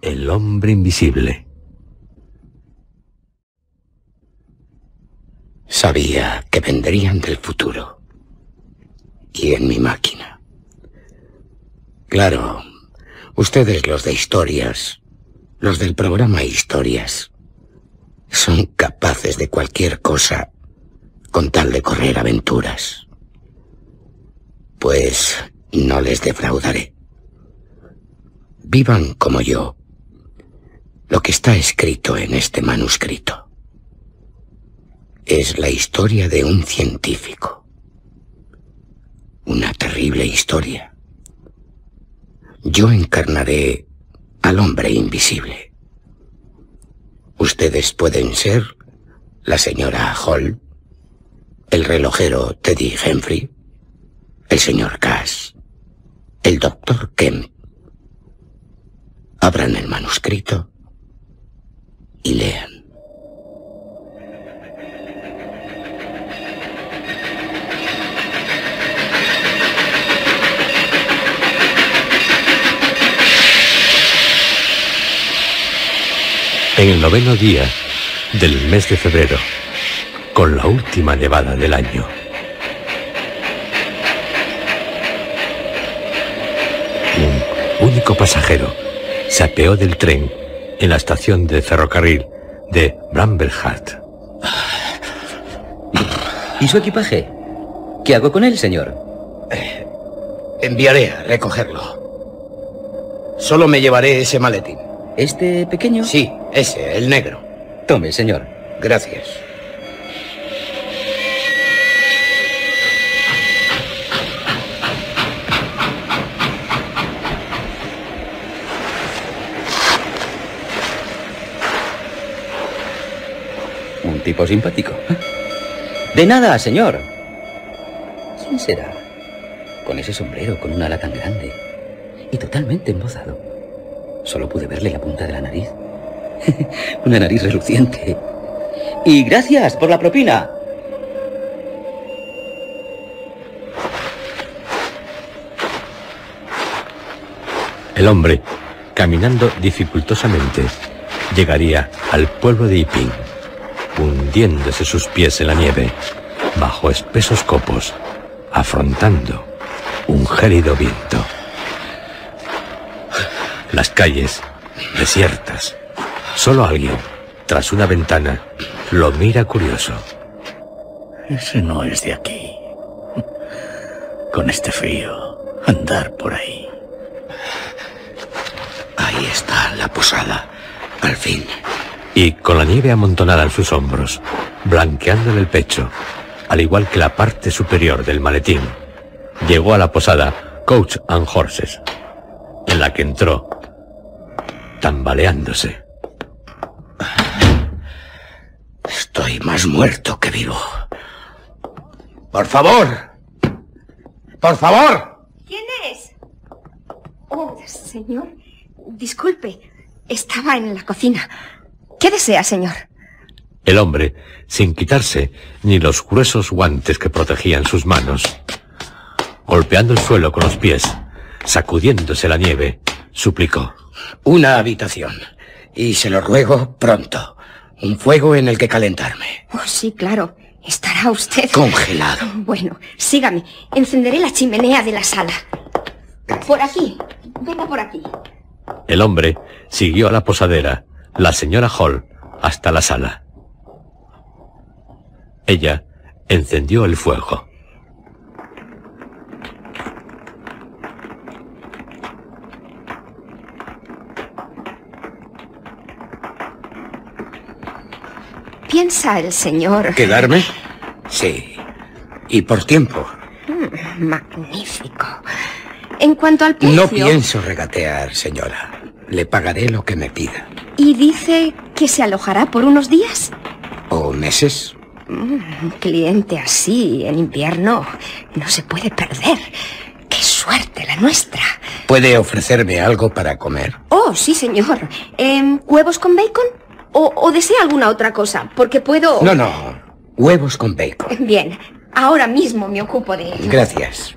El hombre invisible. Sabía que vendrían del futuro. Y en mi máquina. Claro, ustedes los de historias, los del programa Historias, son capaces de cualquier cosa con tal de correr aventuras. Pues no les defraudaré. Vivan como yo lo que está escrito en este manuscrito. Es la historia de un científico. Una terrible historia. Yo encarnaré al hombre invisible. Ustedes pueden ser la señora Hall, el relojero Teddy Henry, el señor Cass, el doctor Kemp. Abran el manuscrito y lean. En el noveno día del mes de febrero, con la última nevada del año. Un único pasajero se apeó del tren en la estación de ferrocarril de Brambleheart. ¿Y su equipaje? ¿Qué hago con él, señor? Enviaré a recogerlo. Solo me llevaré ese maletín. ¿Este pequeño? Sí, ese, el negro. Tome, señor. Gracias. Tipo simpático. De nada, señor. ¿Quién será? Con ese sombrero, con una ala tan grande. Y totalmente embozado. Solo pude verle la punta de la nariz. una nariz reluciente. Y gracias por la propina. El hombre, caminando dificultosamente, llegaría al pueblo de Iping, hundiéndose sus pies en la nieve, bajo espesos copos, afrontando un gélido viento. Las calles, desiertas. Solo alguien, tras una ventana, lo mira curioso. Ese no es de aquí. Con este frío, andar por ahí. Ahí está la posada, al fin. Y con la nieve amontonada en sus hombros, blanqueándole el pecho, al igual que la parte superior del maletín, llegó a la posada Coach and Horses, en la que entró, tambaleándose. Estoy más muerto que vivo. Por favor. Por favor. ¿Quién es? Oh, señor. Disculpe. Estaba en la cocina. ¿Qué desea, señor? El hombre, sin quitarse ni los gruesos guantes que protegían sus manos, golpeando el suelo con los pies, sacudiéndose la nieve, suplicó. Una habitación. Y se lo ruego pronto. Un fuego en el que calentarme. Oh, sí, claro. Estará usted... Congelado. Bueno, sígame. Encenderé la chimenea de la sala. Por aquí. Venga por aquí. El hombre siguió a la posadera, la señora Hall, hasta la sala. Ella encendió el fuego. ¿Piensa el señor? ¿Quedarme? Sí. Y por tiempo. Mm, magnífico. En cuanto al precio... No pienso regatear, señora. Le pagaré lo que me pida. ¿Y dice que se alojará por unos días? ¿O meses? Mm, Un cliente así en invierno no se puede perder. ¡Qué suerte la nuestra! ¿Puede ofrecerme algo para comer? Oh, sí, señor. Em, ¿Huevos con bacon? O, ¿O desea alguna otra cosa? Porque puedo... No, no. Huevos con bacon. Bien, ahora mismo me ocupo de ello. Gracias.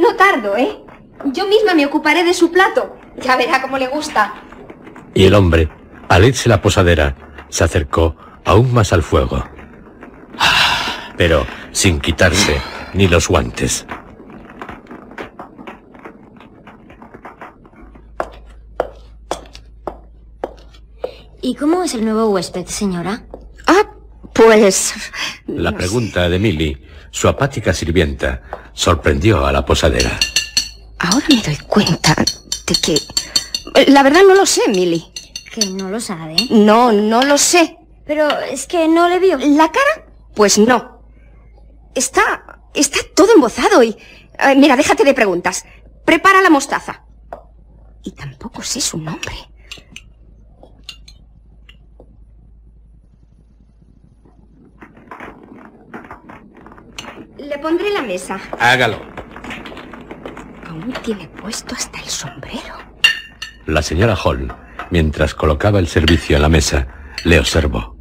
No tardo, ¿eh? Yo misma me ocuparé de su plato. Ya verá cómo le gusta. Y el hombre, al irse la posadera, se acercó aún más al fuego. Pero sin quitarse ni los guantes. ¿Y cómo es el nuevo huésped, señora? Ah, pues... La pregunta de Milly, su apática sirvienta, sorprendió a la posadera. Ahora me doy cuenta de que... La verdad no lo sé, Milly. Que no lo sabe. No, no lo sé. Pero es que no le vio. ¿La cara? Pues no. Está... está todo embozado y... eh, mira, déjate de preguntas. Prepara la mostaza. Y tampoco sé su nombre. Le pondré la mesa. Hágalo. Aún tiene puesto hasta el sombrero. La señora Hall, mientras colocaba el servicio en la mesa, le observó.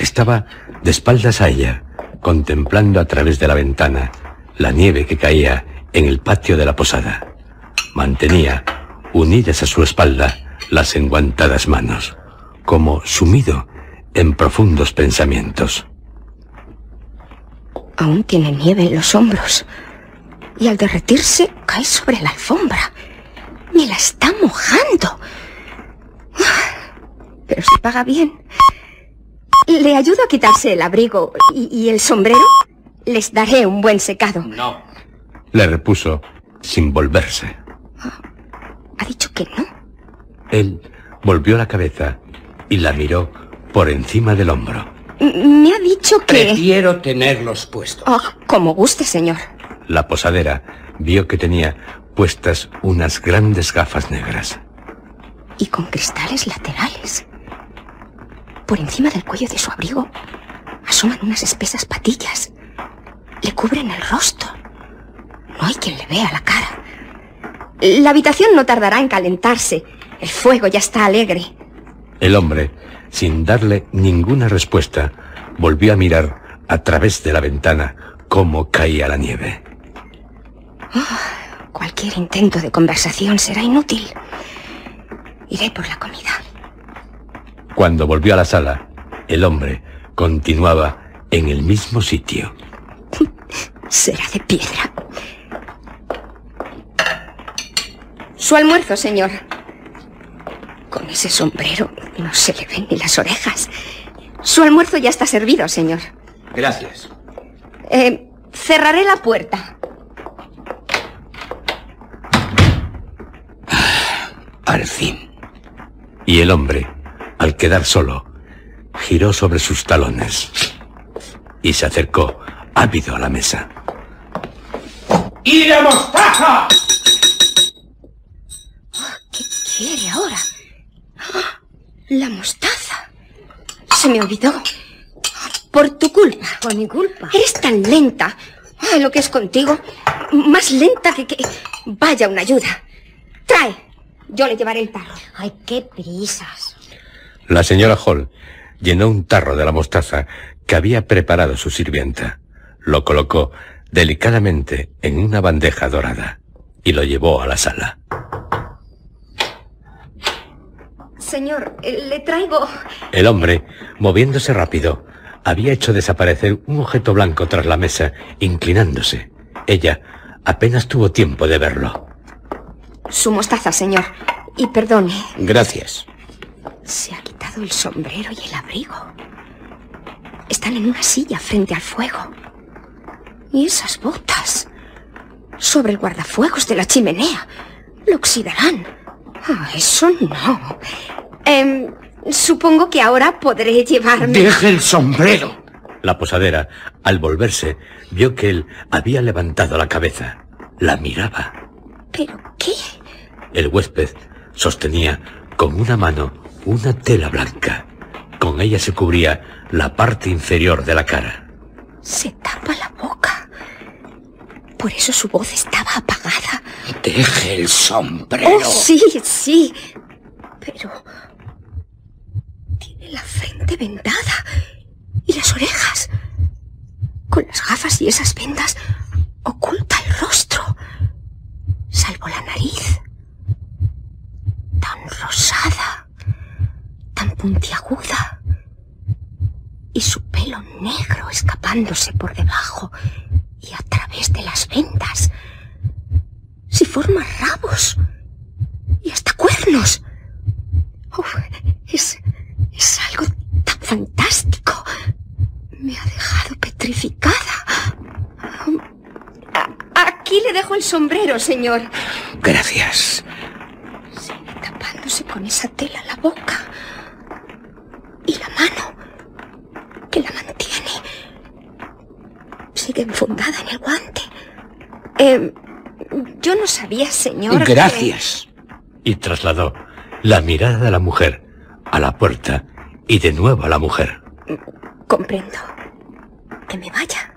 Estaba de espaldas a ella, contemplando a través de la ventana la nieve que caía en el patio de la posada. Mantenía, unidas a su espalda, las enguantadas manos, como sumido en profundos pensamientos. Aún tiene nieve en los hombros. Y al derretirse cae sobre la alfombra. Me la está mojando. Ah, Pero si paga bien. Le ayudo a quitarse el abrigo y, y el sombrero. Les daré un buen secado. No. Le repuso sin volverse. Ha dicho que no. Él volvió la cabeza y la miró por encima del hombro. Me ha dicho que... Prefiero tenerlos puestos. Ah, como guste, señor. La posadera vio que tenía puestas unas grandes gafas negras. Y con cristales laterales. Por encima del cuello de su abrigo asoman unas espesas patillas. Le cubren el rostro. No hay quien le vea la cara. La habitación no tardará en calentarse. El fuego ya está alegre. El hombre, sin darle ninguna respuesta, volvió a mirar a través de la ventana cómo caía la nieve. Cualquier intento de conversación será inútil. Iré por la comida. Cuando volvió a la sala, el hombre continuaba en el mismo sitio. Será de piedra. Su almuerzo, señor. Con ese sombrero no se le ven ni las orejas. Su almuerzo ya está servido, señor. Gracias. Eh, cerraré la puerta. Al fin. Y el hombre, al quedar solo, giró sobre sus talones y se acercó ávido a la mesa. ¡Y la mostaza! ¿Qué quiere ahora? ¡Ah! La mostaza. Se me olvidó. Por tu culpa. Por mi culpa. Eres tan lenta. Ah, lo que es contigo. Más lenta que que... Vaya una ayuda. Trae. Yo le llevaré el tarro. Ay, qué prisas. La señora Hall llenó un tarro de la mostaza que había preparado su sirvienta. Lo colocó delicadamente en una bandeja dorada y lo llevó a la sala. Señor, eh, le traigo... El hombre, moviéndose rápido, había hecho desaparecer un objeto blanco tras la mesa, inclinándose. Ella apenas tuvo tiempo de verlo. Su mostaza, señor. Y perdone, Gracias. se ha quitado el sombrero y el abrigo. Están en una silla frente al fuego. Y esas botas. Sobre el guardafuegos de la chimenea. Lo oxidarán. Ah, eso no. Em, supongo que ahora podré llevarme... Deje el sombrero. La posadera, al volverse, vio que él había levantado la cabeza. La miraba. ¿Pero qué? El huésped sostenía con una mano una tela blanca. Con ella se cubría la parte inferior de la cara. Se tapa la boca. Por eso su voz estaba apagada. Deje el sombrero. Oh, sí, sí. Pero... Tiene la frente vendada. Y las orejas. Con las gafas y esas vendas oculta el rostro. Salvo la nariz. Tan rosada. puntiaguda y su pelo negro escapándose por debajo y a través de las vendas. Si forma rabos y hasta cuernos. Uf, es, es algo tan fantástico. Me ha dejado petrificada. Aquí le dejo el sombrero, señor. Gracias. Sigue tapándose con esa tela la boca. Y la mano, que la mantiene. Sigue enfundada en el guante. Eh, yo no sabía, señor. que- Gracias. Y trasladó la mirada de la mujer a la puerta y de nuevo a la mujer. Comprendo. Que me vaya.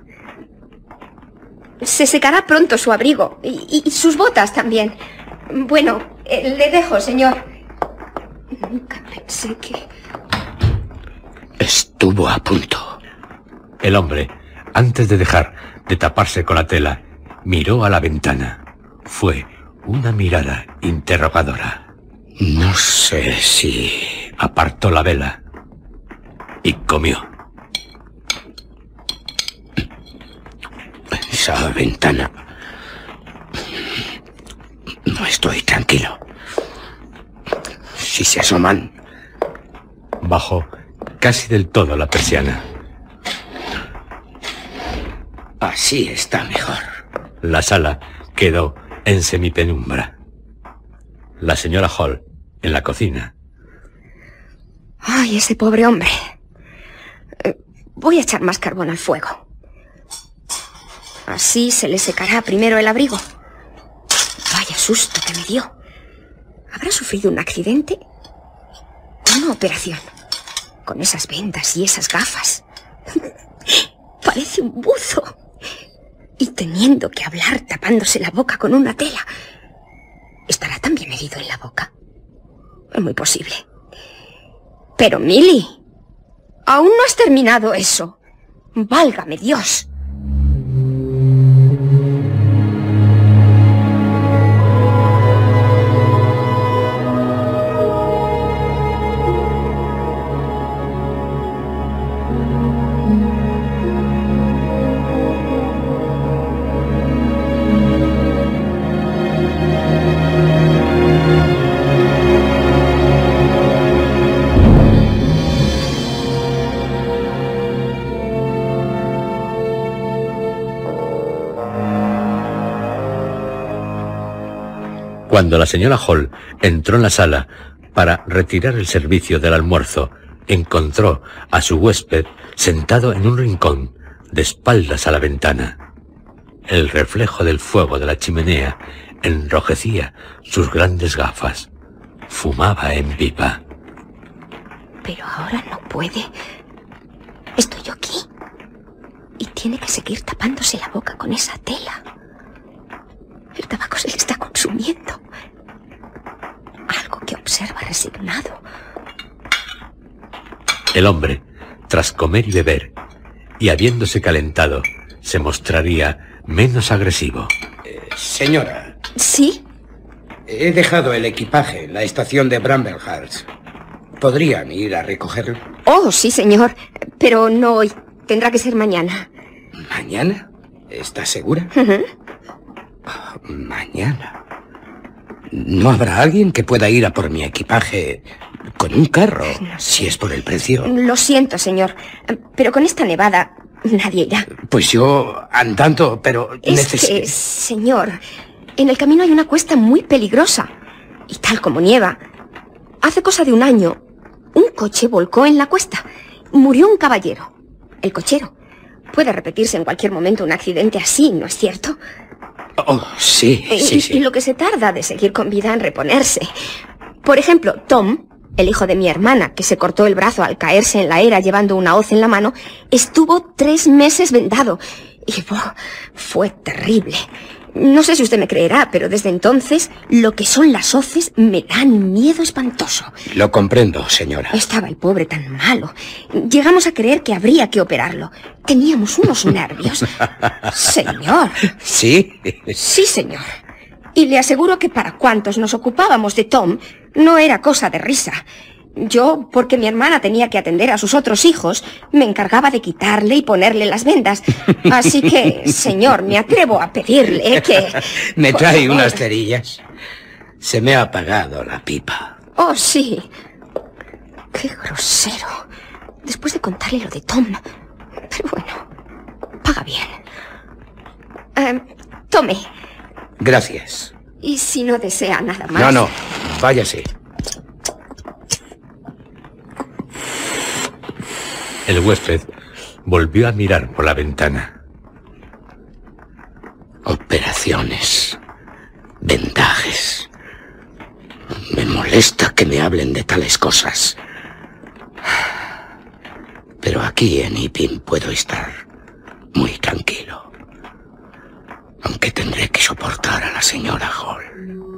Se secará pronto su abrigo y, sus botas también. Bueno, eh, le dejo, señor. Nunca pensé que... Estuvo a punto. El hombre, antes de dejar de taparse con la tela, miró a la ventana. Fue una mirada interrogadora. No sé si... Apartó la vela y comió. Esa ventana... No estoy tranquilo. Si se asoman... Bajó casi del todo la persiana. Así está mejor. La sala quedó en semipenumbra. La señora Hall, en la cocina, Ay, ese pobre hombre. Eh, Voy a echar más carbón al fuego. Así se le secará primero el abrigo. Vaya susto que me dio. ¿Habrá sufrido un accidente? Una operación. Con esas vendas y esas gafas. Parece un buzo. Y teniendo que hablar tapándose la boca con una tela. ¿Estará también herido en la boca? Es muy posible. Pero, Milly, aún no has terminado eso. Válgame Dios. Cuando la señora Hall entró en la sala para retirar el servicio del almuerzo, encontró a su huésped sentado en un rincón, de espaldas a la ventana. El reflejo del fuego de la chimenea enrojecía sus grandes gafas. Fumaba en pipa. Pero ahora no puede. Estoy aquí. Y tiene que seguir tapándose la boca con esa tela. El tabaco se le está consumiendo. Algo que observa resignado. El hombre, tras comer y beber, y habiéndose calentado, se mostraría menos agresivo. Señora, ¿Sí? he dejado el equipaje en la estación de Bramblehurst. ¿Podrían ir a recogerlo? Oh, sí, señor. Pero no hoy. Tendrá que ser mañana. ¿Mañana? ¿Estás segura? Mañana. ¿No habrá alguien que pueda ir a por mi equipaje con un carro? Si es por el precio. Lo siento, señor. Pero con esta nevada nadie irá. Pues yo andando, pero Es necesito... que, señor, en el camino hay una cuesta muy peligrosa. Y tal como nieva, hace cosa de un año, un coche volcó en la cuesta. Murió un caballero, el cochero. Puede repetirse en cualquier momento un accidente así, ¿no es cierto? Oh, sí, Y- sí, sí. y lo que se tarda de seguir con vida en reponerse. Por ejemplo, Tom, el hijo de mi hermana, que se cortó el brazo al caerse en la era llevando una hoz en la mano, estuvo tres meses vendado. Y fue terrible. No sé si usted me creerá, pero desde entonces lo que son las hoces me dan miedo espantoso. Lo comprendo, señora. Estaba el pobre tan malo. Llegamos a creer que habría que operarlo. Teníamos unos nervios. Señor. ¿Sí? Sí, señor. Y le aseguro que para cuantos nos ocupábamos de Tom, no era cosa de risa. Yo, porque mi hermana tenía que atender a sus otros hijos, me encargaba de quitarle y ponerle las vendas. Así que, señor, me atrevo a pedirle que... ¿Me trae unas cerillas? Se me ha apagado la pipa. Oh, sí. Qué grosero. Después de contarle lo de Tom. Pero bueno, paga bien. Eh, tome. Gracias. Y si no desea nada más. No, no. Váyase. El huésped volvió a mirar por la ventana. Operaciones. Vendajes. Me molesta que me hablen de tales cosas. Pero aquí en Ipin puedo estar muy tranquilo. Aunque tendré que soportar a la señora Hall.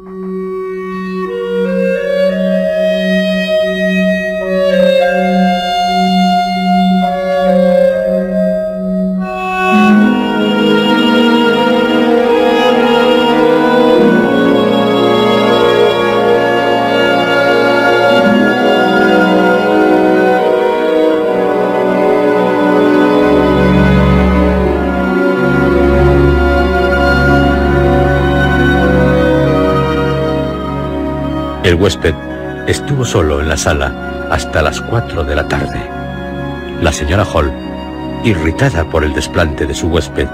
El huésped estuvo solo en la sala hasta las 4 de la tarde. La señora Hall, irritada por el desplante de su huésped,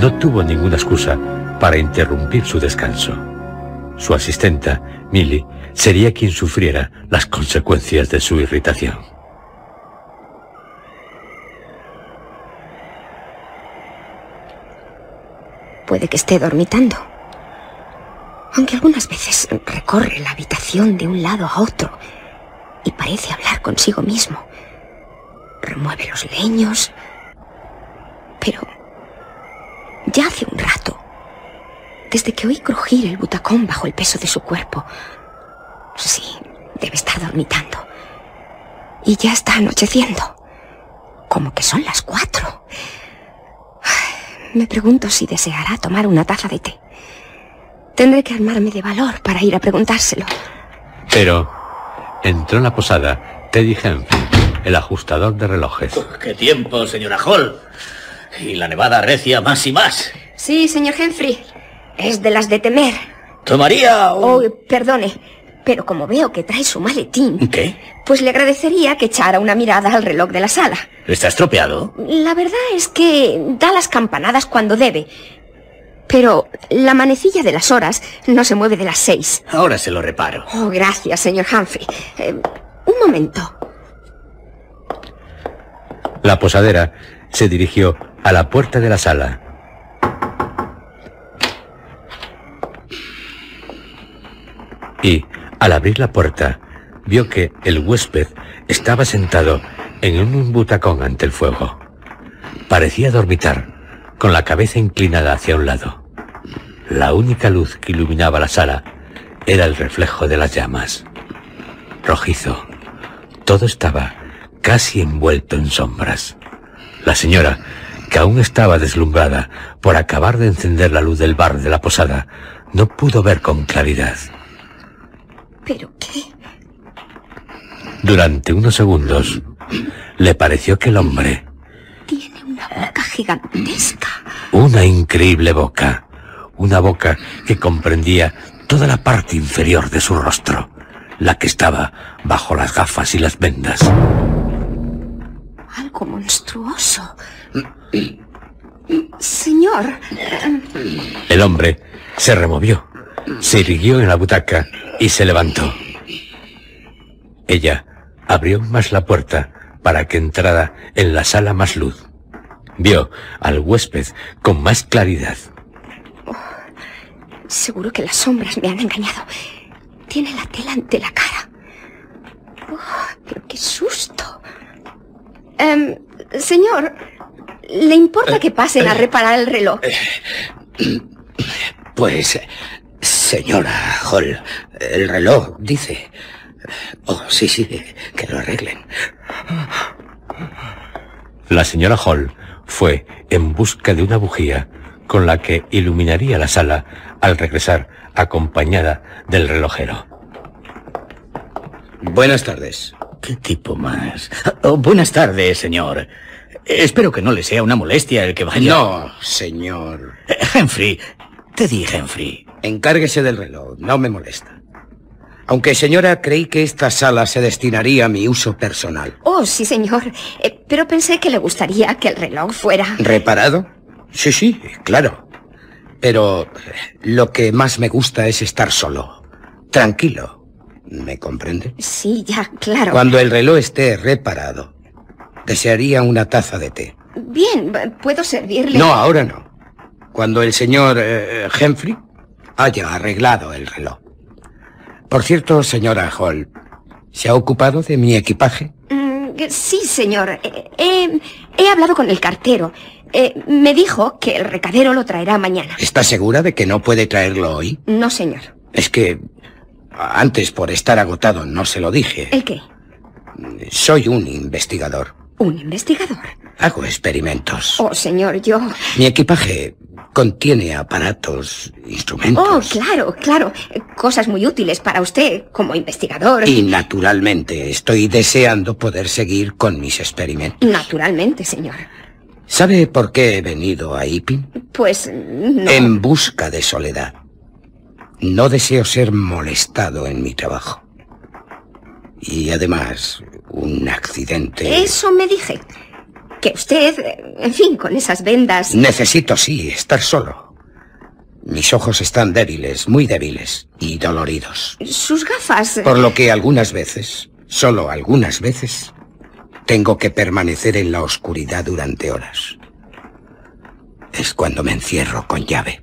no tuvo ninguna excusa para interrumpir su descanso. Su asistenta, Millie, sería quien sufriera las consecuencias de su irritación. Puede que esté dormitando. Aunque algunas veces recorre la habitación de un lado a otro y parece hablar consigo mismo. Remueve los leños. Pero ya hace un rato, desde que oí crujir el butacón bajo el peso de su cuerpo, sí, debe estar dormitando. Y ya está anocheciendo. Como que son las cuatro. Me pregunto si deseará tomar una taza de té. Tendré que armarme de valor para ir a preguntárselo. Pero entró en la posada Teddy Henry, el ajustador de relojes. ¡Qué tiempo, señora Hall! Y la nevada recia más y más. Sí, señor Henry. Es de las de temer. ¿Tomaría un... Oh, perdone, pero como veo que trae su maletín, ¿Qué? pues le agradecería que echara una mirada al reloj de la sala. ¿Está estropeado? La verdad es que da las campanadas cuando debe. Pero la manecilla de las horas no se mueve de las seis. Ahora se lo reparo. Oh, gracias, señor Humphrey. Eh, un momento. La posadera se dirigió a la puerta de la sala. Y, al abrir la puerta, vio que el huésped estaba sentado en un butacón ante el fuego. Parecía dormitar, con la cabeza inclinada hacia un lado. La única luz que iluminaba la sala era el reflejo de las llamas. Rojizo. Todo estaba casi envuelto en sombras. La señora, que aún estaba deslumbrada por acabar de encender la luz del bar de la posada, no pudo ver con claridad. ¿Pero qué? Durante unos segundos, le pareció que el hombre, Tiene una boca gigantesca. una increíble boca, una boca que comprendía toda la parte inferior de su rostro, la que estaba bajo las gafas y las vendas. Algo monstruoso. Señor, El hombre se removió, se irguió en la butaca y se levantó. Ella abrió más la puerta para que entrara en la sala más luz. Vio al huésped con más claridad. Seguro que las sombras me han engañado. Tiene la tela ante la cara. Oh, pero qué susto. Em, señor, ¿le importa que pasen a reparar el reloj? Pues, señora Hall, el reloj dice... Oh, sí, sí, que lo arreglen. La señora Hall fue en busca de una bujía con la que iluminaría la sala al regresar acompañada del relojero. Buenas tardes. qué tipo más. Oh, buenas tardes, señor. Espero que no le sea una molestia el que vaya. No, señor. Henry, te di Henry. Encárguese del reloj, no me molesta. Aunque, señora, creí que esta sala se destinaría a mi uso personal. Oh, sí, señor. Eh, pero pensé que le gustaría que el reloj fuera... ¿Reparado? Sí, sí, claro. Pero eh, lo que más me gusta es estar solo. Tranquilo. ¿Me comprende? Sí, ya, claro. Cuando el reloj esté reparado, desearía una taza de té. Bien, ¿puedo servirle? No, ahora no. Cuando el señor eh, Henry haya arreglado el reloj. Por cierto, señora Hall, ¿se ha ocupado de mi equipaje? Mm, sí, señor. Eh, he hablado con el cartero. Eh, me dijo que el recadero lo traerá mañana. ¿Está segura de que no puede traerlo hoy? No, señor. Es que antes por estar agotado no se lo dije. ¿El qué? Soy un investigador. ¿Un investigador? Hago experimentos. Oh, señor, yo... Mi equipaje contiene aparatos, instrumentos. Oh, claro, claro. Cosas muy útiles para usted como investigador. Y naturalmente estoy deseando poder seguir con mis experimentos. Naturalmente, señor. ¿Sabe por qué he venido a Ipin? Pues no. En busca de soledad. No deseo ser molestado en mi trabajo. Y además, un accidente... Eso me dije. Que usted, en fin, con esas vendas... Necesito, sí, estar solo. Mis ojos están débiles, muy débiles y doloridos. Sus gafas... Por lo que algunas veces, solo algunas veces, tengo que permanecer en la oscuridad durante horas. Es cuando me encierro con llave.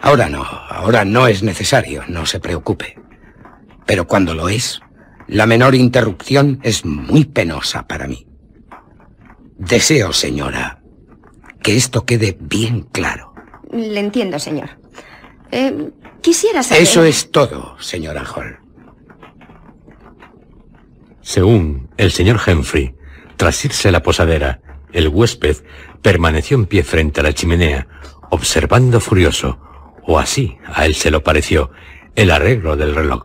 Ahora no, ahora no es necesario, no se preocupe. Pero cuando lo es, la menor interrupción es muy penosa para mí. Deseo, señora, que esto quede bien claro. Le entiendo, señor. Eh, quisiera saber... Eso es todo, señora Hall. Según el señor Henry, tras irse a la posadera, el huésped permaneció en pie frente a la chimenea, observando furioso, o así a él se lo pareció, el arreglo del reloj.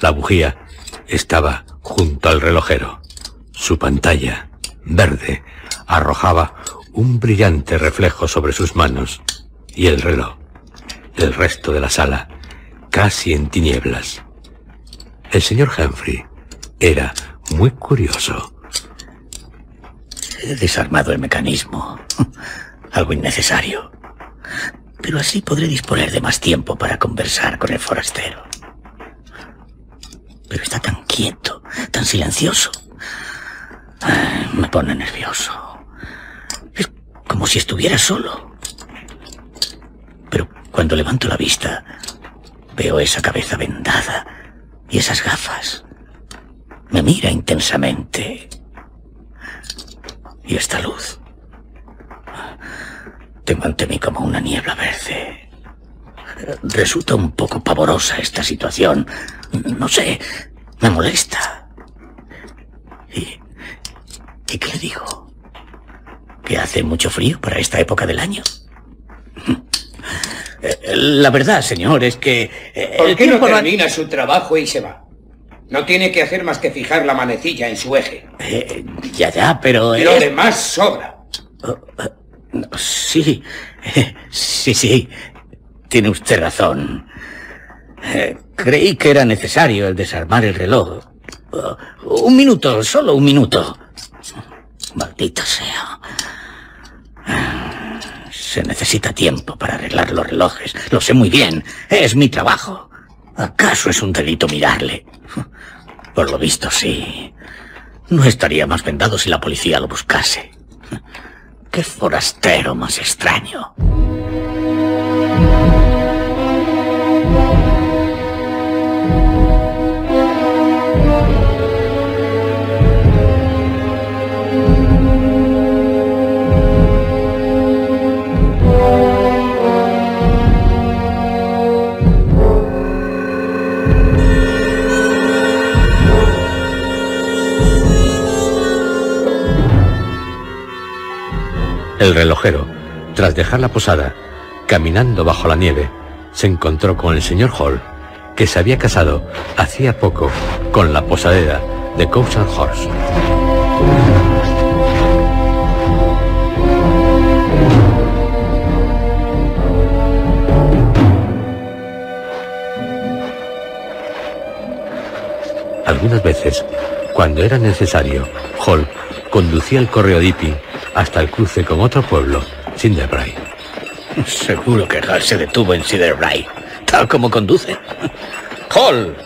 La bujía estaba junto al relojero. Su pantalla, verde, arrojaba un brillante reflejo sobre sus manos y el reloj, el resto de la sala, casi en tinieblas. El señor Humphrey era muy curioso. He desarmado el mecanismo. Algo innecesario. Pero así podré disponer de más tiempo para conversar con el forastero. Pero está tan quieto, tan silencioso. Me pone nervioso. Es como si estuviera solo. Pero cuando levanto la vista, veo esa cabeza vendada y esas gafas. Me mira intensamente. Y esta luz. Tengo ante mí como una niebla verde. Resulta un poco pavorosa esta situación. No sé, me molesta. ¿Y, ¿y qué le digo? ¿Que hace mucho frío para esta época del año? La verdad, señor, es que... Eh, ¿Por qué no termina su trabajo y se va? No tiene que hacer más que fijar la manecilla en su eje. Eh, ya, ya, pero... Lo demás sobra. Oh, oh, sí, sí, sí. Tiene usted razón. Eh, creí que era necesario el desarmar el reloj. Uh, un minuto, solo un minuto. Maldito sea. Se necesita tiempo para arreglar los relojes. Lo sé muy bien. Es mi trabajo. ¿Acaso es un delito mirarle? Por lo visto, sí. No estaría más vendado si la policía lo buscase. Qué forastero más extraño. El relojero, tras dejar la posada, caminando bajo la nieve, se encontró con el señor Hall, que se había casado hacía poco con la posadera de and Horse. Algunas veces, cuando era necesario, Hall conducía el correo Dippy hasta el cruce con otro pueblo, Cinderbray. Seguro que Hall se detuvo en Cinderbray, tal como conduce. ¡Hall!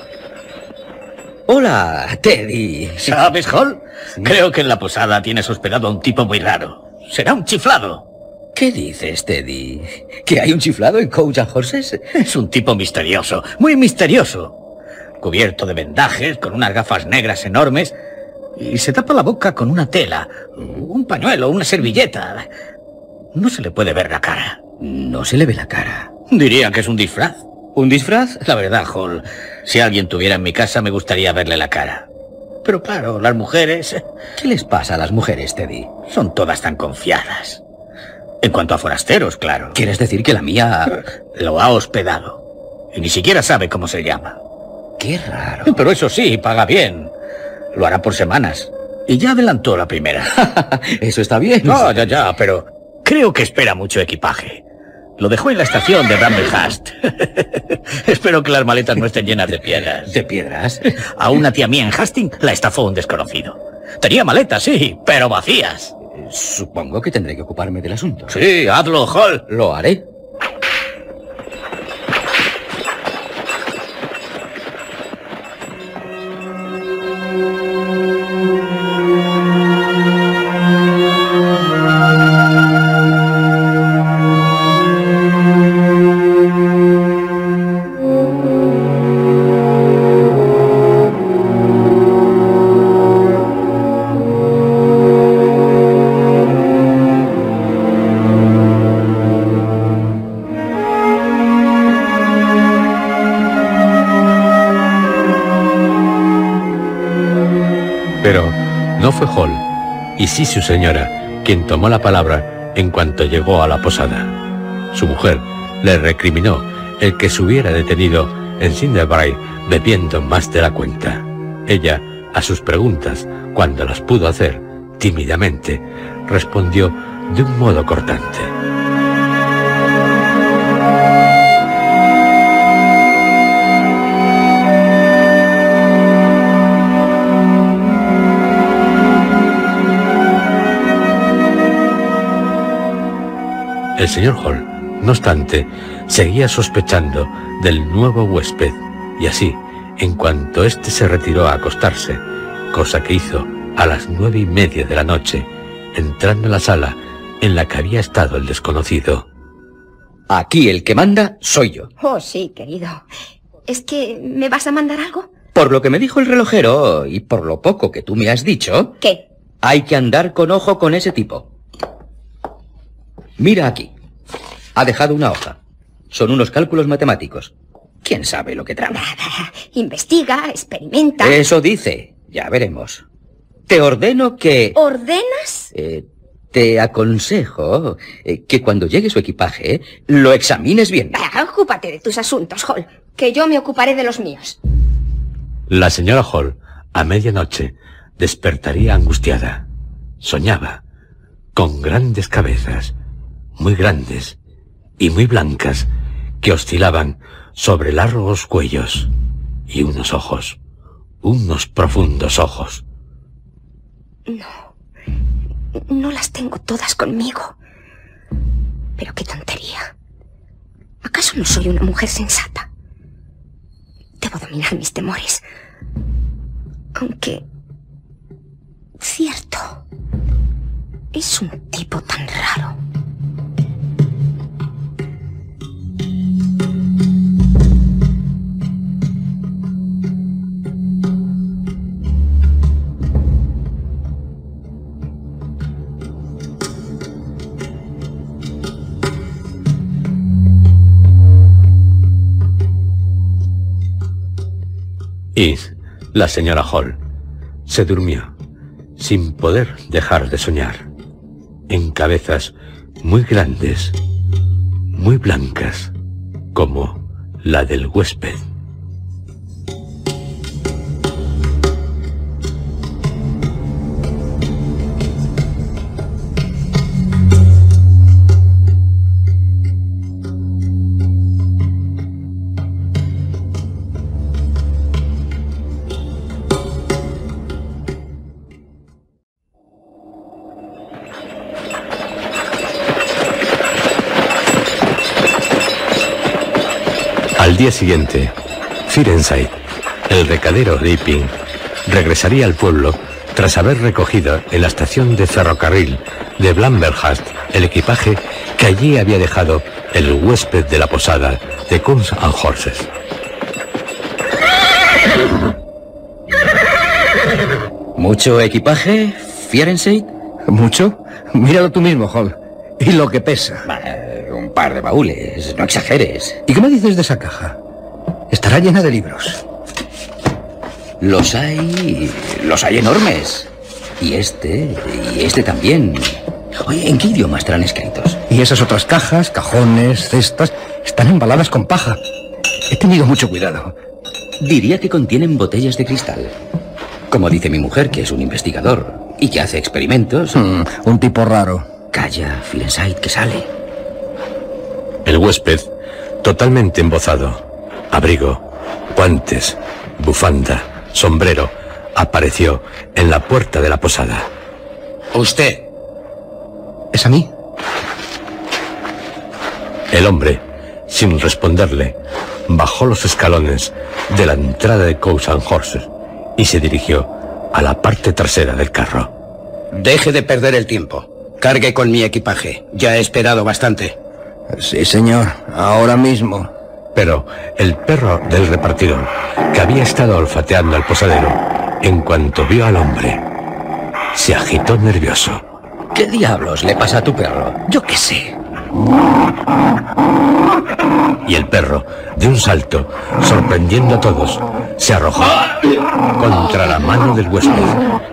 Hola, Teddy. ¿Sabes, Hall? Creo que en la posada tienes hospedado a un tipo muy raro. Será un chiflado. ¿Qué dices, Teddy? ¿Que hay un chiflado en and Horses? Es un tipo misterioso, muy misterioso. Cubierto de vendajes, con unas gafas negras enormes, y se tapa la boca con una tela, un pañuelo, una servilleta. No se le puede ver la cara. No se le ve la cara. Diría que es un disfraz. ¿Un disfraz? La verdad, Hall, si alguien tuviera en mi casa me gustaría verle la cara. Pero claro, las mujeres... ¿Qué les pasa a las mujeres, Teddy? Son todas tan confiadas. En cuanto a forasteros, claro. ¿Quieres decir que la mía... Lo ha hospedado. Y ni siquiera sabe cómo se llama. Qué raro. Pero eso sí, paga bien. Lo hará por semanas. Y ya adelantó la primera. eso está bien. No, ya, ya, pero creo que espera mucho equipaje. Lo dejó en la estación de Bramblehurst. Espero que las maletas no estén llenas de piedras. ¿De piedras? A una tía mía en Hastings la estafó un desconocido. Tenía maletas, sí, pero vacías. Supongo que tendré que ocuparme del asunto. Sí, hazlo, Hall. Lo haré. No fue Hall, y sí su señora, quien tomó la palabra en cuanto llegó a la posada. Su mujer le recriminó el que se hubiera detenido en Cinderbray bebiendo más de la cuenta. Ella, a sus preguntas, cuando las pudo hacer, tímidamente, respondió de un modo cortante. El señor Hall, no obstante, seguía sospechando del nuevo huésped, y así, en cuanto éste se retiró a acostarse, cosa que hizo a las nueve y media de la noche, entrando en la sala en la que había estado el desconocido. Aquí el que manda soy yo. Oh, sí, querido. ¿Es que me vas a mandar algo? Por lo que me dijo el relojero y por lo poco que tú me has dicho, ¿Qué? hay que andar con ojo con ese tipo. Mira aquí. Ha dejado una hoja. Son unos cálculos matemáticos. ¿Quién sabe lo que trama? Nada. Investiga, experimenta. Eso dice. Ya veremos. Te ordeno que... ¿Ordenas? eh, te aconsejo eh, que cuando llegue su equipaje lo examines bien. Ah, ocúpate de tus asuntos, Hall, que yo me ocuparé de los míos. La señora Hall, a medianoche, despertaría angustiada. Soñaba con grandes cabezas, muy grandes y muy blancas, que oscilaban sobre largos cuellos y unos ojos, unos profundos ojos. No. No las tengo todas conmigo. Pero qué tontería. ¿Acaso no soy una mujer sensata? Debo dominar mis temores. Aunque... Cierto. Es un tipo tan raro. Y la señora Hall se durmió, sin poder dejar de soñar, en cabezas muy grandes, muy blancas, como la del huésped. Día siguiente, Firenside, el recadero Ripping, regresaría al pueblo tras haber recogido en la estación de ferrocarril de Blamberhast el equipaje que allí había dejado el huésped de la posada de Kunz and Horses. ¿Mucho equipaje, Fierenseid? ¿Mucho? Míralo tú mismo, Hall. ¿Y lo que pesa? un par de baúles, no exageres. ¿Y qué me dices de esa caja? Estará llena de libros. Los hay... los hay enormes. Y este... y este también. Oye, ¿en qué idioma estarán escritos? Y esas otras cajas, cajones, cestas, están embaladas con paja. He tenido mucho cuidado. Diría que contienen botellas de cristal. Como dice mi mujer, que es un investigador y que hace experimentos. Mm, un tipo raro. Calla, Filenside, que sale. El huésped, totalmente embozado, abrigo, guantes, bufanda, sombrero, apareció en la puerta de la posada. ¿Usted? ¿Es a mí? El hombre, sin responderle, bajó los escalones de la entrada de Cows and Horses y se dirigió a la parte trasera del carro. Deje de perder el tiempo. Cargue con mi equipaje. Ya he esperado bastante. Sí, señor. Ahora mismo. Pero el perro del repartidor, que había estado olfateando al posadero, en cuanto vio al hombre, se agitó nervioso. ¿Qué diablos le pasa a tu perro? Yo qué sé. Y el perro, de un salto, sorprendiendo a todos, se arrojó contra la mano del huésped,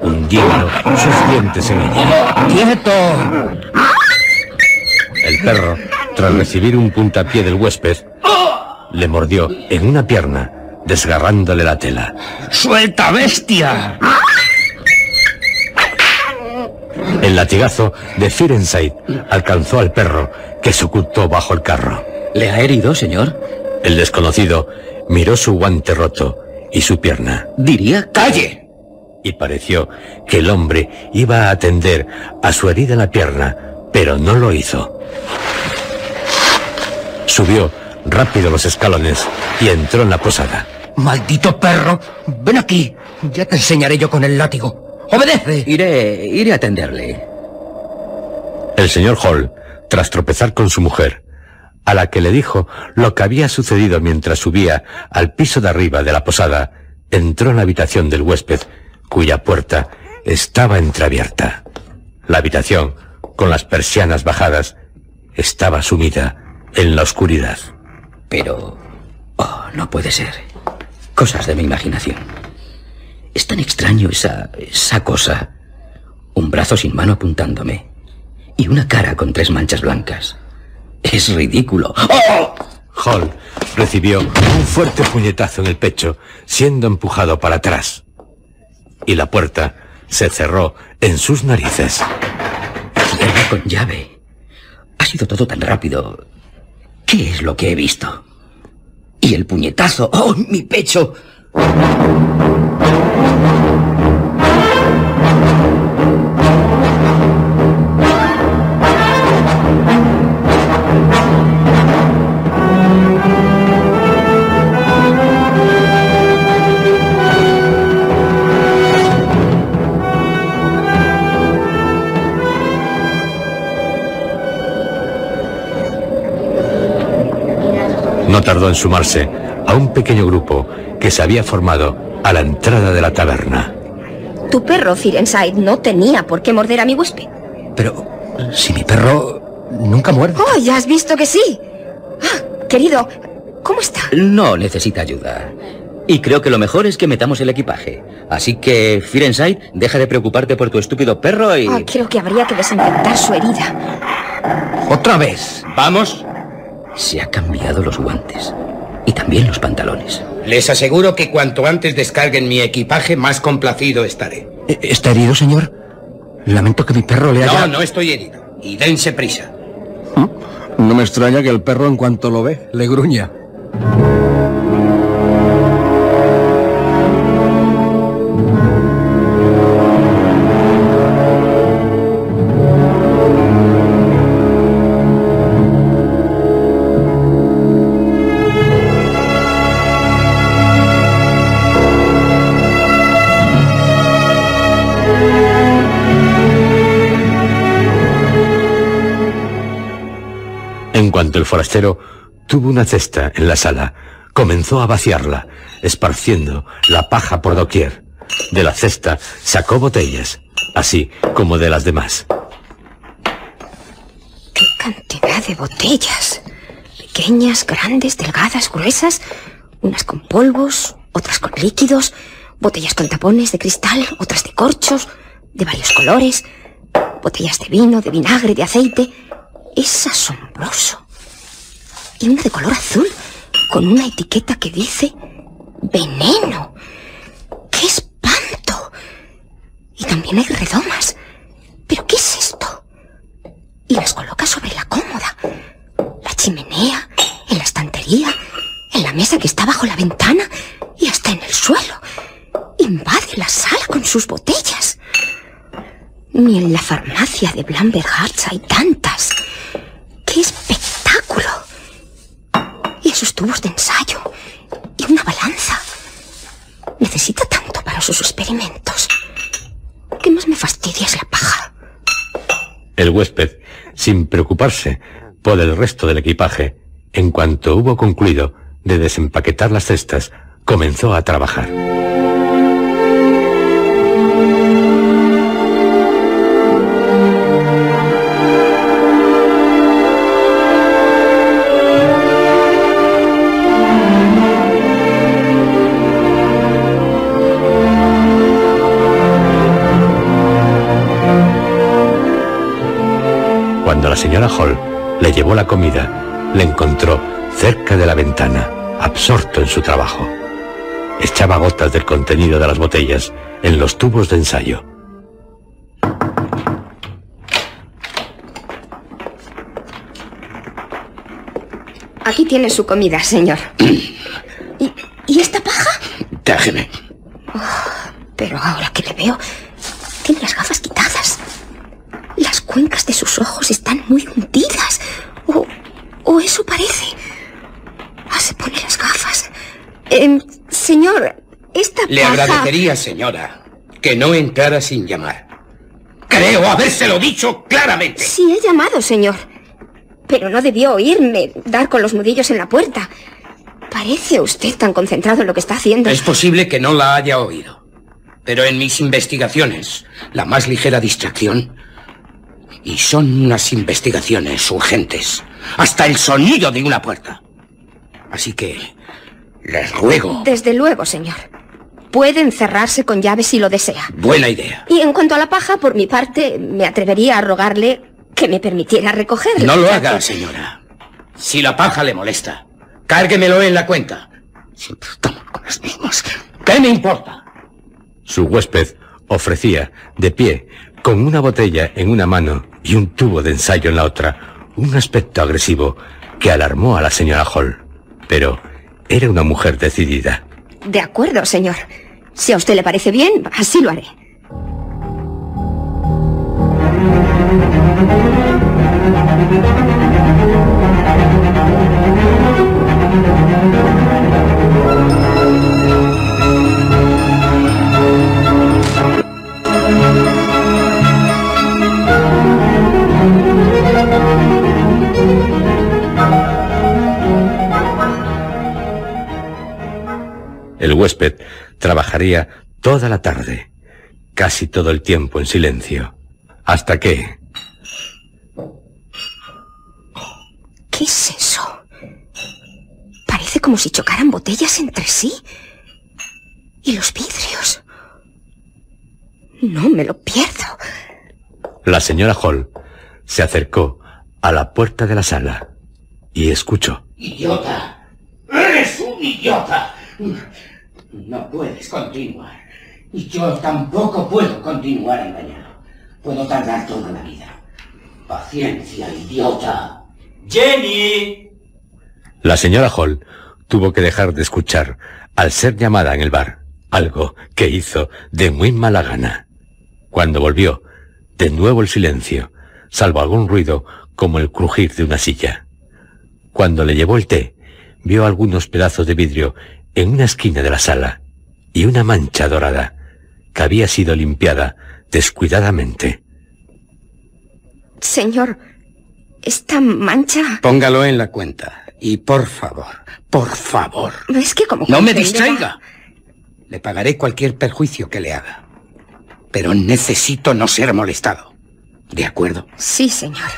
hundiendo sus dientes en ella. ¡Quieto! El perro, tras recibir un puntapié del huésped, le mordió en una pierna, desgarrándole la tela. ¡Suelta, bestia! El latigazo de Firenside alcanzó al perro, que se ocultó bajo el carro. ¿Le ha herido, señor? El desconocido miró su guante roto y su pierna. Diría... ¡Calle! Y pareció que el hombre iba a atender a su herida en la pierna, pero no lo hizo. Subió rápido los escalones y entró en la posada. ¡Maldito perro! ¡Ven aquí! Ya te enseñaré yo con el látigo. ¡Obedece! Iré... iré a atenderle. El señor Hall, tras tropezar con su mujer, a la que le dijo lo que había sucedido mientras subía al piso de arriba de la posada, entró en la habitación del huésped, cuya puerta estaba entreabierta. La habitación, con las persianas bajadas, estaba sumida en la oscuridad. Pero... Oh, no puede ser. Cosas de mi imaginación. Es tan extraño esa... esa cosa. Un brazo sin mano apuntándome. Y una cara con tres manchas blancas. Es ridículo. ¡Oh! Hall recibió un fuerte puñetazo en el pecho, siendo empujado para atrás. Y la puerta se cerró en sus narices. Cierra con llave. Ha sido todo tan rápido. ¿Qué es lo que he visto? Y el puñetazo. ¡Oh, mi pecho! Tardó en sumarse a un pequeño grupo que se había formado a la entrada de la taberna. Tu perro, Firenside, no tenía por qué morder a mi huésped. Pero si mi perro nunca muerde. Oh, ya has visto que sí. Ah, querido, ¿cómo está? No necesita ayuda. Y creo que lo mejor es que metamos el equipaje. Así que, Firenside, deja de preocuparte por tu estúpido perro y... Ah, creo que habría que desinfectar su herida. Otra vez. Vamos. Se ha cambiado los guantes. Y también los pantalones. Les aseguro que cuanto antes descarguen mi equipaje, más complacido estaré. ¿E-, ¿Está herido, señor? Lamento que mi perro le haya... No, no estoy herido. Y dense prisa. No me extraña que el perro, en cuanto lo ve, le gruña. En cuanto el forastero tuvo una cesta en la sala, comenzó a vaciarla, esparciendo la paja por doquier. De la cesta sacó botellas, así como de las demás. ¡Qué cantidad de botellas! Pequeñas, grandes, delgadas, gruesas, unas con polvos, otras con líquidos, botellas con tapones de cristal, otras de corchos, de varios colores, botellas de vino, de vinagre, de aceite. Es asombroso. Y una de color azul, con una etiqueta que dice veneno. ¡Qué espanto! Y también hay redomas. ¿Pero qué es esto? Y las coloca sobre la cómoda, la chimenea, en la estantería, en la mesa que está bajo la ventana y hasta en el suelo. Invade la sala con sus botellas. Ni en la farmacia de Blamber hay tantas. ¡Qué espectáculo! Y esos tubos de ensayo. Y una balanza. Necesita tanto para sus experimentos. ¿Qué más me fastidia es la paja? El huésped, sin preocuparse por el resto del equipaje, en cuanto hubo concluido de desempaquetar las cestas, comenzó a trabajar. Cuando la señora Hall le llevó la comida, le encontró cerca de la ventana, absorto en su trabajo. Echaba gotas del contenido de las botellas en los tubos de ensayo. Aquí tiene su comida, señor. ¿Y, y esta paja? Déjeme. Pero ahora que le veo, tiene las gafas quitadas. Las cuencas de sus ojos están muy hundidas. O, o eso parece. Ah, se pone las gafas. Em, señor, esta Le paja... agradecería, señora, que no entrara sin llamar. Creo habérselo dicho claramente. Sí, he llamado, señor. Pero no debió oírme dar con los nudillos en la puerta. Parece usted tan concentrado en lo que está haciendo. Es posible que no la haya oído. Pero en mis investigaciones, la más ligera distracción... Y son unas investigaciones urgentes. Hasta el sonido de una puerta. Así que... Les ruego... Desde luego, señor. Puede encerrarse con llave si lo desea. Buena idea. Y en cuanto a la paja, por mi parte, me atrevería a rogarle que me permitiera recogerla. No lo haga, que- señora. Si la paja le molesta, cárguemelo en la cuenta. Siempre estamos con las mismas. ¿Qué me importa? Su huésped ofrecía, de pie, con una botella en una mano y un tubo de ensayo en la otra, un aspecto agresivo que alarmó a la señora Hall. Pero era una mujer decidida. De acuerdo, señor. Si a usted le parece bien, así lo haré. El huésped trabajaría toda la tarde, casi todo el tiempo en silencio, hasta que, ¿Qué es eso? Parece como si chocaran botellas entre sí. ¿Y los vidrios? No me lo pierdo. la señora Hall se acercó a la puerta de la sala y escuchó. Idiota. Eres un idiota. No puedes continuar. Y yo tampoco puedo continuar engañado. Puedo tardar toda la vida. Paciencia, idiota. ¡Jenny! La señora Hall tuvo que dejar de escuchar al ser llamada en el bar, algo que hizo de muy mala gana. Cuando volvió, de nuevo el silencio, salvo algún ruido como el crujir de una silla. Cuando le llevó el té, vio algunos pedazos de vidrio en una esquina de la sala y una mancha dorada que había sido limpiada descuidadamente. Señor, esta mancha... Póngalo en la cuenta. Y por favor, por favor. Es que como... No me distraiga. Le pagaré cualquier perjuicio que le haga. Pero necesito no ser molestado. ¿De acuerdo? Sí, señor.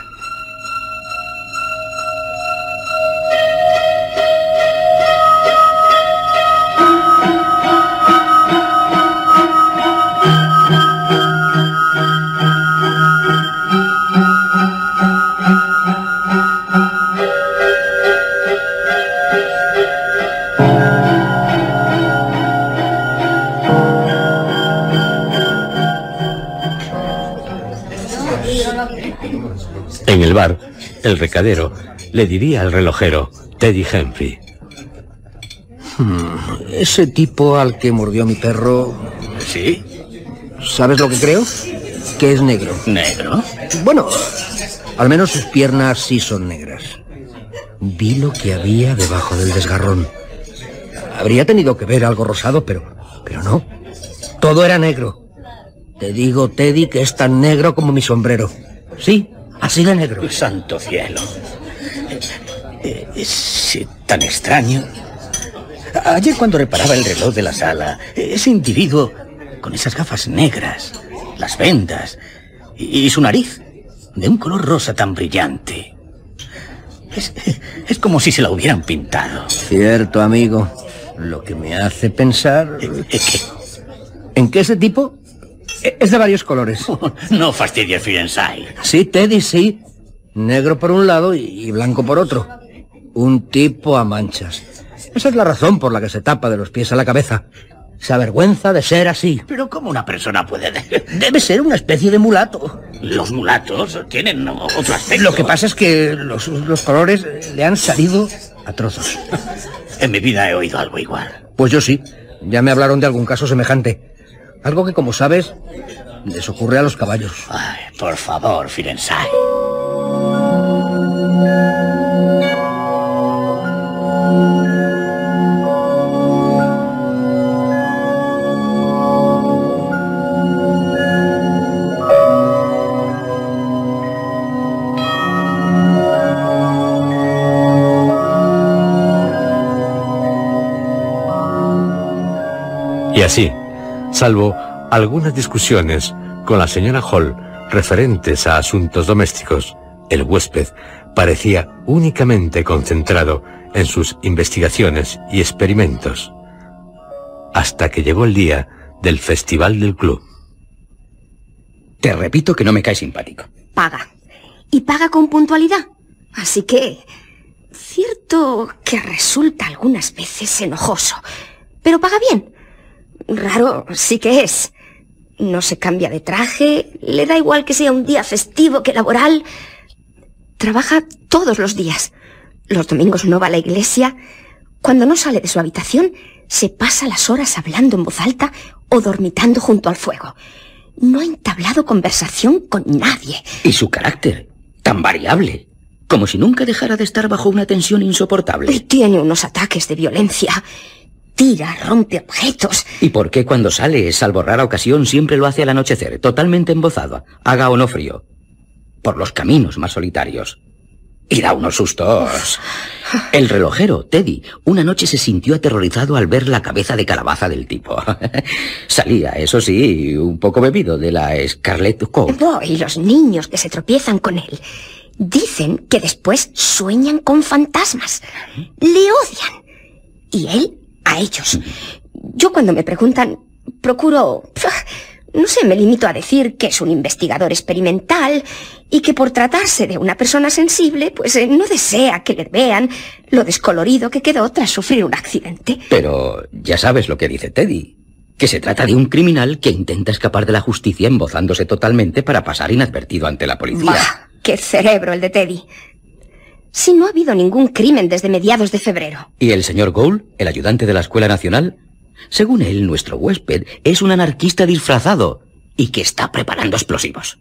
El bar, el recadero le diría al relojero, Teddy Henry. Hmm, ese tipo al que mordió mi perro... ¿Sí? ¿Sabes lo que creo? Que es negro. ¿Negro? Bueno, al menos sus piernas sí son negras. Vi lo que había debajo del desgarrón. Habría tenido que ver algo rosado, pero... pero no. Todo era negro. Te digo, Teddy, que es tan negro como mi sombrero. Sí, así de negro. Santo cielo. Eh, Es tan extraño. Ayer cuando reparaba el reloj de la sala, ese individuo con esas gafas negras, las vendas y su nariz de un color rosa tan brillante. Es, es como si se la hubieran pintado. Cierto, amigo. Lo que me hace pensar... ¿Qué? ¿En que ese tipo es de varios colores? No fastidies, Firenside. Sí, Teddy, sí. Negro por un lado y blanco por otro. Un tipo a manchas. Esa es la razón por la que se tapa de los pies a la cabeza. Se avergüenza de ser así. Pero ¿cómo una persona puede...? Debe ser una especie de mulato. Los mulatos tienen otro aspecto. Lo que pasa es que los, los colores le han salido a trozos. En mi vida he oído algo igual. Pues yo sí. Ya me hablaron de algún caso semejante. Algo que, como sabes, les ocurre a los caballos. Ay, por favor, Firenside. Y así, salvo algunas discusiones con la señora Hall referentes a asuntos domésticos, el huésped parecía únicamente concentrado en sus investigaciones y experimentos, hasta que llegó el día del festival del club. Te repito que no me cae simpático. Paga. Y paga con puntualidad. Así que... Cierto que resulta algunas veces enojoso, pero paga bien. Raro sí que es. No se cambia de traje, le da igual que sea un día festivo que laboral. Trabaja todos los días. Los domingos no va a la iglesia. Cuando no sale de su habitación, se pasa las horas hablando en voz alta o dormitando junto al fuego. No ha entablado conversación con nadie. Y su carácter, tan variable, como si nunca dejara de estar bajo una tensión insoportable. Y tiene unos ataques de violencia. Tira, rompe objetos. ¿Y por qué cuando sale, salvo rara ocasión, siempre lo hace al anochecer, totalmente embozado, haga o no frío? Por los caminos más solitarios. Y da unos sustos. El relojero, Teddy, una noche se sintió aterrorizado al ver la cabeza de calabaza del tipo. Salía, eso sí, un poco bebido de la Scarlet Coat. No, y los niños que se tropiezan con él dicen que después sueñan con fantasmas. Le odian. Y él a ellos. Yo cuando me preguntan, procuro... No sé, me limito a decir que es un investigador experimental y que por tratarse de una persona sensible, pues eh, no desea que le vean lo descolorido que quedó tras sufrir un accidente. Pero ya sabes lo que dice Teddy. Que se trata de un criminal que intenta escapar de la justicia embozándose totalmente para pasar inadvertido ante la policía. Bah, ¡Qué cerebro el de Teddy! Si no ha habido ningún crimen desde mediados de febrero. ¿Y el señor Gould, el ayudante de la Escuela Nacional? Según él, nuestro huésped es un anarquista disfrazado y que está preparando explosivos.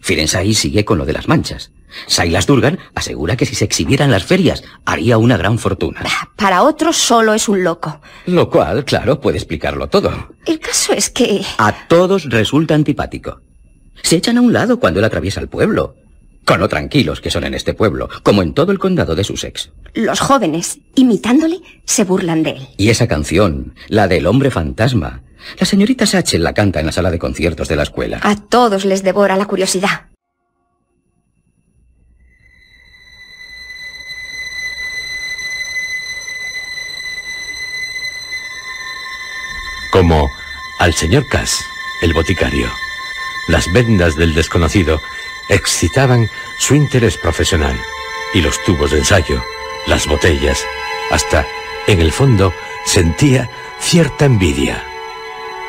Firensai sigue con lo de las manchas. Silas Durgan asegura que si se exhibiera en las ferias haría una gran fortuna. Para otros solo es un loco. Lo cual, claro, puede explicarlo todo. El caso es que... A todos resulta antipático. Se echan a un lado cuando él atraviesa el pueblo. Con lo tranquilos que son en este pueblo, como en todo el condado de Sussex. Los jóvenes, imitándole, se burlan de él. Y esa canción, la del hombre fantasma, la señorita Satchel la canta en la sala de conciertos de la escuela. A todos les devora la curiosidad. Como al señor Cass, el boticario. Las vendas del desconocido excitaban su interés profesional y los tubos de ensayo, las botellas, hasta, en el fondo, sentía cierta envidia.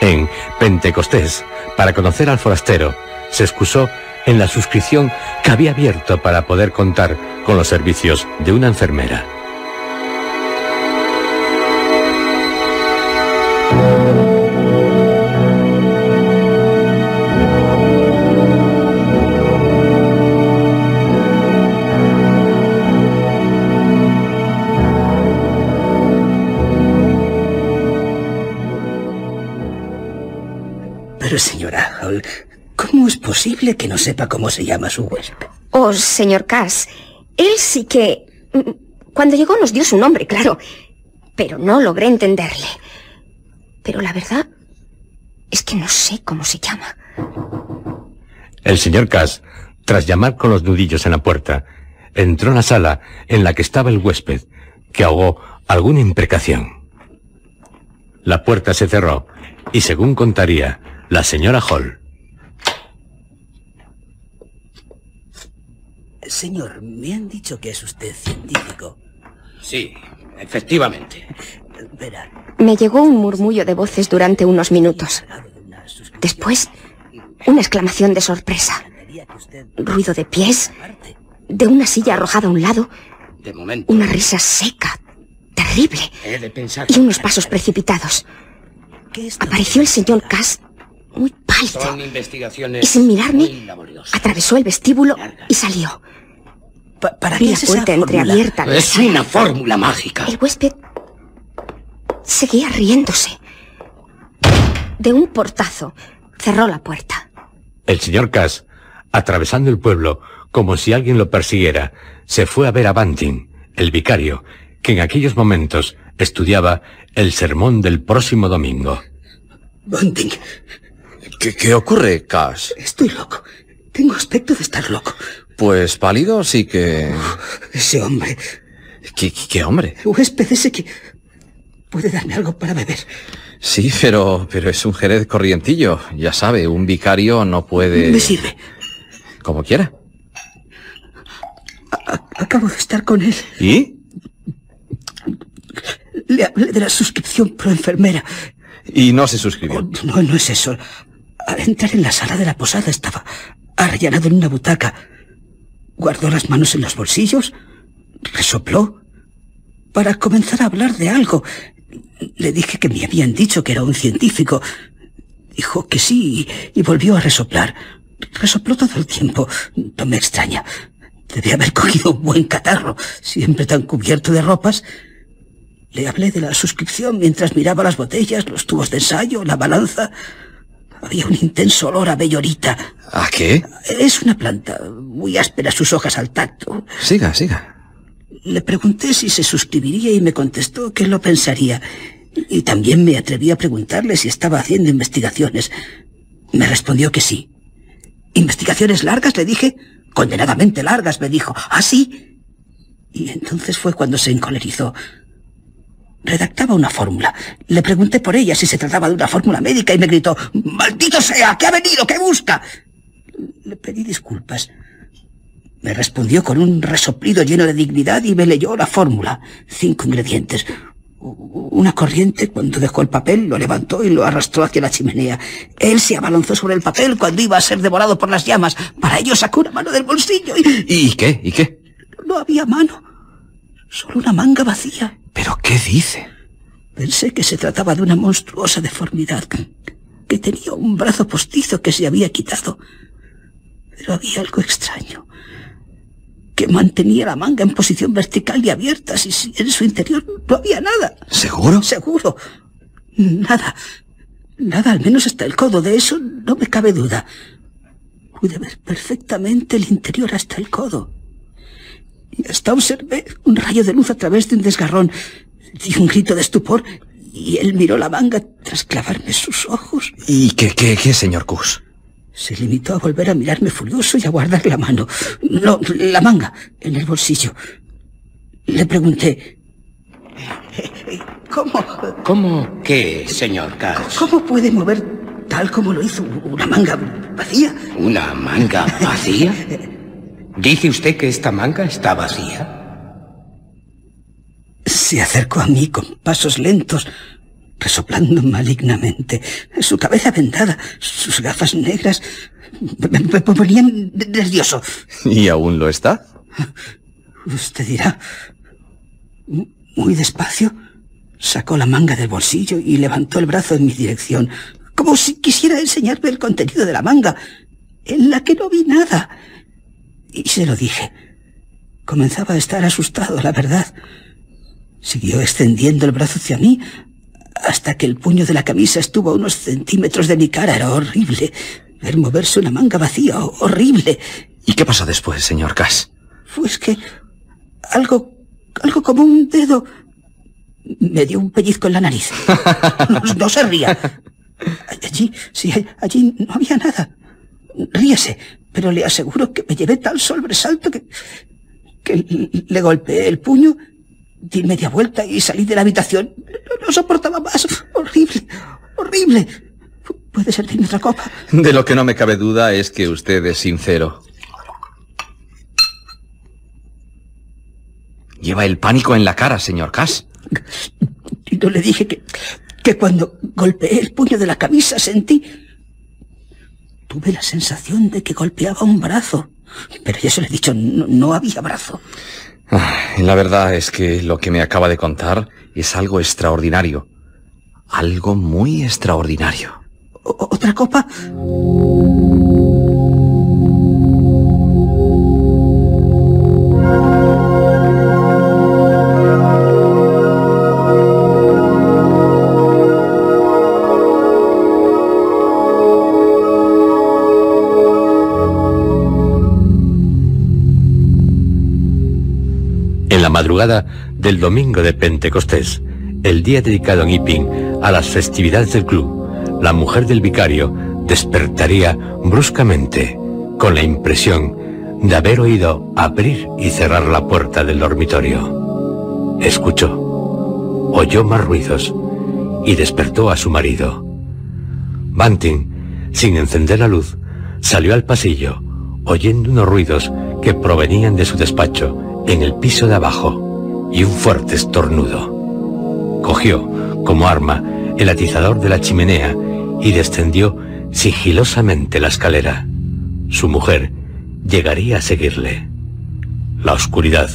En Pentecostés, para conocer al forastero, se excusó en la suscripción que había abierto para poder contar con los servicios de una enfermera. Pero señora Hall, ¿cómo es posible que no sepa cómo se llama su huésped? Oh, señor Cass, él sí que... mm, Cuando llegó nos dio su nombre, claro, pero no logré entenderle. Pero la verdad es que no sé cómo se llama. El señor Cass, tras llamar con los nudillos en la puerta, entró en la sala en la que estaba el huésped, que ahogó alguna imprecación. La puerta se cerró y, según contaría la señora Hall, Señor, me han dicho que es usted científico. Sí, efectivamente. Verá, Me llegó un murmullo de voces durante unos minutos. Después, una exclamación de sorpresa. Ruido de pies, de una silla arrojada a un lado, De momento. una risa seca, terrible, He de pensar. y unos pasos precipitados. Apareció el señor Cass, muy pálido, Son investigaciones y sin mirarme, atravesó el vestíbulo y salió. ¿para Vi qué la es puerta entreabierta. Es sala. una fórmula mágica. El huésped seguía riéndose. De un portazo, cerró la puerta. el señor Cass, atravesando el pueblo como si alguien lo persiguiera, se fue a ver a Banting, el vicario, que en aquellos momentos estudiaba el sermón del próximo domingo. Bunting, ¿Qué, qué ocurre, Cash? estoy loco. Tengo aspecto de estar loco. Pues pálido sí que... Ese hombre, ¿Qué, qué- qué hombre? huésped ese que... ¿Puede darme algo para beber? Sí, pero, pero es un jerez corrientillo. Ya sabe, un vicario no puede... Me sirve. Como quiera. Acabo de estar con él. ¿Y? Le hablé de la suscripción pro enfermera. Y no se suscribió. No, no es eso. Al entrar en la sala de la posada estaba arrellanado en una butaca. Guardó las manos en los bolsillos, resopló, para comenzar a hablar de algo. Le dije que me habían dicho que era un científico. Dijo que sí y, volvió a resoplar. Resopló todo el tiempo. No me extraña. Debe haber cogido un buen catarro, siempre tan cubierto de ropas. Le hablé de la suscripción mientras miraba las botellas, los tubos de ensayo, la balanza. Había un intenso olor a bellorita. ¿A qué? Es una planta, muy áspera sus hojas al tacto. Siga, siga. Le pregunté si se suscribiría y me contestó que lo pensaría. Y también me atreví a preguntarle si estaba haciendo investigaciones. Me respondió que sí. ¿Investigaciones largas? Le dije. Condenadamente largas, me dijo. ¿Ah, sí? Y entonces fue cuando se encolerizó. Redactaba una fórmula. Le pregunté por ella si se trataba de una fórmula médica y me gritó, ¡Maldito sea! ¿Qué ha venido? ¿Qué busca? Le pedí disculpas. Me respondió con un resoplido lleno de dignidad y me leyó la fórmula. Cinco ingredientes. Una corriente, cuando dejó el papel, lo levantó y lo arrastró hacia la chimenea. Él se abalanzó sobre el papel cuando iba a ser devorado por las llamas. Para ello sacó una mano del bolsillo y ¿Y qué? ¿Y qué? no había mano. Solo una manga vacía. ¿Pero qué dice? Pensé que se trataba de una monstruosa deformidad, que tenía un brazo postizo que se había quitado. Pero había algo extraño, que mantenía la manga en posición vertical y abierta, si, si en su interior no había nada. ¿Seguro? Seguro. Nada. Nada, al menos hasta el codo. De eso no me cabe duda. Pude ver perfectamente el interior hasta el codo. Y hasta observé un rayo de luz a través de un desgarrón. Di un grito de estupor y él miró la manga tras clavarme sus ojos. ¿Y qué, qué, qué, señor Cus? Se limitó a volver a mirarme furioso y a guardar la mano. No, la manga, en el bolsillo. Le pregunté. ¿Cómo? ¿Cómo qué, señor Cash? ¿Cómo puede mover tal como lo hizo una manga vacía? ¿Una manga vacía? ¿Dice usted que esta manga está vacía? Se acercó a mí con pasos lentos, resoplando malignamente. Su cabeza vendada, sus gafas negras, me, me ponían nervioso. ¿Y aún lo está? Usted dirá. Muy despacio, sacó la manga del bolsillo y levantó el brazo en mi dirección, como si quisiera enseñarme el contenido de la manga, en la que no vi nada. Y se lo dije. Comenzaba a estar asustado, la verdad. Siguió extendiendo el brazo hacia mí hasta que el puño de la camisa estuvo a unos centímetros de mi cara. Era horrible. Ver moverse una manga vacía, horrible. ¿Y qué pasó después, señor Cass? Pues que algo, algo como un dedo me dio un pellizco en la nariz. No, no se ría. Allí, sí, allí no había nada. Ríese, pero le aseguro que me llevé tal sobresalto que, que le golpeé el puño, di media vuelta y salí de la habitación. No, no soportaba más. Horrible, horrible. ¿Puede servirme otra copa? De lo que no me cabe duda es que usted es sincero. Lleva el pánico en la cara, señor Cass. Y no le dije que, que cuando golpeé el puño de la camisa sentí... Tuve la sensación de que golpeaba un brazo. Pero ya se lo he dicho, no, no había brazo. Ah, la verdad es que lo que me acaba de contar es algo extraordinario. Algo muy extraordinario. ¿Otra copa? En la madrugada del domingo de Pentecostés, el día dedicado en Iping a las festividades del club, la mujer del vicario despertaría bruscamente con la impresión de haber oído abrir y cerrar la puerta del dormitorio. Escuchó, oyó más ruidos y despertó a su marido. Banting, sin encender la luz, salió al pasillo, oyendo unos ruidos que provenían de su despacho en el piso de abajo y un fuerte estornudo. Cogió, como arma, el atizador de la chimenea y descendió sigilosamente la escalera. Su mujer llegaría a seguirle. La oscuridad,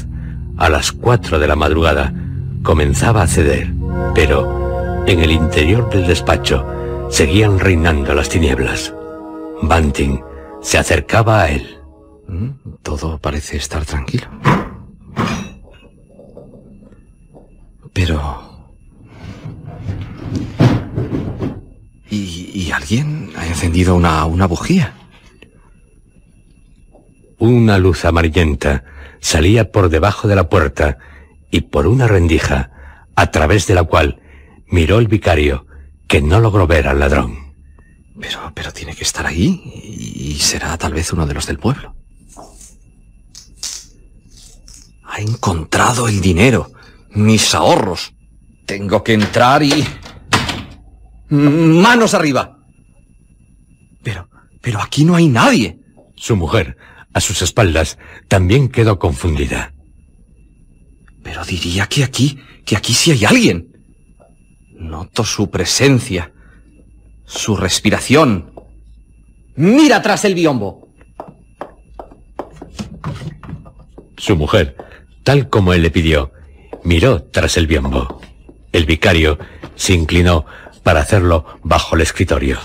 a las cuatro de la madrugada, comenzaba a ceder, pero en el interior del despacho seguían reinando las tinieblas. Banting se acercaba a él. Mm, Todo parece estar tranquilo. Pero... ¿Y, y alguien ha encendido una, una bujía? Una luz amarillenta salía por debajo de la puerta y por una rendija, a través de la cual miró el vicario, que no logró ver al ladrón. Pero, pero tiene que estar ahí y será tal vez uno de los del pueblo. Ha encontrado el dinero, mis ahorros. Tengo que entrar y... ¡Manos arriba! Pero, pero aquí no hay nadie. Su mujer, a sus espaldas, también quedó confundida. Pero diría que aquí, que aquí sí hay alguien. Noto su presencia, su respiración. Mira tras el biombo. Su mujer, tal como él le pidió, miró tras el biombo. El vicario se inclinó para hacerlo bajo el escritorio.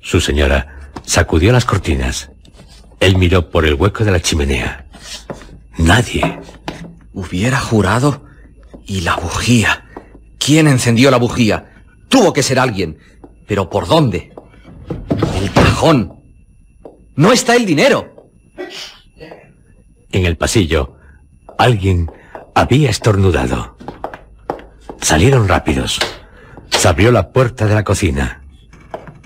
Su señora sacudió las cortinas. Él miró por el hueco de la chimenea. Nadie. Hubiera jurado. Y la bujía. ¿Quién encendió la bujía? Tuvo que ser alguien. ¿Pero por dónde? El cajón. No está el dinero. En el pasillo, alguien había estornudado. Salieron rápidos. Se abrió la puerta de la cocina.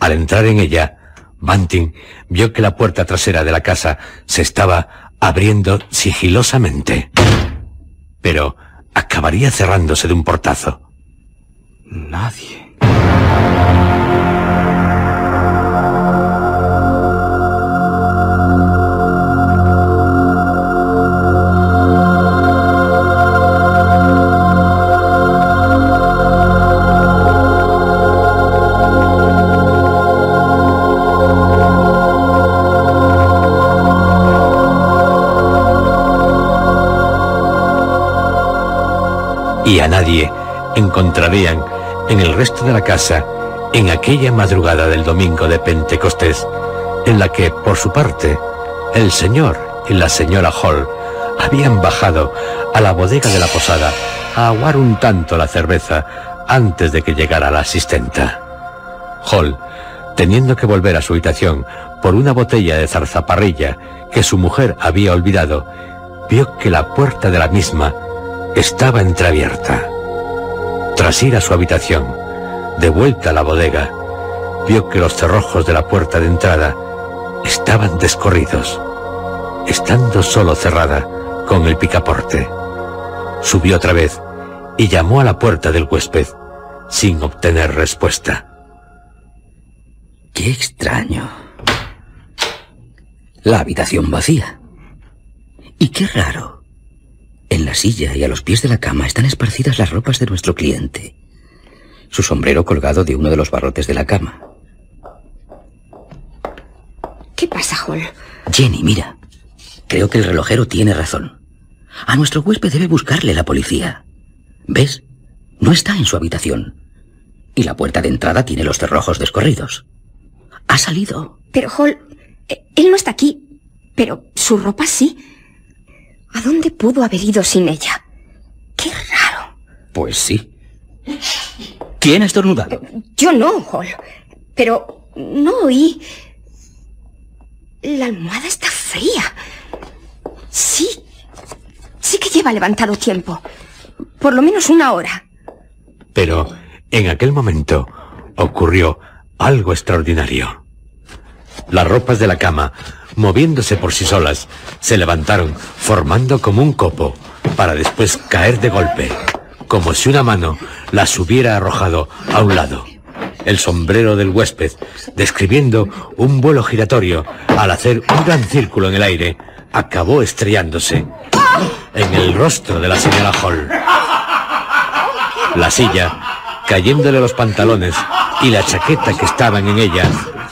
Al entrar en ella, Banting vio que la puerta trasera de la casa se estaba abriendo sigilosamente. Pero acabaría cerrándose de un portazo. Nadie. Y a nadie encontrarían en el resto de la casa en aquella madrugada del domingo de Pentecostés, en la que, por su parte, el señor y la señora Hall habían bajado a la bodega de la posada a aguar un tanto la cerveza antes de que llegara la asistenta. Hall, teniendo que volver a su habitación por una botella de zarzaparrilla que su mujer había olvidado, vio que la puerta de la misma estaba entreabierta. Tras ir a su habitación, de vuelta a la bodega, vio que los cerrojos de la puerta de entrada estaban descorridos, estando solo cerrada con el picaporte. Subió otra vez y llamó a la puerta del huésped, sin obtener respuesta. Qué extraño. La habitación vacía. Y qué raro. En la silla y a los pies de la cama están esparcidas las ropas de nuestro cliente. Su sombrero colgado de uno de los barrotes de la cama. ¿Qué pasa, Hall? Jenny, mira. Creo que el relojero tiene razón. A nuestro huésped debe buscarle la policía. ¿Ves? No está en su habitación. Y la puerta de entrada tiene los cerrojos descorridos. Ha salido. Pero, Hall, eh, él no está aquí. Pero su ropa sí. ¿A dónde pudo haber ido sin ella? Qué raro. Pues sí. ¿Quién ha estornudado? Yo no, Hall. Pero no oí. La almohada está fría. Sí. Sí que lleva levantado tiempo. Por lo menos una hora. Pero en aquel momento ocurrió algo extraordinario. Las ropas de la cama moviéndose por sí solas, se levantaron, formando como un copo, para después caer de golpe, como si una mano las hubiera arrojado a un lado. El sombrero del huésped, describiendo un vuelo giratorio, al hacer un gran círculo en el aire, acabó estrellándose en el rostro de la señora Hall. La silla, cayéndole los pantalones y la chaqueta que estaban en ella,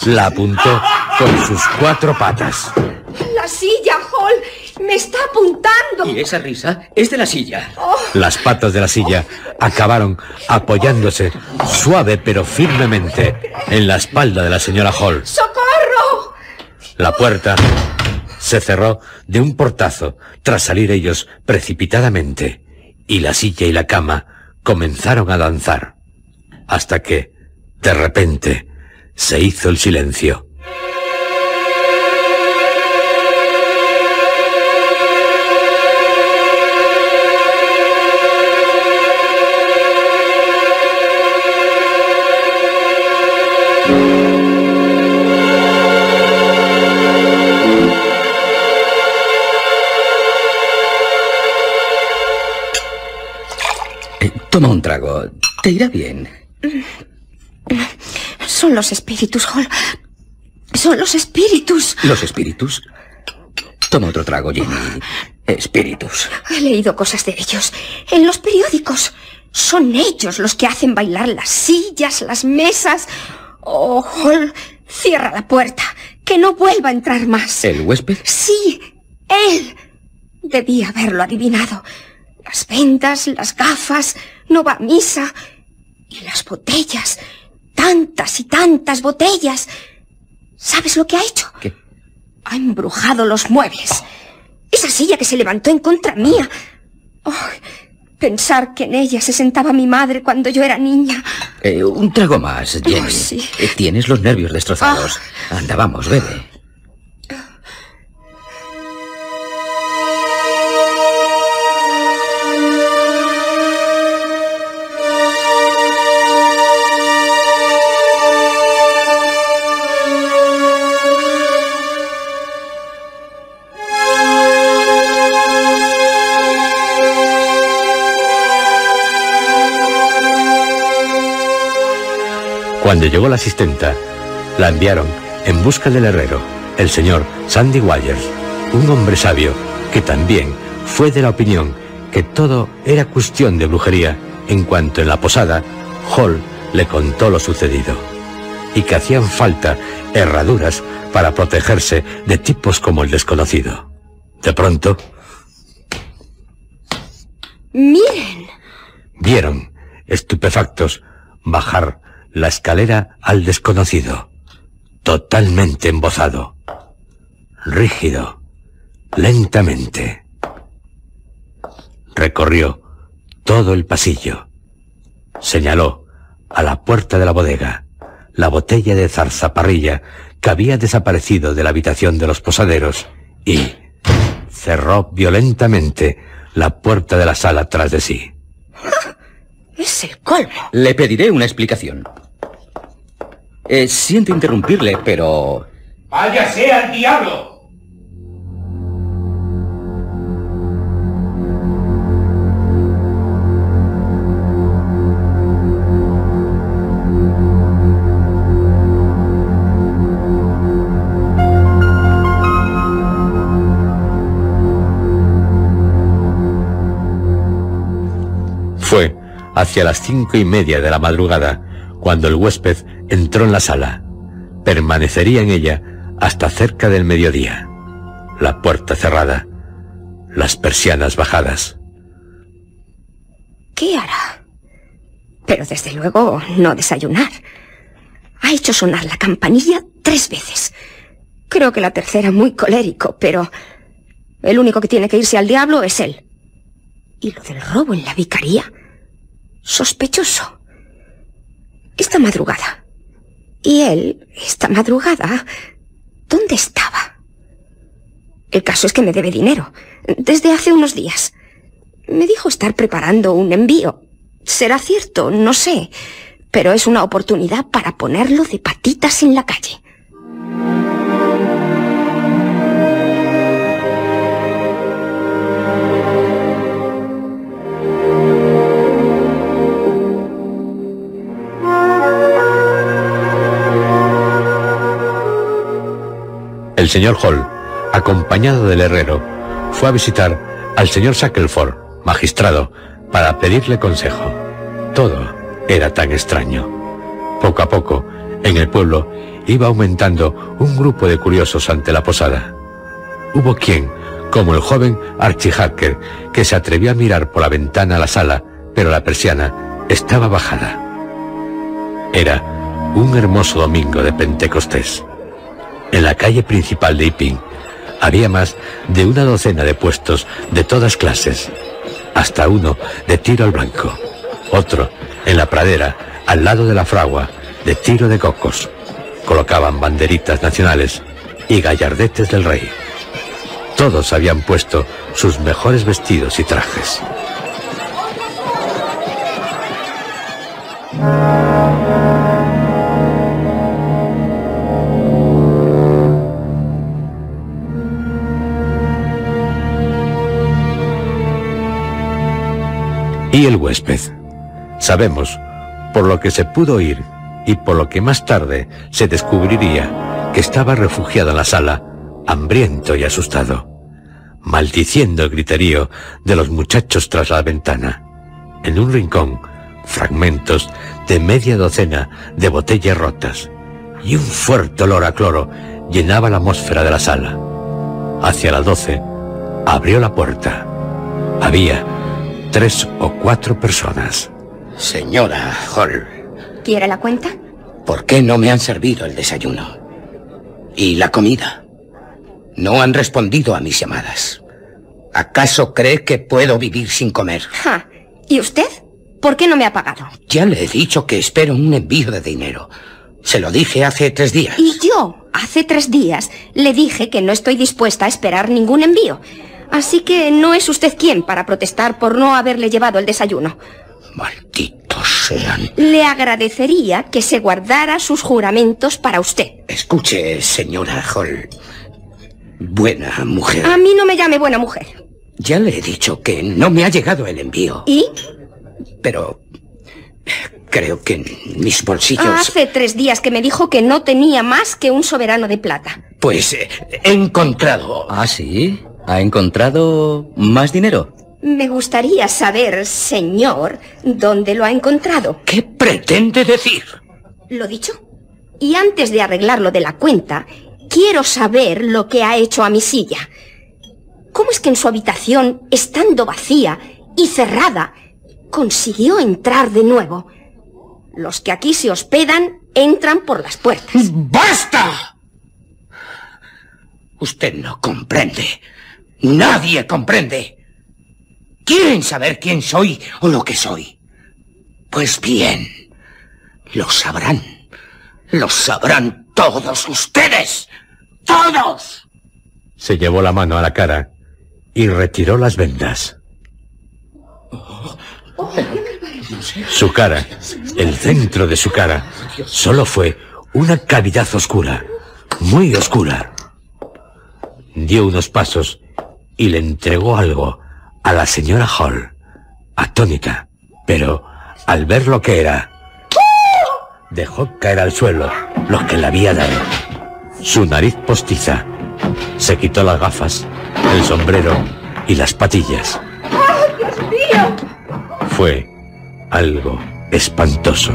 la apuntó con sus cuatro patas. La silla, Hall, me está apuntando. Y esa risa es de la silla. Oh. Las patas de la silla acabaron apoyándose suave pero firmemente en la espalda de la señora Hall. ¡Socorro! La puerta se cerró de un portazo tras salir ellos precipitadamente y la silla y la cama comenzaron a danzar hasta que, de repente, se hizo el silencio. Toma un trago. Te irá bien. Son los espíritus, Hall. Son los espíritus. ¿Los espíritus? Toma otro trago, Jenny. Espíritus. He leído cosas de ellos. En los periódicos. Son ellos los que hacen bailar las sillas, las mesas. Oh, Hall, cierra la puerta. Que no vuelva a entrar más. ¿El huésped? Sí, él. Debía haberlo adivinado. Las vendas, las gafas, no va a misa. Y las botellas. Tantas y tantas botellas. ¿Sabes lo que ha hecho? ¿Qué? Ha embrujado los muebles. Esa silla que se levantó en contra mía. Oh, pensar que en ella se sentaba mi madre cuando yo era niña. Eh, un trago más, Jenny. Oh, sí. Eh, Tienes los nervios destrozados. Anda, vamos, bebe. Cuando llegó la asistenta, la enviaron en busca del herrero, el señor Sandy Wires, un hombre sabio que también fue de la opinión que todo era cuestión de brujería en cuanto en la posada Hall le contó lo sucedido y que hacían falta herraduras para protegerse de tipos como el desconocido. De pronto... Miren. Vieron, estupefactos, bajar la escalera al desconocido, totalmente embozado, rígido, lentamente. Recorrió todo el pasillo. Señaló a la puerta de la bodega la botella de zarzaparrilla que había desaparecido de la habitación de los posaderos y cerró violentamente la puerta de la sala tras de sí. Es el colmo. Le pediré una explicación. Eh, siento interrumpirle, pero... ¡Váyase al diablo! Fue hacia las cinco y media de la madrugada cuando el huésped entró en la sala. Permanecería en ella hasta cerca del mediodía. La puerta cerrada, las persianas bajadas. ¿Qué hará? Pero desde luego no desayunar. Ha hecho sonar la campanilla tres veces. Creo que la tercera muy colérico, pero el único que tiene que irse al diablo es él. ¿Y lo del robo en la vicaría? Sospechoso. Esta madrugada. ¿Y él, esta madrugada, dónde estaba? El caso es que me debe dinero, desde hace unos días. Me dijo estar preparando un envío. Será cierto, no sé, pero es una oportunidad para ponerlo de patitas en la calle. El señor Hall, acompañado del herrero, fue a visitar al señor Shackelford, magistrado, para pedirle consejo. Todo era tan extraño. Poco a poco, en el pueblo, iba aumentando un grupo de curiosos ante la posada. Hubo quien, como el joven Archie Hacker, que se atrevió a mirar por la ventana a la sala, pero la persiana estaba bajada. Era un hermoso domingo de Pentecostés. La calle principal de Iping había más de una docena de puestos de todas clases, hasta uno de tiro al blanco, otro en la pradera, al lado de la fragua, de tiro de cocos. Colocaban banderitas nacionales y gallardetes del rey. Todos habían puesto sus mejores vestidos y trajes. Y el huésped. Sabemos, por lo que se pudo oír y por lo que más tarde se descubriría, que estaba refugiado en la sala, hambriento y asustado, maldiciendo el griterío de los muchachos tras la ventana. En un rincón, fragmentos de media docena de botellas rotas y un fuerte olor a cloro llenaba la atmósfera de la sala. Hacia las doce, abrió la puerta. Había tres o cuatro personas. Señora Hall. ¿Quiere la cuenta? ¿Por qué no me han servido el desayuno? ¿Y la comida? No han respondido a mis llamadas. ¿Acaso cree que puedo vivir sin comer? Ja. ¿Y usted? ¿Por qué no me ha pagado? Ya le he dicho que espero un envío de dinero. Se lo dije hace tres días. Y yo, hace tres días, le dije que no estoy dispuesta a esperar ningún envío. Así que no es usted quien para protestar por no haberle llevado el desayuno. Malditos sean. Le agradecería que se guardara sus juramentos para usted. Escuche, señora Hall. Buena mujer. A mí no me llame buena mujer. Ya le he dicho que no me ha llegado el envío. ¿Y? Pero... Creo que en mis bolsillos... Hace tres días que me dijo que no tenía más que un soberano de plata. Pues eh, he encontrado... ¿Ah, sí? ¿Ha encontrado más dinero? Me gustaría saber, señor, dónde lo ha encontrado. ¿Qué pretende decir? ¿Lo dicho? Y antes de arreglarlo de la cuenta, quiero saber lo que ha hecho a mi silla. ¿Cómo es que en su habitación, estando vacía y cerrada, consiguió entrar de nuevo? Los que aquí se hospedan entran por las puertas. ¡Basta! Usted no comprende. Nadie comprende. ¿Quieren saber quién soy o lo que soy? Pues bien, lo sabrán. Lo sabrán todos ustedes. ¡Todos! Se llevó la mano a la cara y retiró las vendas. Su cara, el centro de su cara, solo fue una cavidad oscura, muy oscura. Dio unos pasos y le entregó algo a la señora Hall, atónita, pero al ver lo que era, dejó caer al suelo lo que le había dado. Su nariz postiza. Se quitó las gafas, el sombrero y las patillas. ¡Oh, Dios mío! Fue algo espantoso.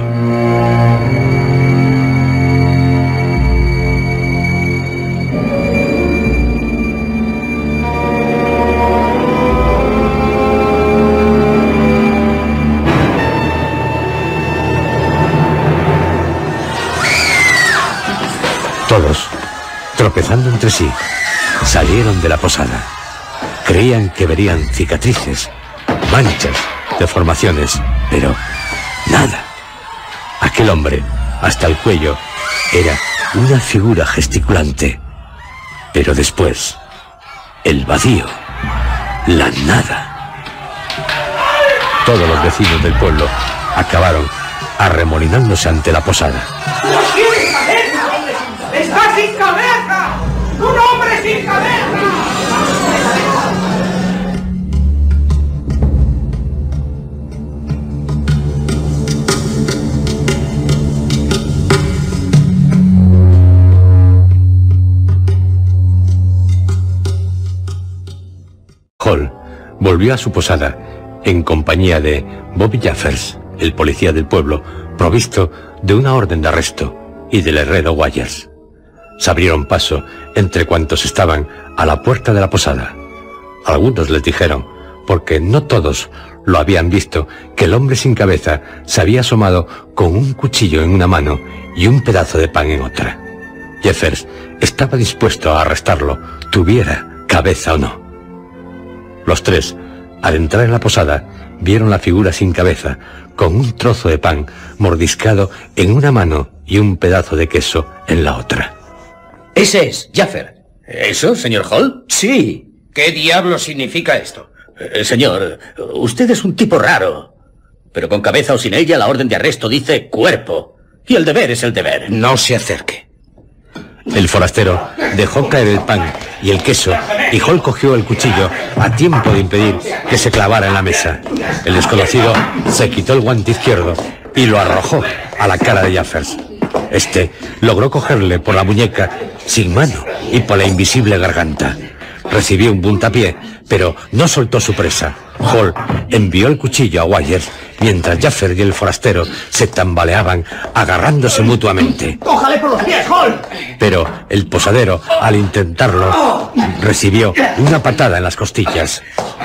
Tropezando entre sí, salieron de la posada. Creían que verían cicatrices, manchas, deformaciones, pero nada. Aquel hombre, hasta el cuello, era una figura gesticulante. Pero después, el vacío, la nada. Todos los vecinos del pueblo acabaron arremolinándose ante la posada. Hall volvió a su posada en compañía de Bobby Jaffers, el policía del pueblo, provisto de una orden de arresto, y del herrero Wayers. Se abrieron paso entre cuantos estaban a la puerta de la posada. Algunos les dijeron, porque no todos lo habían visto, que el hombre sin cabeza se había asomado con un cuchillo en una mano y un pedazo de pan en otra. Jeffers estaba dispuesto a arrestarlo, tuviera cabeza o no. Los tres, al entrar en la posada, vieron la figura sin cabeza, con un trozo de pan mordiscado en una mano y un pedazo de queso en la otra. Ese es, Jaffer. ¿Eso, señor Hall? Sí. ¿Qué diablo significa esto? Eh, señor, usted es un tipo raro. Pero con cabeza o sin ella, la orden de arresto dice cuerpo. Y el deber es el deber. No se acerque. El forastero dejó caer el pan y el queso y Hall cogió el cuchillo a tiempo de impedir que se clavara en la mesa. El desconocido se quitó el guante izquierdo y lo arrojó a la cara de Jaffers. Este logró cogerle por la muñeca sin mano y por la invisible garganta. Recibió un puntapié, pero no soltó su presa. Hall envió el cuchillo a Wires mientras Jaffer y el forastero se tambaleaban agarrándose mutuamente. ¡Cójale por los pies, Hall! Pero el posadero, al intentarlo, recibió una patada en las costillas.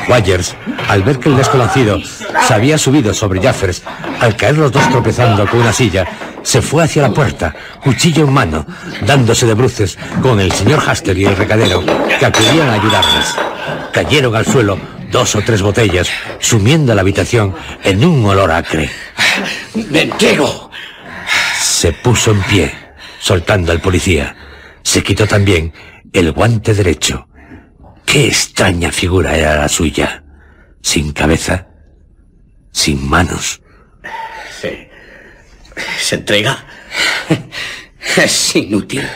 Wires, al ver que el desconocido se había subido sobre Jaffers, al caer los dos tropezando con una silla, se fue hacia la puerta, cuchillo en mano, dándose de bruces con el señor Haster y el recadero, que acudían a ayudarles. Cayeron al suelo dos o tres botellas, sumiendo la habitación en un olor acre. ¡Me entrego! Se puso en pie, soltando al policía. Se quitó también el guante derecho. Qué extraña figura era la suya. Sin cabeza, sin manos. ¿Se entrega? Es inútil.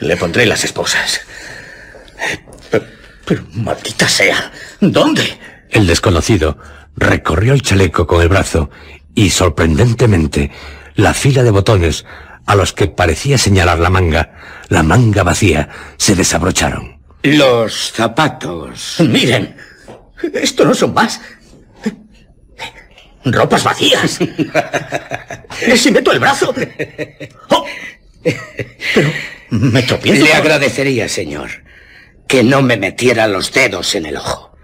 Le pondré las esposas. Pero, pero, maldita sea. ¿Dónde? El desconocido recorrió el chaleco con el brazo y sorprendentemente la fila de botones a los que parecía señalar la manga, la manga vacía, se desabrocharon. Los zapatos. Miren, esto no son más. Ropas vacías. si meto el brazo. Oh, pero me tropiezo. Le agradecería, señor, que no me metiera los dedos en el ojo.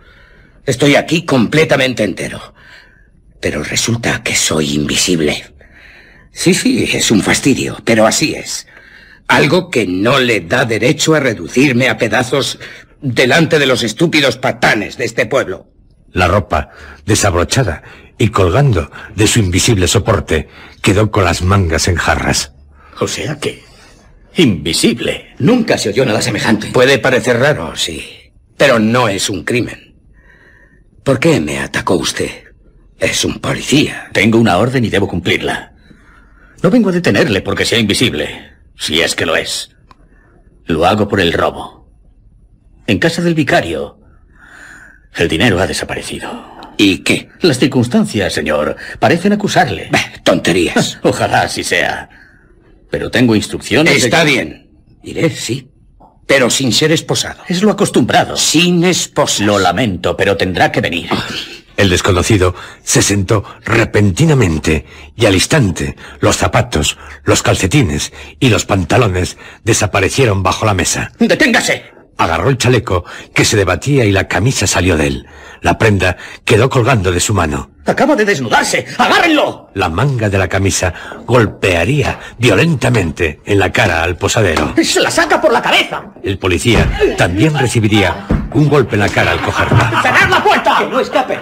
Estoy aquí completamente entero. Pero resulta que soy invisible. Sí, sí, es un fastidio, pero así es. Algo que no le da derecho a reducirme a pedazos delante de los estúpidos patanes de este pueblo. La ropa, desabrochada y colgando de su invisible soporte, quedó con las mangas en jarras. O sea que... Invisible. Nunca se oyó nada semejante. Puede parecer raro, sí, pero no es un crimen. ¿Por qué me atacó usted? Es un policía. Tengo una orden y debo cumplirla. No vengo a detenerle porque sea invisible, si es que lo es. Lo hago por el robo. En casa del vicario, el dinero ha desaparecido. ¿Y qué? Las circunstancias, señor, parecen acusarle. tonterías. Ojalá así sea. Pero tengo instrucciones. Está de... bien. Iré, sí. Pero sin ser esposado. Es lo acostumbrado. Sin esposa. Lo lamento, pero tendrá que venir. El desconocido se sentó repentinamente y al instante los zapatos, los calcetines y los pantalones desaparecieron bajo la mesa. ¡Deténgase! Agarró el chaleco que se debatía y la camisa salió de él. La prenda quedó colgando de su mano. Acaba de desnudarse. ¡Agárrenlo! La manga de la camisa golpearía violentamente en la cara al posadero. ¡Se la saca por la cabeza! El policía también recibiría un golpe en la cara al cogerla. ¡Cerrar la puerta! ¡Que no escape!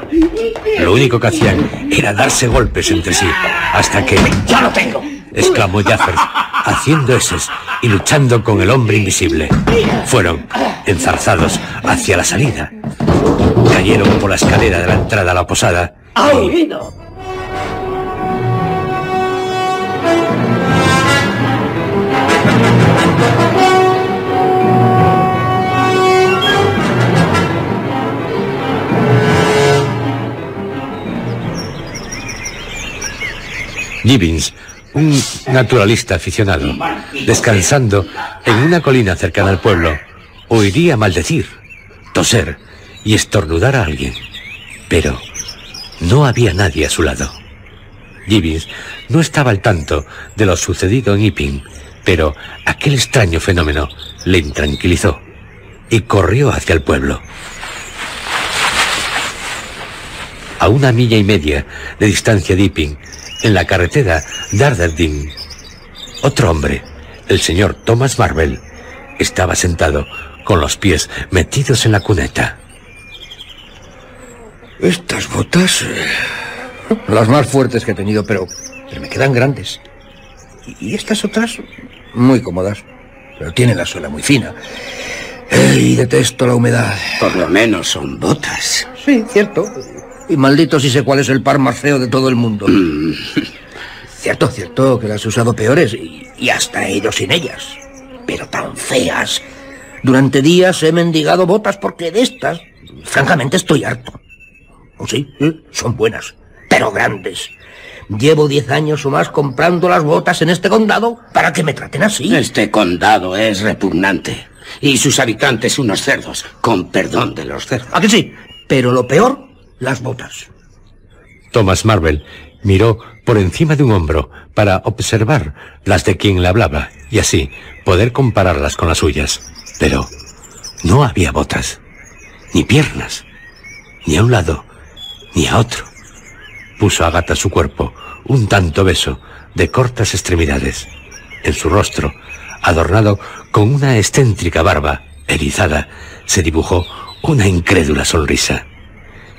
Lo único que hacían era darse golpes entre sí, hasta que... ¡Ya lo tengo! Exclamó Jaffer, haciendo eses y luchando con el hombre invisible. Fueron enzarzados hacia la salida. Cayeron por la escalera de la entrada a la posada. ¡Ha huido! Un naturalista aficionado, descansando en una colina cercana al pueblo, oiría maldecir, toser y estornudar a alguien. Pero no había nadie a su lado. Gibbins no estaba al tanto de lo sucedido en Iping, pero aquel extraño fenómeno le intranquilizó y corrió hacia el pueblo. A una milla y media de distancia de Iping, en la carretera Darderding, otro hombre, el señor Thomas Marvel, estaba sentado con los pies metidos en la cuneta. Estas botas... eh, Las más fuertes que he tenido, pero, pero me quedan grandes. Y estas otras, muy cómodas. Pero tienen la suela muy fina. Eh, Y detesto la humedad. Por lo menos son botas. Sí, cierto. Y maldito si sé cuál es el par más feo de todo el mundo. cierto, cierto, que las he usado peores y, y hasta he ido sin ellas. Pero tan feas. Durante días he mendigado botas porque de estas, francamente, estoy harto. ¿O sí? ¿eh? Son buenas, pero grandes. Llevo diez años o más comprando las botas en este condado para que me traten así. Este condado es repugnante. Y sus habitantes unos cerdos, con perdón de los cerdos. ¿A que sí? Pero lo peor, las botas. Thomas Marvel miró por encima de un hombro para observar las de quien le hablaba y así poder compararlas con las suyas. Pero no había botas, ni piernas, ni a un lado, ni a otro. Puso a Gata su cuerpo, un tanto beso, de cortas extremidades. En su rostro, adornado con una excéntrica barba erizada, se dibujó una incrédula sonrisa.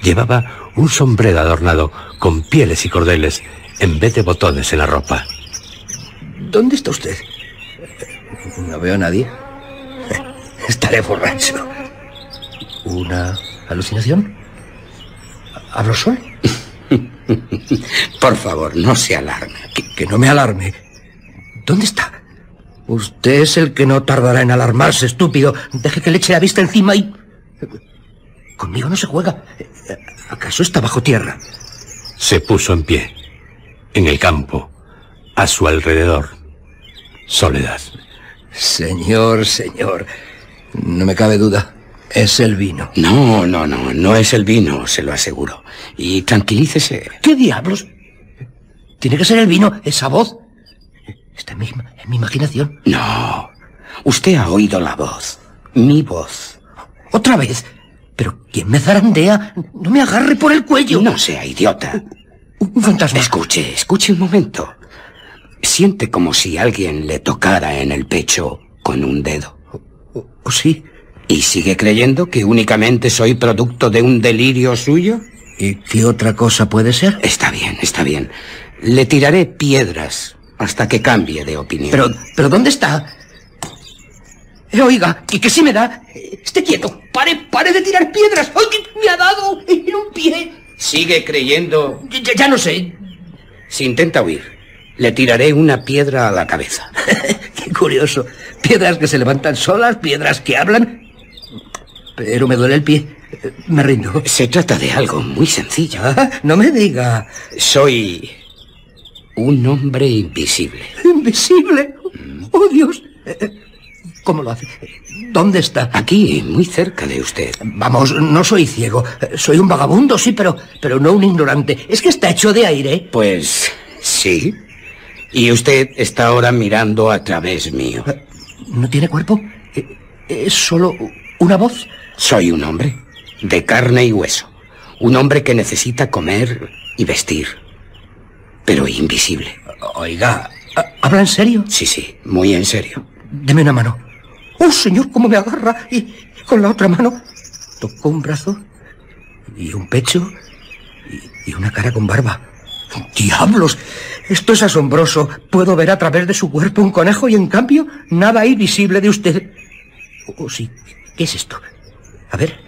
Llevaba un sombrero adornado con pieles y cordeles en vez de botones en la ropa. ¿Dónde está usted? No veo a nadie. Estaré borracho. ¿Una alucinación? ¿Hablo solo? Por favor, no se alarme. Que, que no me alarme. ¿Dónde está? Usted es el que no tardará en alarmarse, estúpido. Deje que le eche la vista encima y... Conmigo no se juega. ¿Acaso está bajo tierra? Se puso en pie. En el campo, a su alrededor, soledad. Señor, señor, no me cabe duda. Es el vino. No, no, no, no es el vino, se lo aseguro. Y tranquilícese. ¿Qué diablos? Tiene que ser el vino, esa voz. Está en mi, en mi imaginación. No, usted ha oído la voz. Mi voz. ¿Otra vez? ¿Pero quién me zarandea? No me agarre por el cuello. No sea idiota. Un fantasma. Escuche, escuche un momento. Siente como si alguien le tocara en el pecho con un dedo. ¿O sí? ¿Y sigue creyendo que únicamente soy producto de un delirio suyo? ¿Y qué otra cosa puede ser? Está bien, está bien. Le tiraré piedras hasta que cambie de opinión. Pero, pero ¿dónde está? Eh, oiga, y que si me da. Esté quieto. Pare, pare de tirar piedras. ¡Ay, que me ha dado en un pie! ¿Sigue creyendo? Ya, ya no sé. Si intenta huir, le tiraré una piedra a la cabeza. Qué curioso. Piedras que se levantan solas, piedras que hablan. Pero me duele el pie. Me rindo. Se trata de algo muy sencillo. Ah, no me diga. Soy un hombre invisible. ¿Invisible? ¡Oh, Dios! ¿Cómo lo hace? ¿Dónde está? Aquí, muy cerca de usted. Vamos, no soy ciego. Soy un vagabundo, sí, pero, pero no un ignorante. Es que está hecho de aire. Pues sí. Y usted está ahora mirando a través mío. ¿No tiene cuerpo? ¿Es solo una voz? Soy un hombre, de carne y hueso. Un hombre que necesita comer y vestir, pero invisible. Oiga, ¿habla en serio? Sí, sí, muy en serio. Deme una mano. ¡Oh, señor, cómo me agarra! Y con la otra mano tocó un brazo y un pecho y, y una cara con barba. ¡Diablos! Esto es asombroso. Puedo ver a través de su cuerpo un conejo y en cambio nada hay visible de usted. Oh, sí. ¿Qué es esto? A ver.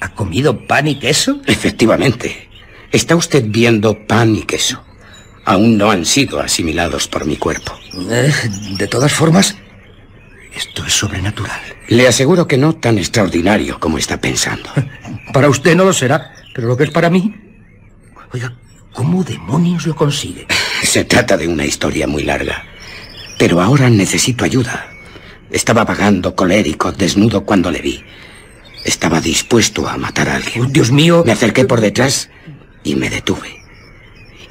¿Ha comido pan y queso? Efectivamente. Está usted viendo pan y queso. Aún no han sido asimilados por mi cuerpo. Eh, de todas formas, esto es sobrenatural. Le aseguro que no tan extraordinario como está pensando. Para usted no lo será, pero lo que es para mí... Oiga, ¿cómo demonios lo consigue? Se trata de una historia muy larga. Pero ahora necesito ayuda. Estaba vagando colérico, desnudo cuando le vi. Estaba dispuesto a matar a alguien. Oh, Dios mío. Me acerqué por detrás y me detuve.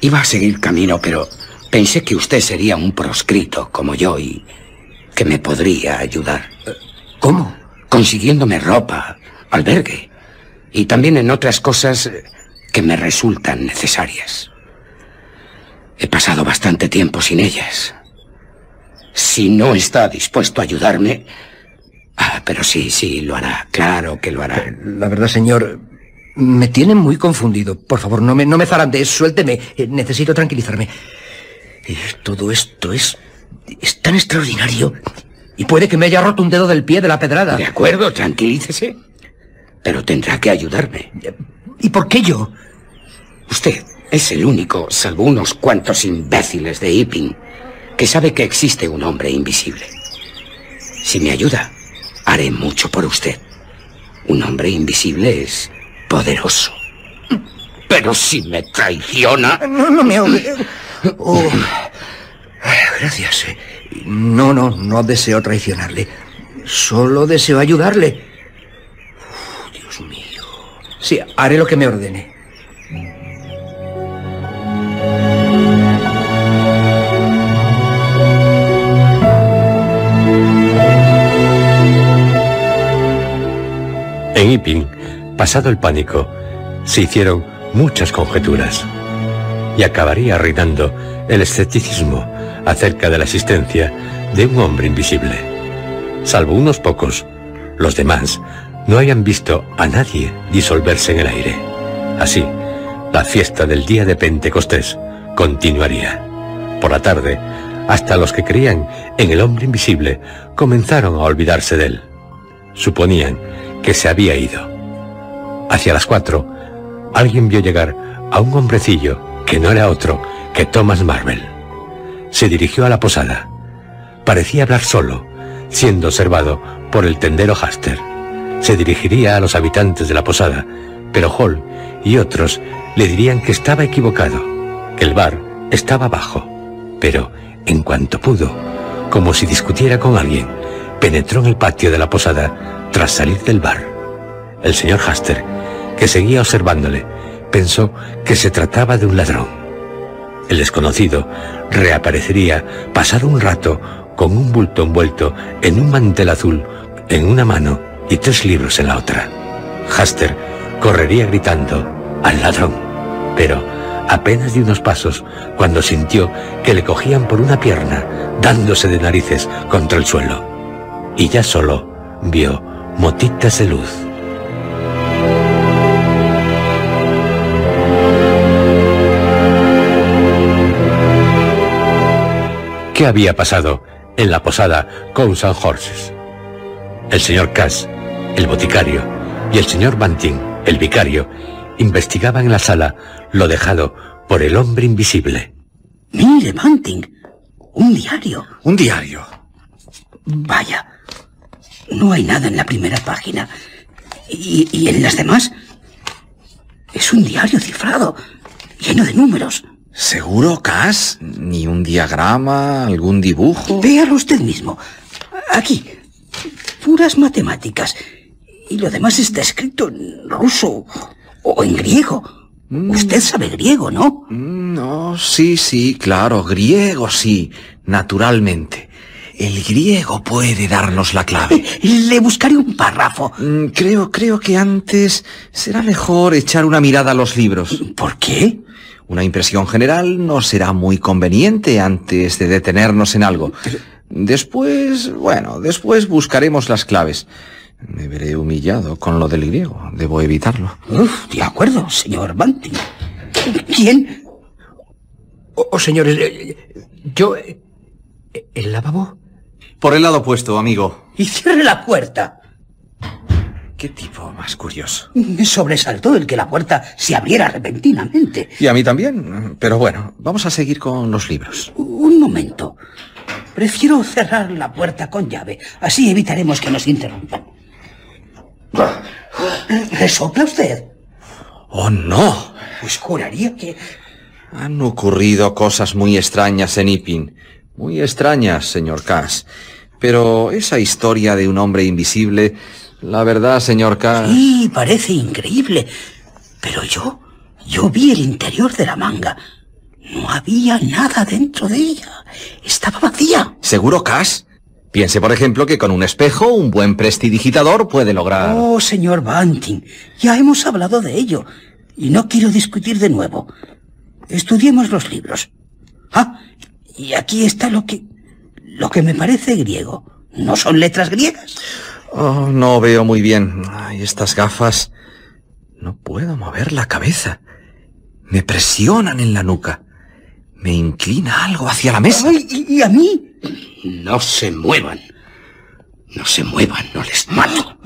Iba a seguir camino, pero pensé que usted sería un proscrito como yo y que me podría ayudar. ¿Cómo? Consiguiéndome ropa, albergue y también en otras cosas que me resultan necesarias. He pasado bastante tiempo sin ellas. Si no está dispuesto a ayudarme... Ah, pero sí, sí, lo hará. Claro que lo hará. La verdad, señor, me tiene muy confundido. Por favor, no me, no me zarande, suélteme. Eh, necesito tranquilizarme. Eh, todo esto es... es tan extraordinario. Y puede que me haya roto un dedo del pie de la pedrada. De acuerdo, tranquilícese. Pero tendrá que ayudarme. ¿Y por qué yo? Usted es el único, salvo unos cuantos imbéciles de Iping, que sabe que existe un hombre invisible. Si me ayuda, haré mucho por usted. Un hombre invisible es poderoso. Pero si me traiciona... No, no me ahogue. Oh. Gracias. No, no, no deseo traicionarle. Solo deseo ayudarle. Oh, Dios mío. Sí, haré lo que me ordene. En Iping, pasado el pánico, se hicieron muchas conjeturas y acabaría reinando el escepticismo acerca de la existencia de un hombre invisible. Salvo unos pocos, los demás no hayan visto a nadie disolverse en el aire. Así, la fiesta del día de Pentecostés continuaría. Por la tarde, hasta los que creían en el hombre invisible comenzaron a olvidarse de él. Suponían que se había ido. Hacia las cuatro, alguien vio llegar a un hombrecillo que no era otro que Thomas Marvel. Se dirigió a la posada. Parecía hablar solo, siendo observado por el tendero Haster. Se dirigiría a los habitantes de la posada, pero Hall y otros le dirían que estaba equivocado, que el bar estaba abajo, pero en cuanto pudo, como si discutiera con alguien, penetró en el patio de la posada tras salir del bar. El señor Haster, que seguía observándole, pensó que se trataba de un ladrón. El desconocido reaparecería pasado un rato con un bulto envuelto en un mantel azul en una mano y tres libros en la otra. Haster correría gritando al ladrón, pero apenas de unos pasos cuando sintió que le cogían por una pierna, dándose de narices contra el suelo. Y ya solo vio motitas de luz. ¿Qué había pasado en la posada Cows and Horses? El señor Cass, el boticario, y el señor Banting, el vicario, investigaban en la sala lo dejado por el hombre invisible. Mire, Banting, un diario. Un diario. Vaya, no hay nada en la primera página. ¿Y, y en las demás? Es un diario cifrado, lleno de números. ¿Seguro, Cass? ¿Ni un diagrama, algún dibujo? Véalo usted mismo. Aquí, puras matemáticas. Y lo demás está escrito en ruso o en griego. Usted sabe griego, ¿no? No, sí, sí, claro, griego sí, naturalmente. El griego puede darnos la clave. Le buscaré un párrafo. Mm, Creo, creo que antes será mejor echar una mirada a los libros. ¿Por qué? Una impresión general no será muy conveniente antes de detenernos en algo. Después, bueno, después buscaremos las claves. Me veré humillado con lo del griego. Debo evitarlo. Uf, de acuerdo, señor Banting. ¿Quién? Oh, oh, señores, eh, yo... eh, ¿El lavabo? Por el lado opuesto, amigo. Y cierre la puerta. Qué tipo más curioso. Me sobresaltó el que la puerta se abriera repentinamente. Y a mí también. Pero bueno, vamos a seguir con los libros. Un momento. Prefiero cerrar la puerta con llave. Así evitaremos que nos interrumpan. ¿Resopla usted? ¡Oh, no! Pues juraría que... Han ocurrido cosas muy extrañas en Ipin. Muy extrañas, señor Cass. Pero esa historia de un hombre invisible, la verdad, señor Cass... Sí, parece increíble. Pero yo... Yo vi el interior de la manga. No había nada dentro de ella. Estaba vacía. ¿Seguro, Cass? Piense, por ejemplo, que con un espejo, un buen prestidigitador puede lograr... Oh, señor Banting, ya hemos hablado de ello. Y no quiero discutir de nuevo. Estudiemos los libros. Ah, y aquí está lo que... lo que me parece griego. ¿No son letras griegas? Oh, no veo muy bien. Ay, estas gafas... No puedo mover la cabeza. Me presionan en la nuca. Me inclina algo hacia la mesa. Ay, ¿y, y a mí? No se muevan. No se muevan, no les mato.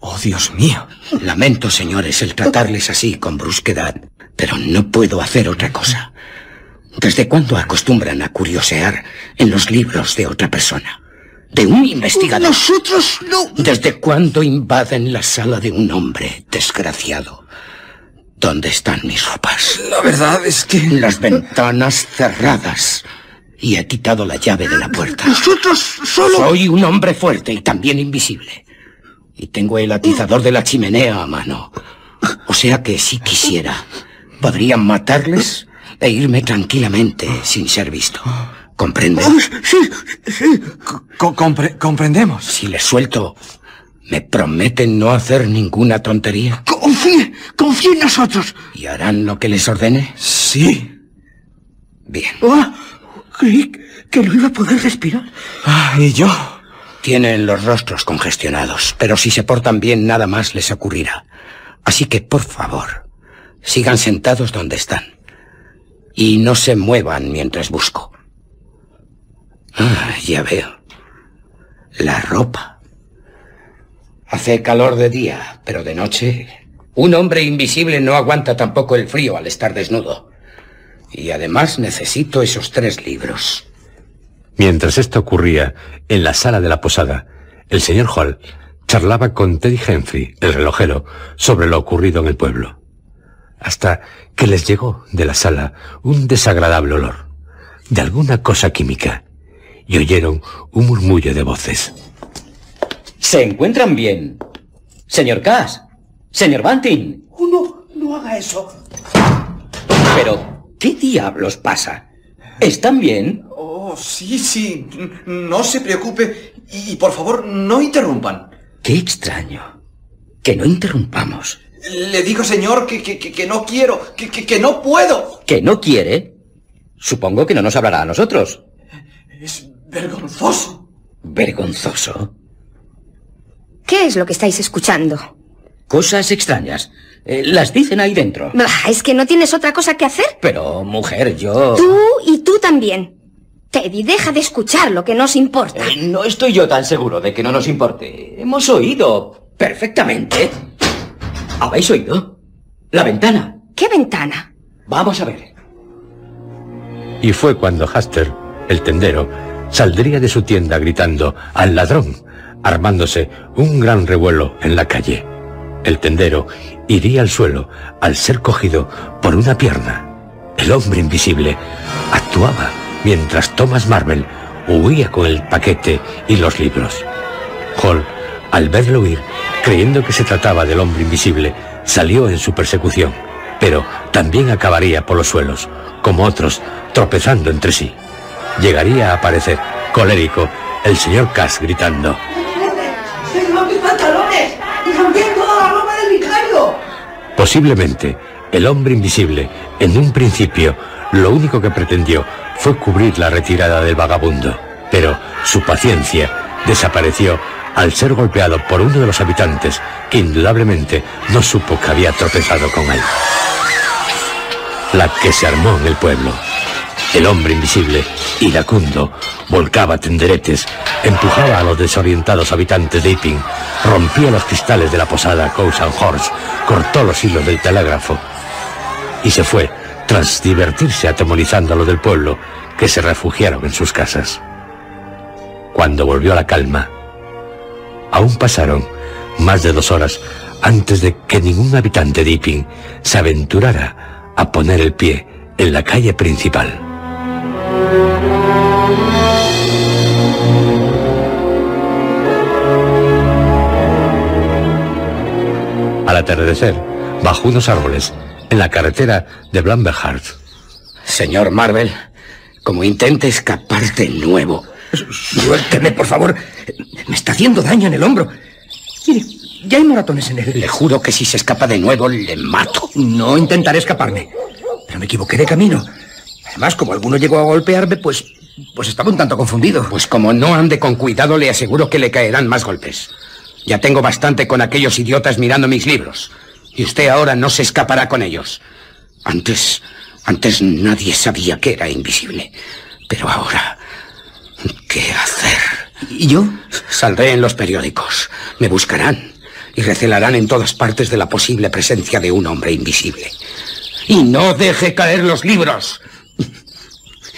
Oh, Dios mío. Lamento, señores, el tratarles así con brusquedad, pero no puedo hacer otra cosa. ¿Desde cuándo acostumbran a curiosear en los libros de otra persona? De un investigador. Nosotros no. ¿Desde cuándo invaden la sala de un hombre desgraciado? ¿Dónde están mis ropas? La verdad es que... Las ventanas cerradas. Y he quitado la llave de la puerta. Nosotros solo... Soy un hombre fuerte y también invisible. Y tengo el atizador de la chimenea a mano. O sea que si quisiera, podrían matarles e irme tranquilamente sin ser visto. ¿Comprende? Sí, sí. Co- compre- comprendemos. Si les suelto, ¿me prometen no hacer ninguna tontería? Confíe, confíe en nosotros. ¿Y harán lo que les ordene? Sí. Bien. Ah, creí que no iba a poder respirar. Ah, ¿Y yo? Tienen los rostros congestionados, pero si se portan bien nada más les ocurrirá. Así que, por favor, sigan sentados donde están. Y no se muevan mientras busco. Ah, ya veo. La ropa. Hace calor de día, pero de noche... Un hombre invisible no aguanta tampoco el frío al estar desnudo. Y además necesito esos tres libros. Mientras esto ocurría en la sala de la posada, el señor Hall charlaba con Teddy Henry, el relojero, sobre lo ocurrido en el pueblo. hasta que les llegó de la sala un desagradable olor, de alguna cosa química, y oyeron un murmullo de voces. ¿Se encuentran bien? Señor Cass, señor Banting. Oh, no, no haga eso. Pero, ¿qué diablos pasa? ¿Están bien? Oh, sí, sí. No se preocupe. Y por favor, no interrumpan. Qué extraño. Que no interrumpamos. Le digo, señor, que, que, que no quiero, que, que, no puedo. ¿Que no quiere? Supongo que no nos hablará a nosotros. Es vergonzoso. ¿Vergonzoso? ¿Qué es lo que estáis escuchando? Cosas extrañas. Eh, las dicen ahí dentro. ¿Es que no tienes otra cosa que hacer? Pero, mujer, yo... Tú y tú también. Teddy, deja de escuchar lo que nos importa. Eh, no estoy yo tan seguro de que no nos importe. Hemos oído perfectamente. ¿Habéis oído? La ventana. ¿Qué ventana? Vamos a ver. Y fue cuando Haster, el tendero, saldría de su tienda gritando al ladrón, armándose un gran revuelo en la calle. El tendero iría al suelo al ser cogido por una pierna. El hombre invisible actuaba mientras Thomas Marvel huía con el paquete y los libros. Hall, al verlo huir, creyendo que se trataba del hombre invisible, salió en su persecución, pero también acabaría por los suelos, como otros, tropezando entre sí. Llegaría a aparecer, colérico, el señor Cass gritando. Posiblemente, el hombre invisible, en un principio, lo único que pretendió fue cubrir la retirada del vagabundo, pero su paciencia desapareció al ser golpeado por uno de los habitantes que indudablemente no supo que había tropezado con él. La que se armó en el pueblo. El hombre invisible, iracundo, volcaba tenderetes, empujaba a los desorientados habitantes de Iping, rompía los cristales de la posada Cousin Horse, cortó los hilos del telégrafo y se fue tras divertirse atemorizando a los del pueblo que se refugiaron en sus casas. Cuando volvió la calma, aún pasaron más de dos horas antes de que ningún habitante de Iping se aventurara a poner el pie en la calle principal. Al atardecer, bajo unos árboles, en la carretera de Blamberhart. Señor Marvel, como intente escapar de nuevo. Suélteme, por favor. Me está haciendo daño en el hombro. Mire, ya hay moratones en él. Le juro que si se escapa de nuevo, le mato. No intentaré escaparme. Pero me equivoqué de camino. Además, como alguno llegó a golpearme, pues. Pues estaba un tanto confundido. Pues como no ande con cuidado, le aseguro que le caerán más golpes. Ya tengo bastante con aquellos idiotas mirando mis libros. Y usted ahora no se escapará con ellos. Antes. Antes nadie sabía que era invisible. Pero ahora. ¿Qué hacer? ¿Y yo? Saldré en los periódicos. Me buscarán. Y recelarán en todas partes de la posible presencia de un hombre invisible. Y no deje caer los libros.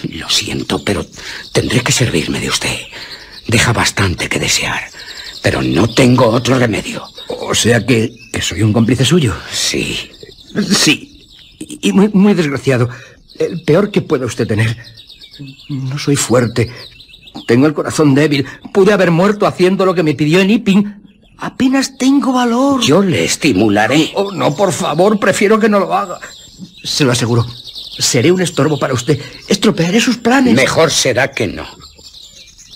Lo siento, pero tendré que servirme de usted. Deja bastante que desear. Pero no tengo otro remedio. O sea que, que soy un cómplice suyo. Sí. Sí. Y muy, muy desgraciado. El peor que pueda usted tener. No soy fuerte. Tengo el corazón débil. Pude haber muerto haciendo lo que me pidió en Iping. Apenas tengo valor. Yo le estimularé. Oh, no, por favor, prefiero que no lo haga. Se lo aseguro. Seré un estorbo para usted. Estropearé sus planes. Mejor será que no.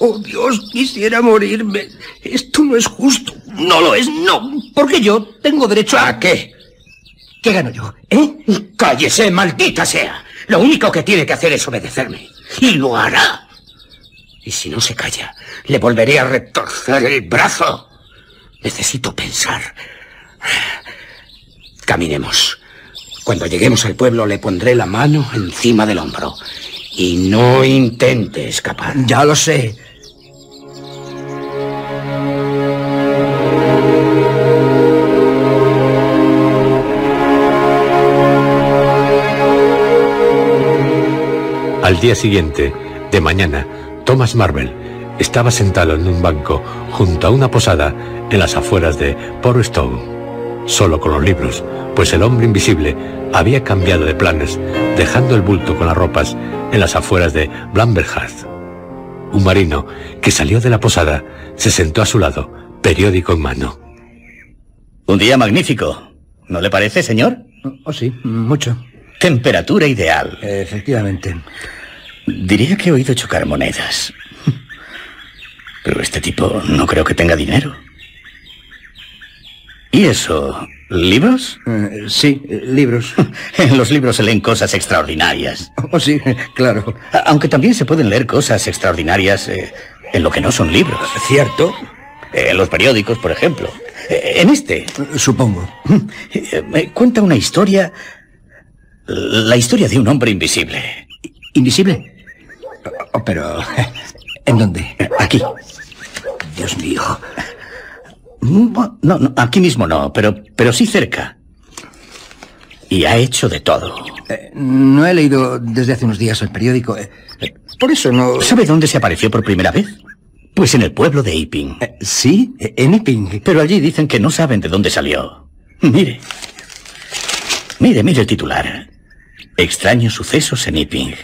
Oh, Dios, quisiera morirme. Esto no es justo. No lo es, no. Porque yo tengo derecho a... ¿A qué? ¿Qué gano yo? ¿Eh? Cállese, maldita sea. Lo único que tiene que hacer es obedecerme. Y lo hará. Y si no se calla, le volveré a retorcer el brazo. Necesito pensar. Caminemos. Cuando lleguemos al pueblo le pondré la mano encima del hombro. Y no intente escapar. Ya lo sé. Al día siguiente, de mañana, Thomas Marvel estaba sentado en un banco junto a una posada en las afueras de Portstone. solo con los libros, pues el hombre invisible había cambiado de planes, dejando el bulto con las ropas en las afueras de Blamberhart. Un marino que salió de la posada se sentó a su lado, periódico en mano. Un día magnífico, ¿no le parece, señor? Oh, sí, mucho. Temperatura ideal. Efectivamente. Diría que he oído chocar monedas. Pero este tipo no creo que tenga dinero. ¿Y eso? ¿Libros? Eh, sí, eh, libros. en los libros se leen cosas extraordinarias. Oh, sí, claro. Aunque también se pueden leer cosas extraordinarias eh, en lo que no son libros. ¿Cierto? En los periódicos, por ejemplo. En este. Supongo. Me cuenta una historia. La historia de un hombre invisible. ¿Invisible? Oh, pero. ¿En dónde? Aquí. Dios mío. No, no, aquí mismo no, pero, pero sí cerca. Y ha hecho de todo. Eh, no he leído desde hace unos días el periódico. Eh, eh, por eso no... ¿Sabe dónde se apareció por primera vez? Pues en el pueblo de Iping. ¿Sí? ¿En Iping? Pero allí dicen que no saben de dónde salió. Mire. Mire, mire el titular. Extraños sucesos en Iping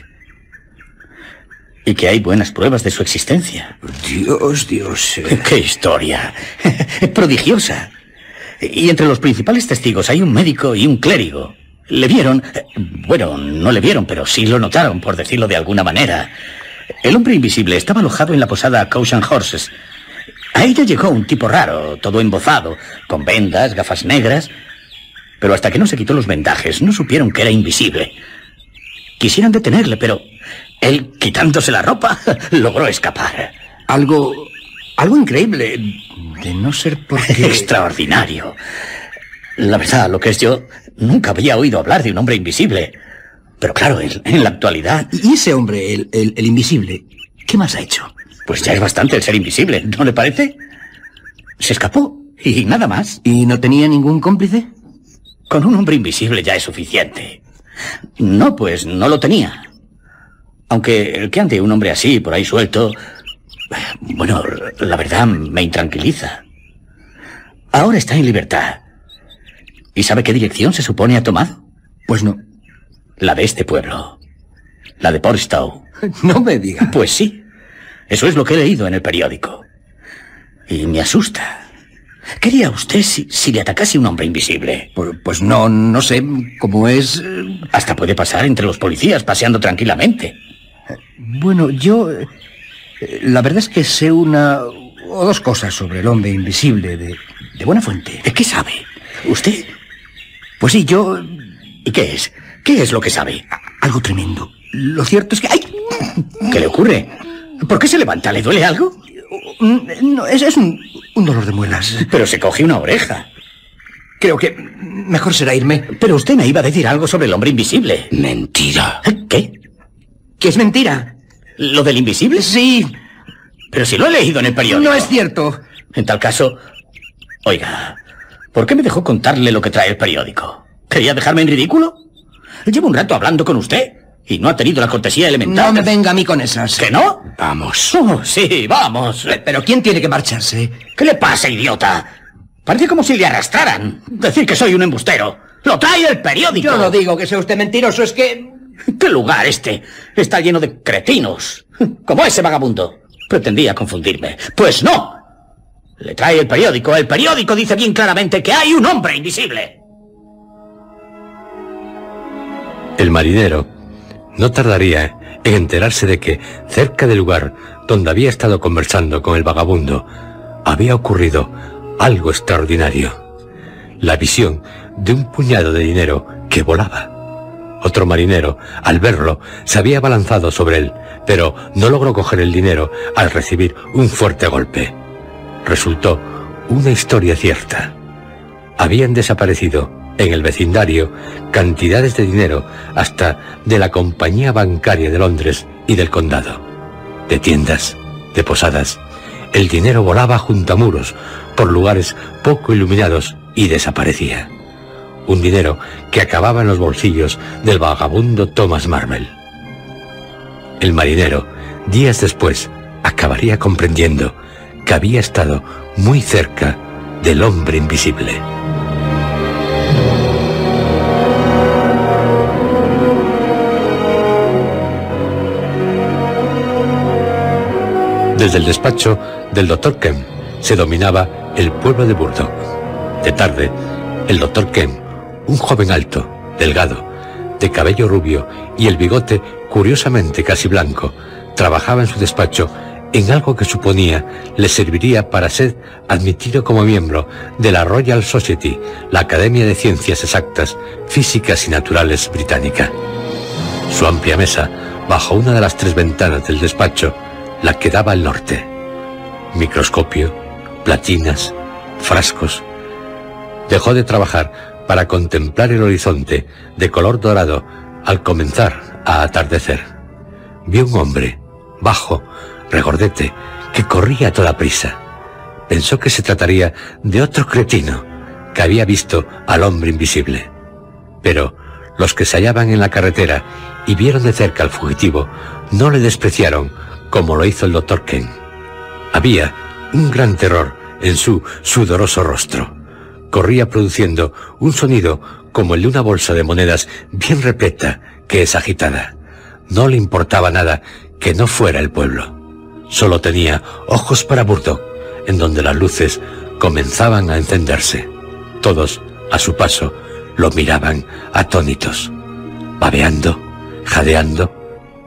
y que hay buenas pruebas de su existencia. Dios, Dios. Eh. ¡Qué historia! Prodigiosa. Y entre los principales testigos hay un médico y un clérigo. Le vieron, bueno, no le vieron, pero sí lo notaron, por decirlo de alguna manera. El hombre invisible estaba alojado en la posada Caution Horses. A ella llegó un tipo raro, todo embozado, con vendas, gafas negras. Pero hasta que no se quitó los vendajes, no supieron que era invisible. Quisieran detenerle, pero él, quitándose la ropa, logró escapar. Algo... algo increíble. De no ser porque... Extraordinario. La verdad, lo que es yo, nunca había oído hablar de un hombre invisible. Pero claro, en, la actualidad... ¿Y ese hombre, el, el, invisible, qué más ha hecho? Pues ya es bastante el ser invisible, ¿no le parece? Se escapó y nada más. ¿Y no tenía ningún cómplice? Con un hombre invisible ya es suficiente. No, pues no lo tenía. Aunque el que ande un hombre así, por ahí suelto, bueno, la verdad me intranquiliza. Ahora está en libertad. ¿Y sabe qué dirección se supone ha tomado? Pues no. La de este pueblo. La de Portstow. No me diga. Pues sí. Eso es lo que he leído en el periódico. Y me asusta. ¿Qué haría usted si, si, le atacase un hombre invisible? Pues, pues no, no sé cómo es. Hasta puede pasar entre los policías paseando tranquilamente. Bueno, yo... Eh, la verdad es que sé una o dos cosas sobre el hombre invisible de, de buena fuente. ¿De qué sabe? ¿Usted? Pues sí, yo... ¿Y qué es? ¿Qué es lo que sabe? Algo tremendo. Lo cierto es que... ¡Ay! ¿Qué le ocurre? ¿Por qué se levanta? ¿Le duele algo? No, es, es un, un dolor de muelas. Pero se coge una oreja. Creo que mejor será irme. Pero usted me iba a decir algo sobre el hombre invisible. Mentira. ¿Qué? ¿Que es mentira? ¿Lo del invisible? Sí. Pero si lo he leído en el periódico. No es cierto. En tal caso, oiga, ¿por qué me dejó contarle lo que trae el periódico? ¿Quería dejarme en ridículo? Llevo un rato hablando con usted y no ha tenido la cortesía elemental. No me venga a mí con esas. ¿Que no? Vamos. Oh, sí, vamos. Pero ¿quién tiene que marcharse? ¿Qué le pasa, idiota? Parece como si le arrastraran. Decir que soy un embustero. Lo trae el periódico. Yo no digo que sea usted mentiroso, es que... ¿Qué lugar este? Está lleno de cretinos. Como ese vagabundo. Pretendía confundirme. Pues no. Le trae el periódico. El periódico dice bien claramente que hay un hombre invisible. El marinero no tardaría en enterarse de que, cerca del lugar donde había estado conversando con el vagabundo, había ocurrido algo extraordinario. La visión de un puñado de dinero que volaba. Otro marinero, al verlo, se había abalanzado sobre él, pero no logró coger el dinero al recibir un fuerte golpe. Resultó una historia cierta. Habían desaparecido en el vecindario cantidades de dinero hasta de la compañía bancaria de Londres y del condado. De tiendas, de posadas, el dinero volaba junto a muros, por lugares poco iluminados y desaparecía un dinero que acababa en los bolsillos del vagabundo Thomas Marvel. El marinero, días después, acabaría comprendiendo que había estado muy cerca del hombre invisible. Desde el despacho del doctor Kemp se dominaba el pueblo de Burdock. De tarde, el doctor Kemp un joven alto, delgado, de cabello rubio y el bigote curiosamente casi blanco, trabajaba en su despacho en algo que suponía le serviría para ser admitido como miembro de la Royal Society, la Academia de Ciencias Exactas, Físicas y Naturales británica. Su amplia mesa, bajo una de las tres ventanas del despacho, la que daba al norte. Microscopio, platinas, frascos. Dejó de trabajar para contemplar el horizonte de color dorado al comenzar a atardecer. Vio un hombre, bajo, regordete, que corría a toda prisa. Pensó que se trataría de otro cretino que había visto al hombre invisible. Pero los que se hallaban en la carretera y vieron de cerca al fugitivo no le despreciaron como lo hizo el doctor Ken. Había un gran terror en su sudoroso rostro. Corría produciendo un sonido como el de una bolsa de monedas bien repleta que es agitada. No le importaba nada que no fuera el pueblo. Solo tenía ojos para Burdock, en donde las luces comenzaban a encenderse. Todos, a su paso, lo miraban atónitos, babeando, jadeando.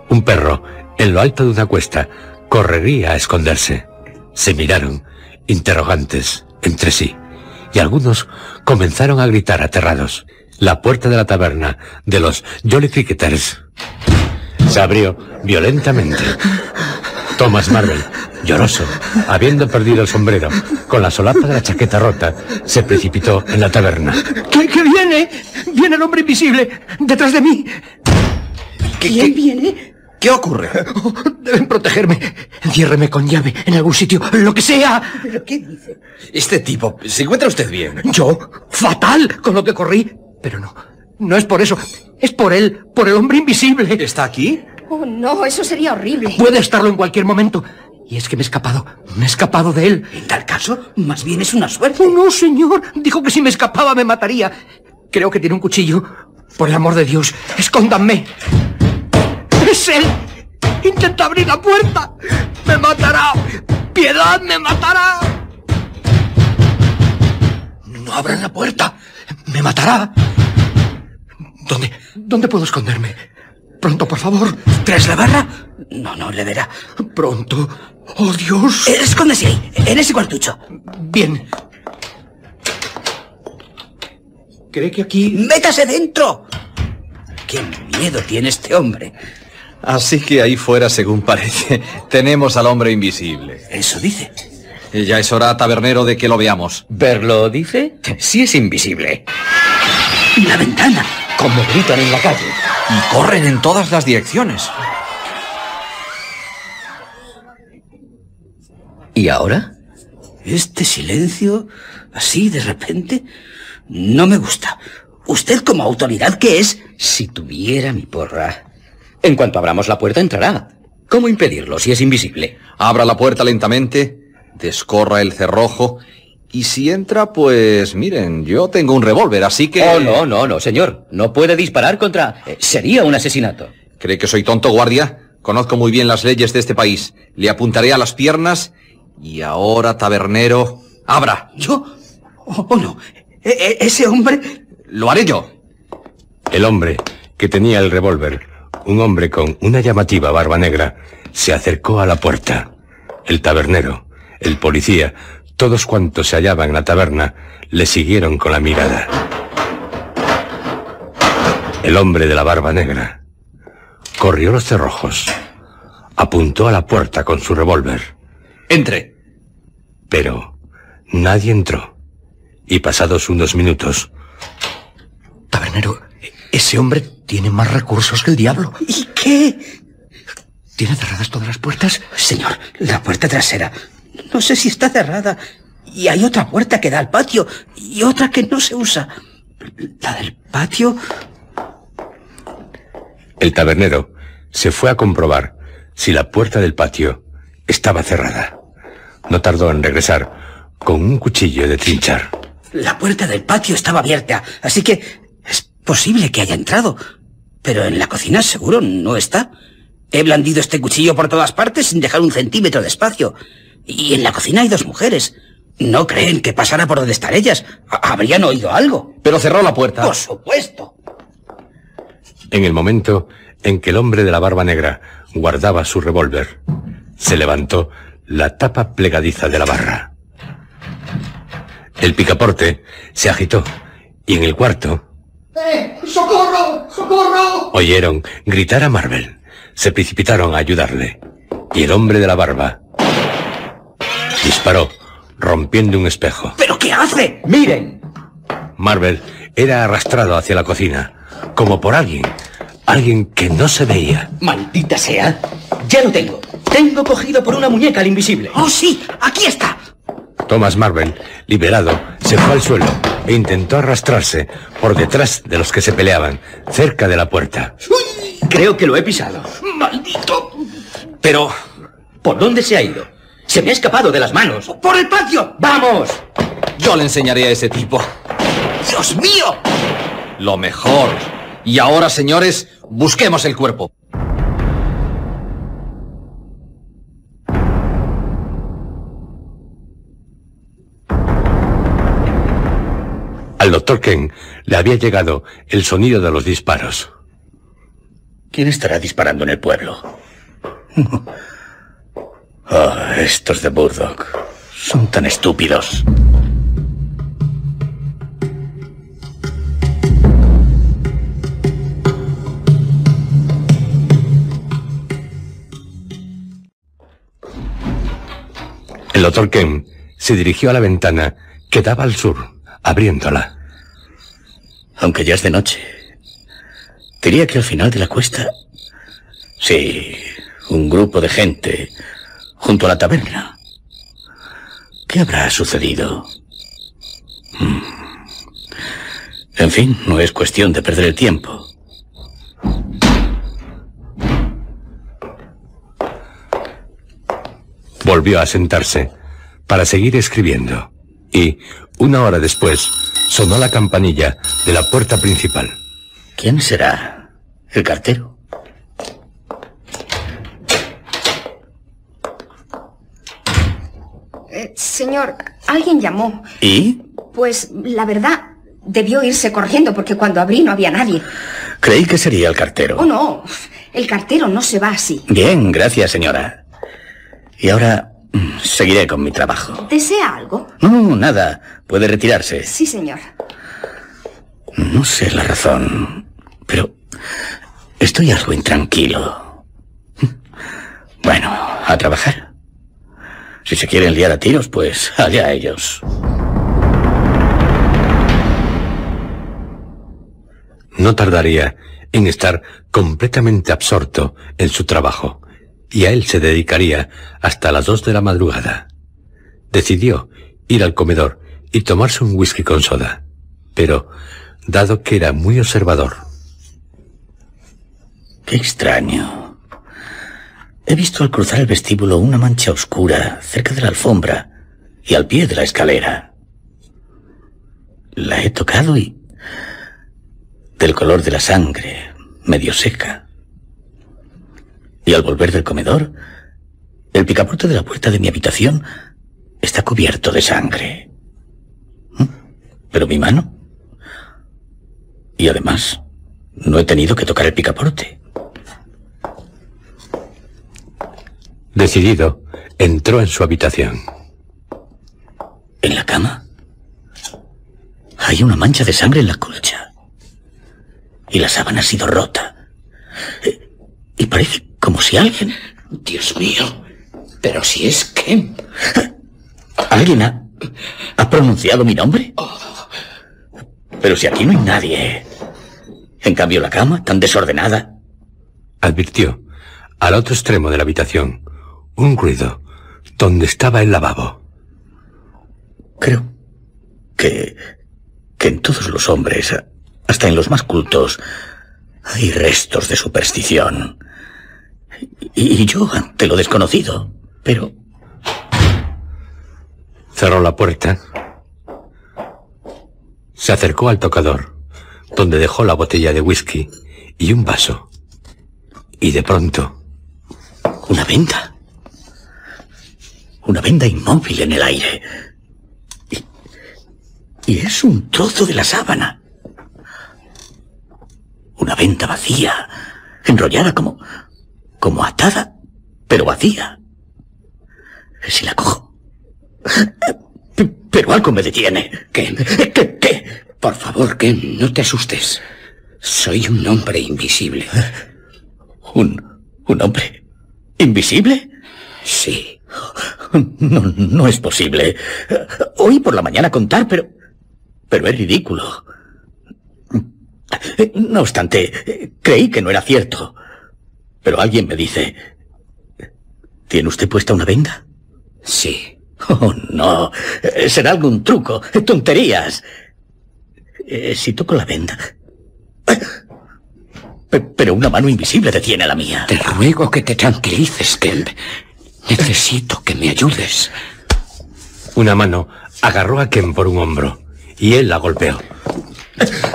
Un perro, en lo alto de una cuesta, correría a esconderse. Se miraron, interrogantes, entre sí, y algunos comenzaron a gritar aterrados. La puerta de la taberna de los Jolly Cricketers se abrió violentamente. Thomas Marvel, lloroso, habiendo perdido el sombrero, con la solapa de la chaqueta rota, se precipitó en la taberna. ¿Qué, qué viene? Viene el hombre invisible, detrás de mí. ¿Quién viene? ¿Qué ocurre? Oh, deben protegerme. Enciérreme con llave en algún sitio, lo que sea. ¿Pero qué dice? Este tipo, ¿se encuentra usted bien? Yo, fatal con lo que corrí. Pero no, no es por eso. Es por él, por el hombre invisible. ¿Está aquí? Oh, no, eso sería horrible. Puede estarlo en cualquier momento. Y es que me he escapado, me he escapado de él. En tal caso, más bien es una suerte. Oh, no, señor. Dijo que si me escapaba me mataría. Creo que tiene un cuchillo. Por el amor de Dios, escóndanme. ¡Es él! ¡Intenta abrir la puerta! ¡Me matará! ¡Piedad, me matará! No abran la puerta. Me matará. ¿Dónde? ¿Dónde puedo esconderme? Pronto, por favor. ¿Tras la barra? No, no, le verá. Pronto. ¡Oh, Dios! Escóndese ahí, en ese cuartucho. Bien. ¿Cree que aquí...? ¡Métase dentro! ¡Qué miedo tiene este hombre! Así que ahí fuera, según parece, tenemos al hombre invisible. Eso dice. Ya es hora, tabernero, de que lo veamos. ¿Verlo dice? Sí es invisible. La ventana. Como gritan en la calle. Y corren en todas las direcciones. ¿Y ahora? Este silencio, así de repente, no me gusta. ¿Usted como autoridad qué es? Si tuviera mi porra. En cuanto abramos la puerta entrará. ¿Cómo impedirlo si es invisible? Abra la puerta lentamente, descorra el cerrojo y si entra, pues miren, yo tengo un revólver, así que... Oh, no, no, no, señor. No puede disparar contra... eh, sería un asesinato. ¿Cree que soy tonto, guardia? Conozco muy bien las leyes de este país. Le apuntaré a las piernas y ahora, tabernero, abra. ¿Yo? Oh, oh, no. E- e- ese hombre... Lo haré yo. El hombre, que tenía el revólver, un hombre con una llamativa barba negra, se acercó a la puerta. El tabernero, el policía, todos cuantos se hallaban en la taberna, le siguieron con la mirada. El hombre de la barba negra corrió los cerrojos, apuntó a la puerta con su revólver. Entre. Pero nadie entró. Y pasados unos minutos, ese hombre tiene más recursos que el diablo. ¿Y qué? ¿Tiene cerradas todas las puertas? Señor, la puerta trasera. No sé si está cerrada. Y hay otra puerta que da al patio y otra que no se usa. La del patio... el tabernero se fue a comprobar si la puerta del patio estaba cerrada. No tardó en regresar con un cuchillo de trinchar. La puerta del patio estaba abierta, así que posible que haya entrado. Pero en la cocina seguro no está. He blandido este cuchillo por todas partes sin dejar un centímetro de espacio. Y en la cocina hay dos mujeres. ¿No creen que pasara por donde están ellas? Ha- Habrían oído algo. Pero cerró la puerta. Por supuesto. En el momento en que el hombre de la barba negra guardaba su revólver, se levantó la tapa plegadiza de la barra. El picaporte se agitó y en el cuarto ¡Eh! ¡Socorro! ¡Socorro! oyeron gritar a Marvel. Se precipitaron a ayudarle y el hombre de la barba disparó, rompiendo un espejo. ¿Pero qué hace? ¡Miren! Marvel era arrastrado hacia la cocina, como por alguien, alguien que no se veía. Maldita sea. Ya lo tengo. Tengo cogido por una muñeca al invisible. ¡Oh, sí! ¡Aquí está! Thomas Marvel, liberado, se fue al suelo e intentó arrastrarse por detrás de los que se peleaban, cerca de la puerta. Creo que lo he pisado. ¡Maldito! Pero, ¿por dónde se ha ido? Se me ha escapado de las manos. ¡Por el patio! ¡Vamos! Yo le enseñaré a ese tipo. ¡Dios mío! Lo mejor. Y ahora, señores, busquemos el cuerpo. Al doctor Ken le había llegado el sonido de los disparos. ¿Quién estará disparando en el pueblo? Ah, estos de Burdock. Son tan estúpidos. El doctor Ken se dirigió a la ventana que daba al sur, abriéndola. Aunque ya es de noche. Diría que al final de la cuesta... Sí, un grupo de gente junto a la taberna. ¿Qué habrá sucedido? Mm. En fin, no es cuestión de perder el tiempo. Volvió a sentarse para seguir escribiendo y, una hora después, sonó la campanilla de la puerta principal. ¿Quién será? ¿El cartero? Eh, señor, alguien llamó. ¿Y? Pues la verdad, debió irse corriendo porque cuando abrí no había nadie. Creí que sería el cartero. Oh, no. El cartero no se va así. Bien, gracias, señora. Y ahora seguiré con mi trabajo. ¿Desea algo? No, nada. Puede retirarse. Sí, señor. No sé la razón, pero estoy algo intranquilo. Bueno, a trabajar. Si se quieren liar a tiros, pues allá ellos. No tardaría en estar completamente absorto en su trabajo, y a él se dedicaría hasta las dos de la madrugada. Decidió ir al comedor y tomarse un whisky con soda, pero, dado que era muy observador, Qué extraño. He visto al cruzar el vestíbulo una mancha oscura cerca de la alfombra y al pie de la escalera. La he tocado y... del color de la sangre, medio seca. Y al volver del comedor, el picaporte de la puerta de mi habitación está cubierto de sangre. ¿Mm? Pero mi mano... Y además, no he tenido que tocar el picaporte. decidido, entró en su habitación. ¿En la cama? Hay una mancha de sangre en la colcha. Y la sábana ha sido rota. Eh, Y parece como si alguien... Dios mío. Pero si es que... ¿Alguien ha, ha pronunciado mi nombre? Pero si aquí no hay nadie. En cambio la cama, tan desordenada. Advirtió, al otro extremo de la habitación, un ruido, donde estaba el lavabo. Creo que... que en todos los hombres, hasta en los más cultos, hay restos de superstición. Y, yo ante lo desconocido. Pero Cerró la puerta. Se acercó al tocador, donde dejó la botella de whisky y un vaso. Y de pronto, Una venda. Una venda inmóvil en el aire. Y, y es un trozo de la sábana. Una venda vacía, enrollada como... como atada, pero vacía. Si la cojo. Pero algo me detiene. ¿Qué? ¿Qué? ¿Qué? Por favor, que no te asustes. Soy un hombre invisible. ¿Un, un hombre invisible? Sí. No, no es posible. Oí por la mañana contar, pero... Pero es ridículo. No obstante, creí que no era cierto. Pero alguien me dice... ¿Tiene usted puesta una venda? Sí. Oh, no. Será algún truco. Tonterías. Eh, si toco la venda... Pe- Pero una mano invisible detiene la mía. Te ruego que te tranquilices, Kemp. Necesito que me ayudes. Una mano agarró a Ken por un hombro y él la golpeó.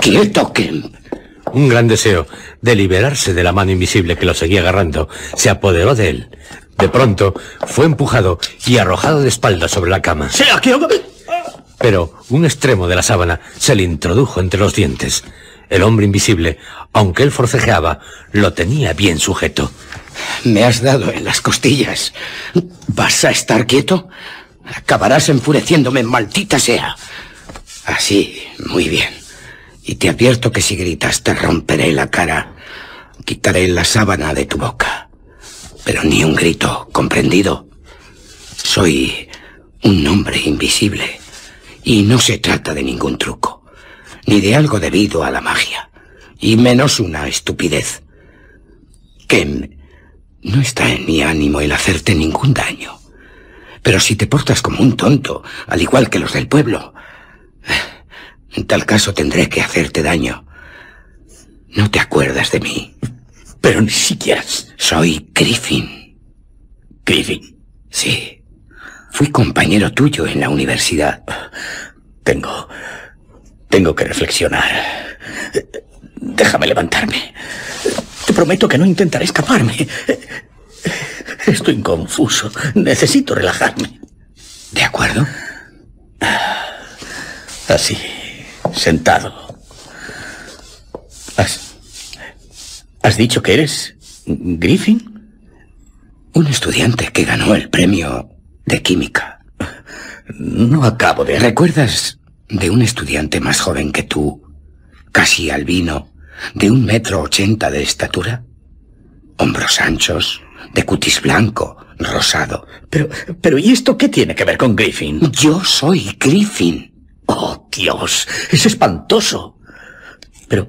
Quieto, Kemp. Un gran deseo de liberarse de la mano invisible que lo seguía agarrando se apoderó de él. De pronto fue empujado y arrojado de espaldas sobre la cama. ¡Sea que Pero un extremo de la sábana se le introdujo entre los dientes. El hombre invisible, aunque él forcejeaba, lo tenía bien sujeto. Me has dado en las costillas. ¿Vas a estar quieto? Acabarás enfureciéndome, maldita sea. Así, muy bien. Y te advierto que si gritas te romperé la cara. Quitaré la sábana de tu boca. Pero ni un grito, ¿comprendido? Soy un hombre invisible. Y no se trata de ningún truco. Ni de algo debido a la magia. Y menos una estupidez. Que no está en mi ánimo el hacerte ningún daño. Pero si te portas como un tonto, al igual que los del pueblo, en tal caso tendré que hacerte daño. No te acuerdas de mí. Pero ni siquiera... Soy Griffin. Griffin. Sí. Fui compañero tuyo en la universidad. Tengo... Tengo que reflexionar. Déjame levantarme. Te prometo que no intentaré escaparme. Estoy confuso. Necesito relajarme. ¿De acuerdo? Así, sentado. ¿Has, has dicho que eres Griffin? Un estudiante que ganó el premio de química. No acabo de... ¿Recuerdas de un estudiante más joven que tú, casi albino, de un metro ochenta de estatura? Hombros anchos, de cutis blanco, rosado. Pero, pero ¿y esto qué tiene que ver con Griffin? Yo soy Griffin. Oh, Dios, es espantoso. Pero,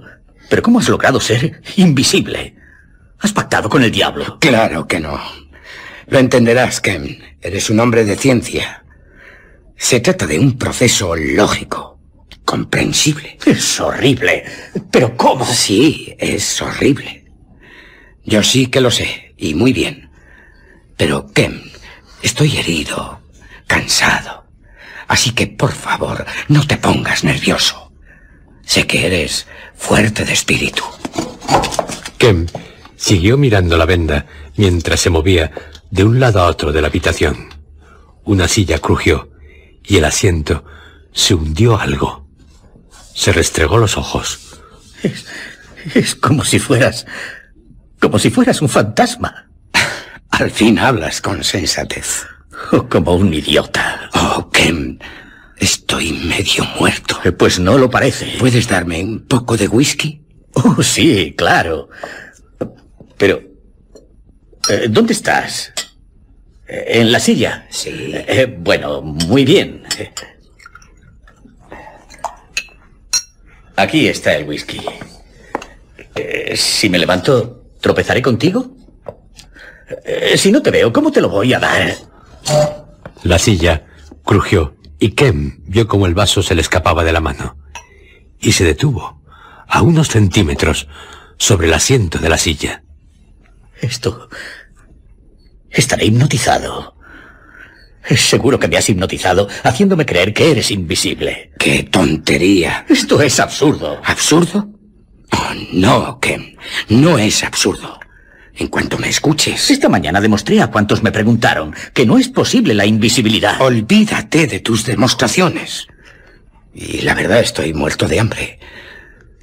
pero ¿cómo has logrado ser invisible? ¿Has pactado con el diablo? Claro que no. Lo entenderás, Ken. Eres un hombre de ciencia. Se trata de un proceso lógico, comprensible. Es horrible. ¿Pero cómo? Sí, es horrible. Yo sí que lo sé, y muy bien. Pero, Ken, estoy herido, cansado. Así que, por favor, no te pongas nervioso. Sé que eres fuerte de espíritu. Kem siguió mirando la venda mientras se movía de un lado a otro de la habitación. Una silla crujió y el asiento se hundió algo. Se restregó los ojos. Es, es como si fueras... como si fueras un fantasma. Al fin hablas con sensatez. O como un idiota. Oh, Ken, estoy medio muerto. Pues no lo parece. ¿Puedes darme un poco de whisky? Oh, sí, claro. Pero... eh, ¿Dónde estás? Eh, ¿En la silla? Sí. Eh, bueno, muy bien. Eh, Aquí está el whisky. Eh, si me levanto, ¿tropezaré contigo? Eh, si no te veo, ¿cómo te lo voy a dar? La silla crujió y Kem vio como el vaso se le escapaba de la mano. Y se detuvo, a unos centímetros, sobre el asiento de la silla. Esto... Estaré hipnotizado. Es seguro que me has hipnotizado haciéndome creer que eres invisible. ¡Qué tontería! Esto es absurdo. ¿Absurdo? Oh, no, Ken. No es absurdo. En cuanto me escuches. Esta mañana demostré a cuantos me preguntaron que no es posible la invisibilidad. Olvídate de tus demostraciones. Y la verdad estoy muerto de hambre.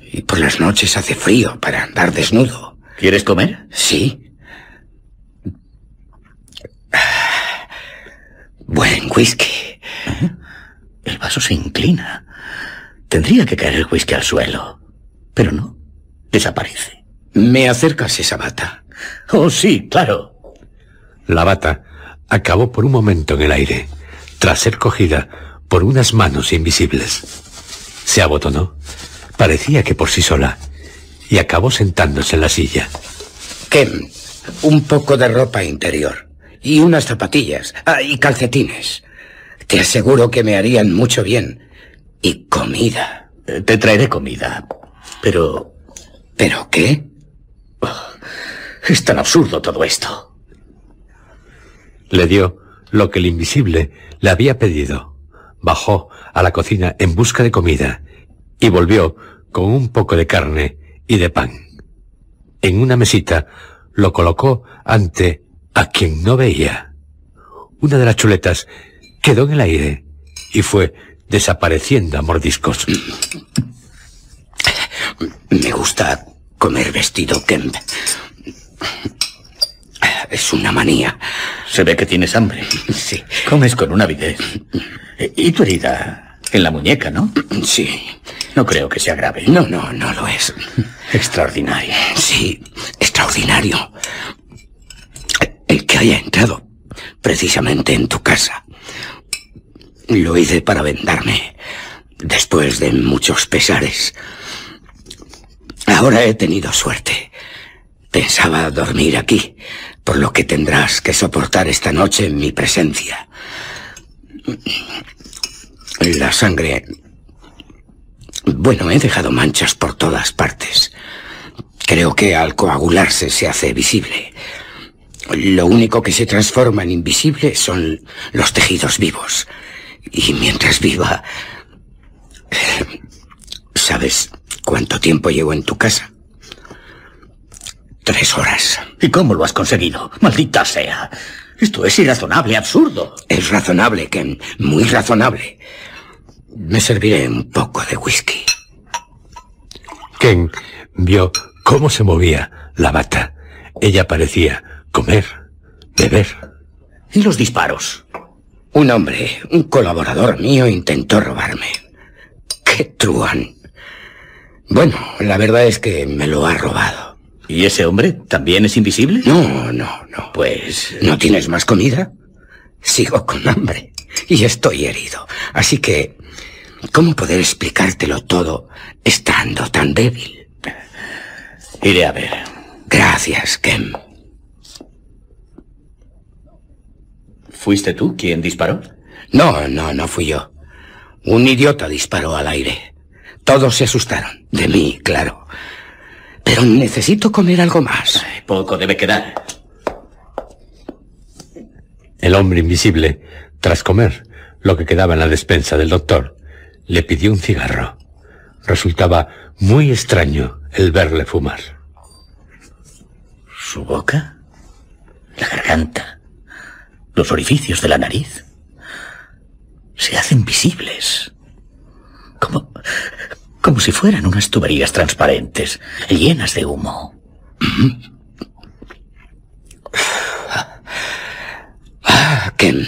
Y por las noches hace frío para andar desnudo. ¿Quieres comer? Sí. Buen whisky. El vaso se inclina. Tendría que caer el whisky al suelo. Pero no. Desaparece. ¿Me acercas esa bata? Oh, sí, claro. La bata acabó por un momento en el aire, tras ser cogida por unas manos invisibles. Se abotonó, parecía que por sí sola, y acabó sentándose en la silla. Ken, un poco de ropa interior y unas zapatillas ah, y calcetines. Te aseguro que me harían mucho bien. Y comida. Eh, Te traeré comida. Pero... ¿Pero qué? Oh, es tan absurdo todo esto. Le dio lo que el invisible le había pedido. Bajó a la cocina en busca de comida y volvió con un poco de carne y de pan. En una mesita lo colocó ante a quien no veía. Una de las chuletas quedó en el aire y fue desapareciendo a mordiscos. Me gusta comer vestido, Kemp. Es una manía. Se ve que tienes hambre. Sí. Comes con una avidez. ¿Y tu herida? En la muñeca, ¿no? Sí. No creo que sea grave. No, no, no lo es. Extraordinario. Sí, extraordinario. El que haya entrado precisamente en tu casa. Lo hice para vendarme, después de muchos pesares. Ahora he tenido suerte. Pensaba dormir aquí, por lo que tendrás que soportar esta noche en mi presencia. La sangre... Bueno, he dejado manchas por todas partes. Creo que al coagularse se hace visible. Lo único que se transforma en invisible son los tejidos vivos. Y mientras viva... ¿Sabes cuánto tiempo llevo en tu casa? Tres horas. ¿Y cómo lo has conseguido? Maldita sea. Esto es irrazonable, absurdo. Es razonable, Ken. Muy razonable. Me serviré un poco de whisky. Ken vio cómo se movía la bata. Ella parecía comer, beber. ¿Y los disparos? Un hombre, un colaborador mío, intentó robarme. ¡Qué truán! Bueno, la verdad es que me lo ha robado. ¿Y ese hombre también es invisible? No, no, no. Pues... ¿No tienes más comida? Sigo con hambre y estoy herido. Así que, ¿cómo poder explicártelo todo estando tan débil? Iré a ver. Gracias, Kem. ¿Fuiste tú quien disparó? No, no, no fui yo. Un idiota disparó al aire. Todos se asustaron. De mí, claro. Pero necesito comer algo más. Ay, poco debe quedar. El hombre invisible, tras comer lo que quedaba en la despensa del doctor, le pidió un cigarro. Resultaba muy extraño el verle fumar. ¿Su boca? La garganta. Los orificios de la nariz. Se hacen visibles. Como, como si fueran unas tuberías transparentes, llenas de humo. Ah, Ken,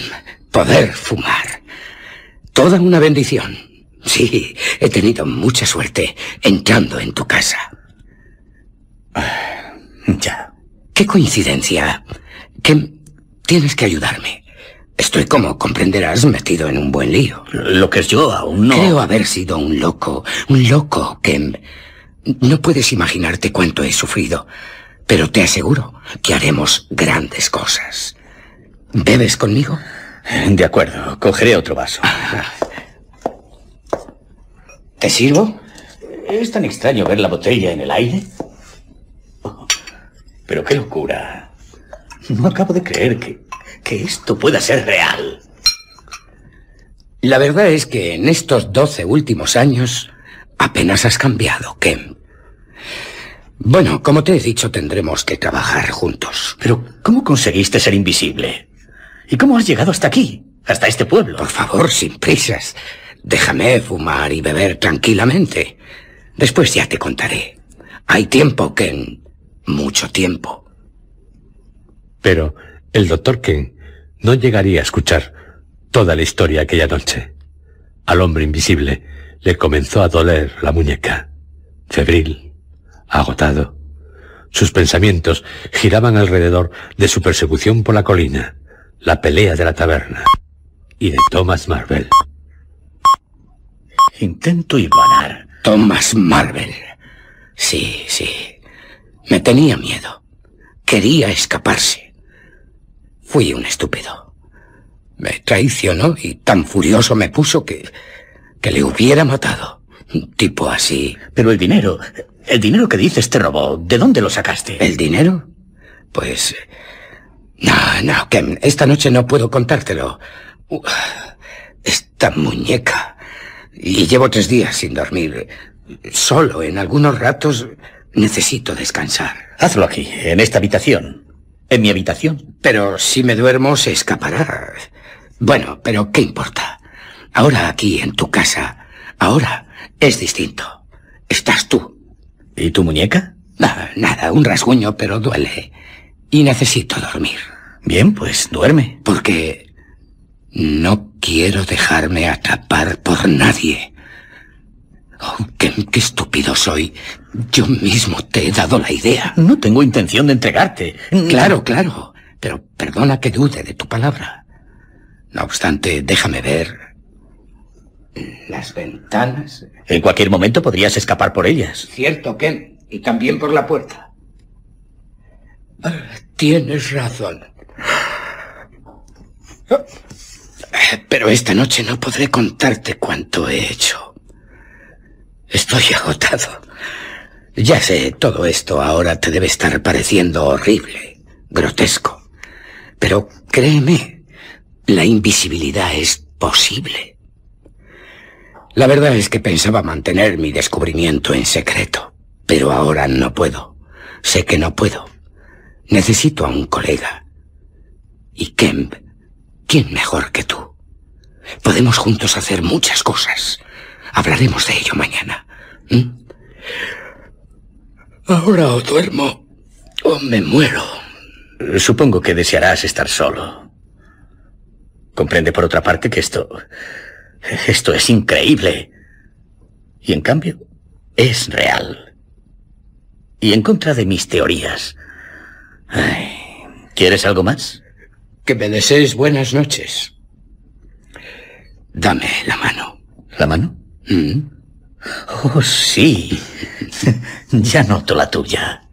poder fumar. Toda una bendición. Sí, he tenido mucha suerte entrando en tu casa. Ya. Qué coincidencia. Ken, tienes que ayudarme. Estoy, como comprenderás, metido en un buen lío. Lo que es yo aún no... Creo haber sido un loco. Un loco, Ken. No puedes imaginarte cuánto he sufrido. Pero te aseguro que haremos grandes cosas. ¿Bebes conmigo? De acuerdo, cogeré otro vaso. ¿Te sirvo? ¿Es tan extraño ver la botella en el aire? Pero qué locura. No acabo de creer que, que esto pueda ser real. La verdad es que en estos doce últimos años apenas has cambiado, Ken. Bueno, como te he dicho, tendremos que trabajar juntos. Pero, ¿cómo conseguiste ser invisible? ¿Y cómo has llegado hasta aquí? Hasta este pueblo. Por favor, sin prisas. Déjame fumar y beber tranquilamente. Después ya te contaré. Hay tiempo, Ken. Mucho tiempo. Pero el doctor Ken no llegaría a escuchar toda la historia aquella noche. Al hombre invisible le comenzó a doler la muñeca. Febril, agotado. Sus pensamientos giraban alrededor de su persecución por la colina, la pelea de la taberna y de Thomas Marvel. Intento hilvanar. Thomas Marvel. Sí, sí. Me tenía miedo. Quería escaparse. Fui un estúpido. Me traicionó y tan furioso me puso que... que le hubiera matado. Un tipo así. Pero el dinero... El dinero que dices te robó, ¿de dónde lo sacaste? ¿El dinero? Pues... No, no, que esta noche no puedo contártelo. Uh, esta muñeca. Y llevo tres días sin dormir. Solo en algunos ratos necesito descansar. Hazlo aquí, en esta habitación. En mi habitación. Pero si me duermo se escapará. Bueno, pero ¿qué importa? Ahora aquí, en tu casa, ahora es distinto. Estás tú. ¿Y tu muñeca? Nada, nada, un rasguño, pero duele. Y necesito dormir. Bien, pues duerme. Porque no quiero dejarme atrapar por nadie. Oh, qué, qué, estúpido soy. Yo mismo te he dado la idea. No tengo intención de entregarte. Claro, claro. Pero perdona que dude de tu palabra. No obstante, déjame ver. Las ventanas. En cualquier momento podrías escapar por ellas. Cierto, Ken. Y también por la puerta. Tienes razón. Pero esta noche no podré contarte cuánto he hecho. Estoy agotado. Ya sé, todo esto ahora te debe estar pareciendo horrible, grotesco. Pero créeme, la invisibilidad es posible. La verdad es que pensaba mantener mi descubrimiento en secreto, pero ahora no puedo. Sé que no puedo. Necesito a un colega. Y Kemp, ¿quién mejor que tú? Podemos juntos hacer muchas cosas. Hablaremos de ello mañana. Ahora o duermo o me muero. Supongo que desearás estar solo. Comprende por otra parte que esto... Esto es increíble. Y en cambio, es real. Y en contra de mis teorías. Ay, ¿Quieres algo más? Que me desees buenas noches. Dame la mano. ¿La mano? ¿Mm? Oh, sí. ya noto la tuya.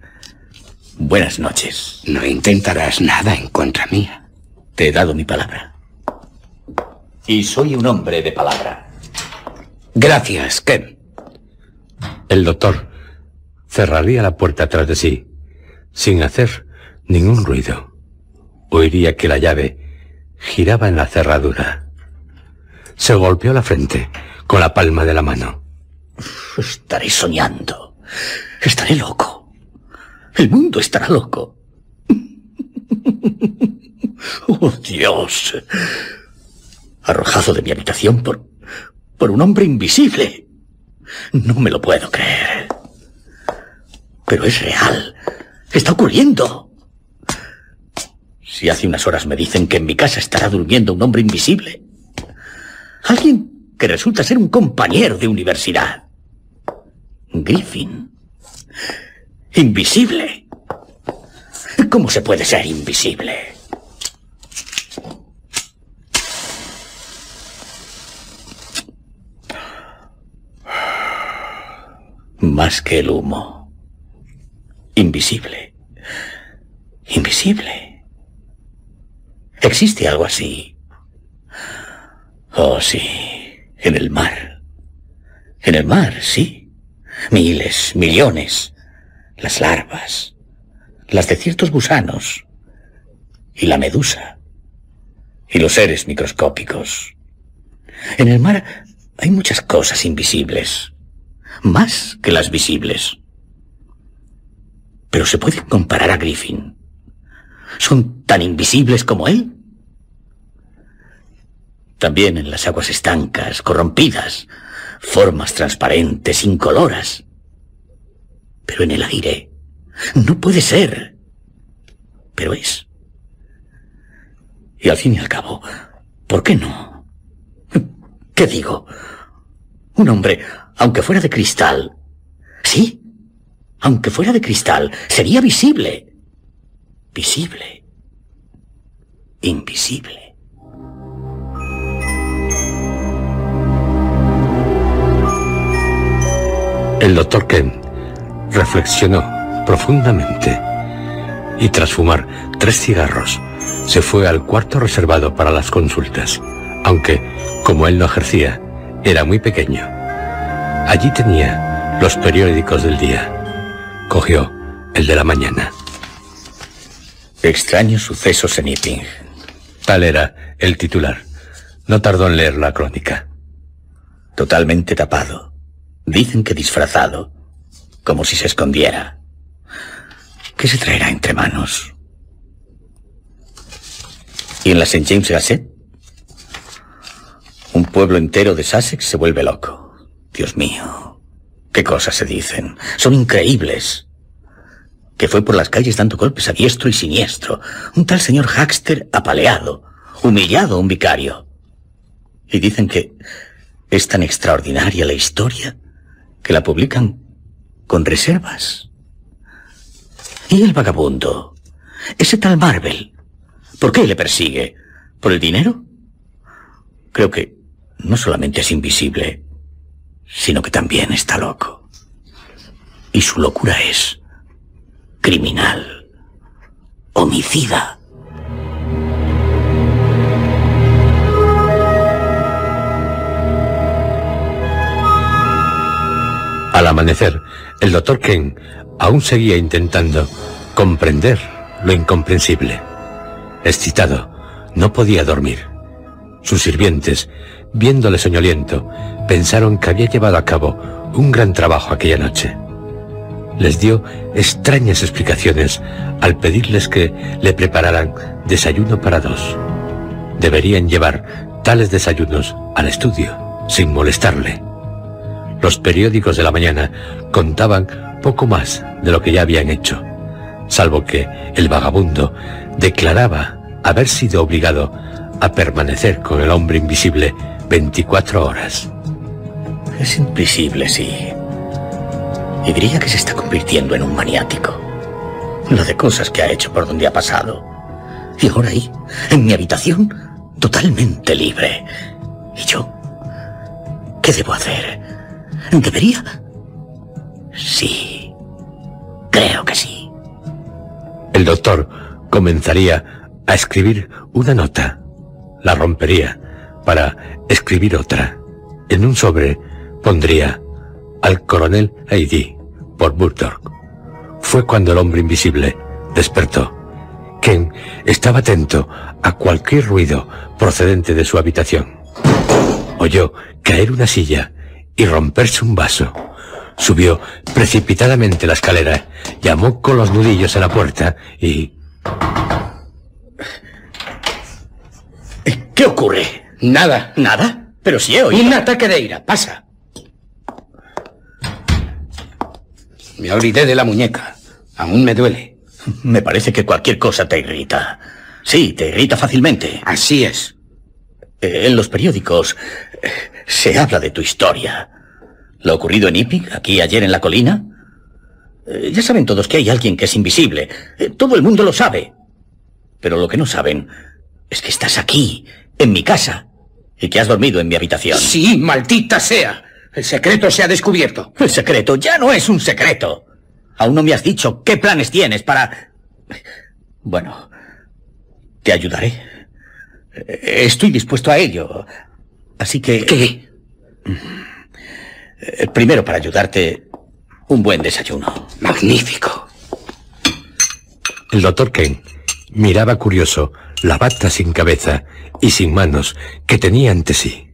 Buenas noches. No intentarás nada en contra mía. Te he dado mi palabra. Y soy un hombre de palabra. Gracias, Ken. El doctor cerraría la puerta tras de sí, sin hacer ningún ruido. Oiría que la llave giraba en la cerradura. Se golpeó la frente con la palma de la mano. Estaré soñando. Estaré loco. El mundo estará loco. Oh, Dios. Arrojado de mi habitación por... por un hombre invisible. No me lo puedo creer. Pero es real. Está ocurriendo. Si hace unas horas me dicen que en mi casa estará durmiendo un hombre invisible. Alguien que resulta ser un compañero de universidad. Griffin. Invisible. ¿Cómo se puede ser invisible? Más que el humo. Invisible. Invisible. ¿Existe algo así? Oh, sí. En el mar. En el mar, sí. Miles, millones. Las larvas. Las de ciertos gusanos. Y la medusa. Y los seres microscópicos. En el mar hay muchas cosas invisibles. Más que las visibles. Pero se puede comparar a Griffin. ¿Son tan invisibles como él? También en las aguas estancas, corrompidas, formas transparentes, incoloras. Pero en el aire, no puede ser. Pero es. Y al fin y al cabo, ¿por qué no? ¿Qué digo? Un hombre, aunque fuera de cristal, sí, aunque fuera de cristal, sería visible. Visible. Invisible. El doctor Ken reflexionó profundamente y tras fumar tres cigarros se fue al cuarto reservado para las consultas, aunque, como él no ejercía, era muy pequeño. Allí tenía los periódicos del día. Cogió el de la mañana. Extraños sucesos en Iping. Tal era el titular. No tardó en leer la crónica. Totalmente tapado. Dicen que disfrazado. Como si se escondiera. ¿Qué se traerá entre manos? ¿Y en la St. James Gazette? Un pueblo entero de Sussex se vuelve loco. Dios mío. ¿Qué cosas se dicen? Son increíbles. Que fue por las calles dando golpes a diestro y siniestro. Un tal señor Haxter apaleado, humillado a un vicario. Y dicen que es tan extraordinaria la historia que la publican con reservas. ¿Y el vagabundo? Ese tal Marvel. ¿Por qué le persigue? ¿Por el dinero? Creo que no solamente es invisible, sino que también está loco. Y su locura es criminal, homicida. Al amanecer, el doctor Ken aún seguía intentando comprender lo incomprensible. Excitado, no podía dormir. Sus sirvientes, viéndole soñoliento, pensaron que había llevado a cabo un gran trabajo aquella noche. Les dio extrañas explicaciones al pedirles que le prepararan desayuno para dos. Deberían llevar tales desayunos al estudio, sin molestarle. Los periódicos de la mañana contaban poco más de lo que ya habían hecho, salvo que el vagabundo declaraba haber sido obligado a permanecer con el hombre invisible 24 horas. Es invisible, sí. Y diría que se está convirtiendo en un maniático. Lo de cosas que ha hecho por donde ha pasado. Y ahora ahí, en mi habitación, totalmente libre. ¿Y yo? ¿Qué debo hacer? ¿Debería? Sí. Creo que sí. El doctor comenzaría a escribir una nota. La rompería para escribir otra. En un sobre pondría al coronel Heidi por Murdoch. Fue cuando el hombre invisible despertó. Ken estaba atento a cualquier ruido procedente de su habitación. Oyó caer una silla y romperse un vaso. Subió precipitadamente la escalera, llamó con los nudillos a la puerta y... ¿Qué ocurre? Nada. ¿Nada? Pero si he oído... Un ataque de ira. Pasa. Me olvidé de la muñeca. Aún me duele. Me parece que cualquier cosa te irrita. Sí, te irrita fácilmente. Así es. Eh, en los periódicos eh, se habla de tu historia. Lo ocurrido en Iping, aquí ayer en la colina. Eh, ya saben todos que hay alguien que es invisible. Todo el mundo lo sabe. Pero lo que no saben es que estás aquí, en mi casa, y que has dormido en mi habitación. Sí, maldita sea. El secreto se ha descubierto. El secreto ya no es un secreto. Aún no me has dicho qué planes tienes para... Bueno, te ayudaré. Estoy dispuesto a ello. Así que... ¿Qué? Eh, Primero, para ayudarte, un buen desayuno. Magnífico. El doctor Ken miraba curioso la bata sin cabeza y sin manos que tenía ante sí.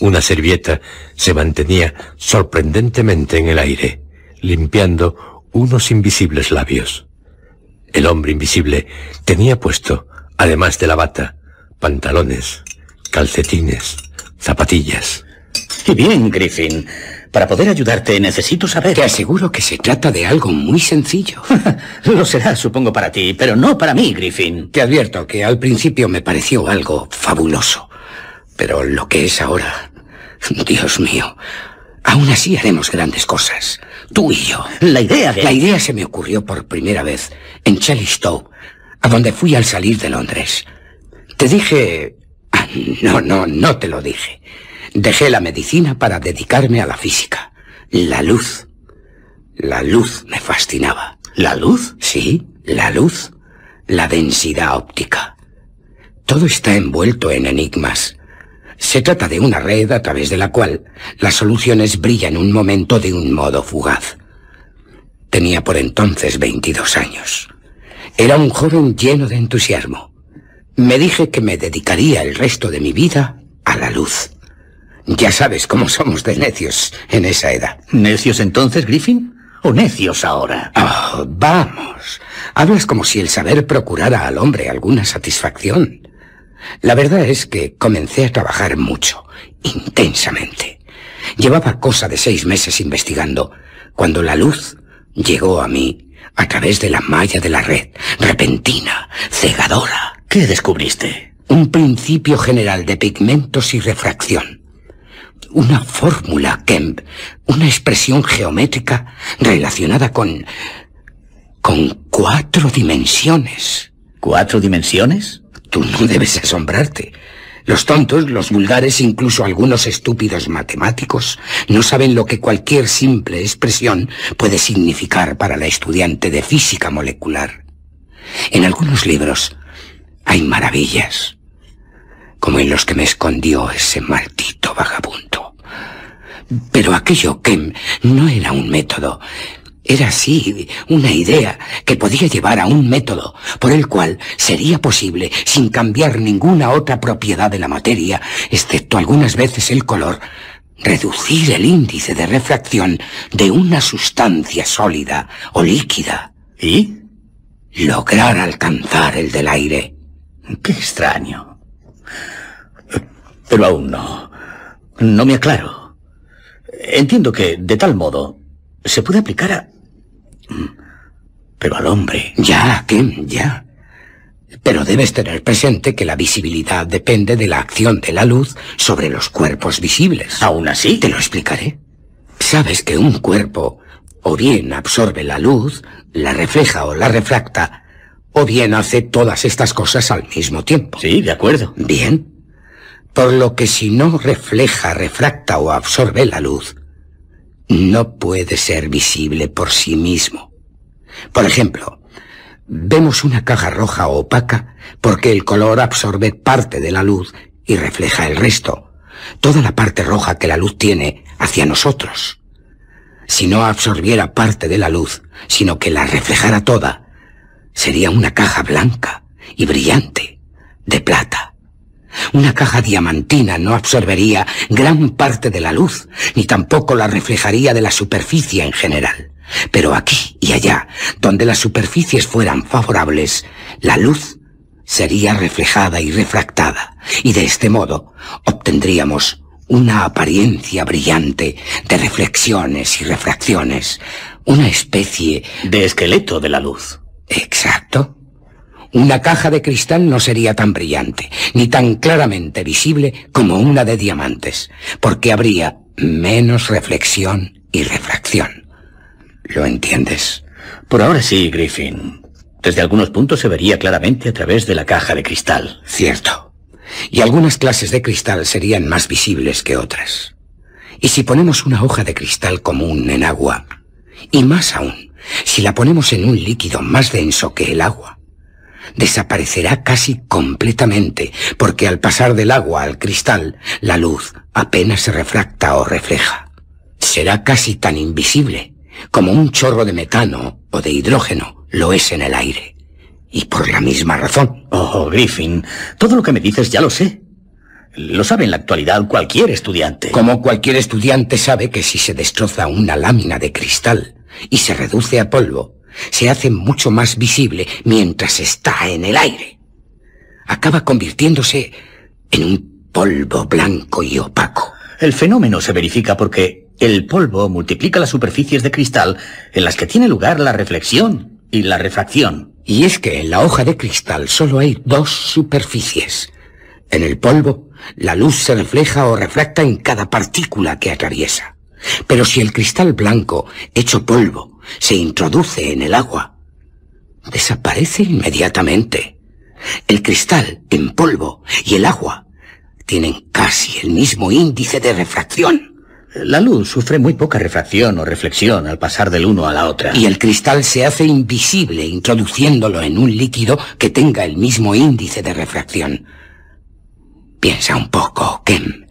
Una servilleta se mantenía sorprendentemente en el aire, limpiando unos invisibles labios. El hombre invisible tenía puesto, además de la bata, pantalones, calcetines, zapatillas. Y bien, Griffin, para poder ayudarte necesito saber... Te aseguro que se trata de algo muy sencillo. Lo será, supongo, para ti, pero no para mí, Griffin. Te advierto que al principio me pareció algo fabuloso. Pero lo que es ahora... Dios mío. Aún así haremos grandes cosas. Tú y yo. La idea de... La idea se me ocurrió por primera vez en Chelistow, a donde fui al salir de Londres. Te dije... No, no, no te lo dije. Dejé la medicina para dedicarme a la física. La luz. La luz me fascinaba. ¿La luz? Sí, la luz. La densidad óptica. Todo está envuelto en enigmas. Se trata de una red a través de la cual las soluciones brillan un momento de un modo fugaz. Tenía por entonces 22 años. Era un joven lleno de entusiasmo. Me dije que me dedicaría el resto de mi vida a la luz. Ya sabes cómo somos de necios en esa edad. ¿Necios entonces, Griffin? ¿O necios ahora? Oh, vamos. Hablas como si el saber procurara al hombre alguna satisfacción. La verdad es que comencé a trabajar mucho, intensamente. Llevaba cosa de seis meses investigando, cuando la luz llegó a mí a través de la malla de la red, repentina, cegadora. ¿Qué descubriste? Un principio general de pigmentos y refracción. Una fórmula Kemp, una expresión geométrica relacionada con... con cuatro dimensiones. ¿Cuatro dimensiones? Tú no debes asombrarte. Los tontos, los vulgares, incluso algunos estúpidos matemáticos, no saben lo que cualquier simple expresión puede significar para la estudiante de física molecular. En algunos libros hay maravillas, como en los que me escondió ese maldito vagabundo. Pero aquello que no era un método, era así una idea que podía llevar a un método por el cual sería posible, sin cambiar ninguna otra propiedad de la materia, excepto algunas veces el color, reducir el índice de refracción de una sustancia sólida o líquida. ¿Y? Lograr alcanzar el del aire. Qué extraño. Pero aún no. No me aclaro. Entiendo que, de tal modo, se puede aplicar a pero al hombre. Ya, Kim, ya. Pero debes tener presente que la visibilidad depende de la acción de la luz sobre los cuerpos visibles. ¿Aún así? Te lo explicaré. Sabes que un cuerpo o bien absorbe la luz, la refleja o la refracta, o bien hace todas estas cosas al mismo tiempo. Sí, de acuerdo. Bien. Por lo que si no refleja, refracta o absorbe la luz, no puede ser visible por sí mismo. Por ejemplo, vemos una caja roja opaca porque el color absorbe parte de la luz y refleja el resto, toda la parte roja que la luz tiene hacia nosotros. Si no absorbiera parte de la luz, sino que la reflejara toda, sería una caja blanca y brillante, de plata. Una caja diamantina no absorbería gran parte de la luz, ni tampoco la reflejaría de la superficie en general. Pero aquí y allá, donde las superficies fueran favorables, la luz sería reflejada y refractada, y de este modo obtendríamos una apariencia brillante de reflexiones y refracciones, una especie de esqueleto de la luz. Exacto. Una caja de cristal no sería tan brillante, ni tan claramente visible como una de diamantes, porque habría menos reflexión y refracción. ¿Lo entiendes? Por ahora sí, Griffin. Desde algunos puntos se vería claramente a través de la caja de cristal. Cierto. Y algunas clases de cristal serían más visibles que otras. Y si ponemos una hoja de cristal común en agua, y más aún, si la ponemos en un líquido más denso que el agua, desaparecerá casi completamente, porque al pasar del agua al cristal, la luz apenas se refracta o refleja. Será casi tan invisible como un chorro de metano o de hidrógeno lo es en el aire. Y por la misma razón. Oh, Griffin, todo lo que me dices ya lo sé. Lo sabe en la actualidad cualquier estudiante. Como cualquier estudiante sabe que si se destroza una lámina de cristal, y se reduce a polvo, se hace mucho más visible mientras está en el aire. Acaba convirtiéndose en un polvo blanco y opaco. El fenómeno se verifica porque el polvo multiplica las superficies de cristal en las que tiene lugar la reflexión y la refracción. Y es que en la hoja de cristal solo hay dos superficies. En el polvo, la luz se refleja o refracta en cada partícula que atraviesa. Pero si el cristal blanco, hecho polvo, se introduce en el agua, desaparece inmediatamente. El cristal en polvo y el agua tienen casi el mismo índice de refracción. La luz sufre muy poca refracción o reflexión al pasar del uno a la otra. Y el cristal se hace invisible introduciéndolo en un líquido que tenga el mismo índice de refracción. Piensa un poco, Kem.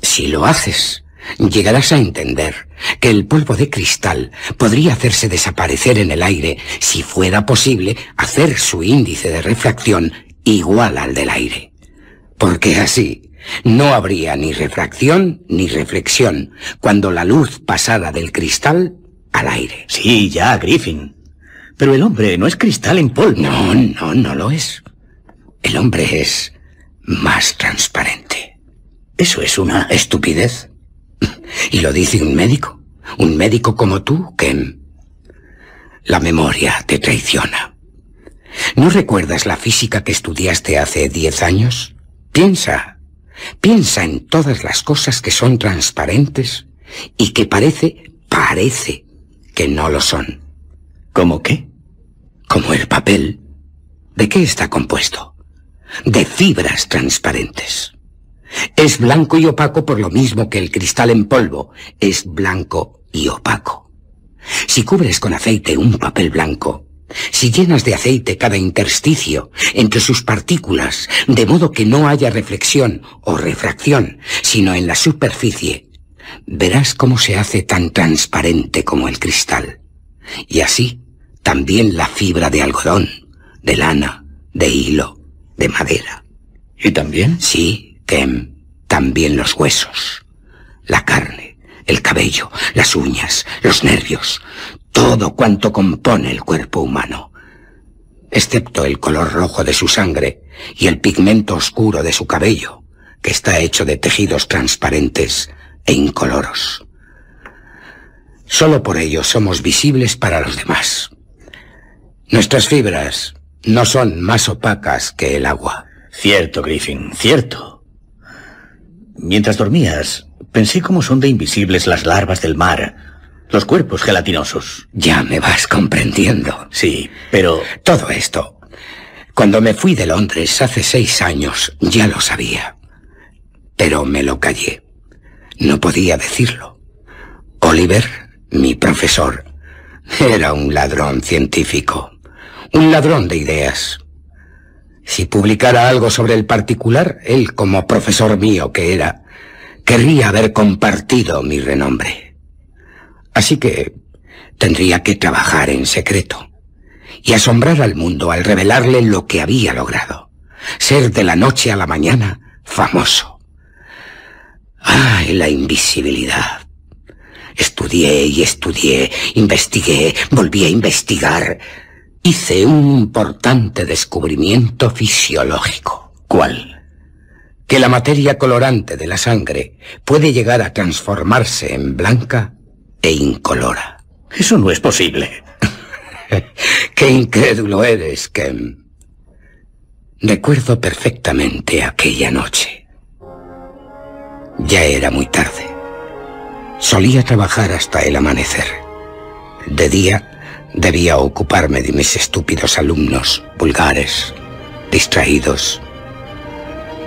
Si lo haces, llegarás a entender que el polvo de cristal podría hacerse desaparecer en el aire si fuera posible hacer su índice de refracción igual al del aire. Porque así no habría ni refracción ni reflexión cuando la luz pasara del cristal al aire. Sí, ya, Griffin. Pero el hombre no es cristal en polvo. No, no, no lo es. El hombre es más transparente. Eso es una estupidez. Y lo dice un médico. Un médico como tú, Ken. La memoria te traiciona. ¿No recuerdas la física que estudiaste hace diez años? Piensa. Piensa en todas las cosas que son transparentes y que parece, parece que no lo son. ¿Cómo qué? Como el papel. ¿De qué está compuesto? De fibras transparentes. Es blanco y opaco por lo mismo que el cristal en polvo es blanco y opaco. Si cubres con aceite un papel blanco, si llenas de aceite cada intersticio entre sus partículas, de modo que no haya reflexión o refracción, sino en la superficie, verás cómo se hace tan transparente como el cristal. Y así, también la fibra de algodón, de lana, de hilo, de madera. ¿Y también? Sí, Kem, también los huesos, la carne, el cabello, las uñas, los nervios, todo cuanto compone el cuerpo humano, excepto el color rojo de su sangre y el pigmento oscuro de su cabello, que está hecho de tejidos transparentes e incoloros. Solo por ello somos visibles para los demás. Nuestras fibras no son más opacas que el agua. Cierto, Griffin, cierto. Mientras dormías, pensé cómo son de invisibles las larvas del mar, los cuerpos gelatinosos. Ya me vas comprendiendo. Sí, pero... Todo esto. Cuando me fui de Londres hace seis años, ya lo sabía. Pero me lo callé. No podía decirlo. Oliver, mi profesor, era un ladrón científico. Un ladrón de ideas. Si publicara algo sobre el particular, él, como profesor mío que era, querría haber compartido mi renombre. Así que tendría que trabajar en secreto y asombrar al mundo al revelarle lo que había logrado. Ser de la noche a la mañana famoso. ¡Ay, la invisibilidad! Estudié y estudié, investigué, volví a investigar. Hice un importante descubrimiento fisiológico. ¿Cuál? Que la materia colorante de la sangre puede llegar a transformarse en blanca e incolora. Eso no es posible. Qué incrédulo eres, Kem. Recuerdo perfectamente aquella noche. Ya era muy tarde. Solía trabajar hasta el amanecer. De día debía ocuparme de mis estúpidos alumnos, vulgares, distraídos.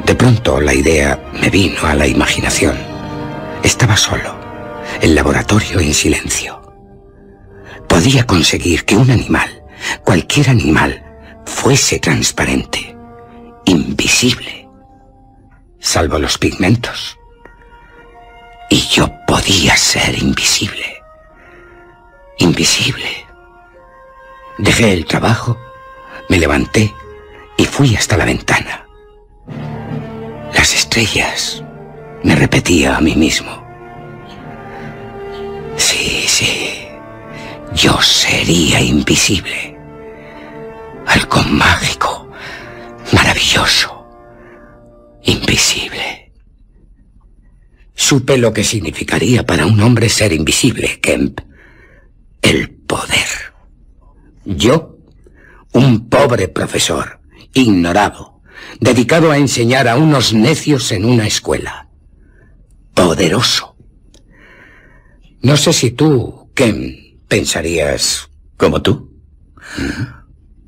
De pronto la idea me vino a la imaginación. Estaba solo, el laboratorio en silencio. Podía conseguir que un animal, cualquier animal, fuese transparente, invisible, salvo los pigmentos. Y yo podía ser invisible. Invisible. Dejé el trabajo, me levanté y fui hasta la ventana. Las estrellas, me repetía a mí mismo. Sí, sí, yo sería invisible. Algo mágico, maravilloso, invisible. Supe lo que significaría para un hombre ser invisible, Kemp. El poder. Yo, un pobre profesor, ignorado, dedicado a enseñar a unos necios en una escuela. Poderoso. No sé si tú, Kemp, pensarías... ¿Como tú?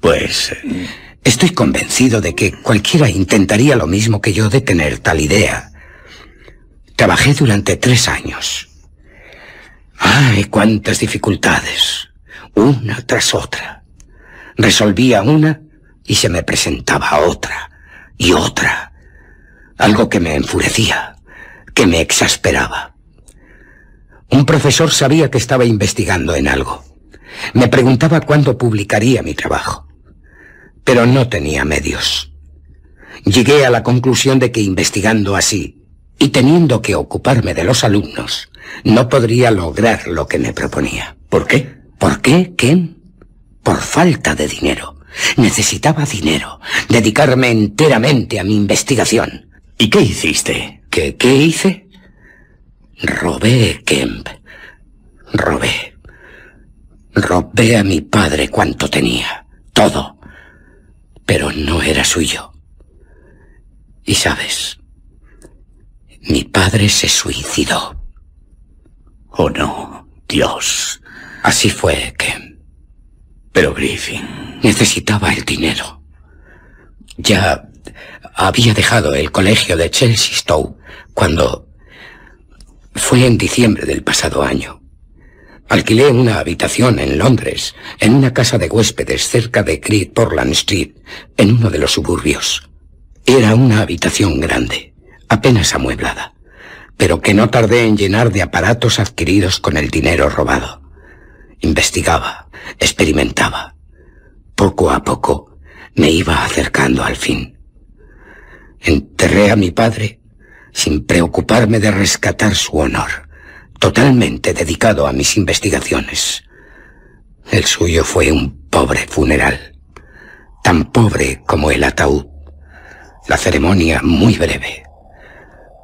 Pues... eh, Estoy convencido de que cualquiera intentaría lo mismo que yo de tener tal idea. Trabajé durante tres años. ¡Ay, cuántas dificultades! Una tras otra. Resolvía una y se me presentaba otra y otra. Algo que me enfurecía, que me exasperaba. Un profesor sabía que estaba investigando en algo. Me preguntaba cuándo publicaría mi trabajo. Pero no tenía medios. Llegué a la conclusión de que investigando así y teniendo que ocuparme de los alumnos, no podría lograr lo que me proponía. ¿Por qué? ¿Por qué, Ken? Por falta de dinero. Necesitaba dinero. Dedicarme enteramente a mi investigación. ¿Y qué hiciste? ¿Qué, qué hice? Robé, Kemp. Robé. Robé a mi padre cuanto tenía. Todo. Pero no era suyo. Y sabes, mi padre se suicidó. Oh, no. Dios. Así fue, Kemp. Pero Griffin... Necesitaba el dinero. Ya había dejado el colegio de Chelsea Stowe cuando fue en diciembre del pasado año. Alquilé una habitación en Londres, en una casa de huéspedes cerca de Great Portland Street, en uno de los suburbios. Era una habitación grande, apenas amueblada, pero que no tardé en llenar de aparatos adquiridos con el dinero robado. Investigaba, experimentaba. Poco a poco me iba acercando al fin. Enterré a mi padre sin preocuparme de rescatar su honor, totalmente dedicado a mis investigaciones. El suyo fue un pobre funeral, tan pobre como el ataúd. La ceremonia muy breve.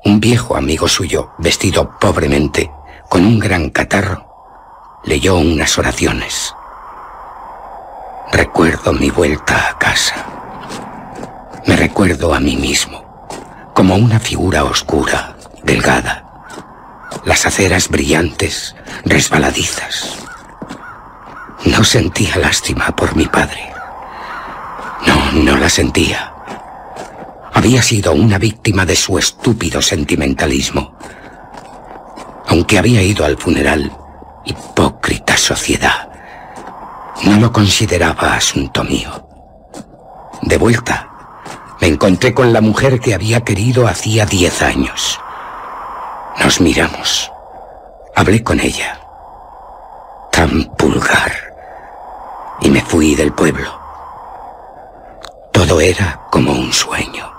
Un viejo amigo suyo, vestido pobremente, con un gran catarro, leyó unas oraciones. Recuerdo mi vuelta a casa. Me recuerdo a mí mismo, como una figura oscura, delgada. Las aceras brillantes, resbaladizas. No sentía lástima por mi padre. No, no la sentía. Había sido una víctima de su estúpido sentimentalismo. Aunque había ido al funeral, hipócrita sociedad. No lo consideraba asunto mío. De vuelta, me encontré con la mujer que había querido hacía diez años. Nos miramos. Hablé con ella. Tan pulgar. Y me fui del pueblo. Todo era como un sueño.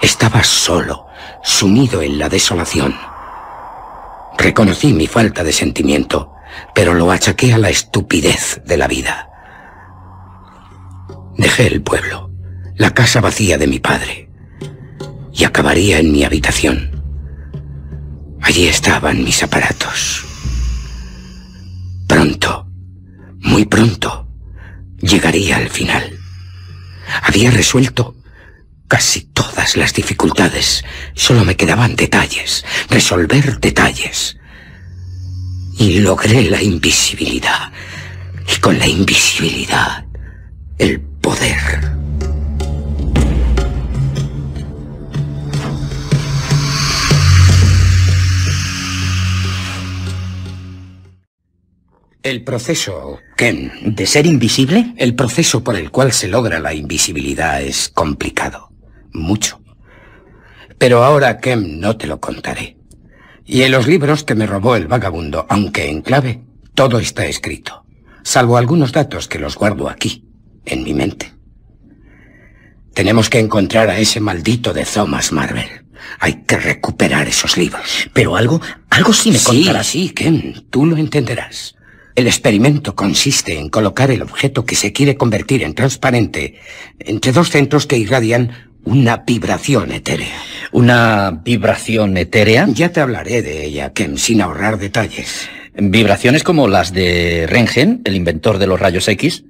Estaba solo, sumido en la desolación. Reconocí mi falta de sentimiento, pero lo achaqué a la estupidez de la vida. Dejé el pueblo, la casa vacía de mi padre, y acabaría en mi habitación. Allí estaban mis aparatos. Pronto, muy pronto, llegaría al final. Había resuelto casi todas las dificultades. Solo me quedaban detalles, resolver detalles. Y logré la invisibilidad. Y con la invisibilidad, el poder. El proceso, Ken. ¿De ser invisible? El proceso por el cual se logra la invisibilidad es complicado. Mucho. Pero ahora, Ken, no te lo contaré. Y en los libros que me robó el vagabundo, aunque en clave, todo está escrito. Salvo algunos datos que los guardo aquí, en mi mente. Tenemos que encontrar a ese maldito de Thomas Marvel. Hay que recuperar esos libros. Pero algo, algo sí me sí, contarás. Sí, Ken, tú lo entenderás. El experimento consiste en colocar el objeto que se quiere convertir en transparente entre dos centros que irradian una vibración etérea. ¿Una vibración etérea? Ya te hablaré de ella, Ken, sin ahorrar detalles. ¿Vibraciones como las de Rengen, el inventor de los rayos X?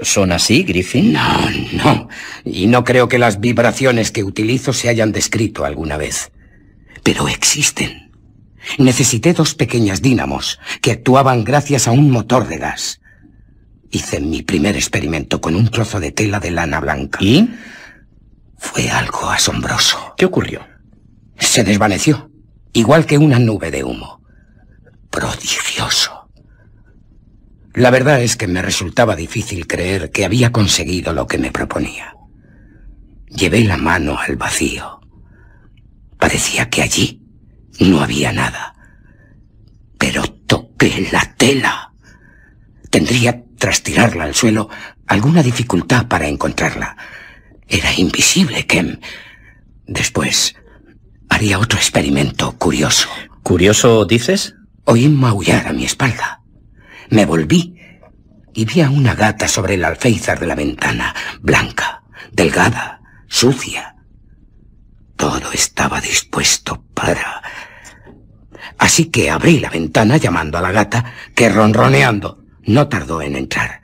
¿Son así, Griffin? No, no. Y no creo que las vibraciones que utilizo se hayan descrito alguna vez. Pero existen. Necesité dos pequeñas dínamos que actuaban gracias a un motor de gas. Hice mi primer experimento con un trozo de tela de lana blanca. ¿Y? Fue algo asombroso. ¿Qué ocurrió? Se desvaneció, igual que una nube de humo. Prodigioso. La verdad es que me resultaba difícil creer que había conseguido lo que me proponía. Llevé la mano al vacío. Parecía que allí no había nada. Pero toqué la tela. Tendría, tras tirarla al suelo, alguna dificultad para encontrarla. Era invisible, Kem. Después haría otro experimento curioso. ¿Curioso, dices? Oí maullar a mi espalda. Me volví y vi a una gata sobre el alféizar de la ventana, blanca, delgada, sucia. Todo estaba dispuesto para... Así que abrí la ventana llamando a la gata, que ronroneando no tardó en entrar.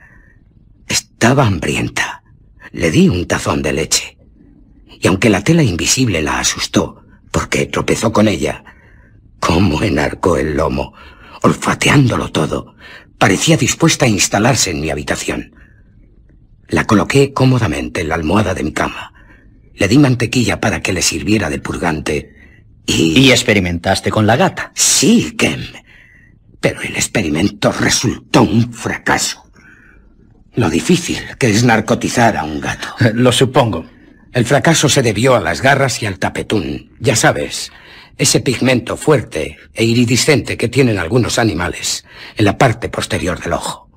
Estaba hambrienta. Le di un tazón de leche. Y aunque la tela invisible la asustó, porque tropezó con ella, cómo enarcó el lomo, olfateándolo todo, parecía dispuesta a instalarse en mi habitación. La coloqué cómodamente en la almohada de mi cama. Le di mantequilla para que le sirviera de purgante y... ¿Y experimentaste con la gata? Sí, Kem. Pero el experimento resultó un fracaso. Lo difícil que es narcotizar a un gato. Lo supongo. El fracaso se debió a las garras y al tapetún. Ya sabes, ese pigmento fuerte e iridiscente que tienen algunos animales en la parte posterior del ojo.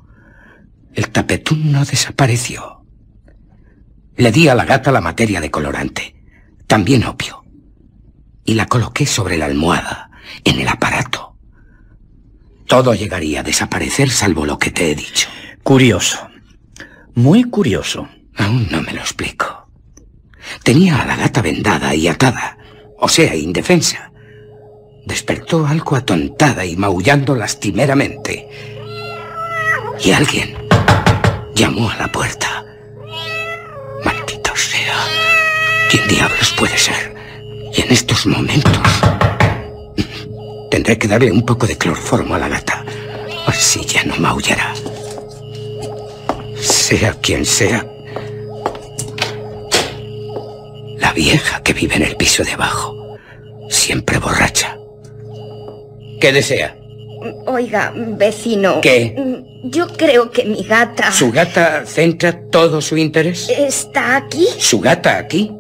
El tapetún no desapareció. Le di a la gata la materia de colorante, también opio, y la coloqué sobre la almohada, en el aparato. Todo llegaría a desaparecer salvo lo que te he dicho. Curioso. Muy curioso. Aún no me lo explico. Tenía a la gata vendada y atada, o sea, indefensa. Despertó algo atontada y maullando lastimeramente. Y alguien llamó a la puerta. Maldito sea. ¿Quién diablos puede ser? Y en estos momentos... Tendré que darle un poco de cloroformo a la gata. Así ya no maullará. Sea quien sea. La vieja que vive en el piso de abajo. Siempre borracha. ¿Qué desea? Oiga, vecino. ¿Qué? Yo creo que mi gata... ¿Su gata centra todo su interés? ¿Está aquí? ¿Su gata aquí?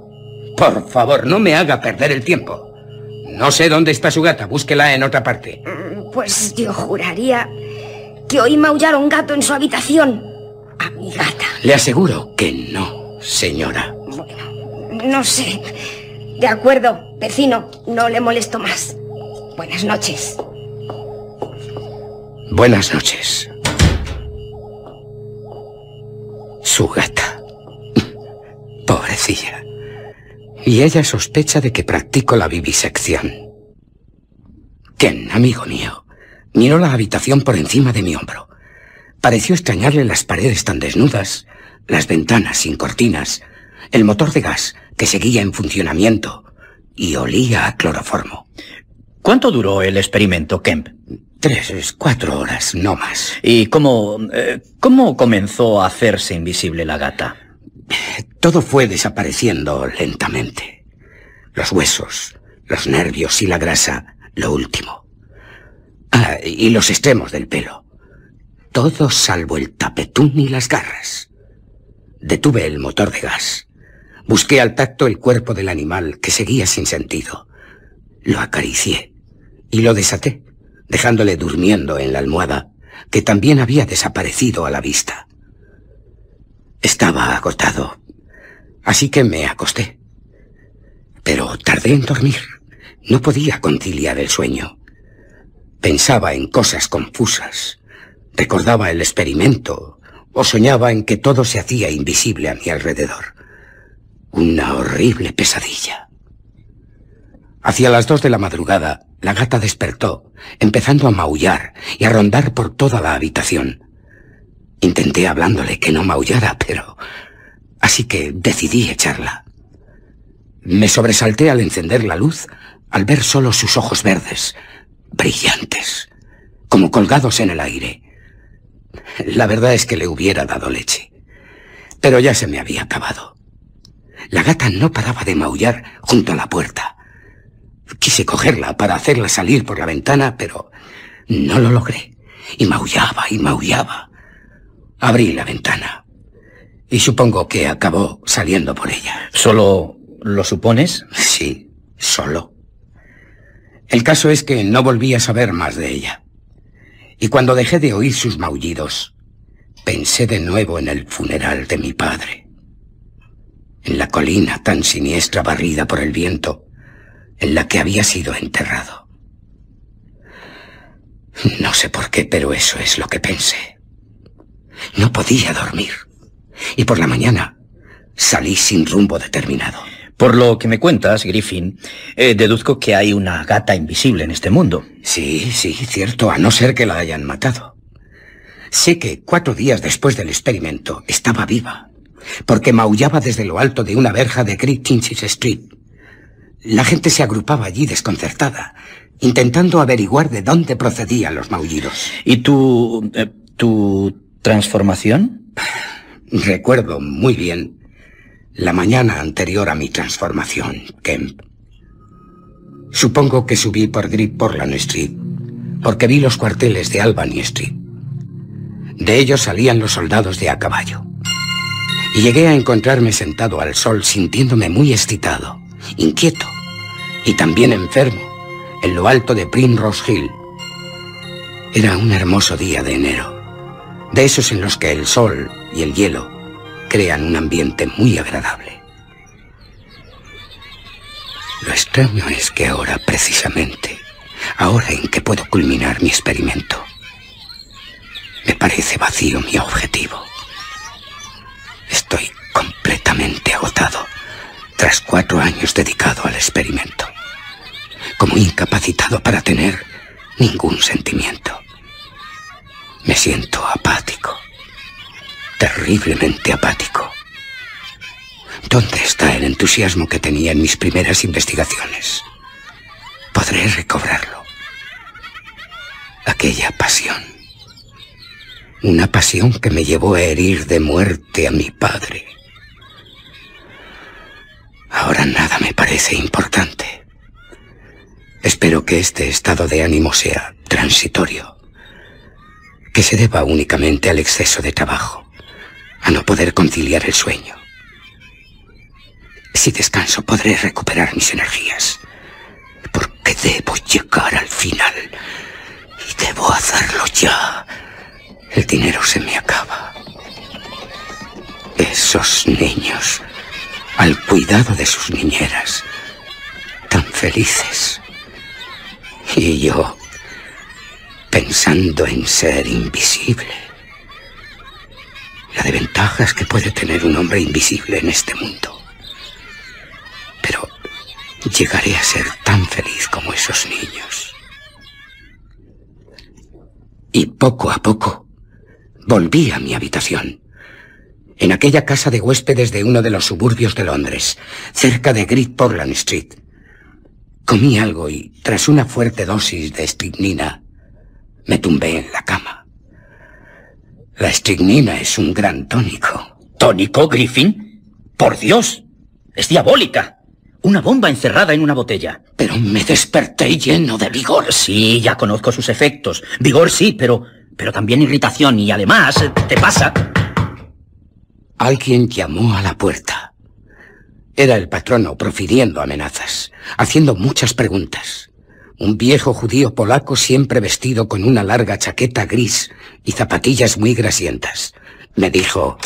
Por favor, no me haga perder el tiempo. No sé dónde está su gata, búsquela en otra parte. Pues yo juraría que oí maullar a un gato en su habitación. A mi gata. Le aseguro que no, señora. No sé. De acuerdo, vecino, no le molesto más. Buenas noches. Buenas noches. Su gata. Pobrecilla. Y ella sospecha de que practico la vivisección. Ken, amigo mío, miró la habitación por encima de mi hombro. Pareció extrañarle las paredes tan desnudas, las ventanas sin cortinas, el motor de gas que seguía en funcionamiento y olía a cloroformo. ¿Cuánto duró el experimento, Kemp? Tres, cuatro horas, no más. ¿Y cómo, eh, cómo comenzó a hacerse invisible la gata? Todo fue desapareciendo lentamente. Los huesos, los nervios y la grasa, lo último. Ah, y los extremos del pelo. Todo salvo el tapetún y las garras. Detuve el motor de gas. Busqué al tacto el cuerpo del animal que seguía sin sentido. Lo acaricié y lo desaté, dejándole durmiendo en la almohada, que también había desaparecido a la vista. Estaba agotado, así que me acosté. Pero tardé en dormir. No podía conciliar el sueño. Pensaba en cosas confusas, Recordaba el experimento o soñaba en que todo se hacía invisible a mi alrededor. Una horrible pesadilla. Hacia las dos de la madrugada, la gata despertó, empezando a maullar y a rondar por toda la habitación. Intenté hablándole que no maullara, pero... Así que decidí echarla. Me sobresalté al encender la luz, al ver solo sus ojos verdes, brillantes, como colgados en el aire. La verdad es que le hubiera dado leche. Pero ya se me había acabado. La gata no paraba de maullar junto a la puerta. Quise cogerla para hacerla salir por la ventana, pero no lo logré. Y maullaba y maullaba. Abrí la ventana. Y supongo que acabó saliendo por ella. ¿Solo lo supones? Sí, solo. El caso es que no volví a saber más de ella. Y cuando dejé de oír sus maullidos, pensé de nuevo en el funeral de mi padre. En la colina tan siniestra barrida por el viento, en la que había sido enterrado. No sé por qué, pero eso es lo que pensé. No podía dormir. Y por la mañana salí sin rumbo determinado. Por lo que me cuentas, Griffin, eh, deduzco que hay una gata invisible en este mundo. Sí, sí, cierto, a no ser que la hayan matado. Sé que cuatro días después del experimento estaba viva, porque maullaba desde lo alto de una verja de Great Street, la gente se agrupaba allí desconcertada, intentando averiguar de dónde procedían los maullidos. ¿Y tu... Eh, tu transformación? Recuerdo muy bien la mañana anterior a mi transformación, Kemp. Supongo que subí por Grip Portland Street, porque vi los cuarteles de Albany Street. De ellos salían los soldados de a caballo. Y llegué a encontrarme sentado al sol sintiéndome muy excitado, inquieto y también enfermo, en lo alto de Primrose Hill. Era un hermoso día de enero, de esos en los que el sol y el hielo crean un ambiente muy agradable. Lo extraño es que ahora, precisamente, ahora en que puedo culminar mi experimento, me parece vacío mi objetivo. Estoy completamente agotado tras cuatro años dedicado al experimento como incapacitado para tener ningún sentimiento. Me siento apático, terriblemente apático. ¿Dónde está el entusiasmo que tenía en mis primeras investigaciones? Podré recobrarlo. Aquella pasión. Una pasión que me llevó a herir de muerte a mi padre. Ahora nada me parece importante. Espero que este estado de ánimo sea transitorio, que se deba únicamente al exceso de trabajo, a no poder conciliar el sueño. Si descanso podré recuperar mis energías, porque debo llegar al final y debo hacerlo ya. El dinero se me acaba. Esos niños, al cuidado de sus niñeras, tan felices. Y yo, pensando en ser invisible. La de ventajas que puede tener un hombre invisible en este mundo. Pero llegaré a ser tan feliz como esos niños. Y poco a poco volví a mi habitación. En aquella casa de huéspedes de uno de los suburbios de Londres, cerca de Great Portland Street. Comí algo y, tras una fuerte dosis de estricnina, me tumbé en la cama. La estricnina es un gran tónico. ¿Tónico, Griffin? Por Dios, es diabólica. Una bomba encerrada en una botella. Pero me desperté lleno de vigor. Sí, ya conozco sus efectos. Vigor sí, pero, pero también irritación y además te pasa. Alguien llamó a la puerta. Era el patrono profiriendo amenazas, haciendo muchas preguntas. Un viejo judío polaco siempre vestido con una larga chaqueta gris y zapatillas muy grasientas. Me dijo...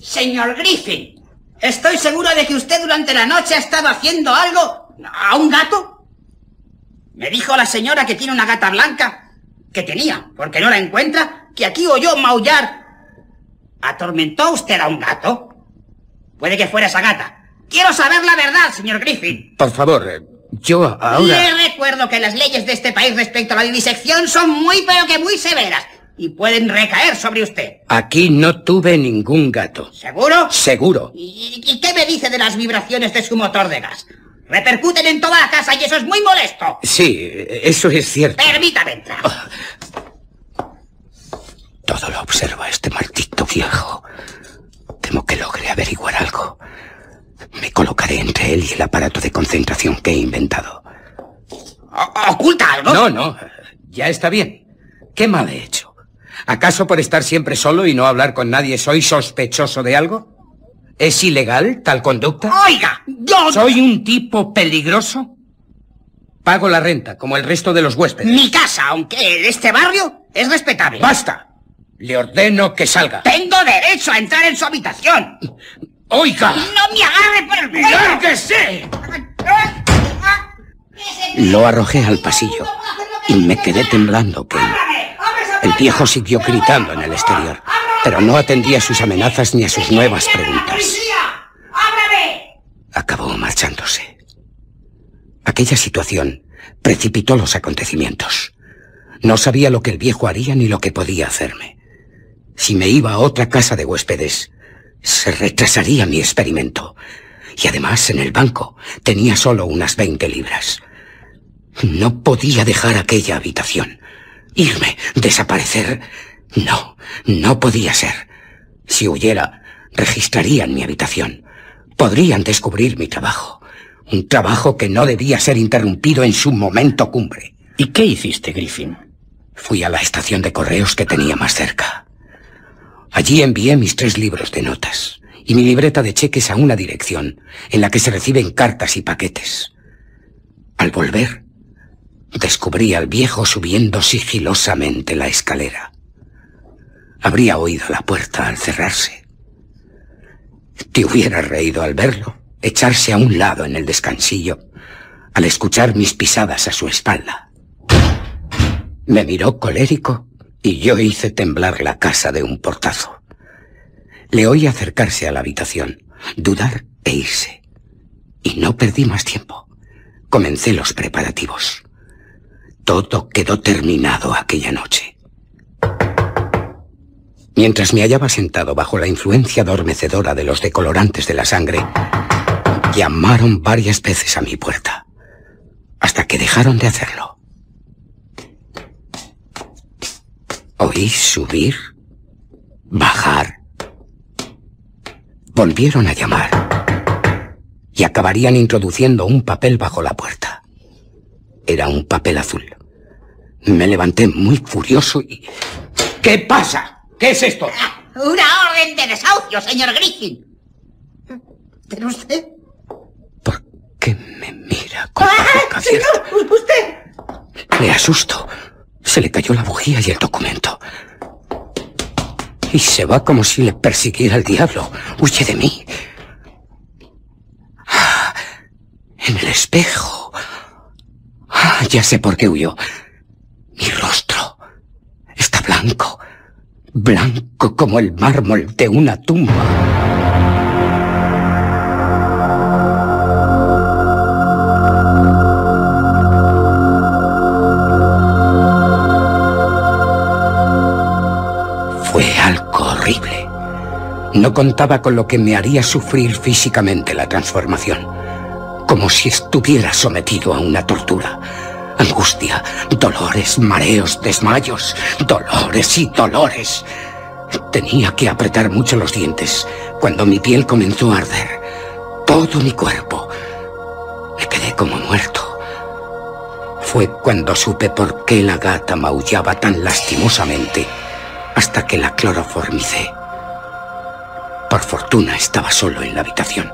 Señor Griffin, estoy seguro de que usted durante la noche ha estado haciendo algo a un gato. Me dijo la señora que tiene una gata blanca, que tenía, porque no la encuentra, que aquí oyó maullar. ¿Atormentó usted a un gato? Puede que fuera esa gata. Quiero saber la verdad, señor Griffin. Por favor, eh, yo ahora... Le recuerdo que las leyes de este país respecto a la vivisección son muy pero que muy severas y pueden recaer sobre usted. Aquí no tuve ningún gato. ¿Seguro? Seguro. ¿Y, y qué me dice de las vibraciones de su motor de gas? Repercuten en toda la casa y eso es muy molesto. Sí, eso es cierto. Permítame entrar. Todo lo observa este maldito viejo. Temo que logre averiguar algo. Me colocaré entre él y el aparato de concentración que he inventado. ¿O- ¿Oculta algo? No, no. Ya está bien. ¿Qué mal he hecho? ¿Acaso por estar siempre solo y no hablar con nadie soy sospechoso de algo? ¿Es ilegal tal conducta? Oiga, yo... ¿Soy un tipo peligroso? Pago la renta, como el resto de los huéspedes. Mi casa, aunque en este barrio, es respetable. ¡Basta! Le ordeno que salga. Tengo derecho a entrar en su habitación. ¡Oiga! ¡No me agarre por el cuello! ¡Lárguese! Lo arrojé al pasillo y me quedé temblando que el viejo siguió gritando en el exterior, pero no atendía a sus amenazas ni a sus nuevas preguntas. ¡Ábrame! Acabó marchándose. Aquella situación precipitó los acontecimientos. No sabía lo que el viejo haría ni lo que podía hacerme. Si me iba a otra casa de huéspedes, se retrasaría mi experimento. Y además en el banco tenía solo unas 20 libras. No podía dejar aquella habitación. Irme, desaparecer. No, no podía ser. Si huyera, registrarían mi habitación. Podrían descubrir mi trabajo. Un trabajo que no debía ser interrumpido en su momento cumbre. ¿Y qué hiciste, Griffin? Fui a la estación de correos que tenía más cerca. Allí envié mis tres libros de notas y mi libreta de cheques a una dirección en la que se reciben cartas y paquetes. Al volver, descubrí al viejo subiendo sigilosamente la escalera. Habría oído la puerta al cerrarse. Te hubieras reído al verlo, echarse a un lado en el descansillo, al escuchar mis pisadas a su espalda. Me miró colérico y yo hice temblar la casa de un portazo. Le oí acercarse a la habitación, dudar e irse. Y no perdí más tiempo. Comencé los preparativos. Todo quedó terminado aquella noche. Mientras me hallaba sentado bajo la influencia adormecedora de los decolorantes de la sangre, llamaron varias veces a mi puerta, hasta que dejaron de hacerlo. Oí subir, bajar. Volvieron a llamar y acabarían introduciendo un papel bajo la puerta. Era un papel azul. Me levanté muy furioso y... ¿Qué pasa? ¿Qué es esto? Una orden de desahucio, señor Griffin. ¿Pero usted? ¿Qué me mira con señor, usted. Le asusto. Se le cayó la bujía y el documento. Y se va como si le persiguiera el diablo. Huye de mí. Ah, En el espejo. Ah, ya sé por qué huyó. Mi rostro está blanco. Blanco como el mármol de una tumba. No contaba con lo que me haría sufrir físicamente la transformación. Como si estuviera sometido a una tortura. Angustia, dolores, mareos, desmayos, dolores y dolores. Tenía que apretar mucho los dientes cuando mi piel comenzó a arder. Todo mi cuerpo. Me quedé como muerto. Fue cuando supe por qué la gata maullaba tan lastimosamente hasta que la cloroformicé. Por fortuna estaba solo en la habitación.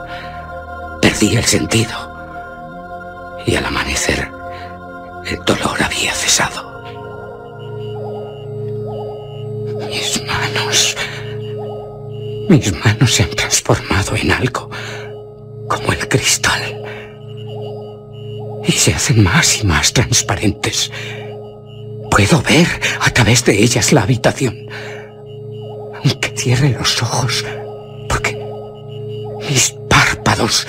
Perdí el sentido. Y al amanecer, el dolor había cesado. Mis manos... Mis manos se han transformado en algo como el cristal. Y se hacen más y más transparentes. Puedo ver a través de ellas la habitación. Aunque cierre los ojos, mis párpados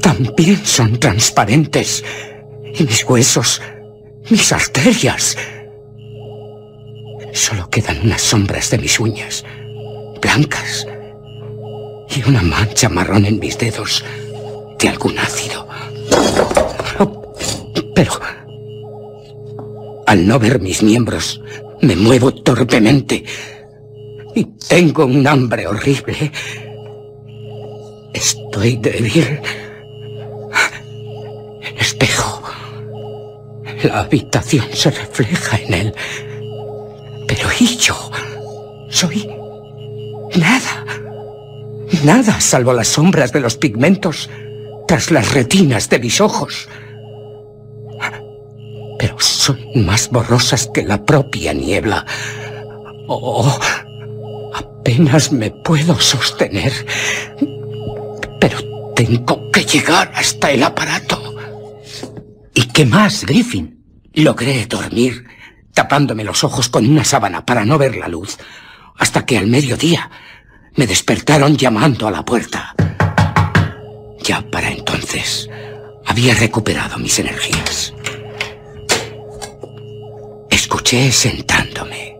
también son transparentes y mis huesos, mis arterias. Solo quedan unas sombras de mis uñas, blancas, y una mancha marrón en mis dedos de algún ácido. Pero al no ver mis miembros, me muevo torpemente y tengo un hambre horrible. Estoy débil. El espejo. La habitación se refleja en él. Pero ¿y yo? Soy nada. Nada salvo las sombras de los pigmentos tras las retinas de mis ojos. Pero son más borrosas que la propia niebla. Oh, apenas me puedo sostener. Pero tengo que llegar hasta el aparato. ¿Y qué más, Griffin? Logré dormir tapándome los ojos con una sábana para no ver la luz, hasta que al mediodía me despertaron llamando a la puerta. Ya para entonces había recuperado mis energías. Escuché sentándome.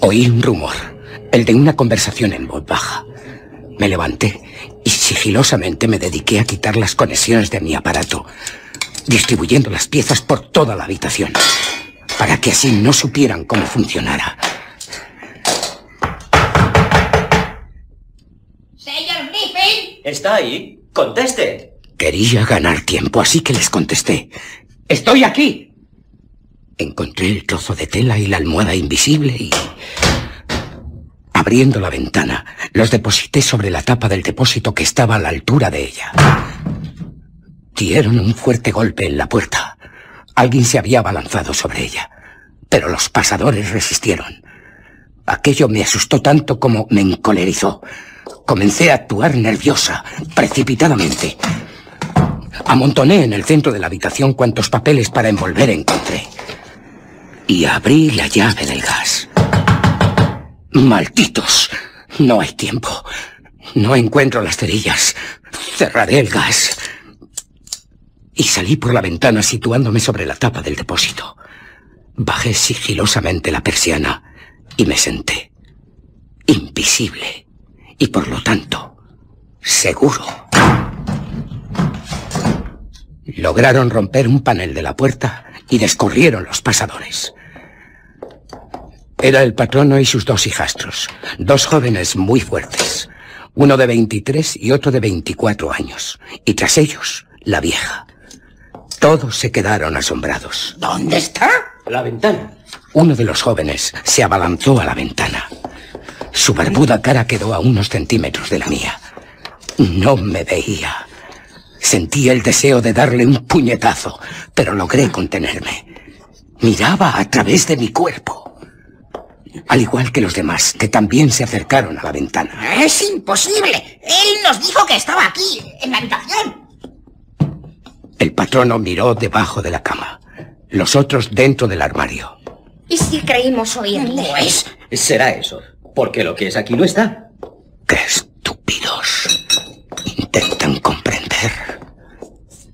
Oí un rumor, el de una conversación en voz baja. Me levanté y sigilosamente me dediqué a quitar las conexiones de mi aparato, distribuyendo las piezas por toda la habitación, para que así no supieran cómo funcionara. Señor Griffin. ¿Está ahí? Conteste. Quería ganar tiempo, así que les contesté. ¡Estoy aquí! Encontré el trozo de tela y la almohada invisible y... Abriendo la ventana, los deposité sobre la tapa del depósito que estaba a la altura de ella. Dieron un fuerte golpe en la puerta. Alguien se había abalanzado sobre ella, pero los pasadores resistieron. Aquello me asustó tanto como me encolerizó. Comencé a actuar nerviosa, precipitadamente. Amontoné en el centro de la habitación cuantos papeles para envolver encontré. Y abrí la llave del gas. Malditos. No hay tiempo. No encuentro las cerillas. Cerraré el gas. Y salí por la ventana situándome sobre la tapa del depósito. Bajé sigilosamente la persiana y me senté. Invisible. Y por lo tanto, seguro. Lograron romper un panel de la puerta y descorrieron los pasadores. Era el patrono y sus dos hijastros, dos jóvenes muy fuertes, uno de 23 y otro de 24 años, y tras ellos, la vieja. Todos se quedaron asombrados. ¿Dónde está? La ventana. Uno de los jóvenes se abalanzó a la ventana. Su barbuda cara quedó a unos centímetros de la mía. No me veía. Sentí el deseo de darle un puñetazo, pero logré contenerme. Miraba a través de mi cuerpo. Al igual que los demás, que también se acercaron a la ventana. Es imposible. Él nos dijo que estaba aquí, en la habitación. El patrono miró debajo de la cama. Los otros dentro del armario. ¿Y si creímos oírle? Pues será eso. Porque lo que es aquí no está. ¡Qué estúpidos! Intentan comprender.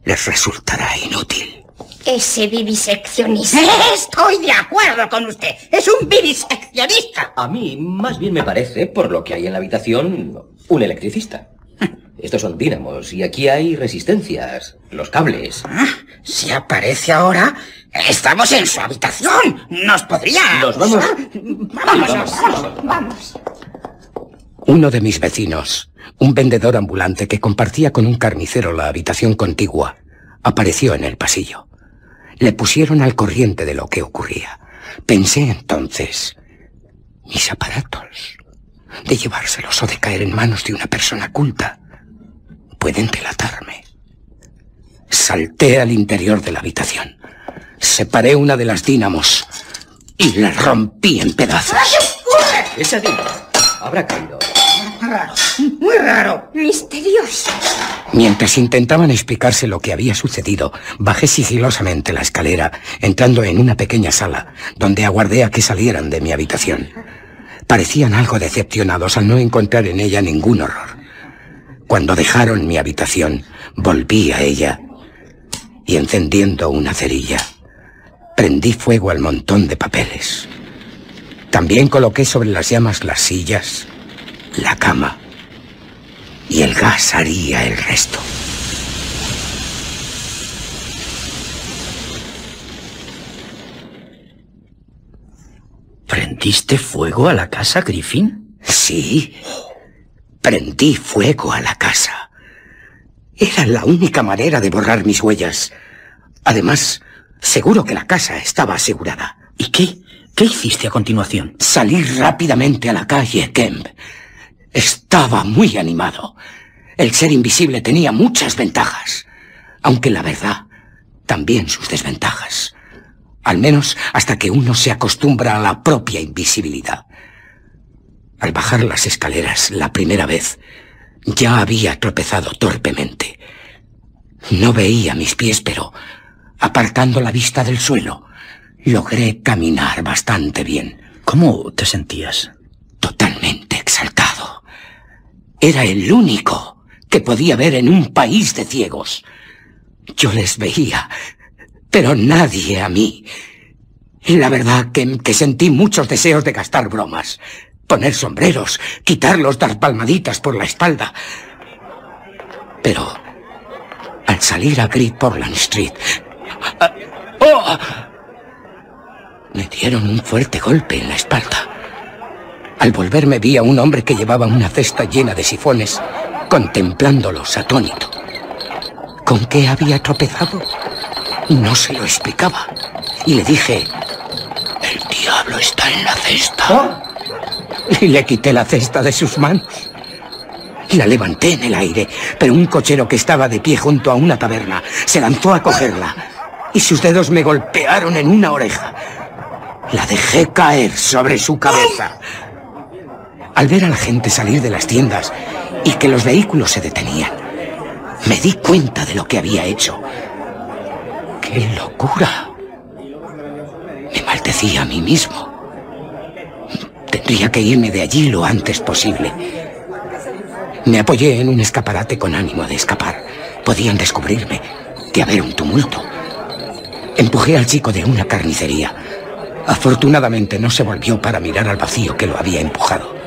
Les resultará inútil. Ese viviseccionista. Estoy de acuerdo con usted. Es un viviseccionista. A mí más bien me parece, por lo que hay en la habitación, un electricista. Estos son dínamos y aquí hay resistencias, los cables. Ah, si aparece ahora, estamos en su habitación. Nos podría... Nos vamos... Vamos, vamos, vamos. Uno de mis vecinos, un vendedor ambulante que compartía con un carnicero la habitación contigua, apareció en el pasillo. Le pusieron al corriente de lo que ocurría. Pensé entonces, mis aparatos, de llevárselos o de caer en manos de una persona culta, pueden delatarme. Salté al interior de la habitación. Separé una de las dínamos y la rompí en pedazos. Esa dínamo habrá caído. Raro, muy raro. Misterioso. Mientras intentaban explicarse lo que había sucedido, bajé sigilosamente la escalera, entrando en una pequeña sala, donde aguardé a que salieran de mi habitación. Parecían algo decepcionados al no encontrar en ella ningún horror. Cuando dejaron mi habitación, volví a ella y encendiendo una cerilla, prendí fuego al montón de papeles. También coloqué sobre las llamas las sillas, la cama y el gas haría el resto. ¿Prendiste fuego a la casa, Griffin? Sí, prendí fuego a la casa. Era la única manera de borrar mis huellas. Además, seguro que la casa estaba asegurada. ¿Y qué? ¿Qué hiciste a continuación? Salir rápidamente a la calle Kemp. Estaba muy animado. El ser invisible tenía muchas ventajas, aunque la verdad, también sus desventajas. Al menos hasta que uno se acostumbra a la propia invisibilidad. Al bajar las escaleras la primera vez, ya había tropezado torpemente. No veía mis pies, pero, apartando la vista del suelo, logré caminar bastante bien. ¿Cómo te sentías? Totalmente exaltado. Era el único que podía ver en un país de ciegos. Yo les veía, pero nadie a mí. La verdad que, que sentí muchos deseos de gastar bromas, poner sombreros, quitarlos, dar palmaditas por la espalda. Pero al salir a Great Portland Street, ¡oh! me dieron un fuerte golpe en la espalda. Al volverme vi a un hombre que llevaba una cesta llena de sifones, contemplándolos atónito. ¿Con qué había tropezado? No se lo explicaba. Y le dije, el diablo está en la cesta. Y le quité la cesta de sus manos. La levanté en el aire, pero un cochero que estaba de pie junto a una taberna se lanzó a cogerla y sus dedos me golpearon en una oreja. La dejé caer sobre su cabeza. Al ver a la gente salir de las tiendas y que los vehículos se detenían, me di cuenta de lo que había hecho. ¡Qué locura! Me maldecía a mí mismo. Tendría que irme de allí lo antes posible. Me apoyé en un escaparate con ánimo de escapar. Podían descubrirme, de haber un tumulto. Empujé al chico de una carnicería. Afortunadamente no se volvió para mirar al vacío que lo había empujado.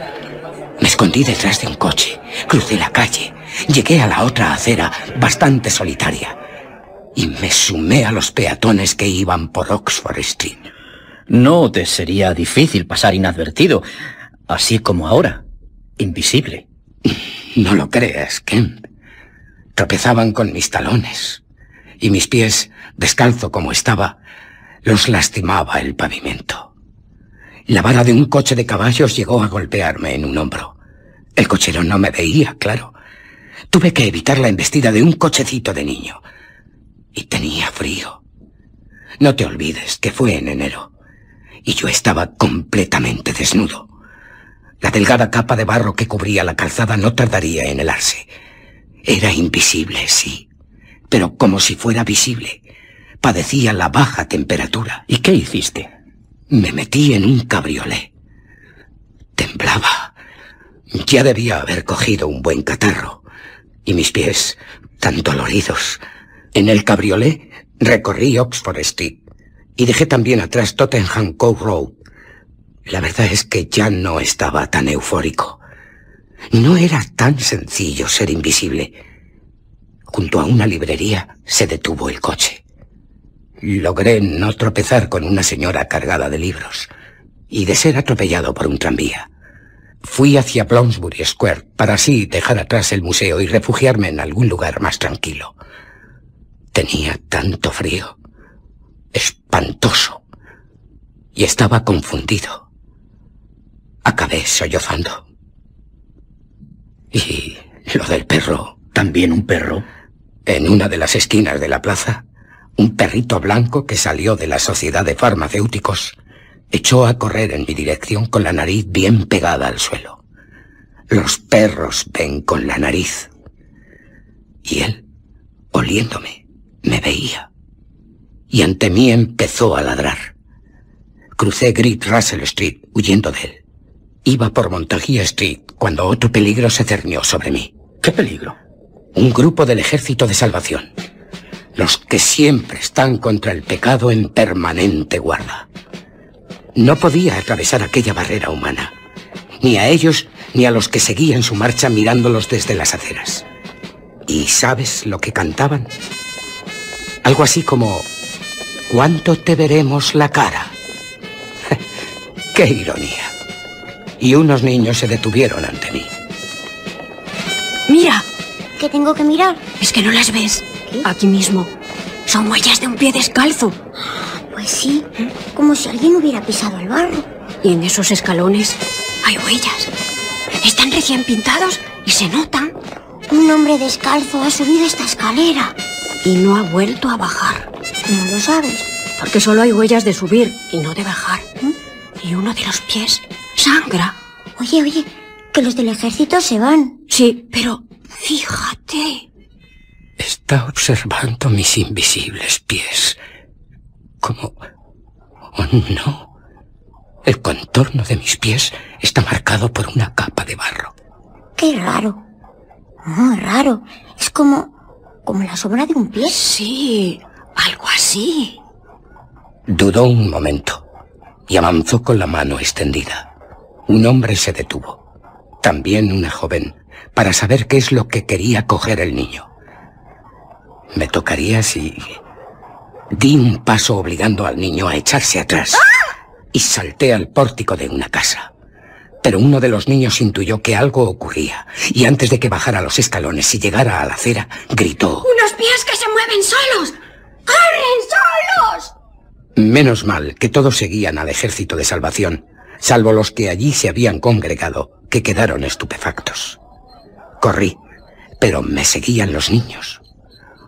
Me escondí detrás de un coche, crucé la calle, llegué a la otra acera, bastante solitaria, y me sumé a los peatones que iban por Oxford Street. No te sería difícil pasar inadvertido, así como ahora, invisible. No lo creas, Kemp. Tropezaban con mis talones, y mis pies, descalzo como estaba, los lastimaba el pavimento. La vara de un coche de caballos llegó a golpearme en un hombro. El cochero no me veía, claro. Tuve que evitar la embestida de un cochecito de niño. Y tenía frío. No te olvides que fue en enero. Y yo estaba completamente desnudo. La delgada capa de barro que cubría la calzada no tardaría en helarse. Era invisible, sí, pero como si fuera visible. Padecía la baja temperatura. ¿Y qué hiciste? Me metí en un cabriolé. Temblaba. Ya debía haber cogido un buen catarro. Y mis pies, tan doloridos. En el cabriolé recorrí Oxford Street y dejé también atrás Tottenham Court Road. La verdad es que ya no estaba tan eufórico. No era tan sencillo ser invisible. Junto a una librería se detuvo el coche. Logré no tropezar con una señora cargada de libros y de ser atropellado por un tranvía. Fui hacia Bloomsbury Square para así dejar atrás el museo y refugiarme en algún lugar más tranquilo. Tenía tanto frío. Espantoso. Y estaba confundido. Acabé sollozando. Y lo del perro. ¿También un perro? En una de las esquinas de la plaza, un perrito blanco que salió de la sociedad de farmacéuticos echó a correr en mi dirección con la nariz bien pegada al suelo. Los perros ven con la nariz. Y él, oliéndome, me veía. Y ante mí empezó a ladrar. Crucé Great Russell Street huyendo de él. Iba por Montague Street cuando otro peligro se cernió sobre mí. ¿Qué peligro? Un grupo del Ejército de Salvación. Los que siempre están contra el pecado en permanente guarda. No podía atravesar aquella barrera humana. Ni a ellos ni a los que seguían su marcha mirándolos desde las aceras. ¿Y sabes lo que cantaban? Algo así como, ¿cuánto te veremos la cara? ¡Qué ironía! Y unos niños se detuvieron ante mí. Mira, ¿Qué tengo que mirar? es que no las ves. Aquí mismo. Son huellas de un pie descalzo. Pues sí, como si alguien hubiera pisado el barro. Y en esos escalones hay huellas. Están recién pintados y se notan. Un hombre descalzo ha subido esta escalera. Y no ha vuelto a bajar. ¿No lo sabes? Porque solo hay huellas de subir y no de bajar. Y uno de los pies sangra. Oye, oye, que los del ejército se van. Sí, pero fíjate. Está observando mis invisibles pies. Como... Oh, no. El contorno de mis pies está marcado por una capa de barro. Qué raro. Muy raro. Es como... como la sombra de un pie. Sí, algo así. Dudó un momento y avanzó con la mano extendida. Un hombre se detuvo, también una joven, para saber qué es lo que quería coger el niño. Me tocaría si... Di un paso obligando al niño a echarse atrás y salté al pórtico de una casa. Pero uno de los niños intuyó que algo ocurría y antes de que bajara los escalones y llegara a la acera, gritó... ¡Unos pies que se mueven solos! ¡Corren solos! Menos mal que todos seguían al ejército de salvación, salvo los que allí se habían congregado, que quedaron estupefactos. Corrí, pero me seguían los niños,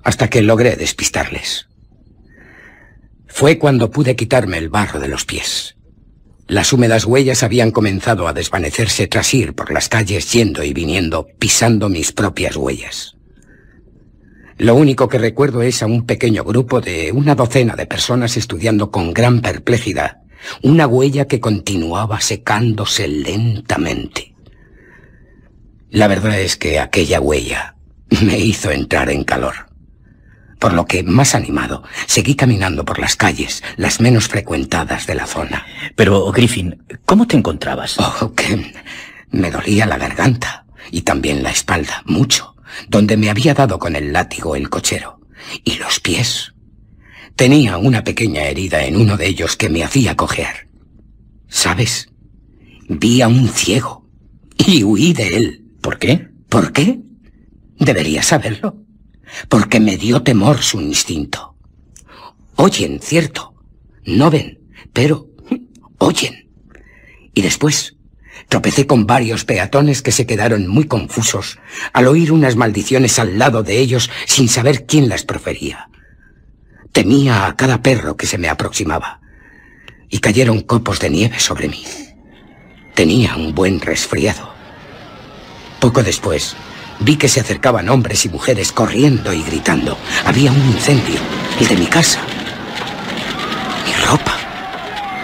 hasta que logré despistarles. Fue cuando pude quitarme el barro de los pies. Las húmedas huellas habían comenzado a desvanecerse tras ir por las calles yendo y viniendo, pisando mis propias huellas. Lo único que recuerdo es a un pequeño grupo de una docena de personas estudiando con gran perplejidad una huella que continuaba secándose lentamente. La verdad es que aquella huella me hizo entrar en calor. Por lo que, más animado, seguí caminando por las calles, las menos frecuentadas de la zona. Pero, Griffin, ¿cómo te encontrabas? Oh, que me dolía la garganta y también la espalda, mucho, donde me había dado con el látigo el cochero. Y los pies. Tenía una pequeña herida en uno de ellos que me hacía cojear. ¿Sabes? Vi a un ciego y huí de él. ¿Por qué? ¿Por qué? Debería saberlo. Porque me dio temor su instinto. Oyen, cierto. No ven, pero oyen. Y después tropecé con varios peatones que se quedaron muy confusos al oír unas maldiciones al lado de ellos sin saber quién las profería. Temía a cada perro que se me aproximaba. Y cayeron copos de nieve sobre mí. Tenía un buen resfriado. Poco después, vi que se acercaban hombres y mujeres corriendo y gritando. Había un incendio, el de mi casa. Mi ropa,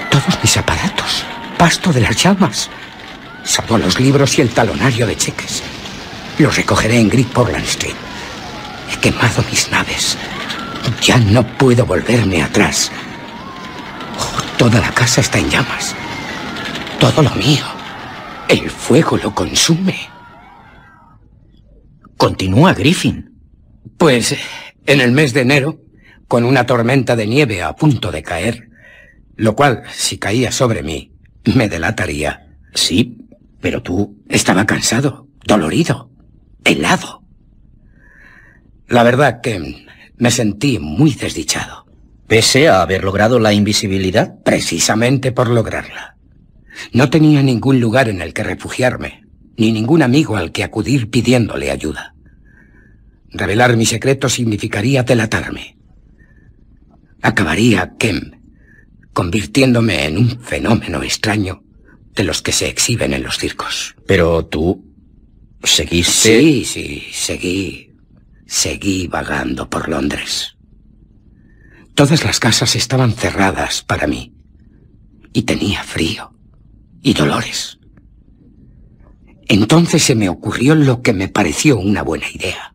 todos mis aparatos, pasto de las llamas, salvo los libros y el talonario de cheques. Los recogeré en Great Portland Street. He quemado mis naves. Ya no puedo volverme atrás. Oh, toda la casa está en llamas. Todo lo mío. El fuego lo consume. Continúa, Griffin. Pues en el mes de enero, con una tormenta de nieve a punto de caer, lo cual, si caía sobre mí, me delataría. Sí, pero tú... Estaba cansado, dolorido, helado. La verdad que me sentí muy desdichado. Pese a haber logrado la invisibilidad. Precisamente por lograrla. No tenía ningún lugar en el que refugiarme, ni ningún amigo al que acudir pidiéndole ayuda. Revelar mi secreto significaría delatarme. Acabaría, Kem, convirtiéndome en un fenómeno extraño de los que se exhiben en los circos. Pero tú ¿Seguiste? Sí, sí, seguí. Seguí vagando por Londres. Todas las casas estaban cerradas para mí. Y tenía frío. Y dolores. Entonces se me ocurrió lo que me pareció una buena idea.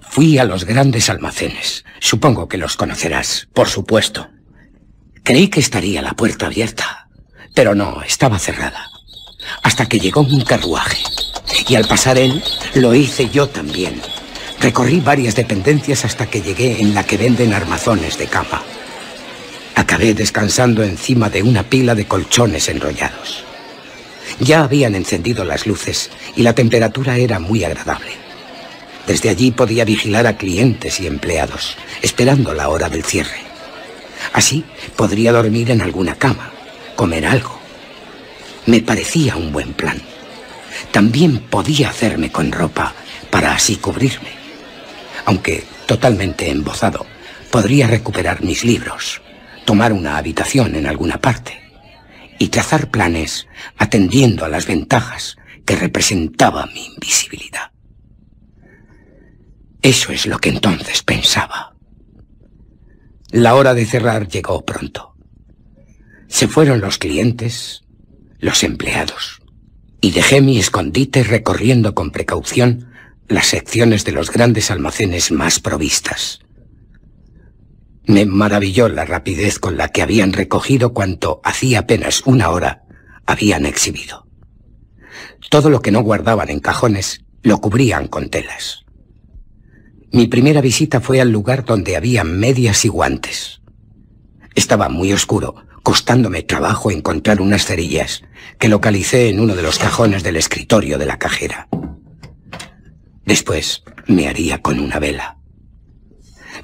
Fui a los grandes almacenes. Supongo que los conocerás. Por supuesto. Creí que estaría la puerta abierta, pero no, estaba cerrada. Hasta que llegó un carruaje. Y al pasar él, lo hice yo también. Recorrí varias dependencias hasta que llegué en la que venden armazones de cama. Acabé descansando encima de una pila de colchones enrollados. Ya habían encendido las luces y la temperatura era muy agradable. Desde allí podía vigilar a clientes y empleados, esperando la hora del cierre. Así podría dormir en alguna cama, comer algo. Me parecía un buen plan. También podía hacerme con ropa para así cubrirme. Aunque totalmente embozado, podría recuperar mis libros, tomar una habitación en alguna parte y trazar planes atendiendo a las ventajas que representaba mi invisibilidad. Eso es lo que entonces pensaba. La hora de cerrar llegó pronto. Se fueron los clientes, los empleados, y dejé mi escondite recorriendo con precaución las secciones de los grandes almacenes más provistas. Me maravilló la rapidez con la que habían recogido cuanto hacía apenas una hora habían exhibido. Todo lo que no guardaban en cajones lo cubrían con telas. Mi primera visita fue al lugar donde había medias y guantes. Estaba muy oscuro, costándome trabajo encontrar unas cerillas que localicé en uno de los cajones del escritorio de la cajera. Después me haría con una vela.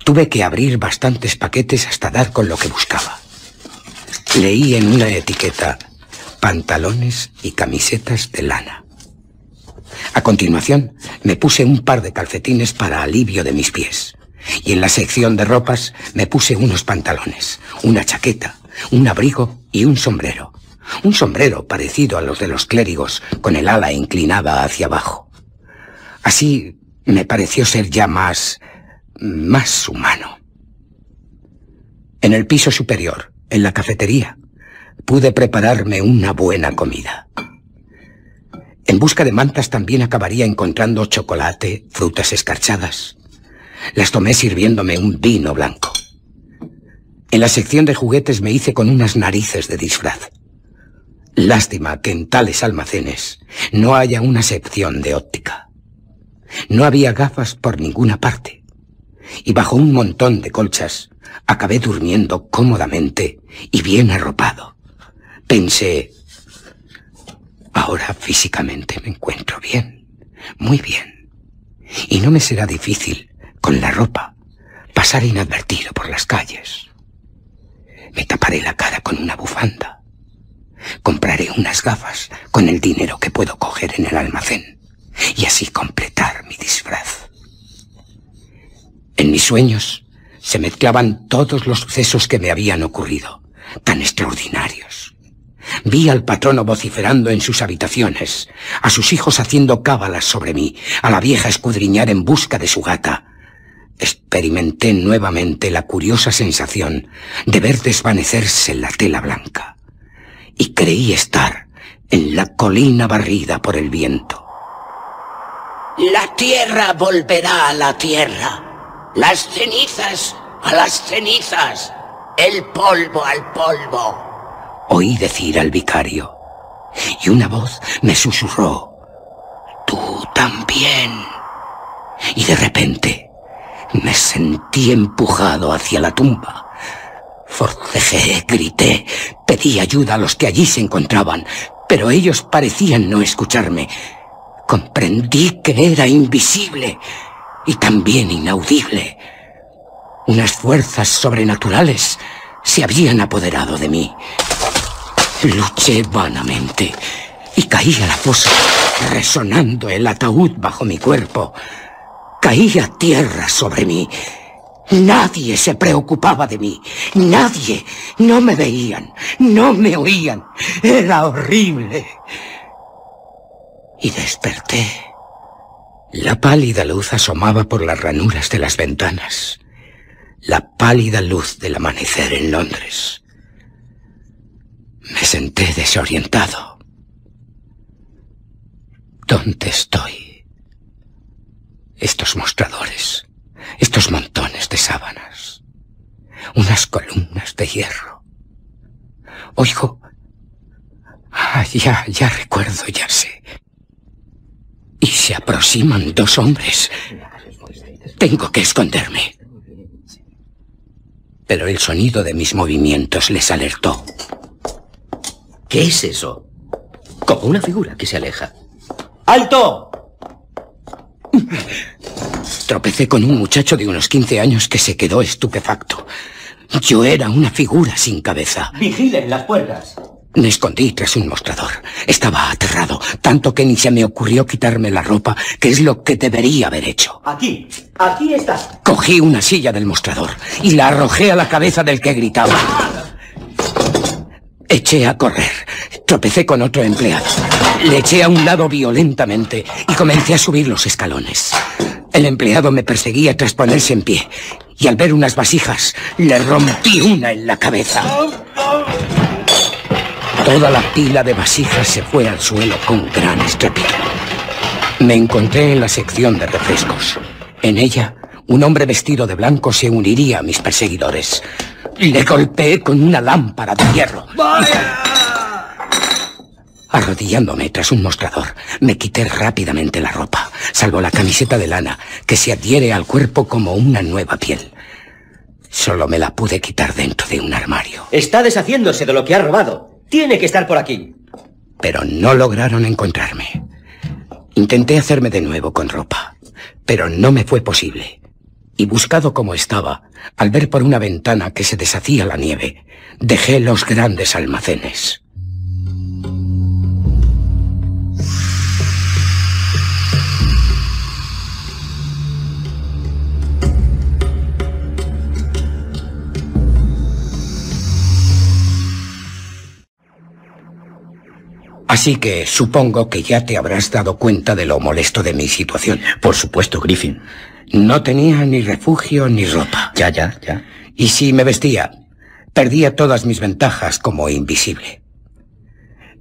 Tuve que abrir bastantes paquetes hasta dar con lo que buscaba. Leí en una etiqueta pantalones y camisetas de lana. A continuación, me puse un par de calcetines para alivio de mis pies. Y en la sección de ropas me puse unos pantalones, una chaqueta, un abrigo y un sombrero. Un sombrero parecido a los de los clérigos, con el ala inclinada hacia abajo. Así me pareció ser ya más más humano. En el piso superior, en la cafetería, pude prepararme una buena comida. En busca de mantas también acabaría encontrando chocolate, frutas escarchadas. Las tomé sirviéndome un vino blanco. En la sección de juguetes me hice con unas narices de disfraz. Lástima que en tales almacenes no haya una sección de óptica. No había gafas por ninguna parte y bajo un montón de colchas acabé durmiendo cómodamente y bien arropado. Pensé, ahora físicamente me encuentro bien, muy bien, y no me será difícil, con la ropa, pasar inadvertido por las calles. Me taparé la cara con una bufanda. Compraré unas gafas con el dinero que puedo coger en el almacén y así completar mi disfraz. En mis sueños se mezclaban todos los sucesos que me habían ocurrido, tan extraordinarios. Vi al patrono vociferando en sus habitaciones, a sus hijos haciendo cábalas sobre mí, a la vieja escudriñar en busca de su gata. Experimenté nuevamente la curiosa sensación de ver desvanecerse la tela blanca. Y creí estar en la colina barrida por el viento. La tierra volverá a la tierra las cenizas a las cenizas, el polvo al polvo. Oí decir al vicario, y una voz me susurró, tú también. Y de repente me sentí empujado hacia la tumba. Forcejé, grité, pedí ayuda a los que allí se encontraban, pero ellos parecían no escucharme. Comprendí que era invisible y también inaudible. Unas fuerzas sobrenaturales se habían apoderado de mí. Luché vanamente y caí a la fosa, resonando el ataúd bajo mi cuerpo. Caía tierra sobre mí. Nadie se preocupaba de mí. Nadie. No me veían. No me oían. Era horrible. Y desperté La pálida luz asomaba por las ranuras de las ventanas. La pálida luz del amanecer en Londres. Me senté desorientado. ¿Dónde estoy? Estos mostradores, estos montones de sábanas, unas columnas de hierro. Oigo... Ah, ya, ya recuerdo, ya sé. Y se aproximan dos hombres. Tengo que esconderme. Pero el sonido de mis movimientos les alertó. ¿Qué es eso? Como una figura que se aleja. ¡Alto! Tropecé con un muchacho de unos 15 años que se quedó estupefacto. Yo era una figura sin cabeza. Vigilen las puertas. Me escondí tras un mostrador. Estaba aterrado, tanto que ni se me ocurrió quitarme la ropa, que es lo que debería haber hecho. Aquí, aquí está. Cogí una silla del mostrador y la arrojé a la cabeza del que gritaba. Eché a correr. Tropecé con otro empleado. Le eché a un lado violentamente y comencé a subir los escalones. El empleado me perseguía tras ponerse en pie y al ver unas vasijas le rompí una en la cabeza. Toda la pila de vasijas se fue al suelo con gran estrépito. Me encontré en la sección de refrescos. En ella, un hombre vestido de blanco se uniría a mis perseguidores. Le golpeé con una lámpara de hierro. Arrodillándome tras un mostrador, me quité rápidamente la ropa, salvo la camiseta de lana, que se adhiere al cuerpo como una nueva piel. Solo me la pude quitar dentro de un armario. Está deshaciéndose de lo que ha robado. Tiene que estar por aquí. Pero no lograron encontrarme. Intenté hacerme de nuevo con ropa, pero no me fue posible. Y buscado como estaba, al ver por una ventana que se deshacía la nieve, dejé los grandes almacenes. Así que supongo que ya te habrás dado cuenta de lo molesto de mi situación. Por supuesto, Griffin. No tenía ni refugio ni ropa. Ya, ya, ya. Y si me vestía, perdía todas mis ventajas como invisible.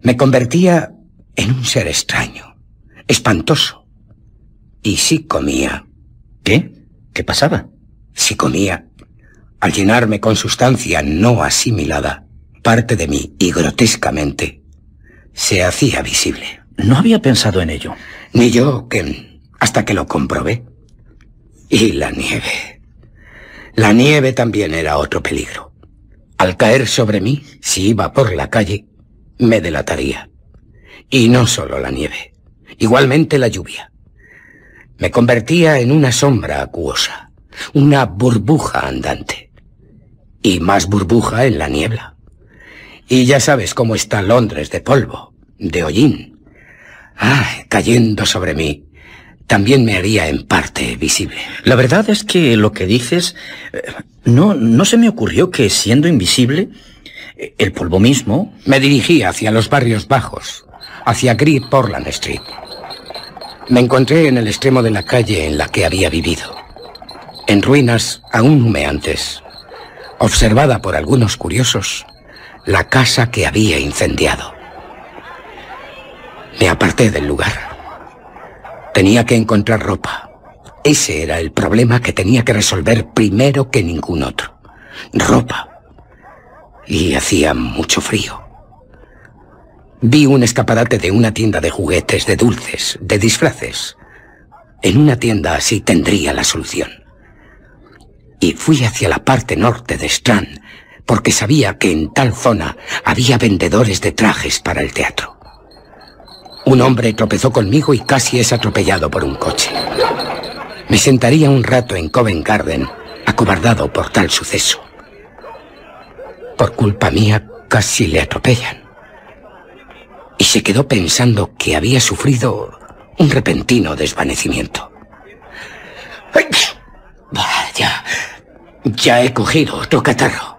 Me convertía en un ser extraño, espantoso. Y si comía. ¿Qué? ¿Qué pasaba? Si comía, al llenarme con sustancia no asimilada, parte de mí y grotescamente se hacía visible. No había pensado en ello. Ni yo, que hasta que lo comprobé. Y la nieve. La nieve también era otro peligro. Al caer sobre mí, si iba por la calle, me delataría. Y no solo la nieve, igualmente la lluvia. Me convertía en una sombra acuosa, una burbuja andante. Y más burbuja en la niebla. Y ya sabes cómo está Londres de polvo, de hollín. Ah, cayendo sobre mí, también me haría en parte visible. La verdad es que lo que dices, eh, no, no se me ocurrió que siendo invisible, eh, el polvo mismo... Me dirigí hacia los barrios bajos, hacia Great Portland Street. Me encontré en el extremo de la calle en la que había vivido, en ruinas aún humeantes, observada por algunos curiosos, la casa que había incendiado. Me aparté del lugar. Tenía que encontrar ropa. Ese era el problema que tenía que resolver primero que ningún otro. Ropa. Y hacía mucho frío. Vi un escaparate de una tienda de juguetes, de dulces, de disfraces. En una tienda así tendría la solución. Y fui hacia la parte norte de Strand, porque sabía que en tal zona había vendedores de trajes para el teatro. Un hombre tropezó conmigo y casi es atropellado por un coche. Me sentaría un rato en Covent Garden, acobardado por tal suceso. Por culpa mía, casi le atropellan. Y se quedó pensando que había sufrido un repentino desvanecimiento. ¡Ay! Ya, ya he cogido otro catarro.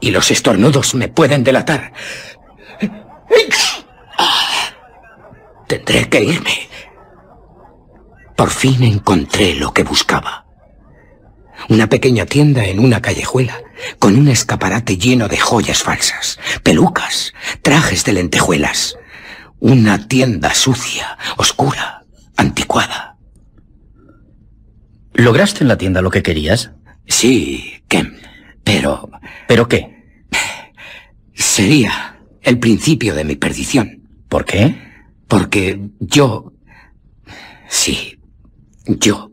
Y los estornudos me pueden delatar. Tendré que irme. Por fin encontré lo que buscaba. Una pequeña tienda en una callejuela, con un escaparate lleno de joyas falsas, pelucas, trajes de lentejuelas. Una tienda sucia, oscura, anticuada. ¿Lograste en la tienda lo que querías? Sí, Ken, pero... ¿Pero qué? Sería el principio de mi perdición. ¿Por qué? Porque yo... Sí, yo...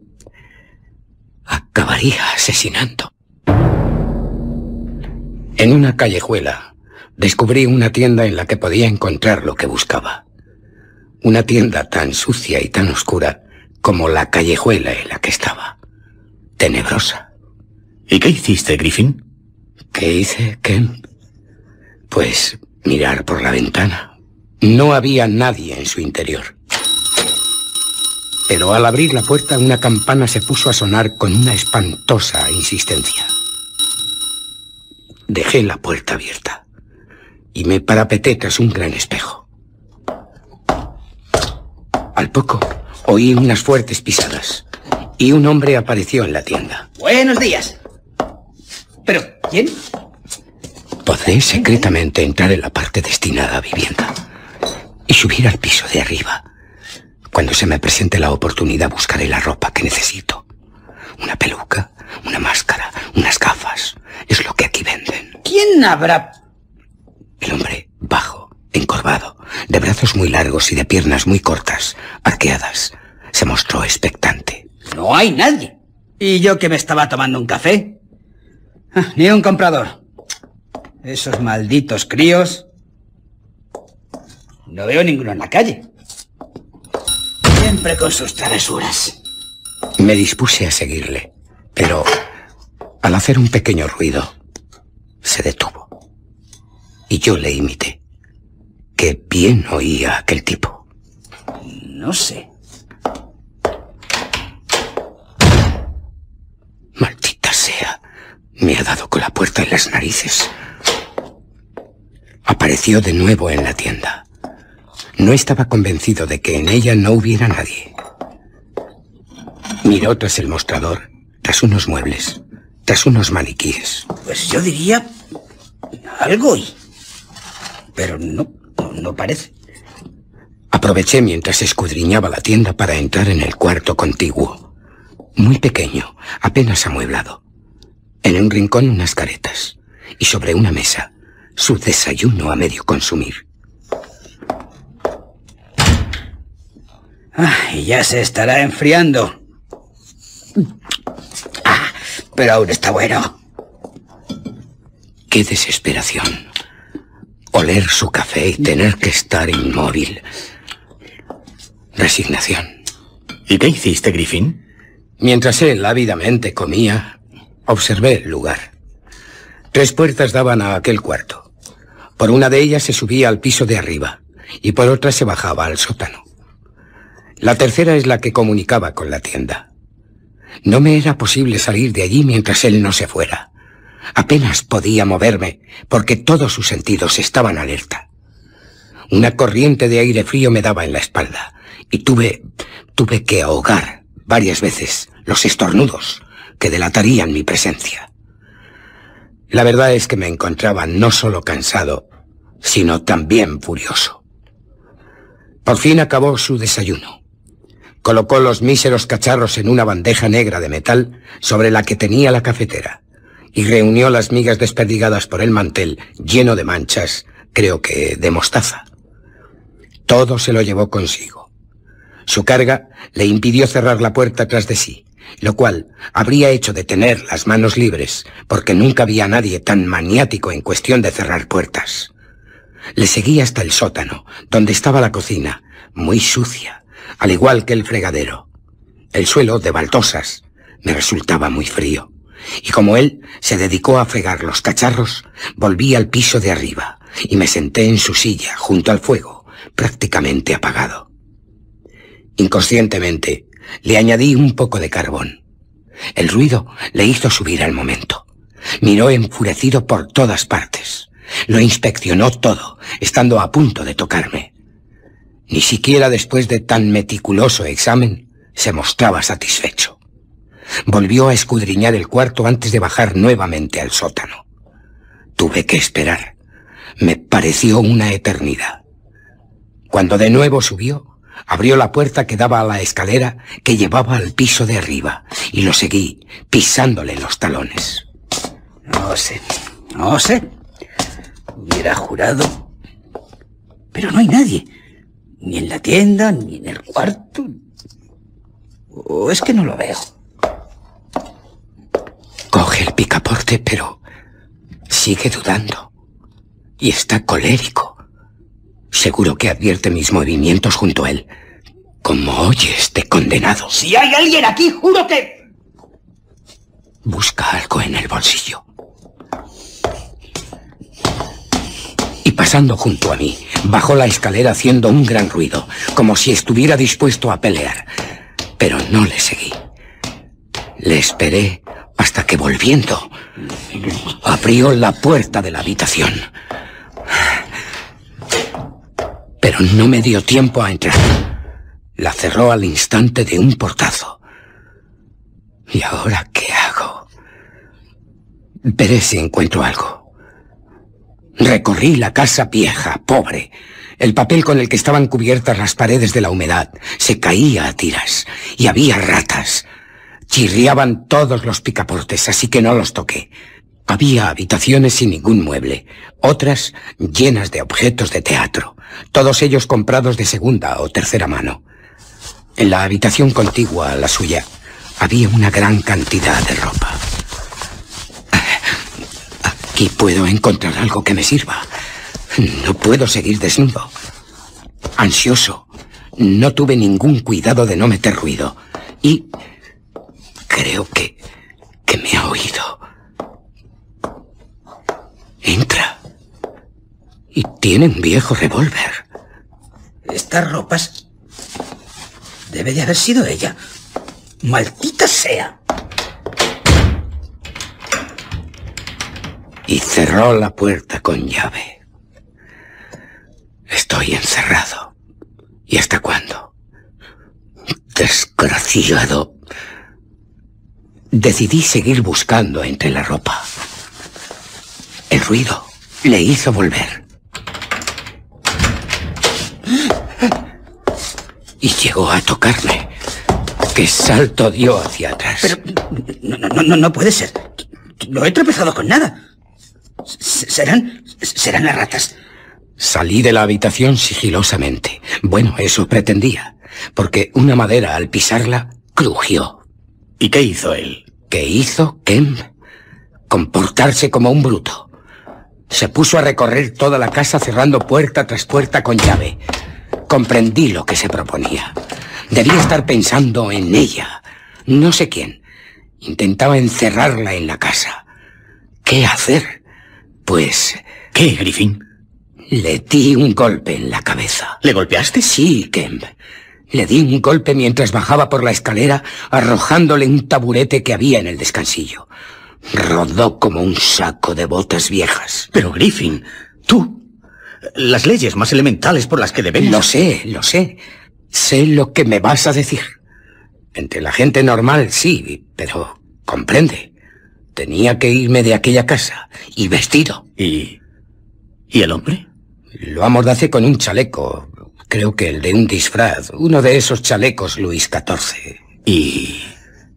Acabaría asesinando. En una callejuela descubrí una tienda en la que podía encontrar lo que buscaba. Una tienda tan sucia y tan oscura como la callejuela en la que estaba. Tenebrosa. ¿Y qué hiciste, Griffin? ¿Qué hice, Kemp? Pues mirar por la ventana. No había nadie en su interior. Pero al abrir la puerta una campana se puso a sonar con una espantosa insistencia. Dejé la puerta abierta y me parapeté tras un gran espejo. Al poco oí unas fuertes pisadas y un hombre apareció en la tienda. Buenos días. ¿Pero quién? Podré secretamente entrar en la parte destinada a vivienda y subir al piso de arriba. Cuando se me presente la oportunidad buscaré la ropa que necesito. Una peluca, una máscara, unas gafas. Es lo que aquí venden. ¿Quién habrá? El hombre, bajo, encorvado, de brazos muy largos y de piernas muy cortas, arqueadas, se mostró expectante. No hay nadie. ¿Y yo que me estaba tomando un café? Ah, ni un comprador. Esos malditos críos. No veo ninguno en la calle. Siempre con sus travesuras. Me dispuse a seguirle, pero al hacer un pequeño ruido, se detuvo. Y yo le imité. Qué bien oía aquel tipo. No sé. Maldita sea. Me ha dado con la puerta en las narices. Apareció de nuevo en la tienda. No estaba convencido de que en ella no hubiera nadie. Miró tras el mostrador, tras unos muebles, tras unos maniquíes. Pues yo diría algo y... Pero no, no, no parece. Aproveché mientras escudriñaba la tienda para entrar en el cuarto contiguo. Muy pequeño, apenas amueblado. En un rincón unas caretas y sobre una mesa su desayuno a medio consumir. Ah, y ya se estará enfriando. Ah, pero aún está bueno. Qué desesperación. Oler su café y tener que estar inmóvil. Resignación. ¿Y qué hiciste, Griffin? Mientras él ávidamente comía, observé el lugar. Tres puertas daban a aquel cuarto. Por una de ellas se subía al piso de arriba y por otra se bajaba al sótano. La tercera es la que comunicaba con la tienda. No me era posible salir de allí mientras él no se fuera. Apenas podía moverme porque todos sus sentidos estaban alerta. Una corriente de aire frío me daba en la espalda y tuve, tuve que ahogar varias veces los estornudos que delatarían mi presencia. La verdad es que me encontraba no solo cansado, sino también furioso. Por fin acabó su desayuno. Colocó los míseros cacharros en una bandeja negra de metal sobre la que tenía la cafetera y reunió las migas desperdigadas por el mantel lleno de manchas, creo que de mostaza. Todo se lo llevó consigo. Su carga le impidió cerrar la puerta tras de sí, lo cual habría hecho de tener las manos libres, porque nunca había nadie tan maniático en cuestión de cerrar puertas. Le seguí hasta el sótano, donde estaba la cocina, muy sucia, al igual que el fregadero. El suelo, de baldosas, me resultaba muy frío, y como él se dedicó a fregar los cacharros, volví al piso de arriba y me senté en su silla junto al fuego, prácticamente apagado. Inconscientemente, le añadí un poco de carbón. El ruido le hizo subir al momento. Miró enfurecido por todas partes. Lo inspeccionó todo, estando a punto de tocarme. Ni siquiera después de tan meticuloso examen Se mostraba satisfecho. Volvió a escudriñar el cuarto antes de bajar nuevamente al sótano. Tuve que esperar. Me pareció una eternidad. Cuando de nuevo subió, abrió la puerta que daba a la escalera que llevaba al piso de arriba y lo seguí, pisándole los talones. No sé, no sé. Hubiera jurado. Pero no hay nadie. Ni en la tienda, ni en el cuarto. ¿O es que no lo veo? Coge el picaporte, pero sigue dudando. Y está colérico. Seguro que advierte mis movimientos junto a él. Como oye este condenado. Si hay alguien aquí, juro que... Busca algo en el bolsillo. Y pasando junto a mí, bajó la escalera haciendo un gran ruido, como si estuviera dispuesto a pelear. Pero no le seguí. Le esperé hasta que volviendo, abrió la puerta de la habitación. Pero no me dio tiempo a entrar. La cerró al instante de un portazo. ¿Y ahora qué hago? Veré si encuentro algo. Recorrí la casa vieja, pobre. El papel con el que estaban cubiertas las paredes de la humedad se caía a tiras y había ratas. Chirriaban todos los picaportes, así que no los toqué. Había habitaciones sin ningún mueble, otras llenas de objetos de teatro, todos ellos comprados de segunda o tercera mano. En la habitación contigua a la suya había una gran cantidad de ropa. Aquí puedo encontrar algo que me sirva. No puedo seguir desnudo. Ansioso, no tuve ningún cuidado de no meter ruido. Y creo que... que me ha oído. Entra. Y tiene un viejo revólver. Estas ropas... Debe de haber sido ella. Maldita sea. Y cerró la puerta con llave. Estoy encerrado. ¿Y hasta cuándo? Desgraciado. Decidí seguir buscando entre la ropa. El ruido le hizo volver. Y llegó a tocarme. ¿Qué salto dio hacia atrás? Pero no, no, no, no puede ser. No he tropezado con nada. Serán, serán las ratas. Salí de la habitación sigilosamente. Bueno, eso pretendía, porque una madera al pisarla crujió. ¿Y qué hizo él? ¿Qué hizo Kemp? Comportarse como un bruto. Se puso a recorrer toda la casa cerrando puerta tras puerta con llave. Comprendí lo que se proponía. Debía estar pensando en ella. No sé quién. Intentaba encerrarla en la casa. ¿Qué hacer? Pues... ¿Qué, Griffin? Le di un golpe en la cabeza. ¿Le golpeaste? Sí, Kemp. Le di un golpe mientras bajaba por la escalera, arrojándole un taburete que había en el descansillo. Rodó como un saco de botas viejas. Pero, Griffin, tú... Las leyes más elementales por las que debemos... Lo sé, lo sé. Sé lo que me vas a decir. Entre la gente normal, sí, pero comprende. Tenía que irme de aquella casa y vestido. ¿Y... ¿Y el hombre? Lo amordacé con un chaleco. Creo que el de un disfraz. Uno de esos chalecos Luis XIV. ¿Y...?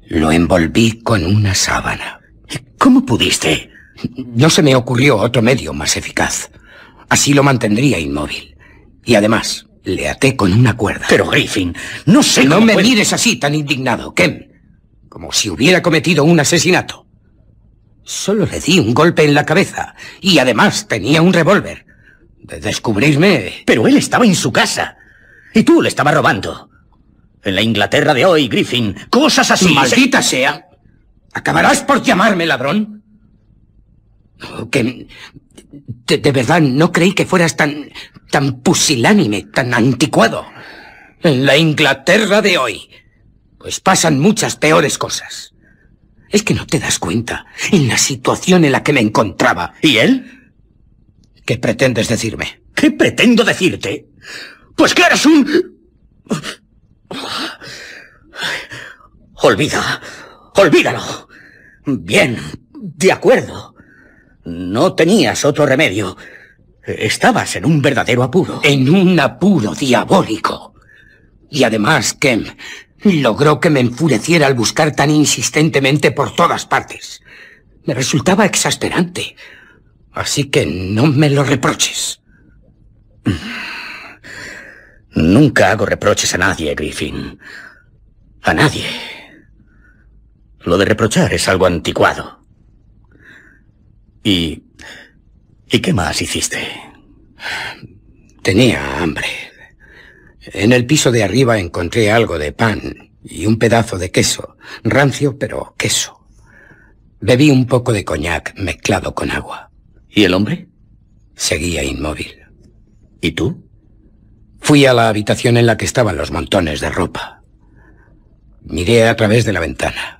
Lo envolví con una sábana. ¿Cómo pudiste? No se me ocurrió otro medio más eficaz. Así lo mantendría inmóvil. Y además, le até con una cuerda. Pero, Griffin, no sé No cómo me puede- mires así tan indignado, Ken. Como si hubiera cometido un asesinato. Solo le di un golpe en la cabeza. Y además tenía un revólver. De descubrirme... Pero él estaba en su casa. Y tú le estabas robando. En la Inglaterra de hoy, Griffin, cosas así... ¡Maldita sea! ¿Acabarás por llamarme ladrón? Que de, de verdad no creí que fueras tan tan pusilánime, tan anticuado. En la Inglaterra de hoy, pues pasan muchas peores cosas. Es que no te das cuenta en la situación en la que me encontraba. ¿Y él? ¿Qué pretendes decirme? ¿Qué pretendo decirte? Pues que eres un... Olvida. Olvídalo. Bien, de acuerdo. No tenías otro remedio. Estabas en un verdadero apuro. En un apuro diabólico. Y además, Kem logró que me enfureciera al buscar tan insistentemente por todas partes. Me resultaba exasperante. Así que no me lo reproches. Nunca hago reproches a nadie, Griffin. A nadie. Lo de reprochar es algo anticuado. ¿Y... ¿Y qué más hiciste? Tenía hambre. En el piso de arriba encontré algo de pan y un pedazo de queso, rancio pero queso. Bebí un poco de coñac mezclado con agua. ¿Y el hombre? Seguía inmóvil. ¿Y tú? Fui a la habitación en la que estaban los montones de ropa. Miré a través de la ventana.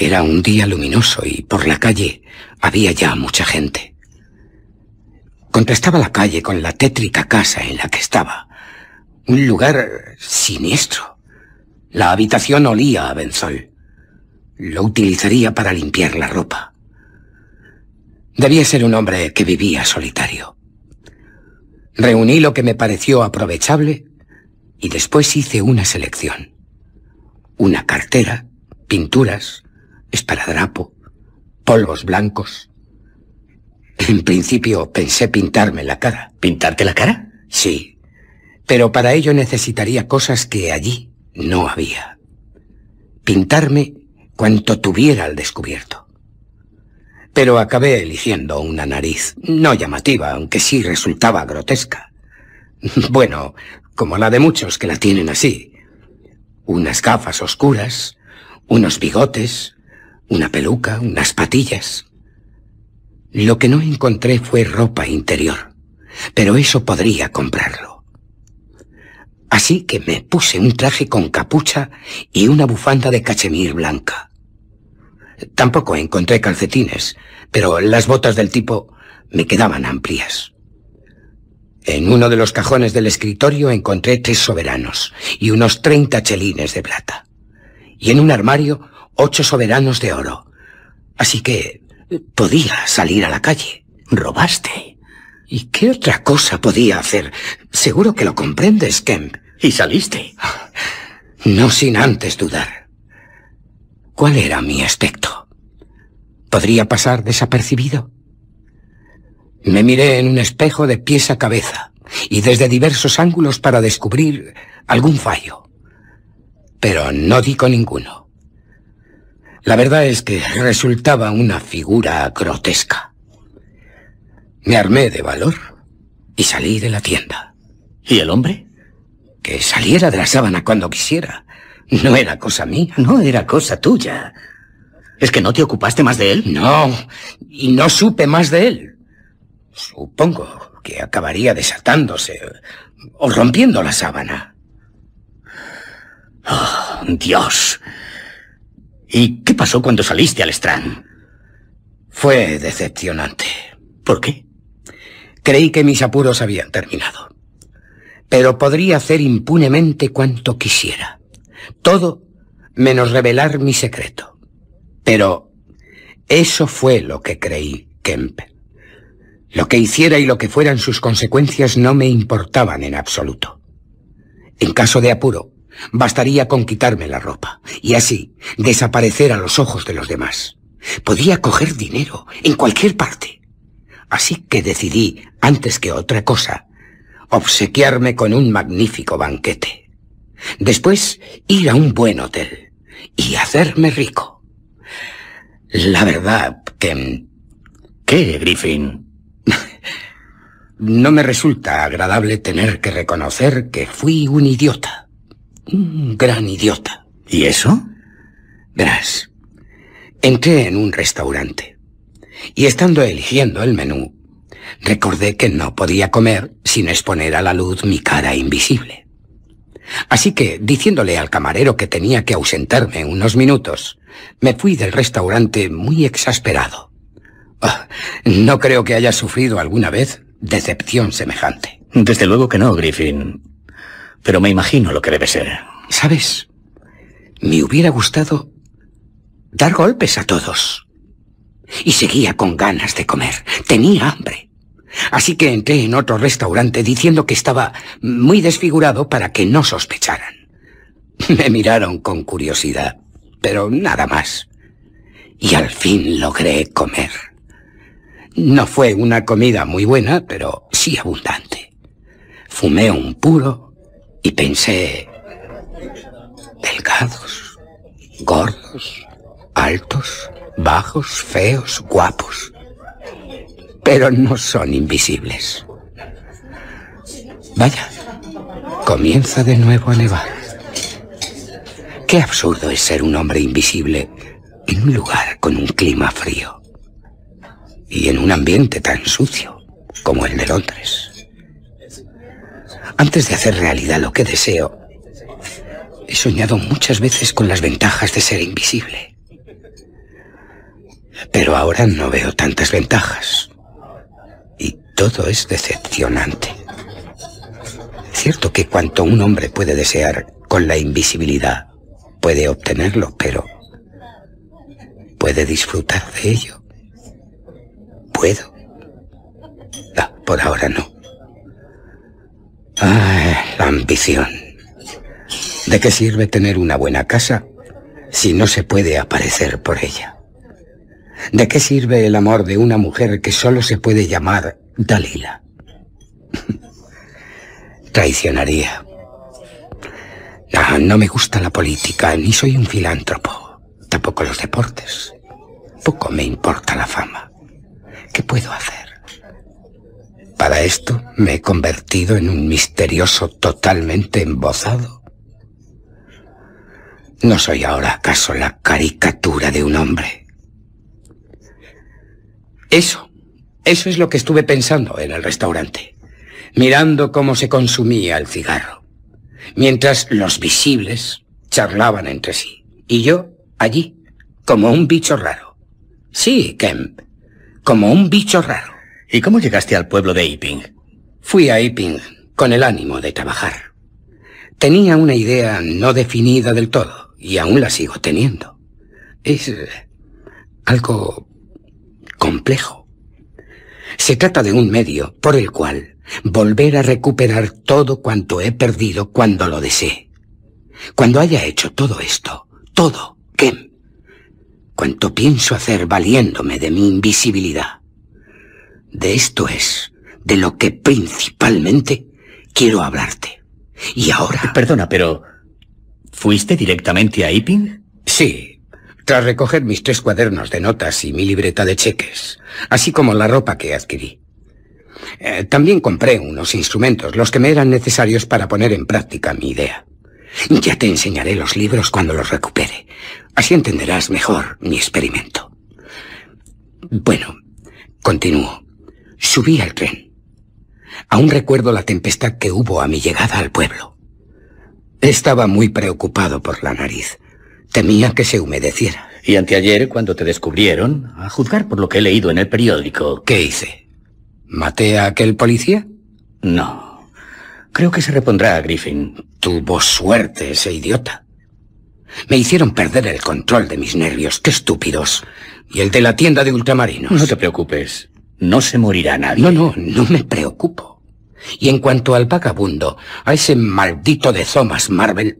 Era un día luminoso y por la calle había ya mucha gente. Contrastaba la calle con la tétrica casa en la que estaba. Un lugar siniestro. La habitación olía a benzol. Lo utilizaría para limpiar la ropa. Debía ser un hombre que vivía solitario. Reuní lo que me pareció aprovechable y después hice una selección. Una cartera, pinturas, esparadrapo, polvos blancos. En principio pensé pintarme la cara. ¿Pintarte la cara? Sí, pero para ello necesitaría cosas que allí no había. Pintarme cuanto tuviera al descubierto. Pero acabé eligiendo una nariz, no llamativa, aunque sí resultaba grotesca. Bueno, como la de muchos que la tienen así. Unas gafas oscuras, unos bigotes, una peluca, unas patillas. Lo que no encontré fue ropa interior, pero eso podría comprarlo. Así que me puse un traje con capucha y una bufanda de cachemir blanca. Tampoco encontré calcetines, pero las botas del tipo me quedaban amplias. En uno de los cajones del escritorio encontré tres soberanos y unos treinta chelines de plata. Y en un armario ocho soberanos de oro. Así que podía salir a la calle. ¿Robaste? ¿Y qué otra cosa podía hacer? Seguro que lo comprendes, Kemp. ¿Y saliste? No sin antes dudar. ¿Cuál era mi aspecto? ¿Podría pasar desapercibido? Me miré en un espejo de pies a cabeza y desde diversos ángulos para descubrir algún fallo. Pero no di con ninguno. La verdad es que resultaba una figura grotesca. Me armé de valor y salí de la tienda. ¿Y el hombre? Que saliera de la sábana cuando quisiera. No era cosa mía. No era cosa tuya. ¿Es que no te ocupaste más de él? No, y no supe más de él. Supongo que acabaría desatándose o rompiendo la sábana. Oh, Dios. ¿Y qué pasó cuando saliste al Strand? Fue decepcionante. ¿Por qué? Creí que mis apuros habían terminado. Pero podría hacer impunemente cuanto quisiera. Todo menos revelar mi secreto. Pero eso fue lo que creí, Kemp. Lo que hiciera y lo que fueran sus consecuencias no me importaban en absoluto. En caso de apuro, bastaría con quitarme la ropa y así desaparecer a los ojos de los demás. Podía coger dinero en cualquier parte. Así que decidí, antes que otra cosa, obsequiarme con un magnífico banquete. Después ir a un buen hotel y hacerme rico. La verdad que... ¿Qué, Griffin? No me resulta agradable tener que reconocer que fui un idiota. Un gran idiota. ¿Y eso? Verás, entré en un restaurante y estando eligiendo el menú, recordé que no podía comer sin exponer a la luz mi cara invisible. Así que, diciéndole al camarero que tenía que ausentarme unos minutos, me fui del restaurante muy exasperado. Ah, no creo que haya sufrido alguna vez decepción semejante. Desde luego que no, Griffin. Pero me imagino lo que debe ser. ¿Sabes? Me hubiera gustado dar golpes a todos. Y seguía con ganas de comer. Tenía hambre. Así que entré en otro restaurante diciendo que estaba muy desfigurado para que no sospecharan. Me miraron con curiosidad, pero nada más. Y al fin logré comer. No fue una comida muy buena, pero sí abundante. Fumé un puro y pensé... Delgados, gordos, altos, bajos, feos, guapos. Pero no son invisibles. Vaya, comienza de nuevo a nevar. Qué absurdo es ser un hombre invisible en un lugar con un clima frío y en un ambiente tan sucio como el de Londres. Antes de hacer realidad lo que deseo, he soñado muchas veces con las ventajas de ser invisible. Pero ahora no veo tantas ventajas. Y todo es decepcionante. Cierto que cuanto un hombre puede desear con la invisibilidad, puede obtenerlo, pero puede disfrutar de ello. Puedo. Ah, por ahora no. Ah, la ambición. ¿De qué sirve tener una buena casa si no se puede aparecer por ella? ¿De qué sirve el amor de una mujer que solo se puede llamar Dalila? Traicionaría. No, no me gusta la política, ni soy un filántropo. Tampoco los deportes. Poco me importa la fama. ¿Qué puedo hacer? Para esto me he convertido en un misterioso totalmente embozado. ¿No soy ahora acaso la caricatura de un hombre? Eso, eso es lo que estuve pensando en el restaurante, mirando cómo se consumía el cigarro, mientras los visibles charlaban entre sí, y yo allí, como un bicho raro. Sí, Kemp, como un bicho raro. ¿Y cómo llegaste al pueblo de Iping? Fui a Iping con el ánimo de trabajar. Tenía una idea no definida del todo, y aún la sigo teniendo. Es eh, algo complejo. Se trata de un medio por el cual volver a recuperar todo cuanto he perdido cuando lo desee. Cuando haya hecho todo esto, todo, ¿qué? Cuanto pienso hacer valiéndome de mi invisibilidad. De esto es de lo que principalmente quiero hablarte. Y ahora... Perdona, pero... ¿Fuiste directamente a Iping? Sí, tras recoger mis tres cuadernos de notas y mi libreta de cheques, así como la ropa que adquirí. Eh, también compré unos instrumentos, los que me eran necesarios para poner en práctica mi idea. Ya te enseñaré los libros cuando los recupere. Así entenderás mejor mi experimento. Bueno, continúo. Subí al tren. Aún recuerdo la tempestad que hubo a mi llegada al pueblo. Estaba muy preocupado por la nariz. Temía que se humedeciera. Y anteayer, cuando te descubrieron, a juzgar por lo que he leído en el periódico... ¿Qué hice? ¿Maté a aquel policía? No. Creo que se repondrá a Griffin. Tuvo suerte ese idiota. Me hicieron perder el control de mis nervios. ¡Qué estúpidos! Y el de la tienda de ultramarinos. No te preocupes. No se morirá nadie. No, no, no me preocupo. Y en cuanto al vagabundo, a ese maldito de Thomas Marvel...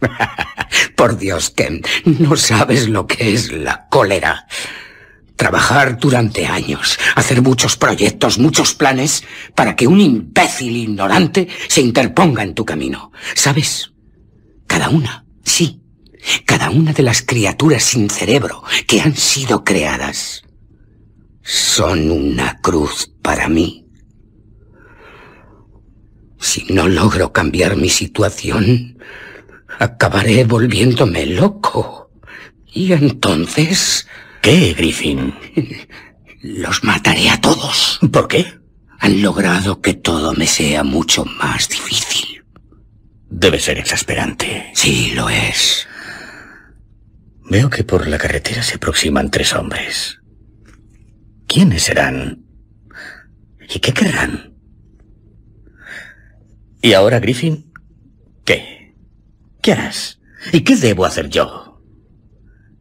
Por Dios, Ken, no sabes lo que es la cólera. Trabajar durante años, hacer muchos proyectos, muchos planes, para que un imbécil ignorante se interponga en tu camino. ¿Sabes? Cada una, sí, cada una de las criaturas sin cerebro que han sido creadas son una cruz para mí. Si no logro cambiar mi situación, acabaré volviéndome loco. Y entonces... ¿Qué, Griffin? Los mataré a todos. ¿Por qué? Han logrado que todo me sea mucho más difícil. Debe ser exasperante. Sí, lo es. Veo que por la carretera se aproximan tres hombres. ¿Quiénes serán? ¿Y qué querrán? ¿Y ahora, Griffin? ¿Qué? ¿Qué harás? ¿Y qué debo hacer yo?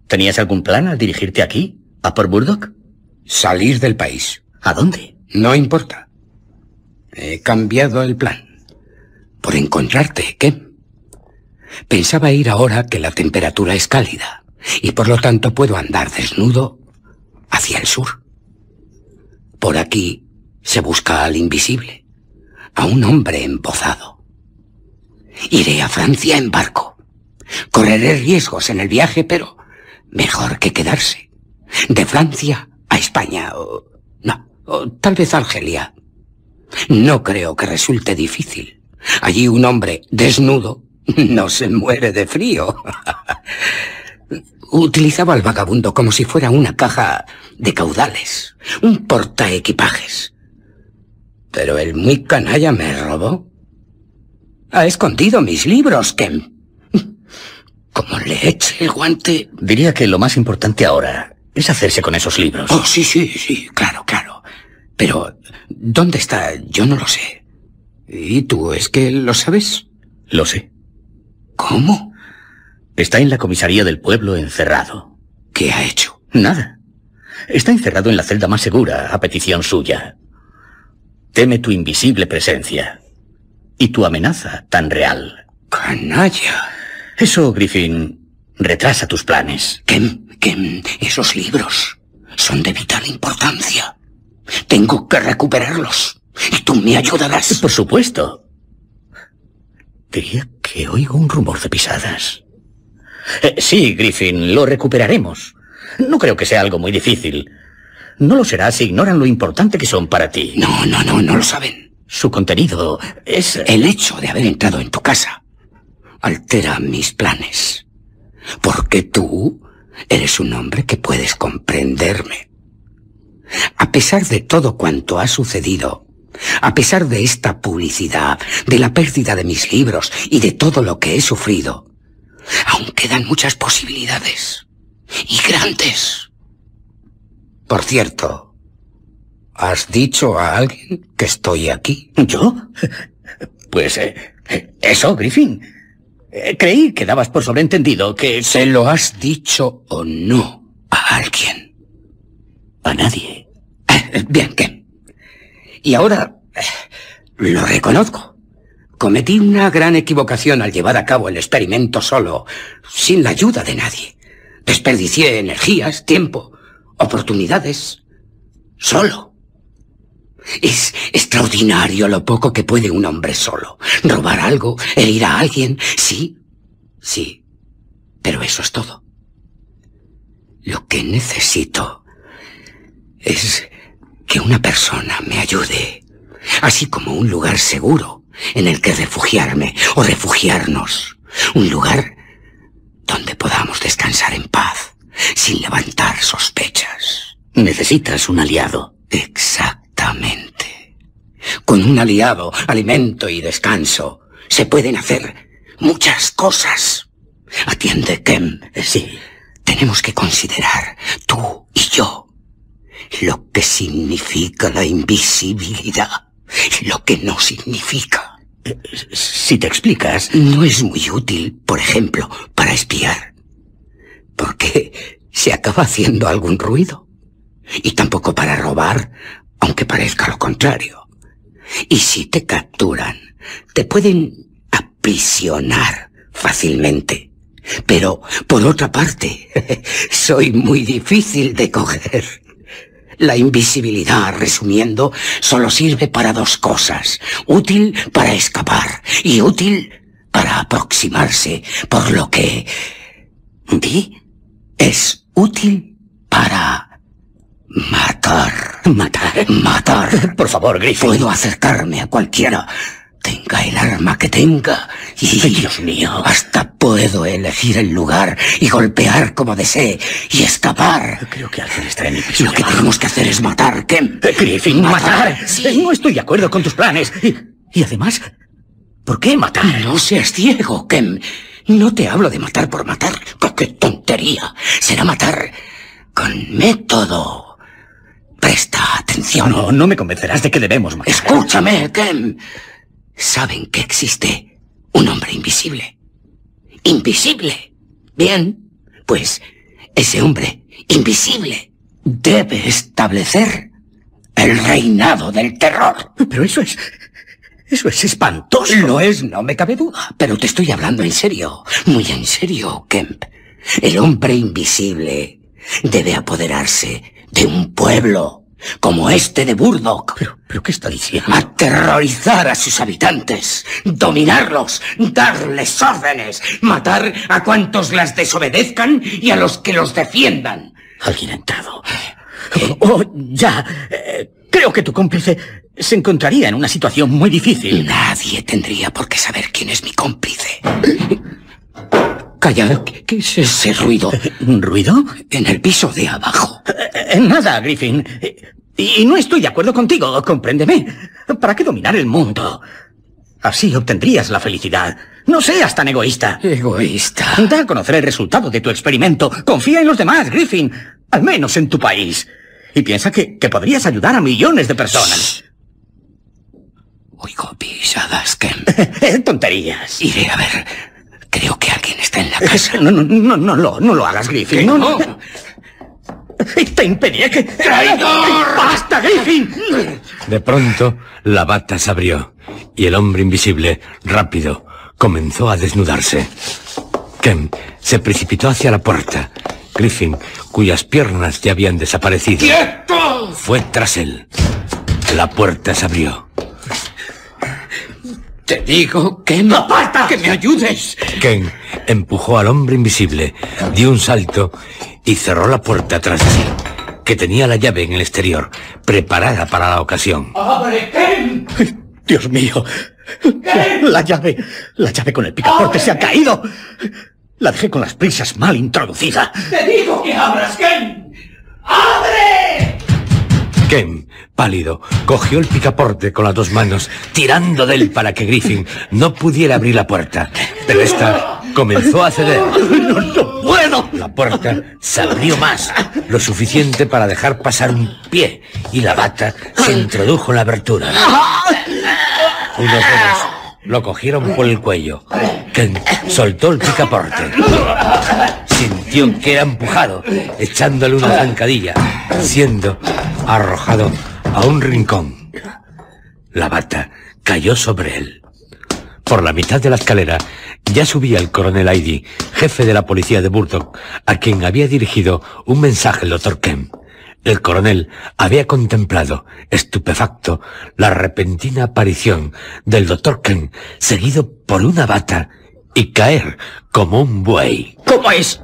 ¿Tenías algún plan al dirigirte aquí, a por Burdock? Salir del país. ¿A dónde? No importa. He cambiado el plan. Por encontrarte, ¿qué? Pensaba ir ahora que la temperatura es cálida y por lo tanto puedo andar desnudo hacia el sur. Por aquí se busca al invisible, a un hombre embozado. Iré a Francia en barco. Correré riesgos en el viaje, pero mejor que quedarse. De Francia a España, o no, tal vez Argelia. No creo que resulte difícil. Allí un hombre desnudo no se muere de frío. Utilizaba al vagabundo como si fuera una caja de caudales, un portaequipajes. Pero el muy canalla me robó. Ha escondido mis libros, Kem. Como le eche el guante. Diría que lo más importante ahora es hacerse con esos libros. Oh, sí, sí, sí, claro, claro. Pero, ¿dónde está? Yo no lo sé. ¿Y tú, es que lo sabes? Lo sé. ¿Cómo? Está en la comisaría del pueblo encerrado. ¿Qué ha hecho? Nada. Está encerrado en la celda más segura, a petición suya. Teme tu invisible presencia. Y tu amenaza tan real. Canalla. Eso, Griffin, retrasa tus planes. Que, que esos libros son de vital importancia. Tengo que recuperarlos. Y tú me ayudarás. Por supuesto. Diría que oigo un rumor de pisadas. Eh, sí, Griffin, lo recuperaremos. No creo que sea algo muy difícil. No lo será si ignoran lo importante que son para ti. No, no, no, no lo saben. Su contenido es... El hecho de haber entrado en tu casa altera mis planes. Porque tú eres un hombre que puedes comprenderme. A pesar de todo cuanto ha sucedido, a pesar de esta publicidad, de la pérdida de mis libros y de todo lo que he sufrido, aún quedan muchas posibilidades. Y grandes. Por cierto, ¿has dicho a alguien que estoy aquí? ¿Yo? Pues eh, eso, Griffin. Eh, creí que dabas por sobreentendido que... ¿Se lo has dicho o no a alguien? A nadie. Eh, bien, ¿qué? Y ahora lo reconozco. Cometí una gran equivocación al llevar a cabo el experimento solo, sin la ayuda de nadie. Desperdicié energías, tiempo, oportunidades, solo. Es extraordinario lo poco que puede un hombre solo. Robar algo, herir a alguien, sí, sí. Pero eso es todo. Lo que necesito es que una persona me ayude, así como un lugar seguro en el que refugiarme o refugiarnos. Un lugar donde podamos descansar en paz, sin levantar sospechas. Necesitas un aliado. Exactamente. Con un aliado, alimento y descanso, se pueden hacer muchas cosas. Atiende, Kem. Sí. Tenemos que considerar, tú y yo, lo que significa la invisibilidad, lo que no significa. Si te explicas. No es muy útil, por ejemplo, para espiar. Porque se acaba haciendo algún ruido. Y tampoco para robar, aunque parezca lo contrario. Y si te capturan, te pueden aprisionar fácilmente. Pero, por otra parte, soy muy difícil de coger. La invisibilidad, resumiendo, solo sirve para dos cosas. Útil para escapar y útil para aproximarse, por lo que... ¿Di? Es útil para... Matar. Matar. Matar. Por favor, Griffin. Puedo acercarme a cualquiera, tenga el arma que tenga, y... Dios mío. Hasta puedo elegir el lugar y golpear como desee y escapar. Creo que alguien está en mi piso. Lo que tenemos que hacer es matar, Kem. Griffin, matar. No estoy de acuerdo con tus planes. Y, y además, ¿por qué matar? No seas ciego, Kem. No te hablo de matar por matar. ¡Qué tontería! Será matar con método. Presta atención. No, no me convencerás de que debemos matar. Escúchame, Kem. Saben que existe un hombre invisible. invisible. Bien, pues ese hombre invisible debe establecer el reinado del terror. Pero eso es... Eso es espantoso. Lo es, no me cabe duda. Pero te estoy hablando en serio. Muy en serio, Kemp. El hombre invisible debe apoderarse de un pueblo como este de Burdock. ¿Pero, pero qué está diciendo? Aterrorizar a sus habitantes, dominarlos, darles órdenes, matar a cuantos las desobedezcan y a los que los defiendan. Alguien ha entrado. Oh, oh, ya. Eh, creo que tu cómplice se encontraría en una situación muy difícil. Nadie tendría por qué saber quién es mi cómplice. Calla, ¿qué, qué es ese ruido? ¿Un ruido? En el piso de abajo. Eh, nada, Griffin. Y, y no estoy de acuerdo contigo, compréndeme. ¿Para qué dominar el mundo? Así obtendrías la felicidad. No seas tan egoísta. Egoísta. Da a conocer el resultado de tu experimento. Confía en los demás, Griffin. Al menos en tu país. Y piensa que, que podrías ayudar a millones de personas. Oigo pisadas, Kemp. Tonterías. Iré a ver. Alguien está en la casa. No, no, no, no, lo, no lo hagas, Griffin. No, no. Te impediré que... ¡Traidor! ¡Basta, Griffin! De pronto, la bata se abrió y el hombre invisible, rápido, comenzó a desnudarse. Ken se precipitó hacia la puerta. Griffin, cuyas piernas ya habían desaparecido, ¡Quieto! fue tras él. La puerta se abrió. Te digo no aparta, que me ayudes. Ken empujó al hombre invisible, dio un salto y cerró la puerta tras de sí, que tenía la llave en el exterior, preparada para la ocasión. ¡Abre, Ken! Dios mío. La llave, la llave con el picaporte se ha caído. La dejé con las prisas mal introducida. ¡Te digo que abras, Ken! ¡Abre! Ken, pálido, cogió el picaporte con las dos manos, tirando de él para que Griffin no pudiera abrir la puerta. Pero esta comenzó a ceder. ¡No, no puedo! La puerta se abrió más, lo suficiente para dejar pasar un pie, y la bata se introdujo en la abertura. Unos dedos lo cogieron por el cuello. Ken soltó el picaporte. Sintió que era empujado, echándole una zancadilla, siendo arrojado a un rincón. La bata cayó sobre él. Por la mitad de la escalera ya subía el coronel Aidy, jefe de la policía de Burdock, a quien había dirigido un mensaje el doctor Kemp. El coronel había contemplado, estupefacto, la repentina aparición del doctor Kemp, seguido por una bata, y caer como un buey. ¿Cómo es?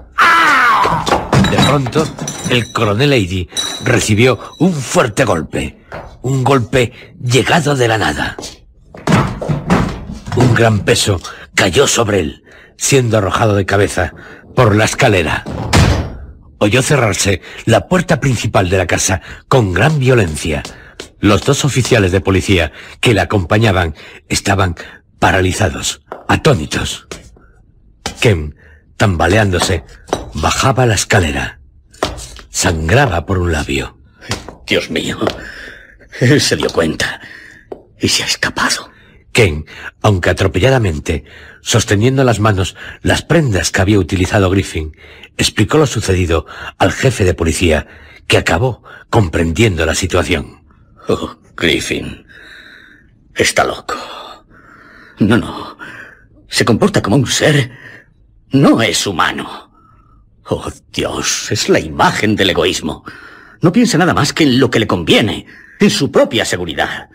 De pronto, el coronel Aidy recibió un fuerte golpe. Un golpe llegado de la nada. Un gran peso cayó sobre él, siendo arrojado de cabeza por la escalera. Oyó cerrarse la puerta principal de la casa con gran violencia. Los dos oficiales de policía que le acompañaban estaban paralizados, atónitos. Ken, tambaleándose, bajaba la escalera. Sangraba por un labio. Dios mío. Él se dio cuenta y se ha escapado. Ken, aunque atropelladamente, sosteniendo en las manos las prendas que había utilizado Griffin, explicó lo sucedido al jefe de policía, que acabó comprendiendo la situación. Oh, Griffin. Está loco. No, no. Se comporta como un ser. No es humano. Oh, Dios, es la imagen del egoísmo. No piensa nada más que en lo que le conviene, en su propia seguridad.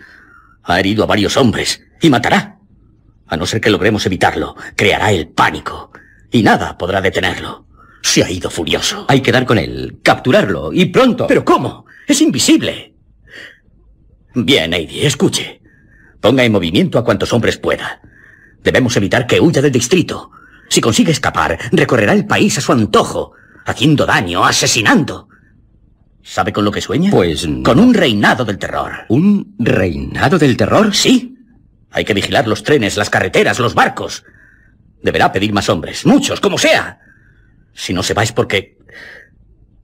Ha herido a varios hombres y matará. A no ser que logremos evitarlo, creará el pánico. Y nada podrá detenerlo. Se ha ido furioso. Hay que dar con él, capturarlo, y pronto. ¿Pero cómo? Es invisible. Bien, Heidi, escuche. Ponga en movimiento a cuantos hombres pueda. Debemos evitar que huya del distrito. Si consigue escapar, recorrerá el país a su antojo, haciendo daño, asesinando. ¿Sabe con lo que sueña? Pues no. Con un reinado del terror. ¿Un reinado del terror? Sí. Hay que vigilar los trenes, las carreteras, los barcos. Deberá pedir más hombres, muchos, como sea. Si no se va es porque...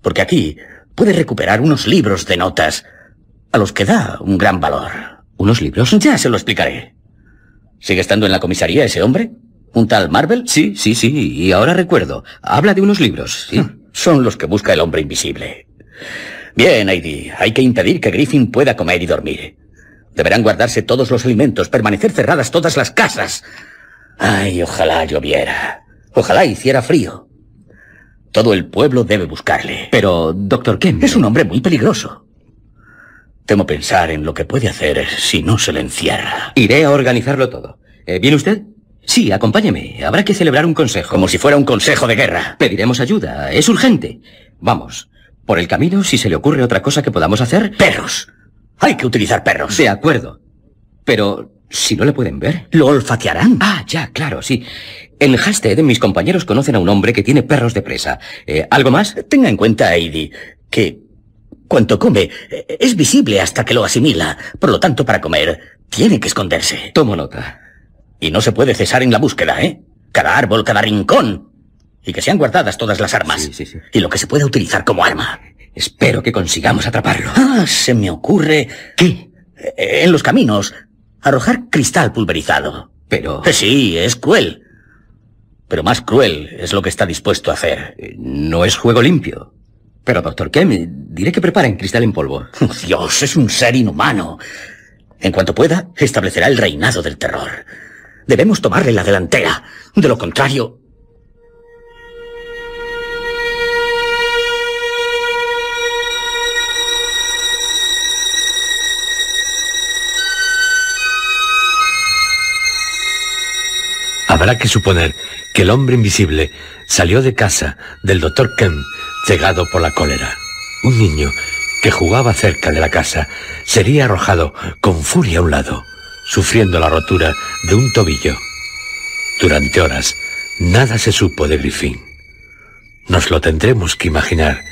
Porque aquí puede recuperar unos libros de notas a los que da un gran valor. ¿Unos libros? Ya se lo explicaré. ¿Sigue estando en la comisaría ese hombre? ¿Un tal Marvel? Sí, sí, sí, y ahora recuerdo. Habla de unos libros, sí. Son los que busca el hombre invisible. Bien, Heidi, hay que impedir que Griffin pueda comer y dormir. Deberán guardarse todos los alimentos, permanecer cerradas todas las casas. Ay, ojalá lloviera. Ojalá hiciera frío. Todo el pueblo debe buscarle. Pero, doctor Kemp... Es un hombre muy peligroso. Temo pensar en lo que puede hacer si no se le encierra. Iré a organizarlo todo. Eh, ¿Viene usted? Sí, acompáñeme. Habrá que celebrar un consejo. Como si fuera un consejo de guerra. Pediremos ayuda. Es urgente. Vamos. Por el camino, si se le ocurre otra cosa que podamos hacer... Perros. Hay que utilizar perros. De acuerdo. Pero, si no le pueden ver... Lo olfatearán. Ah, ya, claro, sí. En Hasted, mis compañeros conocen a un hombre que tiene perros de presa. Eh, ¿Algo más? Tenga en cuenta, Heidi, que cuanto come eh, es visible hasta que lo asimila. Por lo tanto, para comer, tiene que esconderse. Tomo nota. Y no se puede cesar en la búsqueda, ¿eh? Cada árbol, cada rincón. Y que sean guardadas todas las armas. Sí, sí, sí. Y lo que se pueda utilizar como arma. Espero que consigamos atraparlo. Ah, se me ocurre... ¿Qué? Eh, En los caminos, arrojar cristal pulverizado. Pero... Eh, Sí, es cruel. Pero más cruel es lo que está dispuesto a hacer. No es juego limpio. Pero, doctor Kem, diré que preparen cristal en polvo. Dios, es un ser inhumano. En cuanto pueda, establecerá el reinado del terror. Debemos tomarle la delantera. De lo contrario... Habrá que suponer que el hombre invisible salió de casa del doctor Kemp cegado por la cólera. Un niño que jugaba cerca de la casa sería arrojado con furia a un lado, sufriendo la rotura de un tobillo. Durante horas, nada se supo de Griffin. Nos lo tendremos que imaginar,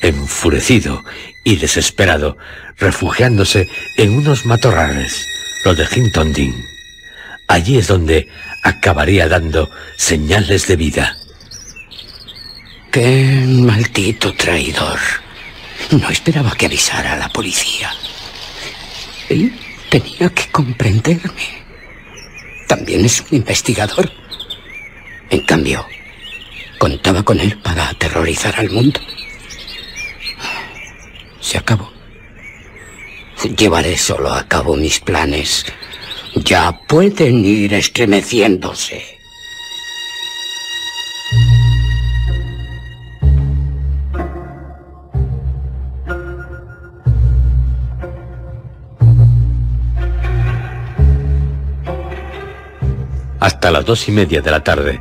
enfurecido y desesperado, refugiándose en unos matorrales, los de Hinton Dean. Allí es donde acabaría dando señales de vida. Qué maldito traidor. No esperaba que avisara a la policía. Él tenía que comprenderme. También es un investigador. En cambio, contaba con él para aterrorizar al mundo. Se acabó. Llevaré solo a cabo mis planes. Ya pueden ir estremeciéndose. hasta las dos y media de la tarde,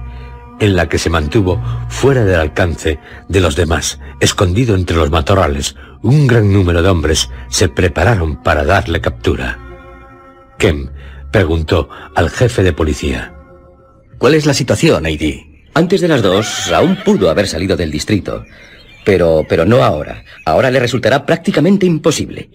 en la que se mantuvo fuera del alcance de los demás, escondido entre los matorrales, un gran número de hombres se prepararon para darle captura. Kem preguntó al jefe de policía. ¿Cuál es la situación, Heidi? Antes de las dos, aún pudo haber salido del distrito. Pero, pero no ahora. Ahora le resultará prácticamente imposible.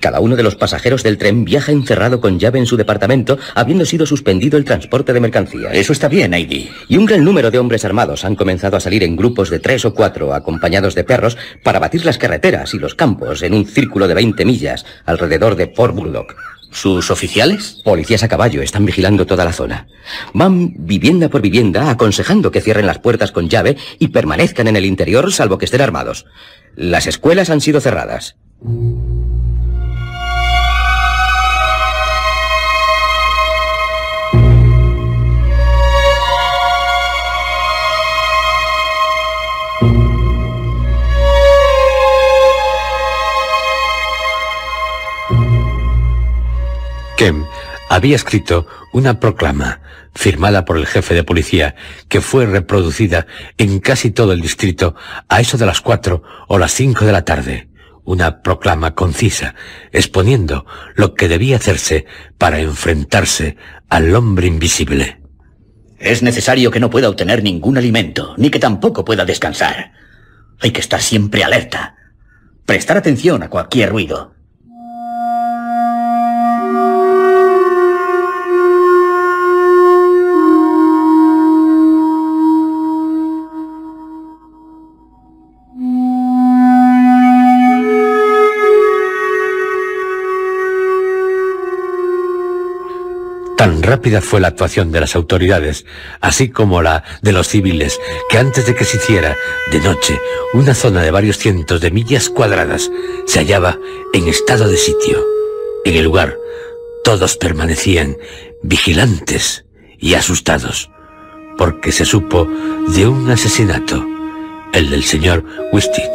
Cada uno de los pasajeros del tren viaja encerrado con llave en su departamento, habiendo sido suspendido el transporte de mercancías. Eso está bien, Heidi. Y un gran número de hombres armados han comenzado a salir en grupos de tres o cuatro, acompañados de perros, para batir las carreteras y los campos en un círculo de 20 millas alrededor de Fort Burdock. ¿Sus oficiales? Policías a caballo están vigilando toda la zona. Van vivienda por vivienda aconsejando que cierren las puertas con llave y permanezcan en el interior salvo que estén armados. Las escuelas han sido cerradas. Kem había escrito una proclama firmada por el jefe de policía que fue reproducida en casi todo el distrito a eso de las cuatro o las cinco de la tarde. Una proclama concisa, exponiendo lo que debía hacerse para enfrentarse al hombre invisible. Es necesario que no pueda obtener ningún alimento, ni que tampoco pueda descansar. Hay que estar siempre alerta. Prestar atención a cualquier ruido. Tan rápida fue la actuación de las autoridades, así como la de los civiles, que antes de que se hiciera de noche una zona de varios cientos de millas cuadradas se hallaba en estado de sitio. En el lugar, todos permanecían vigilantes y asustados, porque se supo de un asesinato, el del señor Wistit.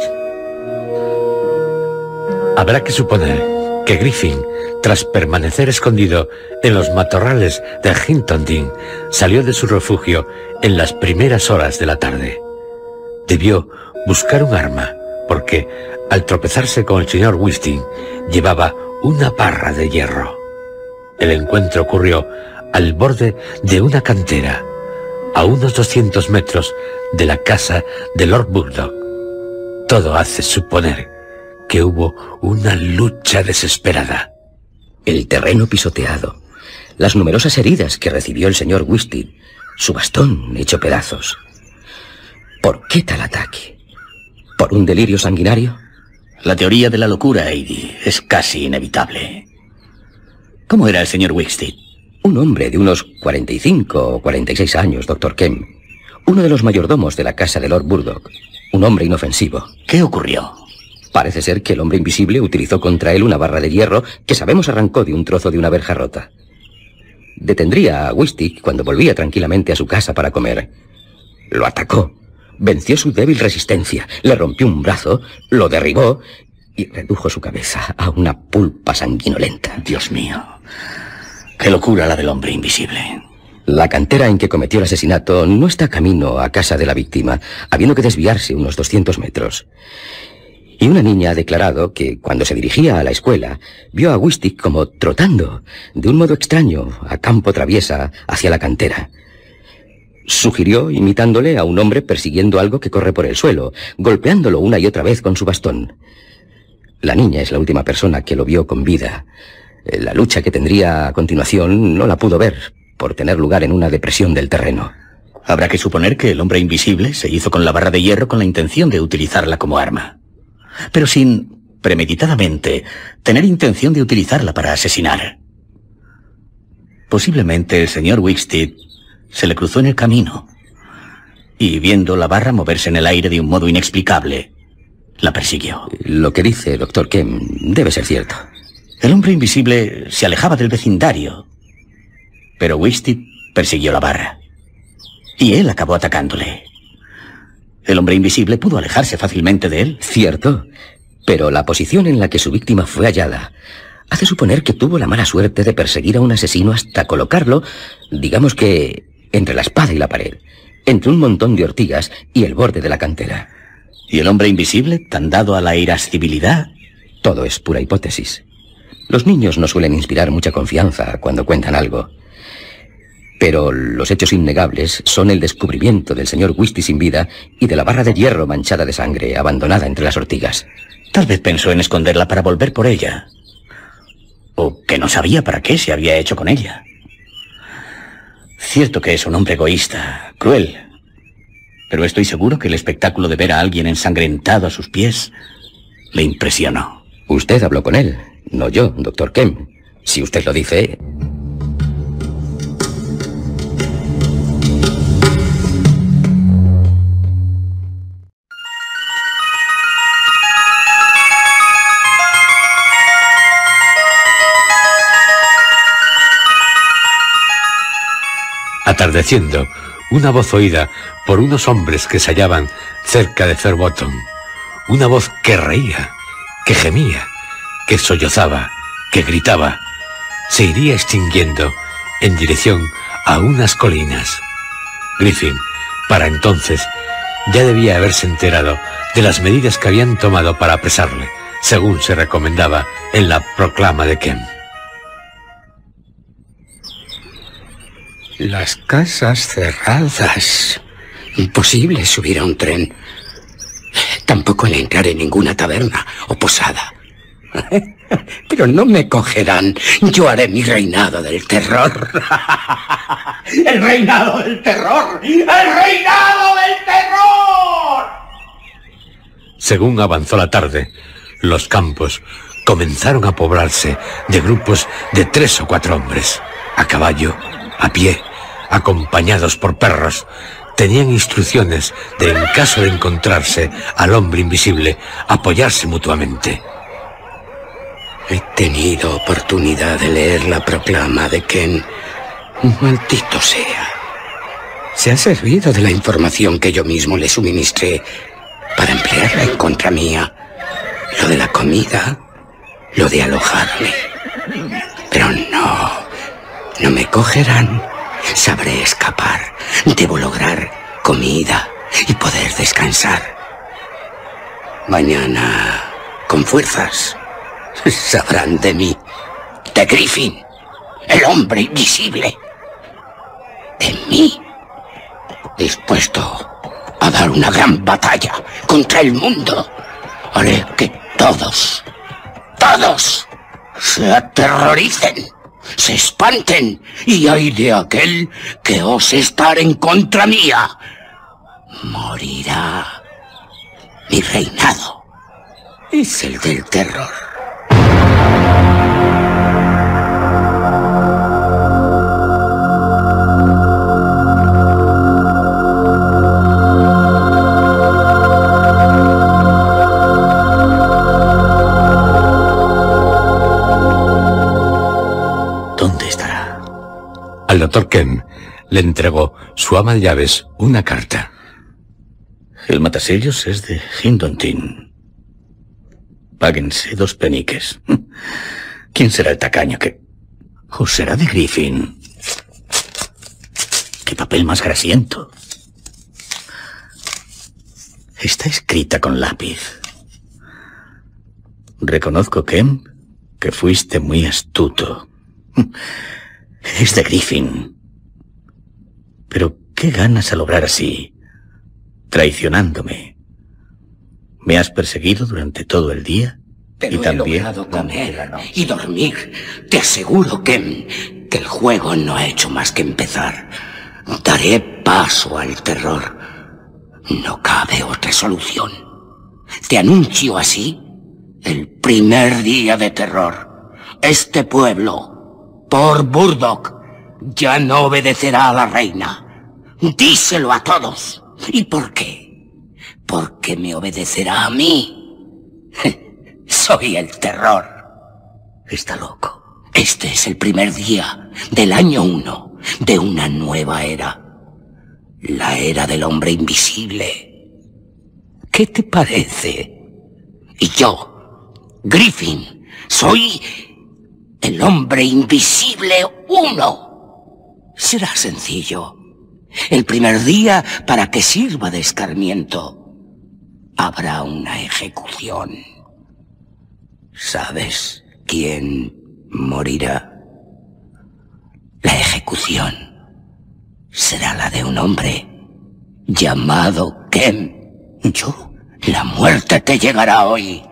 Habrá que suponer que Griffin, tras permanecer escondido en los matorrales de Hinton Dean, salió de su refugio en las primeras horas de la tarde. Debió buscar un arma, porque al tropezarse con el señor Wisting llevaba una barra de hierro. El encuentro ocurrió al borde de una cantera, a unos 200 metros de la casa de Lord Bulldog. Todo hace suponer que hubo una lucha desesperada. El terreno pisoteado, las numerosas heridas que recibió el señor Wisting, su bastón hecho pedazos. ¿Por qué tal ataque? ¿Por un delirio sanguinario? La teoría de la locura, Heidi, es casi inevitable. ¿Cómo era el señor Wickstead? Un hombre de unos 45 o 46 años, doctor Kemp. Uno de los mayordomos de la casa de Lord Burdock. Un hombre inofensivo. ¿Qué ocurrió? Parece ser que el hombre invisible utilizó contra él una barra de hierro que sabemos arrancó de un trozo de una verja rota. Detendría a Wistick cuando volvía tranquilamente a su casa para comer. Lo atacó, venció su débil resistencia, le rompió un brazo, lo derribó y redujo su cabeza a una pulpa sanguinolenta. Dios mío, qué locura la del hombre invisible. La cantera en que cometió el asesinato no está camino a casa de la víctima, habiendo que desviarse unos 200 metros. Y una niña ha declarado que cuando se dirigía a la escuela vio a Wistick como trotando, de un modo extraño, a campo traviesa, hacia la cantera. Sugirió imitándole a un hombre persiguiendo algo que corre por el suelo, golpeándolo una y otra vez con su bastón. La niña es la última persona que lo vio con vida. La lucha que tendría a continuación no la pudo ver, por tener lugar en una depresión del terreno. Habrá que suponer que el hombre invisible se hizo con la barra de hierro con la intención de utilizarla como arma pero sin, premeditadamente, tener intención de utilizarla para asesinar. Posiblemente el señor Wickstead se le cruzó en el camino y viendo la barra moverse en el aire de un modo inexplicable, la persiguió. Lo que dice doctor Kem debe ser cierto. El hombre invisible se alejaba del vecindario, pero Wickstead persiguió la barra y él acabó atacándole. El hombre invisible pudo alejarse fácilmente de él. Cierto, pero la posición en la que su víctima fue hallada hace suponer que tuvo la mala suerte de perseguir a un asesino hasta colocarlo, digamos que, entre la espada y la pared, entre un montón de ortigas y el borde de la cantera. ¿Y el hombre invisible, tan dado a la irascibilidad? Todo es pura hipótesis. Los niños no suelen inspirar mucha confianza cuando cuentan algo. Pero los hechos innegables son el descubrimiento del señor Whisty sin vida y de la barra de hierro manchada de sangre, abandonada entre las ortigas. Tal vez pensó en esconderla para volver por ella. O que no sabía para qué se había hecho con ella. Cierto que es un hombre egoísta, cruel. Pero estoy seguro que el espectáculo de ver a alguien ensangrentado a sus pies le impresionó. Usted habló con él, no yo, doctor Kemp. Si usted lo dice, Atardeciendo, una voz oída por unos hombres que se hallaban cerca de Fairbottom. Una voz que reía, que gemía, que sollozaba, que gritaba. Se iría extinguiendo en dirección a unas colinas. Griffin, para entonces, ya debía haberse enterado de las medidas que habían tomado para apresarle, según se recomendaba en la proclama de Kemp. Las casas cerradas. Imposible subir a un tren. Tampoco el entrar en ninguna taberna o posada. Pero no me cogerán. Yo haré mi reinado del terror. ¡El reinado del terror! ¡El reinado del terror! Según avanzó la tarde, los campos comenzaron a poblarse de grupos de tres o cuatro hombres. a caballo, a pie, acompañados por perros, tenían instrucciones de, en caso de encontrarse al hombre invisible, apoyarse mutuamente. He tenido oportunidad de leer la proclama de Ken. Maldito sea. Se ha servido de la información que yo mismo le suministré para emplearla en contra mía. Lo de la comida, lo de alojarme. Pero no, no me cogerán. Sabré escapar. Debo lograr comida y poder descansar. Mañana, con fuerzas, sabrán de mí. De Griffin, el hombre invisible. De mí. Dispuesto a dar una gran batalla contra el mundo. Haré que todos, todos, se aterroricen, se espanten y hay de aquel que ose estar en contra mía. Morirá. Mi reinado es el del terror. Al doctor Ken le entregó su ama de llaves una carta. El matasellos es de Hindontin. Páguense dos peniques. ¿Quién será el tacaño que... ¿O será de Griffin? ¡Qué papel más grasiento! Está escrita con lápiz. Reconozco, Kemp, que fuiste muy astuto. Es de Griffin. Pero qué ganas al obrar así, traicionándome. ¿Me has perseguido durante todo el día? Pero y también he comer y dormir. Te aseguro, Ken, que el juego no ha hecho más que empezar. Daré paso al terror. No cabe otra solución. Te anuncio así el primer día de terror. Este pueblo, por Burdock, ya no obedecerá a la reina. Díselo a todos. ¿Y por qué? Porque me obedecerá a mí. Soy el terror. Está loco. Este es el primer día del año uno de una nueva era. La era del hombre invisible. ¿Qué te parece? Y yo, Griffin, soy el hombre invisible uno. Será sencillo. El primer día, para que sirva de escarmiento, habrá una ejecución. ¿Sabes quién morirá? La ejecución será la de un hombre llamado Ken. Yo, la muerte te llegará hoy.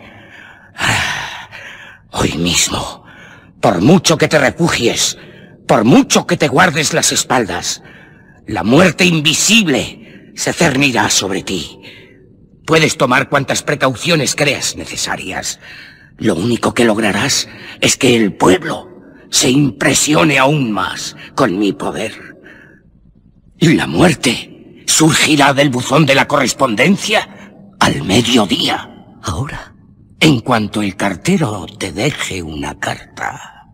Ah, Hoy mismo. Por mucho que te refugies, por mucho que te guardes las espaldas, la muerte invisible se cernirá sobre ti. Puedes tomar cuantas precauciones creas necesarias. Lo único que lograrás es que el pueblo se impresione aún más con mi poder. Y la muerte surgirá del buzón de la correspondencia al mediodía. Ahora. En cuanto el cartero te deje una carta.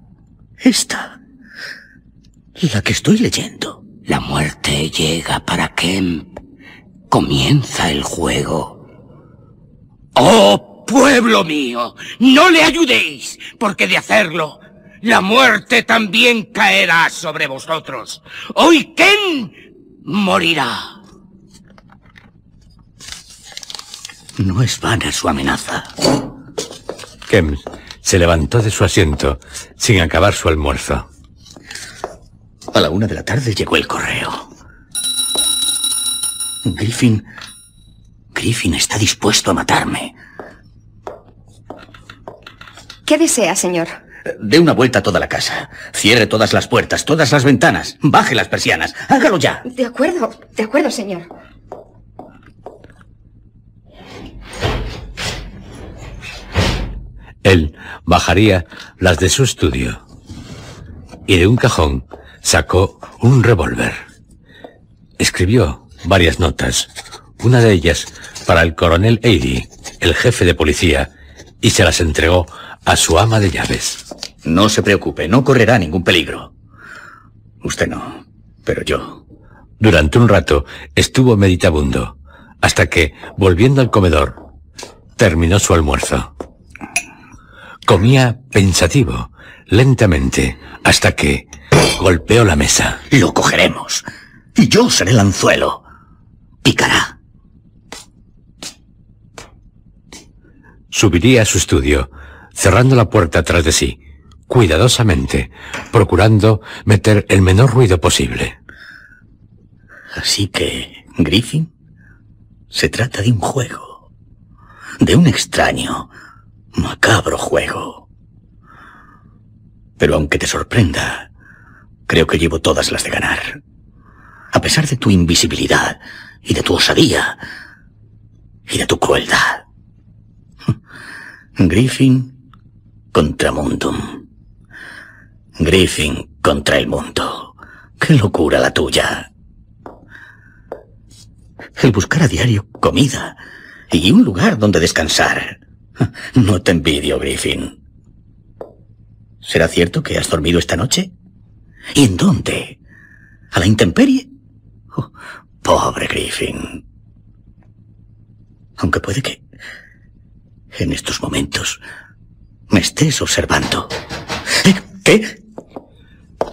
Esta. La que estoy leyendo. La muerte llega para Kemp. Comienza el juego. ¡Oh, pueblo mío! No le ayudéis, porque de hacerlo, la muerte también caerá sobre vosotros. Hoy Ken morirá. No es vana su amenaza. Kem se levantó de su asiento sin acabar su almuerzo. A la una de la tarde llegó el correo. Griffin. Griffin está dispuesto a matarme. ¿Qué desea, señor? Dé una vuelta a toda la casa. Cierre todas las puertas, todas las ventanas. Baje las persianas. Hágalo ya. De acuerdo, de acuerdo, señor. Él bajaría las de su estudio y de un cajón sacó un revólver. Escribió varias notas, una de ellas para el coronel Eidy, el jefe de policía, y se las entregó a su ama de llaves. No se preocupe, no correrá ningún peligro. Usted no, pero yo. Durante un rato estuvo meditabundo, hasta que, volviendo al comedor, terminó su almuerzo. Comía pensativo, lentamente, hasta que golpeó la mesa. Lo cogeremos. Y yo seré el anzuelo. Picará. Subiría a su estudio, cerrando la puerta tras de sí, cuidadosamente, procurando meter el menor ruido posible. Así que, Griffin, se trata de un juego. De un extraño, macabro juego. Pero aunque te sorprenda, creo que llevo todas las de ganar. A pesar de tu invisibilidad y de tu osadía y de tu crueldad. Griffin contra Mundum. Griffin contra el mundo. Qué locura la tuya. El buscar a diario comida y un lugar donde descansar. No te envidio, Griffin. ¿Será cierto que has dormido esta noche? ¿Y en dónde? ¿A la intemperie? Oh, pobre Griffin. Aunque puede que en estos momentos me estés observando. ¿Eh? ¿Qué?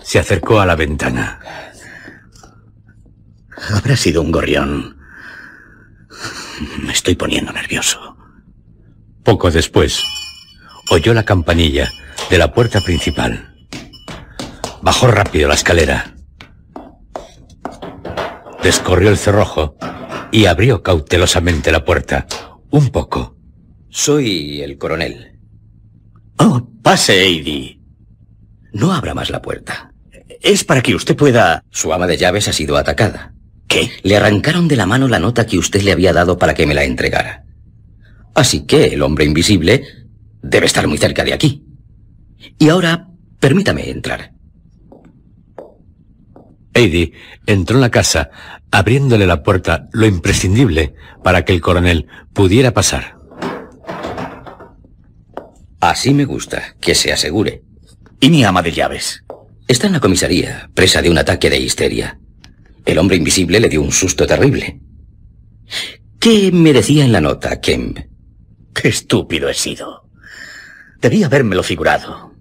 Se acercó a la ventana. Habrá sido un gorrión. Me estoy poniendo nervioso. Poco después, oyó la campanilla de la puerta principal. Bajó rápido la escalera. Descorrió el cerrojo y abrió cautelosamente la puerta. Un poco. Soy el coronel. Oh, pase, Eddie. No abra más la puerta. Es para que usted pueda... Su ama de llaves ha sido atacada. ¿Qué? Le arrancaron de la mano la nota que usted le había dado para que me la entregara. Así que el hombre invisible debe estar muy cerca de aquí. Y ahora, permítame entrar. Eddie entró en la casa, abriéndole la puerta lo imprescindible para que el coronel pudiera pasar. Así me gusta, que se asegure. ¿Y mi ama de llaves? Está en la comisaría, presa de un ataque de histeria. El hombre invisible le dio un susto terrible. ¿Qué me decía en la nota, Kemp? Qué estúpido he sido. Debí habérmelo figurado.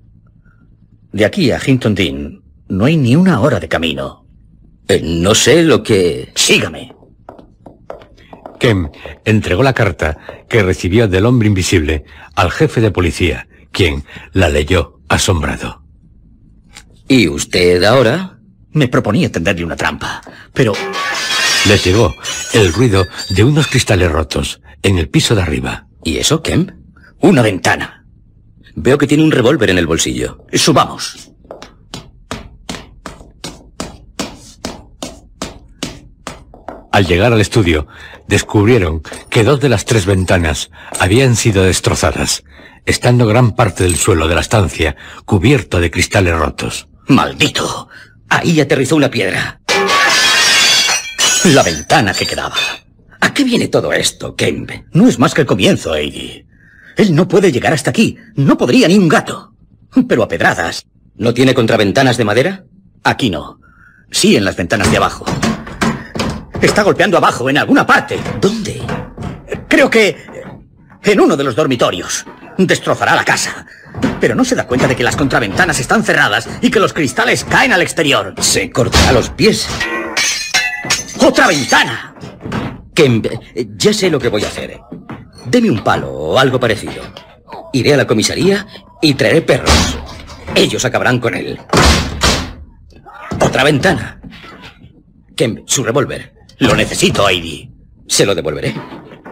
De aquí a Hinton Dean no hay ni una hora de camino. Eh, no sé lo que... Sígame. Kem entregó la carta que recibió del hombre invisible al jefe de policía, quien la leyó asombrado. ¿Y usted ahora? Me proponía tenderle una trampa, pero... Le llegó el ruido de unos cristales rotos en el piso de arriba. ¿Y eso, Kemp? Una ventana. Veo que tiene un revólver en el bolsillo. Subamos. Al llegar al estudio, descubrieron que dos de las tres ventanas habían sido destrozadas, estando gran parte del suelo de la estancia cubierto de cristales rotos. ¡Maldito! Ahí aterrizó una piedra. La ventana que quedaba. ¿A qué viene todo esto, Kemp? No es más que el comienzo, Eddie. Él no puede llegar hasta aquí. No podría ni un gato. Pero a pedradas. ¿No tiene contraventanas de madera? Aquí no. Sí en las ventanas de abajo. Está golpeando abajo, en alguna parte. ¿Dónde? Creo que... en uno de los dormitorios. Destrozará la casa. Pero no se da cuenta de que las contraventanas están cerradas y que los cristales caen al exterior. Se cortará los pies. ¡Otra ventana! Kemp, ya sé lo que voy a hacer. Deme un palo o algo parecido. Iré a la comisaría y traeré perros. Ellos acabarán con él. Otra ventana. Kemp, su revólver. Lo necesito, Heidi. Se lo devolveré.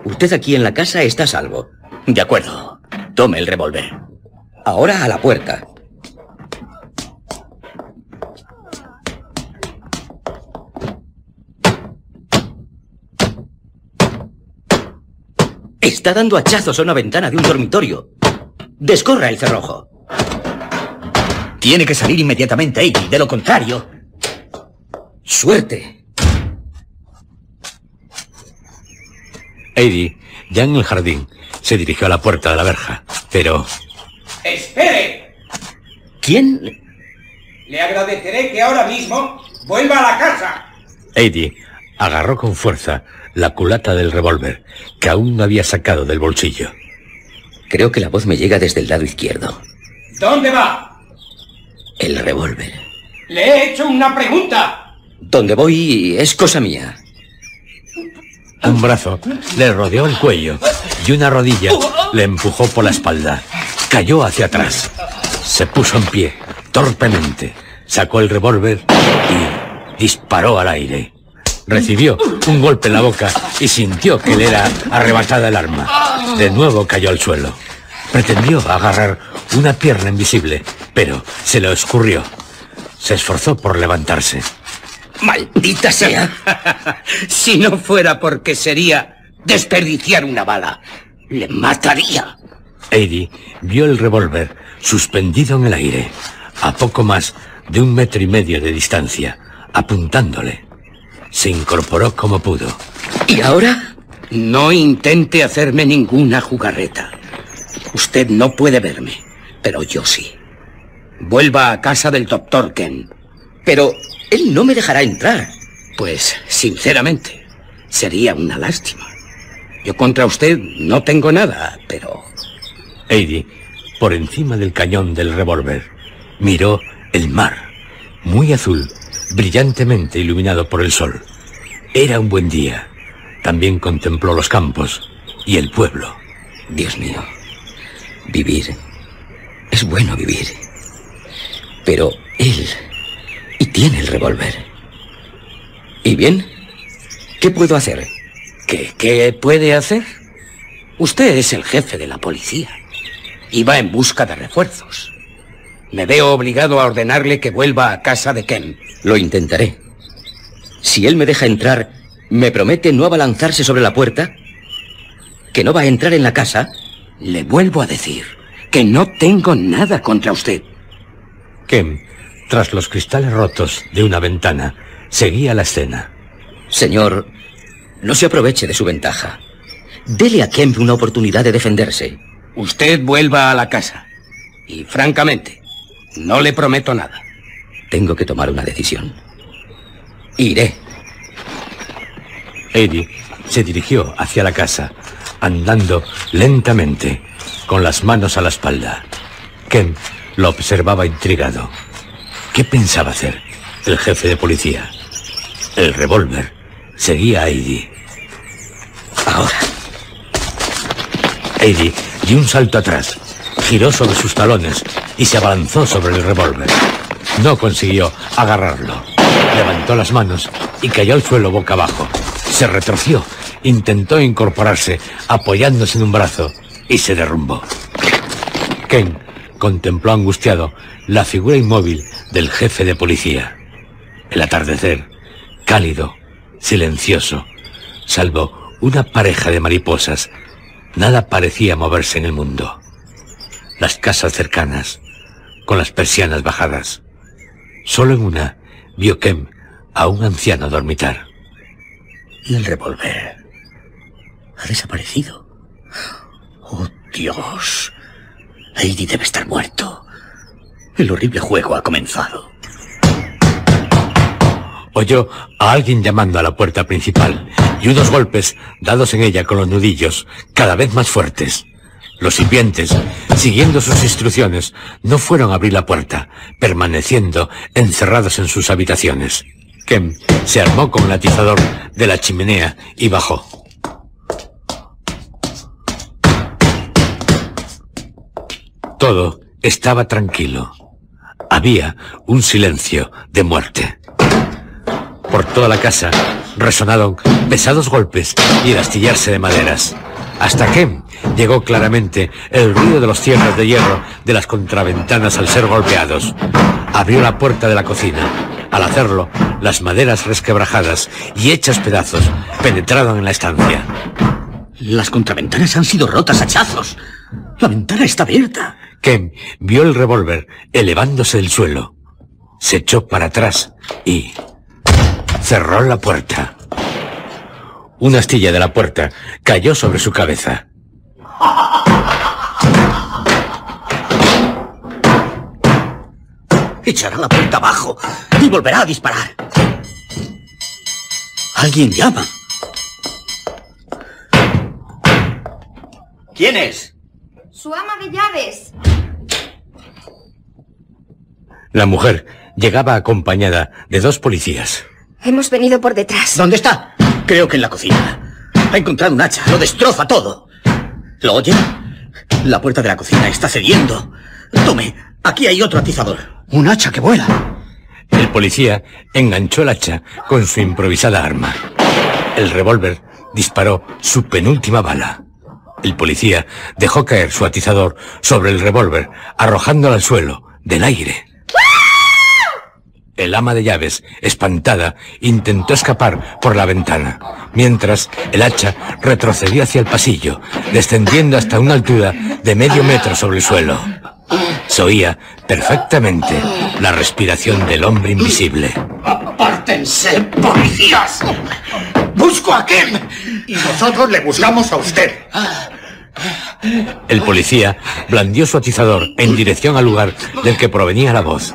Usted aquí en la casa está a salvo. De acuerdo. Tome el revólver. Ahora a la puerta. Está dando hachazos a una ventana de un dormitorio. Descorra el cerrojo. Tiene que salir inmediatamente, Heidi. De lo contrario, Suerte. Eddie, ya en el jardín, se dirigió a la puerta de la verja, pero... ¡Espere! ¿Quién? Le agradeceré que ahora mismo vuelva a la casa. Eddie agarró con fuerza la culata del revólver que aún no había sacado del bolsillo. Creo que la voz me llega desde el lado izquierdo. ¿Dónde va? El revólver. Le he hecho una pregunta. Donde voy es cosa mía. Un brazo le rodeó el cuello y una rodilla le empujó por la espalda. Cayó hacia atrás. Se puso en pie, torpemente. Sacó el revólver y disparó al aire. Recibió un golpe en la boca y sintió que le era arrebatada el arma. De nuevo cayó al suelo. Pretendió agarrar una pierna invisible, pero se le escurrió. Se esforzó por levantarse. ¡Maldita sea! si no fuera porque sería desperdiciar una bala, le mataría. Eddie vio el revólver suspendido en el aire, a poco más de un metro y medio de distancia, apuntándole. Se incorporó como pudo. ¿Y ahora? No intente hacerme ninguna jugarreta. Usted no puede verme, pero yo sí. Vuelva a casa del doctor Ken. Pero él no me dejará entrar. Pues, sinceramente, sería una lástima. Yo contra usted no tengo nada, pero... Eddie, por encima del cañón del revólver, miró el mar, muy azul, brillantemente iluminado por el sol. Era un buen día. También contempló los campos y el pueblo. Dios mío, vivir. Es bueno vivir. Pero él... Y tiene el revólver. ¿Y bien? ¿Qué puedo hacer? ¿Qué, ¿Qué puede hacer? Usted es el jefe de la policía. Y va en busca de refuerzos. Me veo obligado a ordenarle que vuelva a casa de Ken. Lo intentaré. Si él me deja entrar, ¿me promete no abalanzarse sobre la puerta? ¿Que no va a entrar en la casa? Le vuelvo a decir que no tengo nada contra usted. Ken, tras los cristales rotos de una ventana, seguía la escena. Señor, no se aproveche de su ventaja. Dele a Kemp una oportunidad de defenderse. Usted vuelva a la casa. Y francamente, no le prometo nada. Tengo que tomar una decisión. Iré. Eddie se dirigió hacia la casa, andando lentamente, con las manos a la espalda. Kemp lo observaba intrigado. ¿Qué pensaba hacer el jefe de policía? El revólver seguía a Eddie. Ahora. Eddie dio un salto atrás, giró sobre sus talones y se abalanzó sobre el revólver. No consiguió agarrarlo. Levantó las manos y cayó al suelo boca abajo. Se retorció, intentó incorporarse apoyándose en un brazo y se derrumbó. Ken contempló angustiado la figura inmóvil del jefe de policía. El atardecer, cálido, silencioso, salvo una pareja de mariposas, nada parecía moverse en el mundo. Las casas cercanas, con las persianas bajadas. Solo en una vio Kem a un anciano dormitar. Y el revólver ha desaparecido. Oh, Dios. Heidi debe estar muerto. El horrible juego ha comenzado. Oyó a alguien llamando a la puerta principal y unos golpes dados en ella con los nudillos cada vez más fuertes. Los sirvientes, siguiendo sus instrucciones, no fueron a abrir la puerta, permaneciendo encerrados en sus habitaciones. Kem se armó con el atizador de la chimenea y bajó. Todo estaba tranquilo. Había un silencio de muerte. Por toda la casa resonaron pesados golpes y el astillarse de maderas. Hasta que llegó claramente el ruido de los cierres de hierro de las contraventanas al ser golpeados. Abrió la puerta de la cocina. Al hacerlo, las maderas resquebrajadas y hechas pedazos penetraron en la estancia. Las contraventanas han sido rotas a hachazos. La ventana está abierta. Ken vio el revólver elevándose del suelo. Se echó para atrás y... cerró la puerta. Una astilla de la puerta cayó sobre su cabeza. Echará la puerta abajo y volverá a disparar. Alguien llama. ¿Quién es? Su ama de llaves. La mujer llegaba acompañada de dos policías. Hemos venido por detrás. ¿Dónde está? Creo que en la cocina. Ha encontrado un hacha. Lo destroza todo. ¿Lo oye? La puerta de la cocina está cediendo. Tome, aquí hay otro atizador. Un hacha que vuela. El policía enganchó el hacha con su improvisada arma. El revólver disparó su penúltima bala. El policía dejó caer su atizador sobre el revólver, arrojándolo al suelo, del aire. El ama de llaves, espantada, intentó escapar por la ventana, mientras el hacha retrocedió hacia el pasillo, descendiendo hasta una altura de medio metro sobre el suelo. Se oía perfectamente la respiración del hombre invisible. ¡Apártense, policías! ¡Busco a Kim! Y nosotros le buscamos a usted. El policía blandió su atizador en dirección al lugar del que provenía la voz.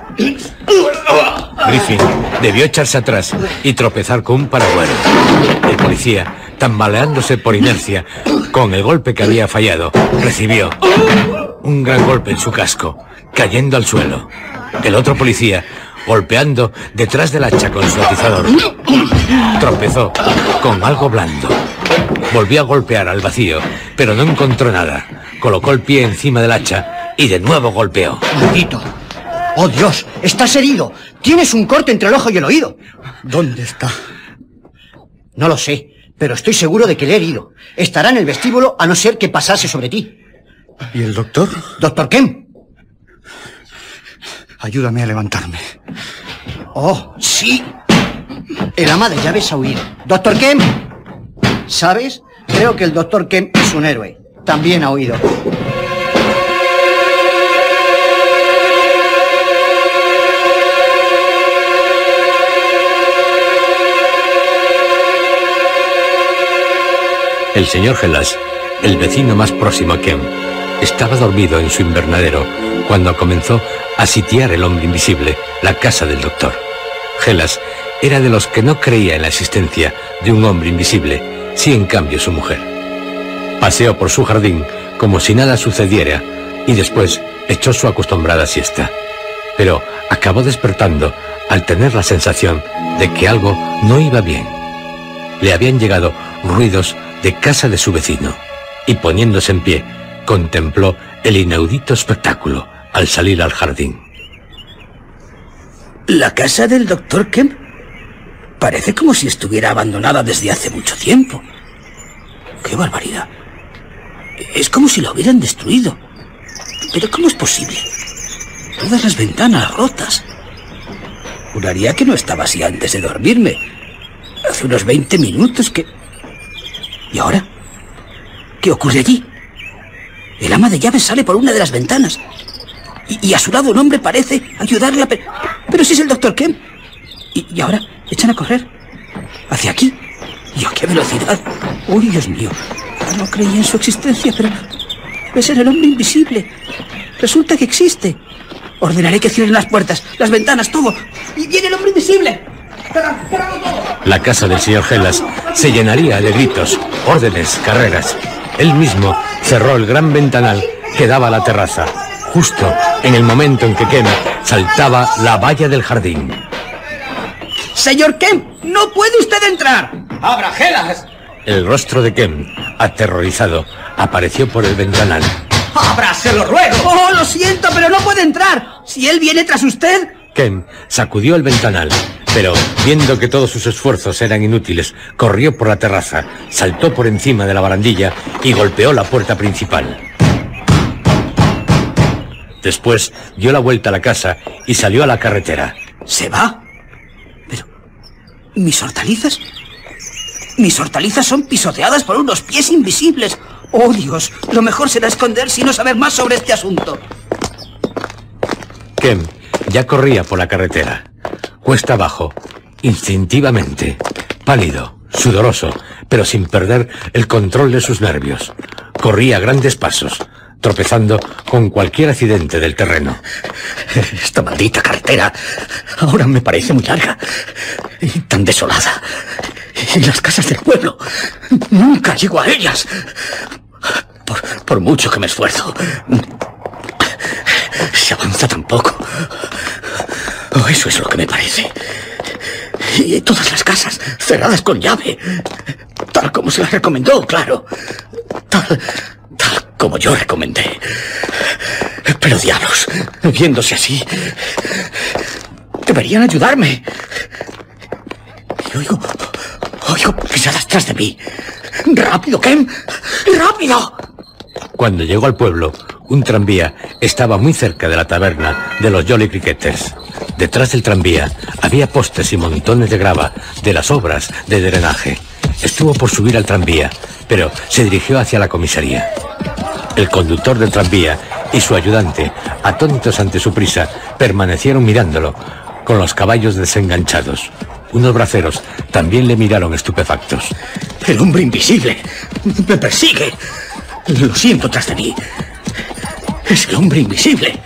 Griffin debió echarse atrás y tropezar con un paragüero. El policía, tambaleándose por inercia, con el golpe que había fallado, recibió un gran golpe en su casco, cayendo al suelo. El otro policía, golpeando detrás del hacha con su atizador, tropezó con algo blando. Volvió a golpear al vacío, pero no encontró nada. Colocó el pie encima del hacha y de nuevo golpeó. Maldito. ¡Oh, Dios! ¡Estás herido! Tienes un corte entre el ojo y el oído. ¿Dónde está? No lo sé, pero estoy seguro de que le he herido. Estará en el vestíbulo a no ser que pasase sobre ti. ¿Y el doctor? ¿Doctor Kemp? Ayúdame a levantarme. Oh, sí. El ama de llaves ha huido. Doctor Kemp. ¿Sabes? Creo que el doctor Kemp es un héroe. También ha huido. El señor Gelas, el vecino más próximo a Kem, estaba dormido en su invernadero cuando comenzó a sitiar el hombre invisible la casa del doctor. Gelas era de los que no creía en la existencia de un hombre invisible, sí en cambio su mujer. Paseó por su jardín como si nada sucediera y después echó su acostumbrada siesta. Pero acabó despertando al tener la sensación de que algo no iba bien. Le habían llegado ruidos de casa de su vecino y poniéndose en pie, contempló el inaudito espectáculo al salir al jardín. ¿La casa del doctor Kemp? Parece como si estuviera abandonada desde hace mucho tiempo. ¡Qué barbaridad! Es como si la hubieran destruido. ¿Pero cómo es posible? Todas las ventanas rotas. Juraría que no estaba así antes de dormirme. Hace unos 20 minutos que... ¿Y ahora? ¿Qué ocurre allí? El ama de llaves sale por una de las ventanas. Y, a su lado un hombre parece ayudarla, pero, pero si es el doctor Kemp. Y, ahora echan a correr. Hacia aquí. ¿Y a qué velocidad? ¡Uy, Dios mío! No creía en su existencia, pero debe ser el hombre invisible. Resulta que existe. Ordenaré que cierren las puertas, las ventanas, todo. ¡Y viene el hombre invisible! La casa del señor Gelas se llenaría de gritos, órdenes, carreras. Él mismo cerró el gran ventanal que daba a la terraza, justo en el momento en que Kem saltaba la valla del jardín. Señor Kemp, no puede usted entrar. ¡Abra, Gelas! El rostro de Kem, aterrorizado, apareció por el ventanal. ¡Abra, se lo ruego! Oh, lo siento, pero no puede entrar. Si él viene tras usted. Kem sacudió el ventanal, pero viendo que todos sus esfuerzos eran inútiles, corrió por la terraza, saltó por encima de la barandilla y golpeó la puerta principal. Después dio la vuelta a la casa y salió a la carretera. ¿Se va? ¿Mis hortalizas? Mis hortalizas son pisoteadas por unos pies invisibles. Oh, Dios, lo mejor será esconderse y no saber más sobre este asunto. Kem ya corría por la carretera. Cuesta abajo, instintivamente, pálido, sudoroso, pero sin perder el control de sus nervios. Corría a grandes pasos, tropezando con cualquier accidente del terreno. Esta maldita carretera ahora me parece muy larga y tan desolada. Y las casas del pueblo, nunca llego a ellas. Por, por mucho que me esfuerzo, se avanza tan poco. Eso es lo que me parece. Y todas las casas cerradas con llave. Tal como se las recomendó, claro. Tal como yo recomendé. Pero diablos, viéndose así, deberían ayudarme. Y oigo, oigo pisadas tras de mí. ¡Rápido, Ken! ¡Rápido! Cuando llegó al pueblo, un tranvía estaba muy cerca de la taberna de los Jolly Cricketers. Detrás del tranvía había postes y montones de grava de las obras de drenaje. Estuvo por subir al tranvía, pero se dirigió hacia la comisaría. El conductor del tranvía y su ayudante, atónitos ante su prisa, permanecieron mirándolo, con los caballos desenganchados. Unos braceros también le miraron estupefactos. El hombre invisible me persigue. Lo siento tras de mí. Es el hombre invisible.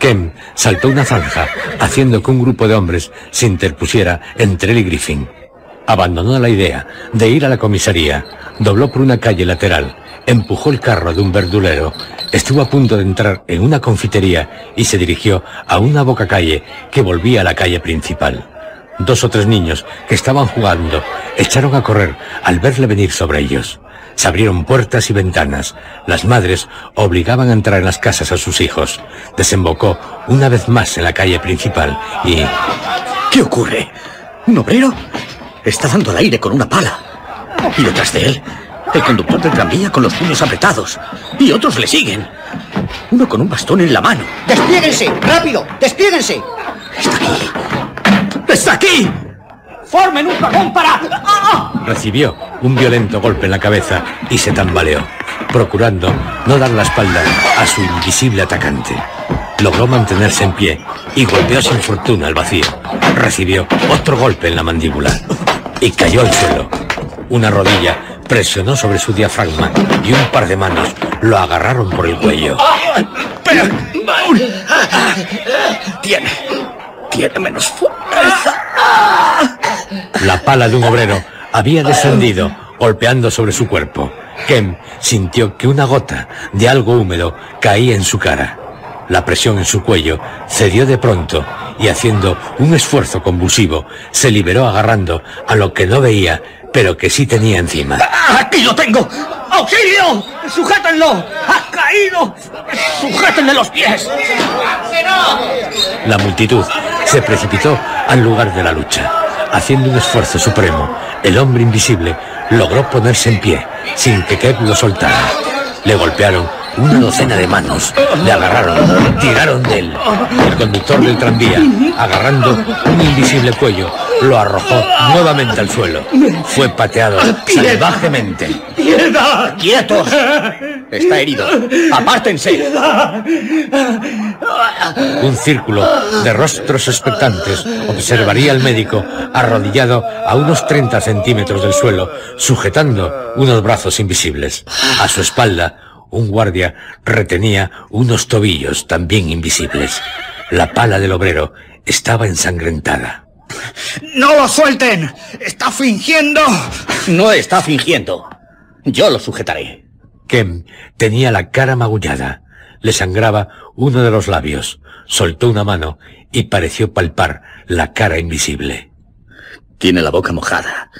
Kem saltó una zanja, haciendo que un grupo de hombres se interpusiera entre él y Griffin. Abandonó la idea de ir a la comisaría, dobló por una calle lateral, empujó el carro de un verdulero, estuvo a punto de entrar en una confitería y se dirigió a una boca calle que volvía a la calle principal. Dos o tres niños que estaban jugando echaron a correr al verle venir sobre ellos. Se abrieron puertas y ventanas. Las madres obligaban a entrar en las casas a sus hijos. Desembocó una vez más en la calle principal y... ¿Qué ocurre? ¿Un obrero? Está dando al aire con una pala. Y detrás de él, el conductor del tranvía con los puños apretados. Y otros le siguen. Uno con un bastón en la mano. ¡Desplieguense! ¡Rápido! ¡Desplieguense! ¡Está aquí! ¡Está aquí! ¡Formen un vagón para... Recibió un violento golpe en la cabeza y se tambaleó, procurando no dar la espalda a su invisible atacante. Logró mantenerse en pie y golpeó sin fortuna al vacío. Recibió otro golpe en la mandíbula y cayó al suelo. Una rodilla presionó sobre su diafragma y un par de manos lo agarraron por el cuello. Tiene... Tiene menos fuerza. La pala de un obrero había descendido, golpeando sobre su cuerpo. Kem sintió que una gota de algo húmedo caía en su cara. La presión en su cuello cedió de pronto y haciendo un esfuerzo convulsivo, se liberó agarrando a lo que no veía, pero que sí tenía encima. ¡Aquí lo tengo! ¡Auxilio! ¡Sujétenlo! ¡Ha caído! ¡Sujétenle los pies! La multitud se precipitó al lugar de la lucha. Haciendo un esfuerzo supremo, el hombre invisible logró ponerse en pie, sin que Kev lo soltara. Le golpearon una docena de manos, le agarraron, tiraron de él. El conductor del tranvía, agarrando un invisible cuello, lo arrojó nuevamente al suelo. Fue pateado salvajemente. ¡Piedad! ¡Quietos! Está herido. ¡Apártense! Un círculo de rostros expectantes observaría al médico arrodillado a unos 30 centímetros del suelo, sujetando unos brazos invisibles. A su espalda, un guardia retenía unos tobillos también invisibles. La pala del obrero estaba ensangrentada. ¡No lo suelten! ¡Está fingiendo! No está fingiendo. Yo lo sujetaré. Kem tenía la cara magullada. Le sangraba uno de los labios. Soltó una mano y pareció palpar la cara invisible. Tiene la boca mojada.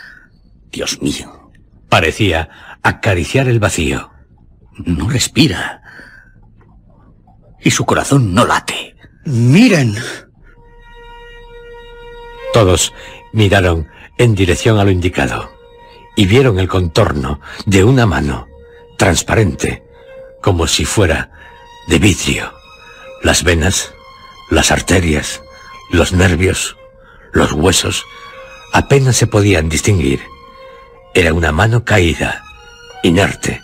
Dios mío. Parecía acariciar el vacío. No respira. Y su corazón no late. Miren. Todos miraron en dirección a lo indicado y vieron el contorno de una mano, transparente, como si fuera de vidrio. Las venas, las arterias, los nervios, los huesos, apenas se podían distinguir. Era una mano caída, inerte,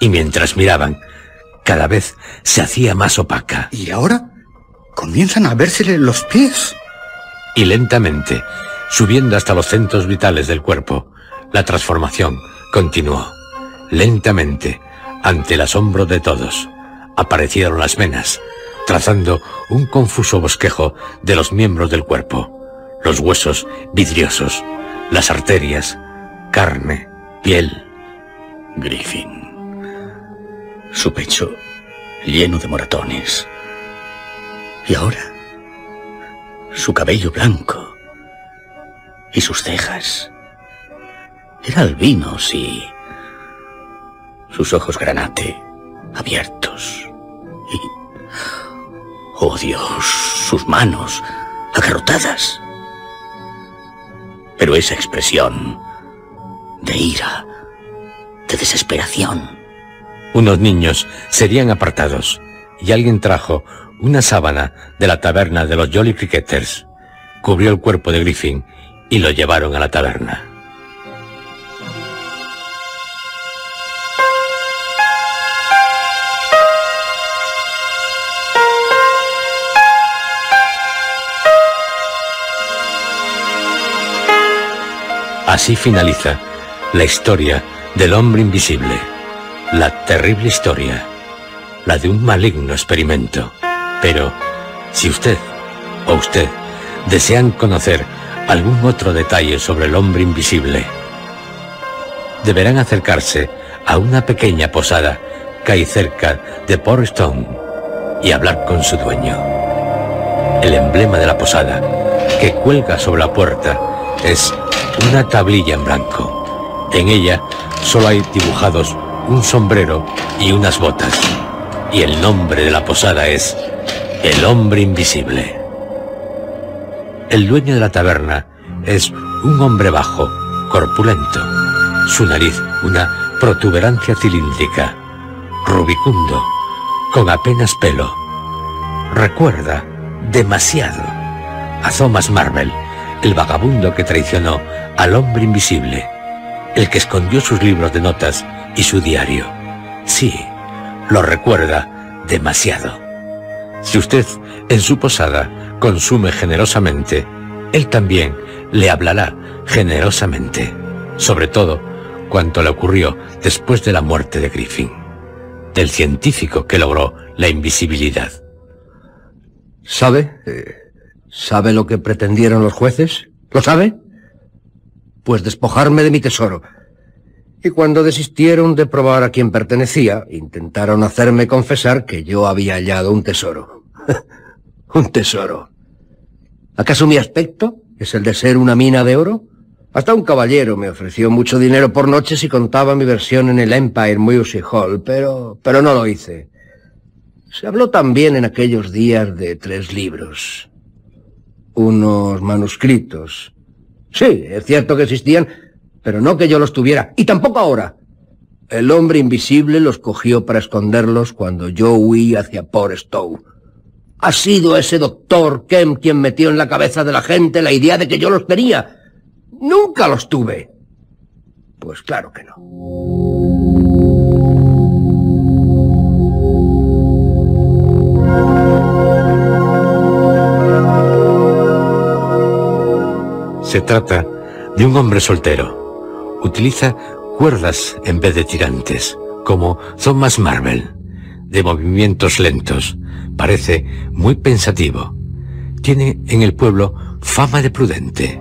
y mientras miraban, cada vez se hacía más opaca. ¿Y ahora? Comienzan a vérsele los pies. Y lentamente subiendo hasta los centros vitales del cuerpo. La transformación continuó. Lentamente, ante el asombro de todos, aparecieron las venas, trazando un confuso bosquejo de los miembros del cuerpo, los huesos vidriosos, las arterias, carne, piel. Griffin. Su pecho lleno de moratones. Y ahora, su cabello blanco y sus cejas. Era albinos y sus ojos granate abiertos. Y, oh Dios, sus manos agarrotadas. Pero esa expresión de ira, de desesperación. Unos niños serían apartados y alguien trajo una sábana de la taberna de los Jolly Cricketers, cubrió el cuerpo de Griffin y lo llevaron a la taberna. Así finaliza la historia del hombre invisible, la terrible historia, la de un maligno experimento. Pero, si usted o usted desean conocer algún otro detalle sobre el hombre invisible, deberán acercarse a una pequeña posada que hay cerca de Port Stone y hablar con su dueño. El emblema de la posada, que cuelga sobre la puerta, es una tablilla en blanco. En ella solo hay dibujados un sombrero y unas botas. Y el nombre de la posada es El Hombre Invisible. El dueño de la taberna es un hombre bajo, corpulento. Su nariz una protuberancia cilíndrica, rubicundo, con apenas pelo. Recuerda demasiado a Thomas Marvel, el vagabundo que traicionó al hombre invisible, el que escondió sus libros de notas y su diario. Sí, lo recuerda demasiado. Si usted en su posada consume generosamente, él también le hablará generosamente, sobre todo cuanto le ocurrió después de la muerte de Griffin, del científico que logró la invisibilidad. ¿Sabe? Eh, ¿Sabe lo que pretendieron los jueces? ¿Lo sabe? pues despojarme de mi tesoro. Y cuando desistieron de probar a quién pertenecía, intentaron hacerme confesar que yo había hallado un tesoro. un tesoro. ¿Acaso mi aspecto es el de ser una mina de oro? Hasta un caballero me ofreció mucho dinero por noche si contaba mi versión en el Empire Music Hall, pero, pero no lo hice. Se habló también en aquellos días de tres libros. Unos manuscritos, Sí, es cierto que existían, pero no que yo los tuviera, y tampoco ahora. El hombre invisible los cogió para esconderlos cuando yo huí hacia Port Stowe. Ha sido ese doctor Kemp quien metió en la cabeza de la gente la idea de que yo los tenía. Nunca los tuve. Pues claro que no. Se trata de un hombre soltero. Utiliza cuerdas en vez de tirantes, como Thomas Marvel, de movimientos lentos. Parece muy pensativo. Tiene en el pueblo fama de prudente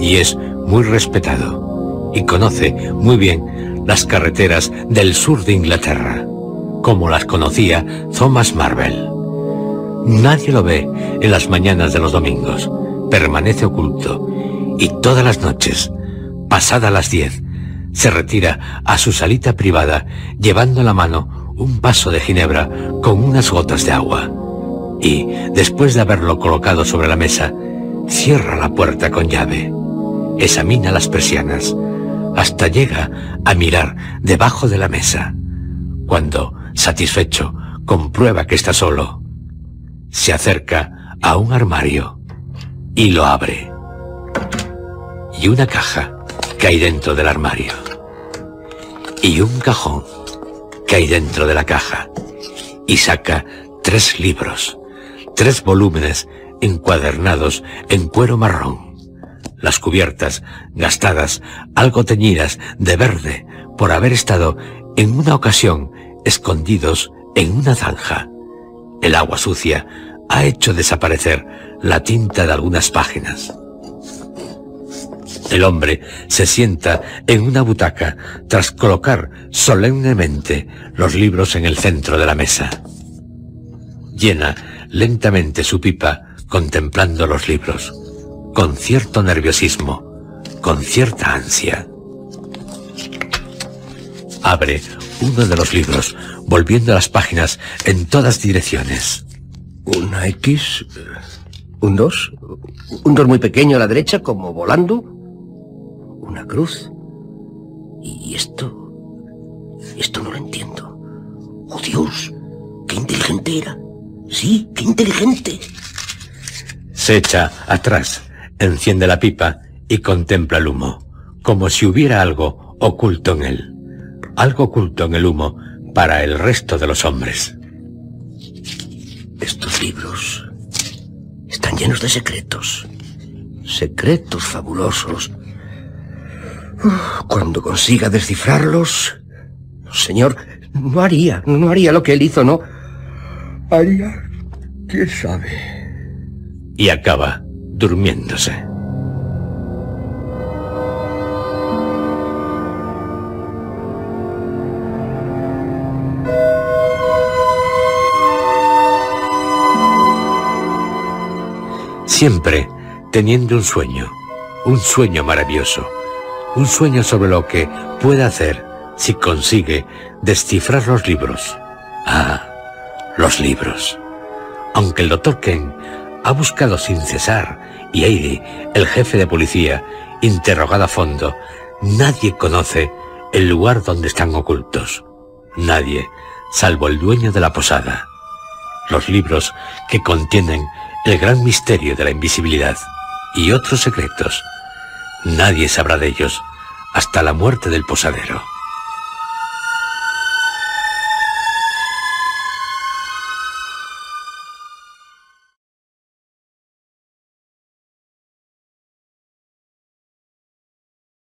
y es muy respetado y conoce muy bien las carreteras del sur de Inglaterra, como las conocía Thomas Marvel. Nadie lo ve en las mañanas de los domingos, permanece oculto y todas las noches, pasada las diez, se retira a su salita privada llevando en la mano un vaso de ginebra con unas gotas de agua. Y, después de haberlo colocado sobre la mesa, cierra la puerta con llave, examina las persianas, hasta llega a mirar debajo de la mesa. Cuando, satisfecho, comprueba que está solo, se acerca a un armario y lo abre y una caja que hay dentro del armario. Y un cajón que hay dentro de la caja. Y saca tres libros, tres volúmenes encuadernados en cuero marrón. las cubiertas, gastadas, algo teñidas de verde, por haber estado en una ocasión escondidos en una zanja. El agua sucia ha hecho desaparecer la tinta de algunas páginas. El hombre se sienta en una butaca tras colocar solemnemente los libros en el centro de la mesa. Llena lentamente su pipa contemplando los libros, con cierto nerviosismo, con cierta ansia. Abre uno de los libros, volviendo las páginas en todas direcciones. Una X, un 2, un 2 muy pequeño a la derecha, como volando, una cruz. Y esto... Esto no lo entiendo. ¡Oh, Dios! ¡Qué inteligente era! Sí, qué inteligente. Se echa atrás, enciende la pipa y contempla el humo, como si hubiera algo oculto en él. Algo oculto en el humo para el resto de los hombres. Estos libros están llenos de secretos. Secretos fabulosos. Cuando consiga descifrarlos, señor, no haría, no haría lo que él hizo, no. Haría, quién sabe. Y acaba durmiéndose. Siempre teniendo un sueño, un sueño maravilloso, un sueño sobre lo que puede hacer si consigue descifrar los libros. Ah, los libros. Aunque el doctor Ken ha buscado sin cesar y Heidi, el jefe de policía, interrogado a fondo, nadie conoce el lugar donde están ocultos. Nadie, salvo el dueño de la posada. Los libros que contienen el gran misterio de la invisibilidad y otros secretos. Nadie sabrá de ellos hasta la muerte del posadero.